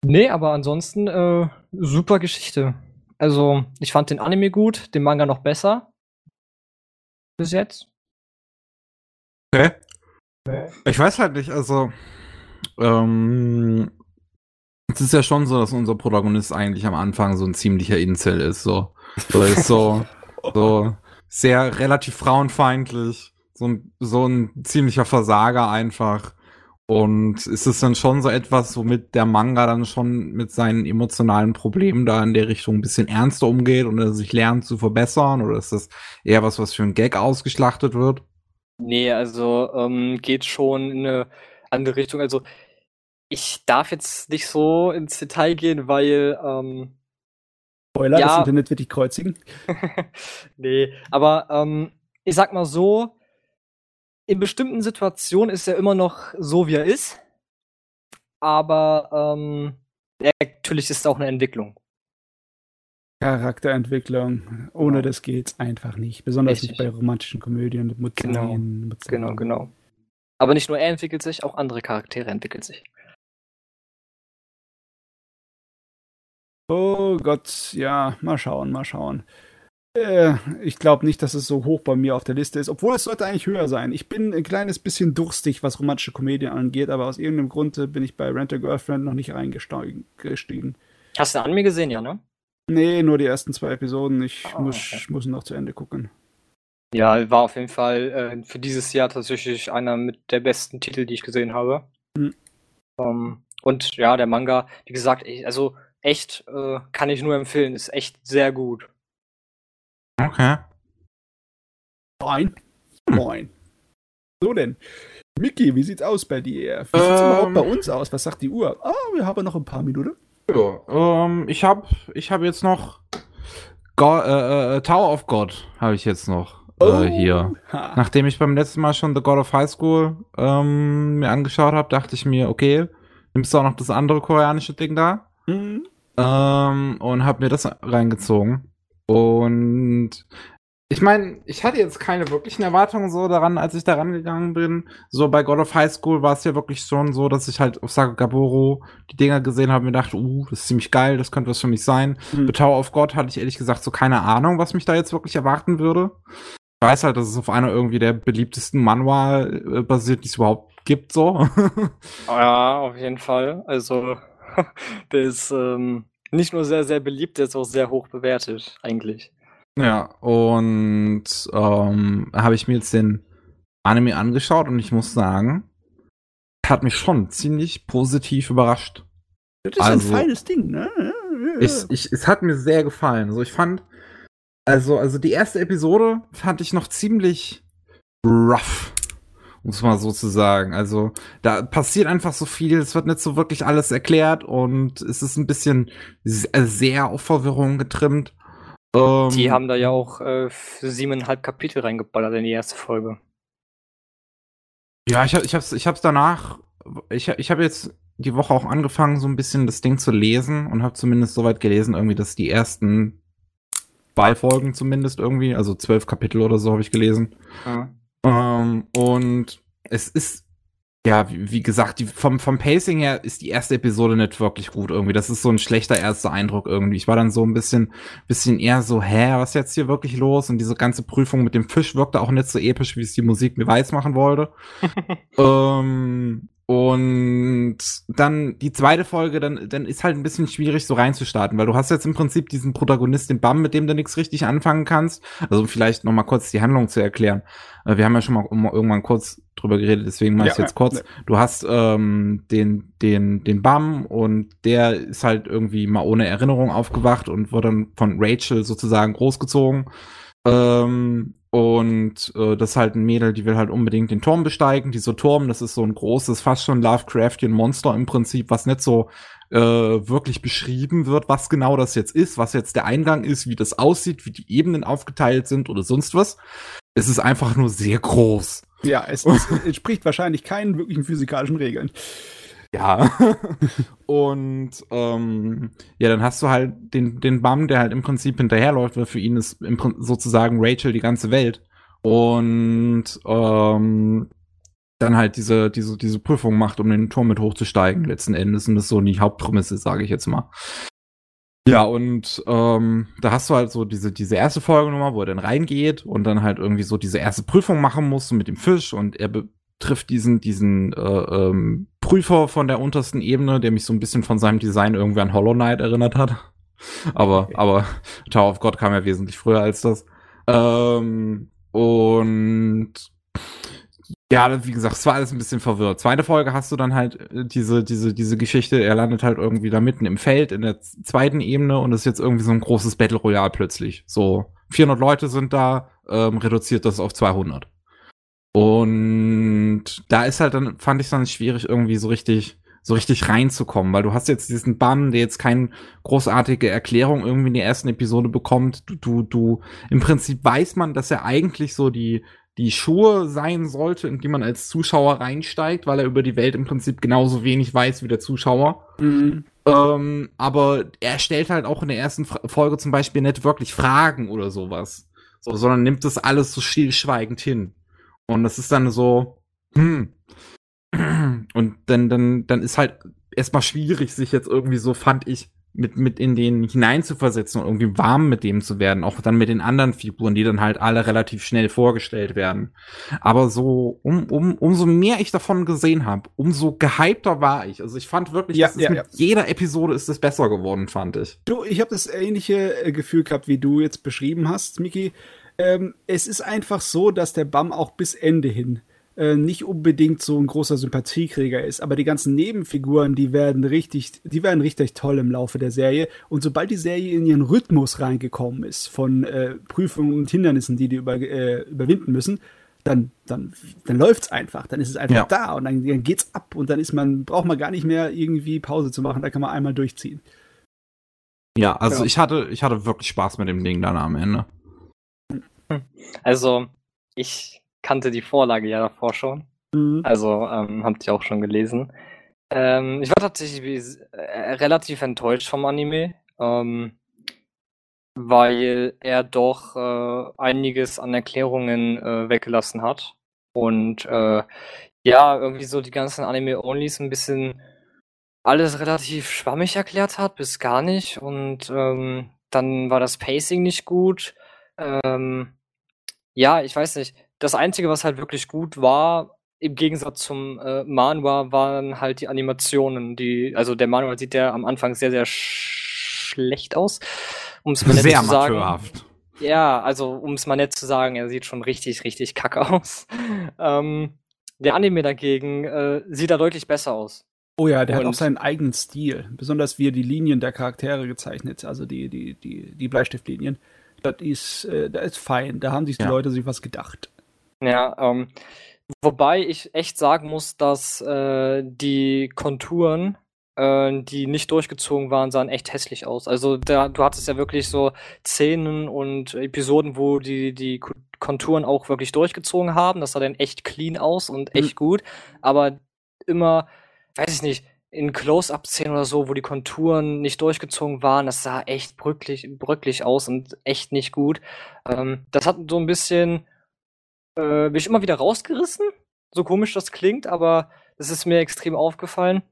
Speaker 3: Nee, aber ansonsten äh, super Geschichte. Also, ich fand den Anime gut, den Manga noch besser. Bis jetzt.
Speaker 1: Okay. Ich weiß halt nicht, also ähm, es ist ja schon so, dass unser Protagonist eigentlich am Anfang so ein ziemlicher Incel ist, so. So ist so, so sehr relativ frauenfeindlich, so ein, so ein ziemlicher Versager einfach. Und ist es dann schon so etwas, womit der Manga dann schon mit seinen emotionalen Problemen da in der Richtung ein bisschen ernster umgeht und er sich lernt zu verbessern? Oder ist das eher was, was für ein Gag ausgeschlachtet wird?
Speaker 3: Nee, also ähm, geht schon in eine andere Richtung. Also ich darf jetzt nicht so ins Detail gehen, weil ähm,
Speaker 2: Spoiler, ja, das Internet wird dich kreuzigen.
Speaker 3: nee, aber ähm, ich sag mal so, in bestimmten Situationen ist er immer noch so, wie er ist. Aber ähm, natürlich ist es auch eine Entwicklung.
Speaker 2: Charakterentwicklung. Ohne genau. das geht's einfach nicht. Besonders Richtig. nicht bei romantischen Komödien.
Speaker 3: Mit genau. Genau, genau. Aber nicht nur er entwickelt sich, auch andere Charaktere entwickeln sich.
Speaker 2: Oh Gott, ja, mal schauen, mal schauen. Äh, ich glaube nicht, dass es so hoch bei mir auf der Liste ist, obwohl es sollte eigentlich höher sein. Ich bin ein kleines bisschen durstig, was romantische Komödien angeht, aber aus irgendeinem Grund bin ich bei Rent a Girlfriend noch nicht reingestiegen.
Speaker 3: Hast du an mir gesehen, ja, ne?
Speaker 2: Nee, nur die ersten zwei Episoden. Ich oh, muss, okay. muss noch zu Ende gucken.
Speaker 3: Ja, war auf jeden Fall äh, für dieses Jahr tatsächlich einer mit der besten Titel, die ich gesehen habe. Mhm. Um, ähm, und ja, der Manga, wie gesagt, ich, also echt äh, kann ich nur empfehlen, ist echt sehr gut.
Speaker 1: Okay.
Speaker 2: Moin. Hm. Moin. So denn. Mickey, wie sieht's aus bei dir? Wie sieht's ähm, überhaupt bei uns aus? Was sagt die Uhr? Ah, wir haben noch ein paar Minuten.
Speaker 1: Ja, ähm, ich hab, ich hab jetzt noch God, äh, äh, Tower of God habe ich jetzt noch äh, oh. hier. Ha. Nachdem ich beim letzten Mal schon The God of High School ähm, mir angeschaut habe, dachte ich mir, okay, nimmst du auch noch das andere koreanische Ding da? Mhm. Ähm, und habe mir das reingezogen. Und ich meine, ich hatte jetzt keine wirklichen Erwartungen so daran, als ich da rangegangen bin. So bei God of High School war es ja wirklich schon so, dass ich halt auf Sagagaboro die Dinger gesehen habe und mir dachte, uh, das ist ziemlich geil, das könnte was für mich sein. Mhm. Bei Tower of God hatte ich ehrlich gesagt so keine Ahnung, was mich da jetzt wirklich erwarten würde. Ich weiß halt, dass es auf einer irgendwie der beliebtesten Manual äh, basiert, die es überhaupt gibt, so.
Speaker 3: ja, auf jeden Fall. Also, der ist, ähm, nicht nur sehr, sehr beliebt, der ist auch sehr hoch bewertet, eigentlich.
Speaker 1: Ja, und ähm, habe ich mir jetzt den Anime angeschaut und ich muss sagen, hat mich schon ziemlich positiv überrascht.
Speaker 2: Das ist also, ein feines Ding, ne?
Speaker 1: Ich, ich, es hat mir sehr gefallen. Also ich fand, also, also die erste Episode fand ich noch ziemlich rough um es mal so zu sagen. Also da passiert einfach so viel, es wird nicht so wirklich alles erklärt und es ist ein bisschen äh, sehr auf Verwirrung getrimmt.
Speaker 3: Ähm, die haben da ja auch äh, siebeneinhalb Kapitel reingeballert in die erste Folge.
Speaker 1: Ja, ich, hab, ich, hab's, ich hab's danach, ich, ich habe jetzt die Woche auch angefangen, so ein bisschen das Ding zu lesen und habe zumindest soweit gelesen, irgendwie, dass die ersten Ballfolgen zumindest irgendwie, also zwölf Kapitel oder so habe ich gelesen. Ja. Ähm, und es ist, ja, wie, wie gesagt, die, vom, vom Pacing her ist die erste Episode nicht wirklich gut irgendwie. Das ist so ein schlechter erster Eindruck irgendwie. Ich war dann so ein bisschen, bisschen eher so, hä, was ist jetzt hier wirklich los? Und diese ganze Prüfung mit dem Fisch wirkte auch nicht so episch, wie es die Musik mir weiß machen wollte. ähm, und dann die zweite Folge, dann, dann ist halt ein bisschen schwierig, so reinzustarten, weil du hast jetzt im Prinzip diesen Protagonist, den Bam, mit dem du nichts richtig anfangen kannst. Also vielleicht noch mal kurz die Handlung zu erklären. Äh, wir haben ja schon mal irgendwann kurz drüber geredet, deswegen mache ich ja, jetzt kurz. Ja. Du hast ähm, den, den, den Bam und der ist halt irgendwie mal ohne Erinnerung aufgewacht und wurde dann von Rachel sozusagen großgezogen. Ähm, und äh, das ist halt ein Mädel, die will halt unbedingt den Turm besteigen. Dieser Turm, das ist so ein großes, fast schon Lovecraftian Monster im Prinzip, was nicht so äh, wirklich beschrieben wird, was genau das jetzt ist, was jetzt der Eingang ist, wie das aussieht, wie die Ebenen aufgeteilt sind oder sonst was. Es ist einfach nur sehr groß.
Speaker 2: Ja, es, es entspricht wahrscheinlich keinen wirklichen physikalischen Regeln.
Speaker 1: Ja. und ähm, ja, dann hast du halt den, den Bum, der halt im Prinzip hinterherläuft, weil für ihn ist im Prinzip sozusagen Rachel die ganze Welt. Und ähm, dann halt diese, diese, diese Prüfung macht, um den Turm mit hochzusteigen, letzten Endes. Und das ist so die Hauptprämisse, sage ich jetzt mal. Ja, und ähm, da hast du halt so diese, diese erste Folge nochmal, wo er dann reingeht und dann halt irgendwie so diese erste Prüfung machen muss mit dem Fisch und er trifft diesen, diesen äh, ähm, Prüfer von der untersten Ebene, der mich so ein bisschen von seinem Design irgendwie an Hollow Knight erinnert hat. aber, okay. aber Tower of God kam ja wesentlich früher als das. Ähm, und ja, wie gesagt, es war alles ein bisschen verwirrt. Zweite Folge hast du dann halt äh, diese, diese, diese Geschichte, er landet halt irgendwie da mitten im Feld in der zweiten Ebene und ist jetzt irgendwie so ein großes Battle Royale plötzlich. So, 400 Leute sind da, ähm, reduziert das auf 200. Und da ist halt dann, fand ich es dann schwierig, irgendwie so richtig, so richtig reinzukommen, weil du hast jetzt diesen Bann, der jetzt keine großartige Erklärung irgendwie in der ersten Episode bekommt. Du, du, du, im Prinzip weiß man, dass er eigentlich so die, die Schuhe sein sollte, in die man als Zuschauer reinsteigt, weil er über die Welt im Prinzip genauso wenig weiß wie der Zuschauer. Mhm. Ähm, aber er stellt halt auch in der ersten Folge zum Beispiel nicht wirklich Fragen oder sowas, so, sondern nimmt das alles so stillschweigend hin. Und das ist dann so, hm. Und dann, dann, dann ist halt erstmal schwierig, sich jetzt irgendwie so, fand ich, mit, mit in den hineinzuversetzen und irgendwie warm mit dem zu werden, auch dann mit den anderen Figuren, die dann halt alle relativ schnell vorgestellt werden. Aber so, um, um, umso mehr ich davon gesehen habe, umso gehypter war ich. Also ich fand wirklich,
Speaker 2: Ja,
Speaker 1: dass es
Speaker 2: ja,
Speaker 1: mit
Speaker 2: ja.
Speaker 1: jeder Episode ist es besser geworden, fand ich.
Speaker 2: Du, ich habe das ähnliche äh, Gefühl gehabt, wie du jetzt beschrieben hast, Miki. Ähm, es ist einfach so, dass der Bam auch bis Ende hin äh, nicht unbedingt so ein großer Sympathieträger ist, aber die ganzen Nebenfiguren, die werden richtig, die werden richtig toll im Laufe der Serie. Und sobald die Serie in ihren Rhythmus reingekommen ist von äh, Prüfungen und Hindernissen, die die über, äh, überwinden müssen, dann, dann, dann läuft's einfach. Dann ist es einfach
Speaker 1: Ja.
Speaker 2: da und dann, dann geht's ab und dann ist man, braucht man gar nicht mehr irgendwie Pause zu machen. Da kann man einmal durchziehen.
Speaker 1: Ja, also
Speaker 2: Ja.
Speaker 1: ich hatte, ich hatte wirklich Spaß mit dem Ding dann am Ende.
Speaker 3: Also, ich kannte die Vorlage ja davor schon.
Speaker 2: Mhm.
Speaker 3: Also, ähm, habt ihr auch schon gelesen. Ähm, ich war tatsächlich äh, relativ enttäuscht vom Anime, ähm, weil er doch äh, einiges an Erklärungen äh, weggelassen hat. Und äh, ja, irgendwie so die ganzen Anime-Onlys ein bisschen alles relativ schwammig erklärt hat, bis gar nicht. Und ähm, dann war das Pacing nicht gut. Ähm, ja, ich weiß nicht. Das Einzige, was halt wirklich gut war, im Gegensatz zum äh, Manhwa, waren halt die Animationen. Die, also der Manual sieht ja am Anfang sehr, sehr sch schlecht aus. Um es mal nett
Speaker 1: Sehr
Speaker 3: zu sagen.
Speaker 1: amateurhaft.
Speaker 3: Ja, also um es mal nett zu sagen, er sieht schon richtig, richtig kacke aus. Ähm, der Anime dagegen äh, sieht da deutlich besser aus.
Speaker 2: Oh ja, der hat auch
Speaker 3: Und-
Speaker 2: seinen eigenen Stil. Besonders wie er die Linien der Charaktere gezeichnet, also die, die, die, die Bleistiftlinien. Das ist, äh, das ist fein. Da haben sich die
Speaker 1: Ja.
Speaker 2: Leute sich was gedacht.
Speaker 3: Ja, ähm, wobei ich echt sagen muss, dass äh, die Konturen, äh, die nicht durchgezogen waren, sahen echt hässlich aus. Also da, du hattest ja wirklich so Szenen und Episoden, wo die, die Ko- Konturen auch wirklich durchgezogen haben. Das sah dann echt clean aus und echt gut. Aber immer, weiß ich nicht, in Close-Up-Szenen oder so, wo die Konturen nicht durchgezogen waren, das sah echt brücklich, brücklich aus und echt nicht gut. Ähm, das hat so ein bisschen äh, bin ich immer wieder rausgerissen. So komisch das klingt, aber das ist mir extrem aufgefallen.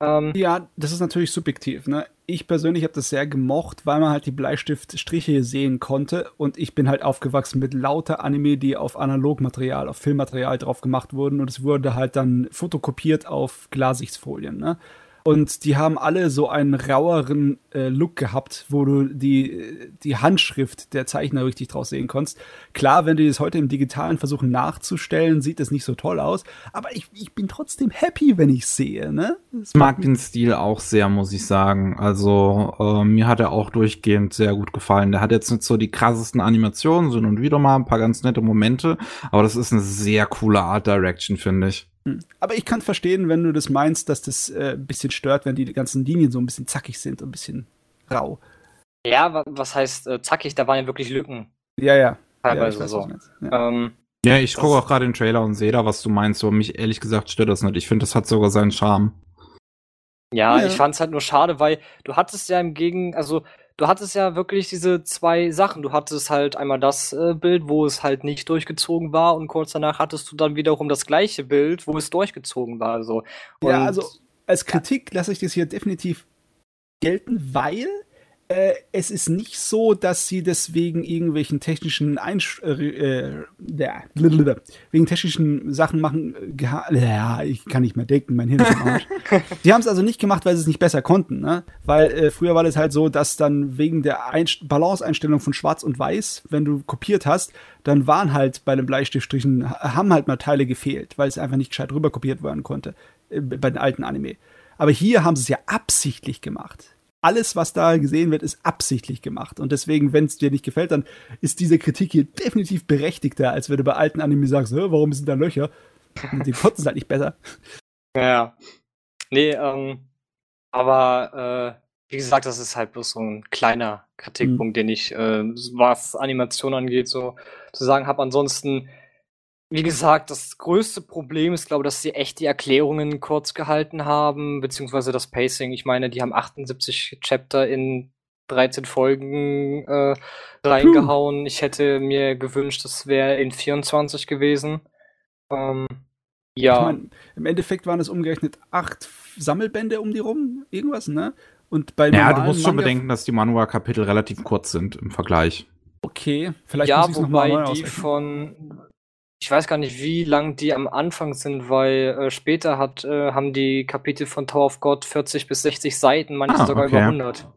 Speaker 3: Ähm,
Speaker 2: Ja, das ist natürlich subjektiv. Ne? Ich persönlich habe das sehr gemocht, weil man halt die Bleistiftstriche sehen konnte. Und ich bin halt aufgewachsen mit lauter Anime, die auf Analogmaterial, auf Filmmaterial drauf gemacht wurden. Und es wurde halt dann fotokopiert auf Glassichtsfolien. Ne? Und die haben alle so einen raueren äh, Look gehabt, wo du die, die Handschrift der Zeichner richtig draus sehen konntest. Klar, wenn die das heute im Digitalen versuchen nachzustellen, sieht es nicht so toll aus. Aber ich, ich bin trotzdem happy, wenn ich sehe. Ne?
Speaker 1: Ich mag den Stil auch sehr, muss ich sagen. Also äh, mir hat er auch durchgehend sehr gut gefallen. Der hat jetzt nicht so die krassesten Animationen, sind und wieder mal ein paar ganz nette Momente, aber das ist eine sehr coole Art Direction, finde ich.
Speaker 2: Hm. Aber ich kann verstehen, wenn du das meinst, dass das äh, ein bisschen stört, wenn die ganzen Linien so ein bisschen zackig sind und ein bisschen rau.
Speaker 3: ja, wa- was heißt äh, zackig? Da waren ja wirklich Lücken.
Speaker 2: Ja, ja. ja
Speaker 3: Teilweise
Speaker 2: ich weiß,
Speaker 3: so.
Speaker 2: Ja.
Speaker 3: Ähm,
Speaker 1: Ja, ich gucke auch gerade den Trailer und sehe da, was du meinst. Aber mich ehrlich gesagt stört das nicht. Ich finde, das hat sogar seinen Charme.
Speaker 3: ja,
Speaker 2: Ja.
Speaker 3: ich fand es halt nur schade, weil du hattest ja im Gegen, also du hattest ja wirklich diese zwei Sachen. Du hattest halt einmal das äh, Bild, wo es halt nicht durchgezogen war, und kurz danach hattest du dann wiederum das gleiche Bild, wo es durchgezogen war. So.
Speaker 2: Ja, also als Kritik lasse ich das hier definitiv gelten, weil äh, es ist nicht so, dass sie deswegen irgendwelchen technischen Einsch äh, äh, wegen technischen Sachen machen. Ja, ich kann nicht mehr denken, mein Hirn ist im Arsch. Sie haben es also nicht gemacht, weil sie es nicht besser konnten, ne? Weil äh, früher war das halt so, dass dann wegen der Einst Balanceeinstellung von Schwarz und Weiß, wenn du kopiert hast, dann waren halt bei den Bleistiftstrichen, ha- haben halt mal Teile gefehlt, weil es einfach nicht gescheit rüber kopiert werden konnte äh, bei den alten Anime. Aber hier haben sie es ja absichtlich gemacht. Alles, was da gesehen wird, ist absichtlich gemacht. Und deswegen, wenn es dir nicht gefällt, dann ist diese Kritik hier definitiv berechtigter, als wenn du bei alten Anime sagst, "Hä, warum sind da Löcher? Und die konnten es halt nicht besser.
Speaker 3: Ja. Nee, ähm, aber äh, wie gesagt, das ist halt bloß so ein kleiner Kritikpunkt, den ich, äh, was Animation angeht, so zu sagen habe. Ansonsten, wie gesagt, das größte Problem ist, glaube ich, dass sie echt die Erklärungen kurz gehalten haben, beziehungsweise das Pacing. Ich meine, die haben 78 Chapter in 13 Folgen äh, reingehauen. Ich hätte mir gewünscht, das wäre in 24 gewesen. Ähm, ja.
Speaker 2: Ich mein, im Endeffekt waren es umgerechnet acht Sammelbände um die rum, irgendwas, ne? Und bei
Speaker 1: Ja, du musst schon bedenken, dass die Manua-Kapitel relativ kurz sind im Vergleich.
Speaker 2: Okay, vielleicht
Speaker 3: ja,
Speaker 2: muss ich's noch mal
Speaker 3: wobei
Speaker 2: neu
Speaker 3: die
Speaker 2: ausrechnen.
Speaker 3: von. Ich weiß gar nicht, wie lang die am Anfang sind, weil äh, später hat, äh, haben die Kapitel von Tower of God 40 bis 60 Seiten, manche
Speaker 1: Ah,
Speaker 3: sogar
Speaker 1: okay.
Speaker 3: über 100.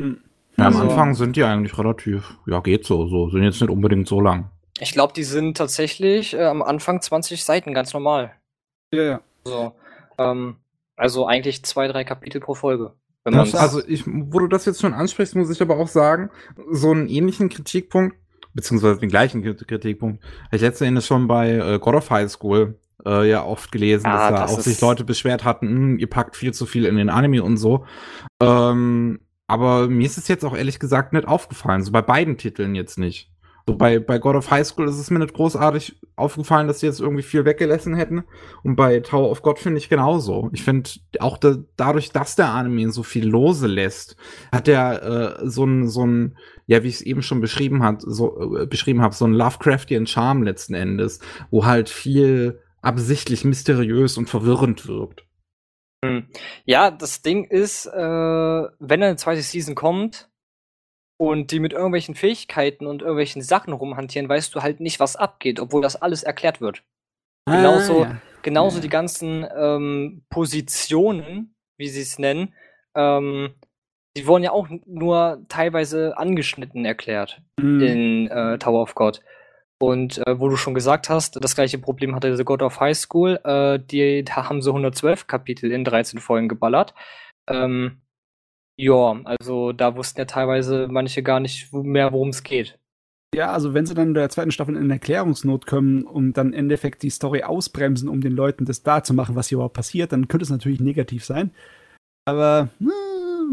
Speaker 1: Ja, am
Speaker 3: Also-
Speaker 1: Anfang sind die eigentlich relativ, ja, geht so, so, sind jetzt nicht unbedingt so lang.
Speaker 3: Ich glaube, die sind tatsächlich äh, am Anfang 20 Seiten, ganz normal.
Speaker 2: Ja, ja.
Speaker 3: So, ähm, also eigentlich zwei, drei Kapitel pro Folge. Wenn
Speaker 2: Das-
Speaker 3: man's-
Speaker 1: Also ich, wo du das jetzt schon ansprichst, muss ich aber auch sagen, so einen ähnlichen Kritikpunkt, beziehungsweise den gleichen Krit- Kritikpunkt, habe ich letzten Endes schon bei äh, God of High School äh, ja oft gelesen,
Speaker 3: Ah,
Speaker 1: dass da
Speaker 3: das
Speaker 1: auch sich Leute beschwert hatten, "Hm, ihr packt viel zu viel in den Anime und so. Ähm, aber mir ist es jetzt auch ehrlich gesagt nicht aufgefallen, so bei beiden Titeln jetzt nicht. So bei, bei God of High School ist es mir nicht großartig aufgefallen, dass sie jetzt irgendwie viel weggelassen hätten. Und bei Tower of God finde ich genauso. Ich finde auch da, dadurch, dass der Anime so viel lose lässt, hat er äh, so ein, so ein, ja, wie ich es eben schon beschrieben hat, so äh, beschrieben habe, so ein Lovecraftian Charme letzten Endes, wo halt viel absichtlich mysteriös und verwirrend wirkt.
Speaker 3: Ja, das Ding ist, äh, wenn eine zweite Season kommt und die mit irgendwelchen Fähigkeiten und irgendwelchen Sachen rumhantieren, weißt du halt nicht, was abgeht, obwohl das alles erklärt wird. Genauso-
Speaker 2: Ah, ja.
Speaker 3: Genauso
Speaker 2: Ja.
Speaker 3: die ganzen ähm, Positionen, wie sie es nennen, ähm, die wurden ja auch nur teilweise angeschnitten erklärt
Speaker 2: Mhm.
Speaker 3: in äh, Tower of God. Und äh, wo du schon gesagt hast, das gleiche Problem hatte The God of High School. Äh, die da haben sie 112 Kapitel in 13 Folgen geballert. Ähm, ja, also da wussten ja teilweise manche gar nicht mehr, worum es geht.
Speaker 2: Ja, also wenn sie dann in der zweiten Staffel in Erklärungsnot kommen und dann im Endeffekt die Story ausbremsen, um den Leuten das da zu machen, was hier überhaupt passiert, dann könnte es natürlich negativ sein. Aber hm,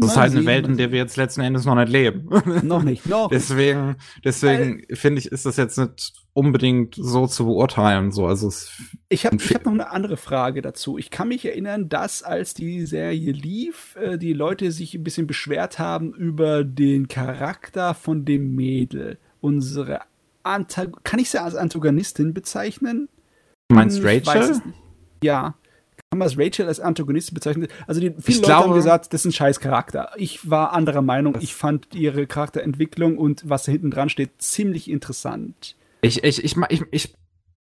Speaker 1: Das ist halt eine Welt, in der wir jetzt letzten Endes noch nicht leben.
Speaker 2: noch nicht, noch.
Speaker 1: deswegen, deswegen finde ich, ist das jetzt nicht unbedingt so zu beurteilen. So, also
Speaker 2: Ich habe ich hab noch eine andere Frage dazu. Ich kann mich erinnern, dass als die Serie lief, äh, die Leute sich ein bisschen beschwert haben über den Charakter von dem Mädel. Unsere Antag kann ich sie als Antagonistin bezeichnen?
Speaker 1: du meinst
Speaker 2: Hm,
Speaker 1: Rachel?
Speaker 2: Ja. Man es Rachel als Antagonistin bezeichnen? Also die, viele
Speaker 1: Ich
Speaker 2: Leute
Speaker 1: glaube-
Speaker 2: haben gesagt, das ist ein scheiß Charakter. Ich war anderer Meinung. Ich fand ihre Charakterentwicklung und was da hinten dran steht ziemlich interessant.
Speaker 1: Ich, ich, ich, ich, ich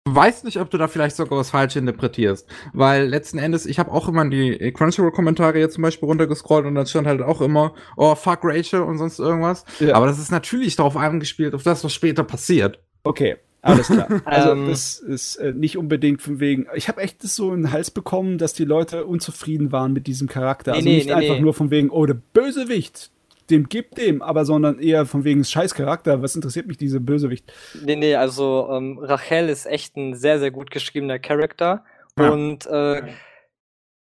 Speaker 1: weiß nicht, ob du da vielleicht sogar was falsch interpretierst. Weil letzten Endes, ich habe auch immer in die Crunchyroll-Kommentare jetzt zum Beispiel runtergescrollt und dann stand halt auch immer, oh, fuck Rachel und sonst irgendwas.
Speaker 2: Ja.
Speaker 1: Aber das ist natürlich darauf angespielt, auf das, was später passiert.
Speaker 2: Okay, alles klar. Also
Speaker 3: Ähm.
Speaker 2: das ist äh, nicht unbedingt von wegen. Ich habe echt das so in den Hals bekommen, dass die Leute unzufrieden waren mit diesem Charakter.
Speaker 3: Nee,
Speaker 2: also nicht
Speaker 3: nee,
Speaker 2: einfach
Speaker 3: nee.
Speaker 2: nur von wegen, oh, der Bösewicht, dem gibt dem, aber sondern eher von wegen scheiß Charakter. Was interessiert mich diese Bösewicht?
Speaker 3: Nee, nee, also ähm, Rachel ist echt ein sehr, sehr gut geschriebener Charakter.
Speaker 1: Ja.
Speaker 3: Und äh,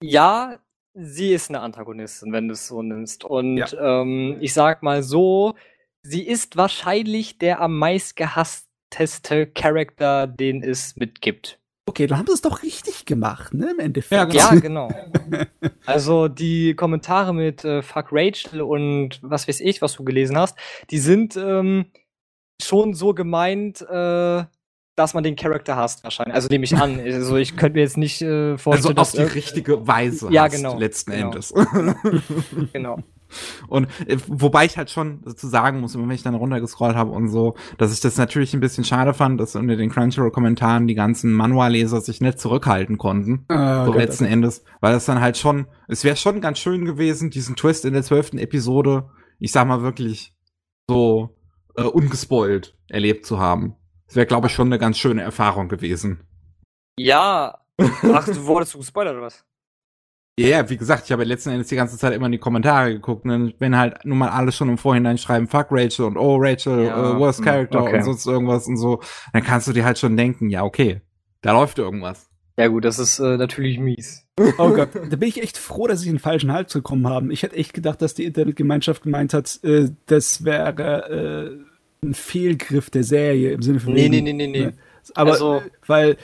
Speaker 3: ja, sie ist eine Antagonistin, wenn du es so nimmst. Und ähm, ich sag mal so, sie ist wahrscheinlich der am meist gehassteste Charakter, den es mitgibt.
Speaker 2: Okay, dann haben sie es doch richtig gemacht, ne? Im Endeffekt.
Speaker 1: Ja, genau.
Speaker 3: Genau. Also die Kommentare mit äh, Fuck Rachel und was weiß ich, was du gelesen hast, die sind ähm, schon so gemeint, äh, dass man den Charakter hasst wahrscheinlich. Also nehme ich an. Also ich könnte mir jetzt nicht äh,
Speaker 1: Also
Speaker 3: vorstellen,
Speaker 1: auf
Speaker 3: dass
Speaker 1: die richtige Weise
Speaker 3: Ja,
Speaker 1: hast,
Speaker 3: genau,
Speaker 1: letzten
Speaker 3: genau.
Speaker 1: Endes.
Speaker 3: genau.
Speaker 1: Und äh, wobei ich halt schon dazu sagen muss, wenn ich dann runtergescrollt habe und so, dass ich das natürlich ein bisschen schade fand, dass unter den Crunchyroll-Kommentaren die ganzen Manual-Leser sich nicht zurückhalten konnten.
Speaker 2: Ah,
Speaker 1: so
Speaker 2: Gott,
Speaker 1: letzten Endes, weil das dann halt schon, es wäre schon ganz schön gewesen, diesen Twist in der zwölften Episode, ich sag mal wirklich so äh, ungespoilt erlebt zu haben. Das wäre, glaube ich, schon eine ganz schöne Erfahrung gewesen.
Speaker 3: Ja. Ach, du wurdest du gespoilert oder was?
Speaker 1: Ja, yeah, wie gesagt, ich habe ja letzten Endes die ganze Zeit immer in die Kommentare geguckt. Und wenn halt nun mal alle schon im Vorhinein schreiben, fuck Rachel und oh Rachel,
Speaker 3: Ja,
Speaker 1: äh, worst
Speaker 3: hm,
Speaker 1: character
Speaker 3: okay.
Speaker 1: und sonst irgendwas und so, dann kannst du dir halt schon denken, ja, okay, da läuft irgendwas.
Speaker 3: Ja gut, das ist äh, natürlich mies.
Speaker 2: Oh Gott, da bin ich echt froh, dass ich den falschen Hals gekommen habe. Ich hätte echt gedacht, dass die Internetgemeinschaft gemeint hat, äh, das wäre äh, ein Fehlgriff der Serie im Sinne von.
Speaker 3: Nee,
Speaker 2: wegen-
Speaker 3: nee, nee, nee, nee.
Speaker 2: Aber
Speaker 3: Also-
Speaker 2: weil,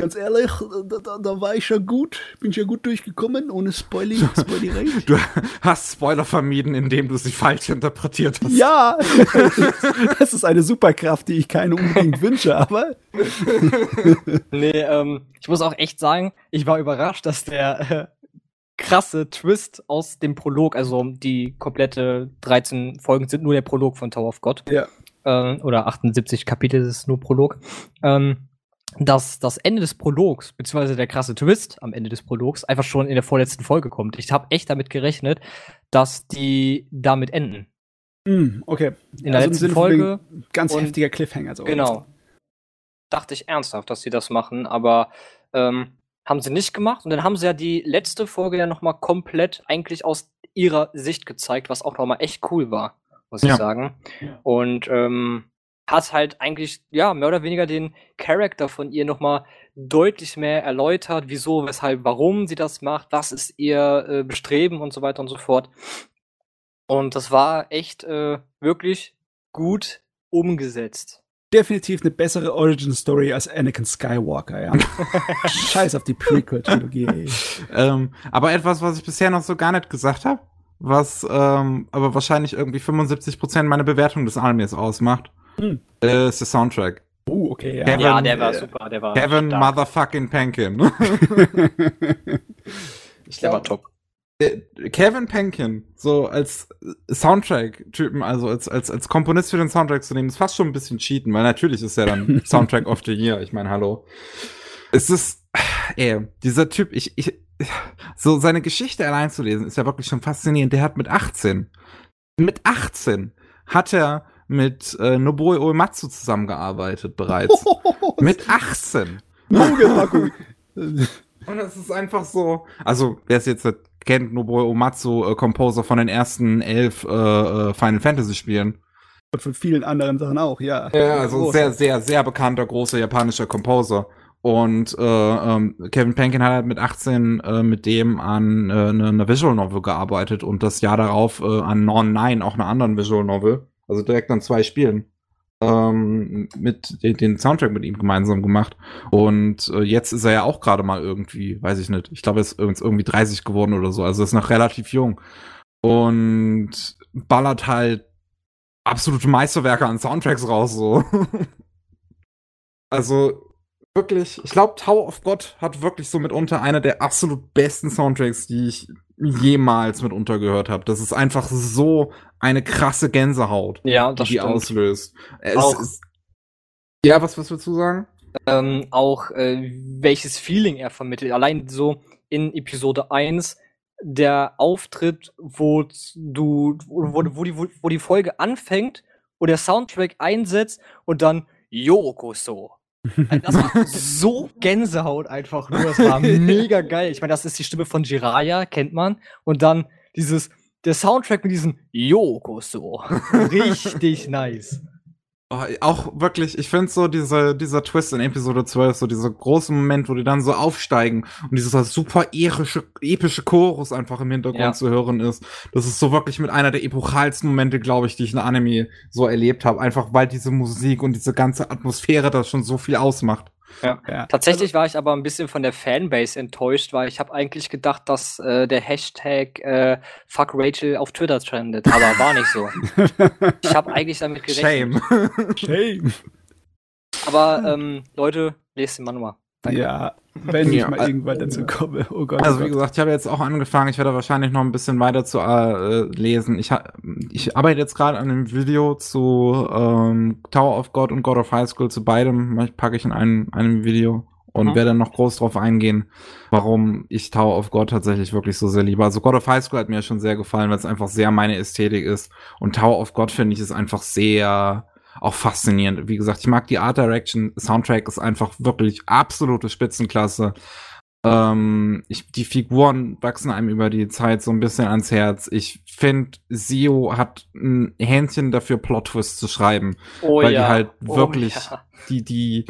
Speaker 2: ganz ehrlich, da, da, da war ich ja gut, bin ich ja gut durchgekommen, ohne Spoiling, Spoilerei.
Speaker 1: Du hast Spoiler vermieden, indem du sie falsch interpretiert hast.
Speaker 2: Ja, das ist eine Superkraft, die ich keine unbedingt wünsche, aber
Speaker 3: Nee, ähm, ich muss auch echt sagen, ich war überrascht, dass der äh, krasse Twist aus dem Prolog. Also die komplette 13 Folgen sind nur der Prolog von Tower of God.
Speaker 2: Ja.
Speaker 3: Ähm, oder 78 Kapitel ist nur Prolog. Ähm, dass das Ende des Prologs, beziehungsweise der krasse Twist am Ende des Prologs, einfach schon in der vorletzten Folge kommt. Ich habe echt damit gerechnet, dass die damit enden.
Speaker 2: Mm, okay.
Speaker 3: In der
Speaker 2: Also
Speaker 3: letzten Folge.
Speaker 2: Ganz
Speaker 3: und-
Speaker 2: heftiger Cliffhanger. So.
Speaker 3: Genau. Dachte ich ernsthaft, dass sie das machen, aber ähm, haben sie nicht gemacht. Und dann haben sie ja die letzte Folge ja noch mal komplett eigentlich aus ihrer Sicht gezeigt, was auch noch mal echt cool war, muss
Speaker 1: Ja.
Speaker 3: ich sagen. Und ähm, hat halt eigentlich, ja, mehr oder weniger den Charakter von ihr noch mal deutlich mehr erläutert, wieso, weshalb, warum sie das macht, was ist ihr äh, Bestreben und so weiter und so fort. Und das war echt äh, wirklich gut umgesetzt.
Speaker 2: Definitiv eine bessere Origin-Story als Anakin Skywalker, ja. Scheiß auf die Prequel-Trilogie, ey.
Speaker 1: Ähm, aber etwas, was ich bisher noch so gar nicht gesagt habe, was ähm, aber wahrscheinlich irgendwie 75% meiner Bewertung des Animes ausmacht,
Speaker 2: Hm.
Speaker 1: äh, ist der Soundtrack.
Speaker 2: Uh, okay, ja.
Speaker 1: Kevin,
Speaker 3: ja, der war
Speaker 2: äh,
Speaker 3: super, der war
Speaker 1: Kevin
Speaker 3: stark.
Speaker 1: Motherfucking Penkin. ich
Speaker 3: Der war
Speaker 1: glaub,
Speaker 3: top.
Speaker 1: Kevin Penkin, so als Soundtrack-Typen, also als, als, als Komponist für den Soundtrack zu nehmen, ist fast schon ein bisschen cheaten, weil natürlich ist er dann Soundtrack of the Year. Ich meine, hallo. Es ist, ey, dieser Typ, ich, ich, so seine Geschichte allein zu lesen, ist ja wirklich schon faszinierend. Der hat mit 18, mit 18 hat er mit äh, Nobuo Uematsu zusammengearbeitet bereits. mit 18.
Speaker 2: Mogelpackung.
Speaker 1: Und es ist einfach so. Also, wer es jetzt kennt, Nobuo Uematsu, äh, Composer von den ersten elf äh, äh, Final Fantasy Spielen.
Speaker 2: Und von vielen anderen Sachen auch, ja.
Speaker 1: Ja, also
Speaker 2: Groß.
Speaker 1: sehr, sehr, sehr bekannter, großer japanischer Composer. Und äh, ähm, Kevin Penkin hat halt mit 18 äh, mit dem an äh, ne, einer Visual Novel gearbeitet und das Jahr darauf äh, an Non 9 auch einer anderen Visual Novel. Also direkt an zwei Spielen. Ähm, mit den, den Soundtrack mit ihm gemeinsam gemacht. Und äh, jetzt ist er ja auch gerade mal irgendwie, weiß ich nicht, ich glaube, er ist irgend- irgendwie 30 geworden oder so. Also ist noch relativ jung. Und ballert halt absolute Meisterwerke an Soundtracks raus, so. also, wirklich, ich glaube, Tower of God hat wirklich so mitunter einer der absolut besten Soundtracks, die ich jemals mitunter gehört habe. Das ist einfach so eine krasse Gänsehaut,
Speaker 3: Ja,
Speaker 1: die die auslöst. Es ist, ja, was, was willst du sagen?
Speaker 3: ähm, auch äh, welches Feeling er vermittelt. Allein so in Episode 1 der Auftritt, wo du, wo, wo, die, wo, wo die Folge anfängt und der Soundtrack einsetzt und dann Yoko so. Das war so Gänsehaut einfach nur. Das war mega geil. Ich meine, das ist die Stimme von Jiraya, kennt man. Und dann dieses, der Soundtrack mit diesem Yoko so. Richtig nice.
Speaker 1: Oh, auch wirklich, ich finde so diese, dieser Twist in Episode 12, so dieser große Moment, wo die dann so aufsteigen und dieser super epische, epische Chorus einfach im Hintergrund
Speaker 3: Ja.
Speaker 1: zu hören ist. Das ist so wirklich mit einer der epochalsten Momente, glaube ich, die ich in Anime so erlebt habe. Einfach weil diese Musik und diese ganze Atmosphäre das schon so viel ausmacht.
Speaker 2: Ja.
Speaker 3: Tatsächlich war ich aber ein bisschen von der Fanbase enttäuscht, weil ich habe eigentlich gedacht, dass äh, der Hashtag äh, Fuck Rachel auf Twitter trendet, aber war nicht so. Ich habe eigentlich damit gerechnet.
Speaker 1: Shame.
Speaker 2: Shame.
Speaker 3: Aber ähm, Leute, lest den Manual. Danke.
Speaker 2: Ja, wenn ich
Speaker 1: Ja,
Speaker 2: mal
Speaker 1: äh,
Speaker 2: irgendwann dazu komme. Oh Gott.
Speaker 1: Also
Speaker 2: oh
Speaker 1: wie gesagt, ich habe jetzt auch angefangen. Ich werde wahrscheinlich noch ein bisschen weiter zu äh, lesen. Ich, ich arbeite jetzt gerade an einem Video zu ähm, Tower of God und God of High School. Zu beidem ich- packe ich in einem, einem Video und
Speaker 3: Mhm.
Speaker 1: werde dann noch groß drauf eingehen, warum ich Tower of God tatsächlich wirklich so sehr liebe. Also God of High School hat mir schon sehr gefallen, weil es einfach sehr meine Ästhetik ist. Und Tower of God finde ich ist einfach sehr auch faszinierend. Wie gesagt, ich mag die Art Direction. Soundtrack ist einfach wirklich absolute Spitzenklasse. Ähm, ich, die Figuren wachsen einem über die Zeit so ein bisschen ans Herz. Ich finde, Sio hat ein Händchen dafür, Plot-Twists zu schreiben.
Speaker 3: Oh
Speaker 1: weil
Speaker 3: ja.
Speaker 1: die halt
Speaker 3: Oh
Speaker 1: wirklich
Speaker 3: ja.
Speaker 1: die, die,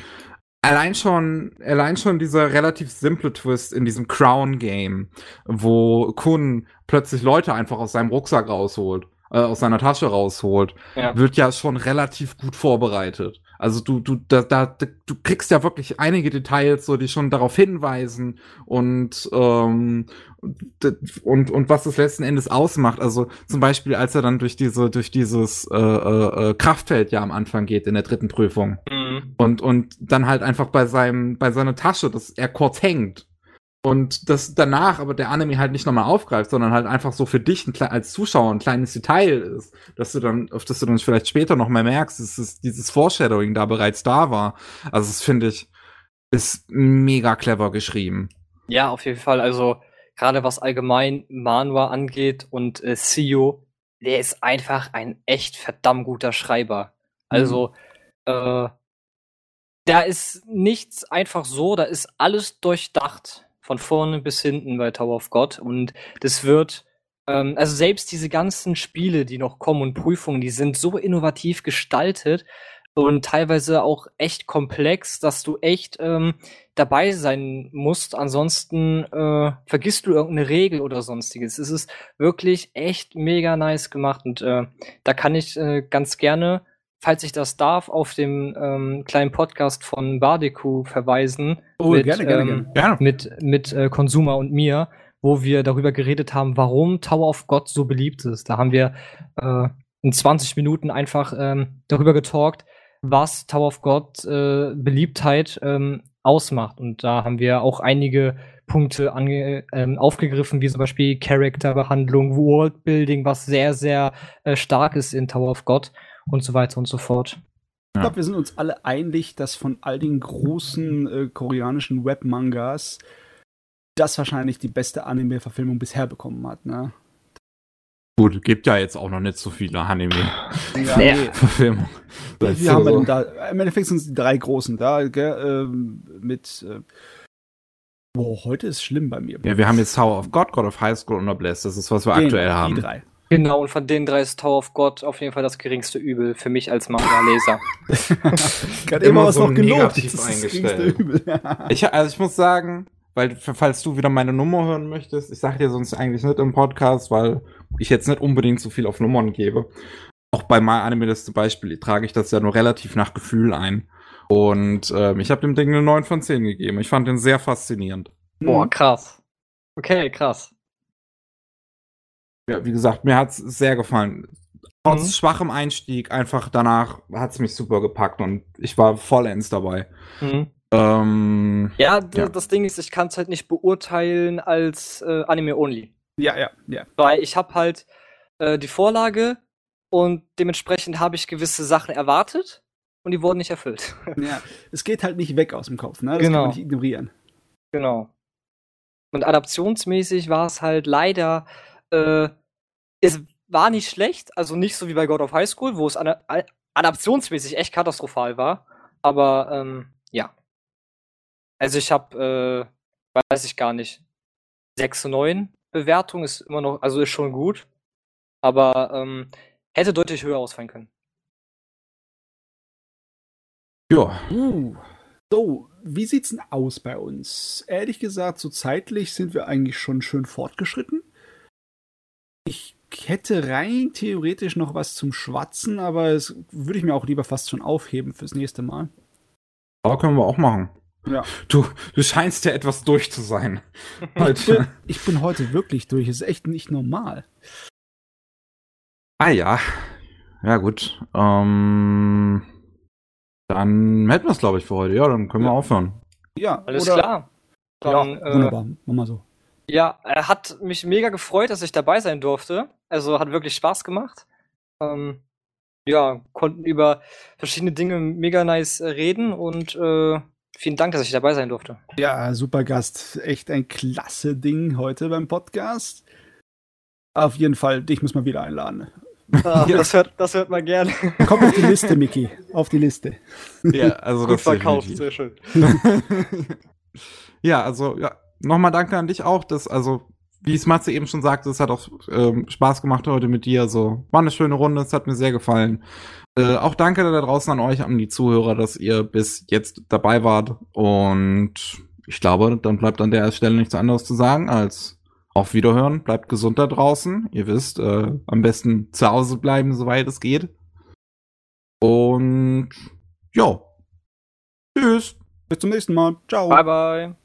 Speaker 1: allein schon, allein schon dieser relativ simple Twist in diesem Crown-Game, wo Kun plötzlich Leute einfach aus seinem Rucksack rausholt, äh, aus seiner Tasche rausholt,
Speaker 3: Ja.
Speaker 1: wird ja schon relativ gut vorbereitet. Also du, du, da, da, du kriegst ja wirklich einige Details, so die schon darauf hinweisen und ähm, und und was es letzten Endes ausmacht. Also zum Beispiel, als er dann durch diese durch dieses äh, äh, äh, Kraftfeld ja am Anfang geht in der dritten Prüfung
Speaker 3: Mhm.
Speaker 1: und und dann halt einfach bei seinem bei seiner Tasche, dass er kurz hängt und das danach aber der Anime halt nicht nochmal aufgreift, sondern halt einfach so für dich ein, als Zuschauer ein kleines Detail ist, dass du dann, auf das du dann vielleicht später noch mehr merkst, dass es dieses Foreshadowing da bereits da war. Also das finde ich, ist mega clever geschrieben.
Speaker 3: Ja, auf jeden Fall. Also gerade was allgemein Manua angeht und äh, Sio, der ist einfach ein echt verdammt guter Schreiber. Also, mhm. äh, da ist nichts einfach so, da ist alles durchdacht von vorne bis hinten bei Tower of God. Und das wird, ähm, also selbst diese ganzen Spiele, die noch kommen und Prüfungen, die sind so innovativ gestaltet und teilweise auch echt komplex, dass du echt ähm, dabei sein musst. Ansonsten äh, vergisst du irgendeine Regel oder sonstiges. Es ist wirklich echt mega nice gemacht und äh, da kann ich äh, ganz gerne falls ich das darf, auf dem ähm, kleinen Podcast von Bardeku verweisen.
Speaker 2: Oh, mit, gerne, gerne, ähm,
Speaker 3: gerne. Mit, mit äh, Consumer und mir, wo wir darüber geredet haben, warum Tower of God so beliebt ist. Da haben wir äh, in 20 Minuten einfach ähm, darüber getalkt, was Tower of God äh, Beliebtheit ähm, ausmacht. Und da haben wir auch einige Punkte ange ähm, aufgegriffen, wie zum Beispiel Charakterbehandlung, Worldbuilding, was sehr, sehr äh, stark ist in Tower of God und so weiter und so fort.
Speaker 2: Ich glaube, wir sind uns alle einig, dass von all den großen äh, koreanischen Webmangas das wahrscheinlich die beste Anime-Verfilmung bisher bekommen hat, ne?
Speaker 1: Gut, gibt ja jetzt auch noch nicht so viele
Speaker 2: Anime-Verfilmungen. Ja, haben wir denn da? Im Endeffekt sind es die drei großen da, gell? Ähm, mit. Äh, Boah, heute ist schlimm bei mir.
Speaker 1: Ja, wir haben jetzt Tower of God, God of High School und Noblesse. Das ist, was wir genau, aktuell haben. Die drei.
Speaker 3: Genau, und von den drei ist Tower of God auf jeden Fall das geringste Übel für mich als Manga-Leser.
Speaker 1: Gerade immer was so noch gelobt. Das eingestellt. ich, also ich muss sagen, weil falls du wieder meine Nummer hören möchtest, ich sage dir sonst eigentlich nicht im Podcast, weil ich jetzt nicht unbedingt so viel auf Nummern gebe. Auch bei My Anime zum Beispiel trage ich das ja nur relativ nach Gefühl ein. Und ähm, ich habe dem Ding eine 9 von 10 gegeben. Ich fand den sehr faszinierend.
Speaker 3: Boah, krass. Okay, krass
Speaker 1: ja, wie gesagt, mir hat es sehr gefallen. Trotz mhm. schwachem Einstieg, einfach danach hat es mich super gepackt und ich war vollends dabei.
Speaker 3: Mhm. Ähm, ja, ja, das Ding ist, ich kann es halt nicht beurteilen als äh, Anime Only.
Speaker 2: Ja, ja, ja.
Speaker 3: Weil ich habe halt äh, die Vorlage und dementsprechend habe ich gewisse Sachen erwartet und die wurden nicht erfüllt.
Speaker 2: Ja, es geht halt nicht weg aus dem Kopf, ne? Das
Speaker 3: genau.
Speaker 2: kann man nicht ignorieren.
Speaker 3: Genau. Und adaptionsmäßig war es halt leider äh, es war nicht schlecht, also nicht so wie bei God of High School, wo es adaptionsmäßig echt katastrophal war. Aber ähm, ja. Also ich habe, äh, weiß ich gar nicht, 6 zu 9 Bewertung ist immer noch, also ist schon gut. Aber ähm, hätte deutlich höher ausfallen können.
Speaker 2: Ja. Uh. So, wie sieht's denn aus bei uns? Ehrlich gesagt, so zeitlich sind wir eigentlich schon schön fortgeschritten. Ich hätte rein theoretisch noch was zum Schwatzen, aber das würde ich mir auch lieber fast schon aufheben fürs nächste Mal.
Speaker 1: Aber können wir auch machen.
Speaker 2: Ja.
Speaker 1: Du, du scheinst ja etwas durch zu sein.
Speaker 2: ich, bin, ich bin heute wirklich durch. Es ist echt nicht normal.
Speaker 1: Ah ja. Ja, gut. Ähm, dann hätten wir es, glaube ich, für heute. Ja, dann können ja. wir aufhören.
Speaker 3: Ja, alles oder, klar.
Speaker 2: Dann, ja, äh, wunderbar. Mach mal so.
Speaker 3: Ja, er hat mich mega gefreut, dass ich dabei sein durfte. Also hat wirklich Spaß gemacht. Ähm, ja, konnten über verschiedene Dinge mega nice äh, reden und äh, vielen Dank, dass ich dabei sein durfte.
Speaker 2: Ja, super Gast. Echt ein klasse Ding heute beim Podcast. Auf jeden Fall, dich muss man wieder einladen.
Speaker 3: Ah, ja. das, hört, das hört man gerne.
Speaker 2: Komm auf die Liste, Miki. Auf die Liste.
Speaker 1: Ja, also
Speaker 3: Gut das verkauft, sehr schön.
Speaker 1: ja, also ja, nochmal danke an dich auch, dass, also, wie es Matze eben schon sagte, es hat auch ähm, Spaß gemacht heute mit dir. So, war eine schöne Runde, es hat mir sehr gefallen. Äh, auch danke da draußen an euch, an die Zuhörer, dass ihr bis jetzt dabei wart. Und ich glaube, dann bleibt an der Stelle nichts anderes zu sagen als auf Wiederhören. Bleibt gesund da draußen. Ihr wisst, äh, am besten zu Hause bleiben, soweit es geht. Und ja. Tschüss.
Speaker 2: Bis zum nächsten Mal. Ciao.
Speaker 3: Bye, bye.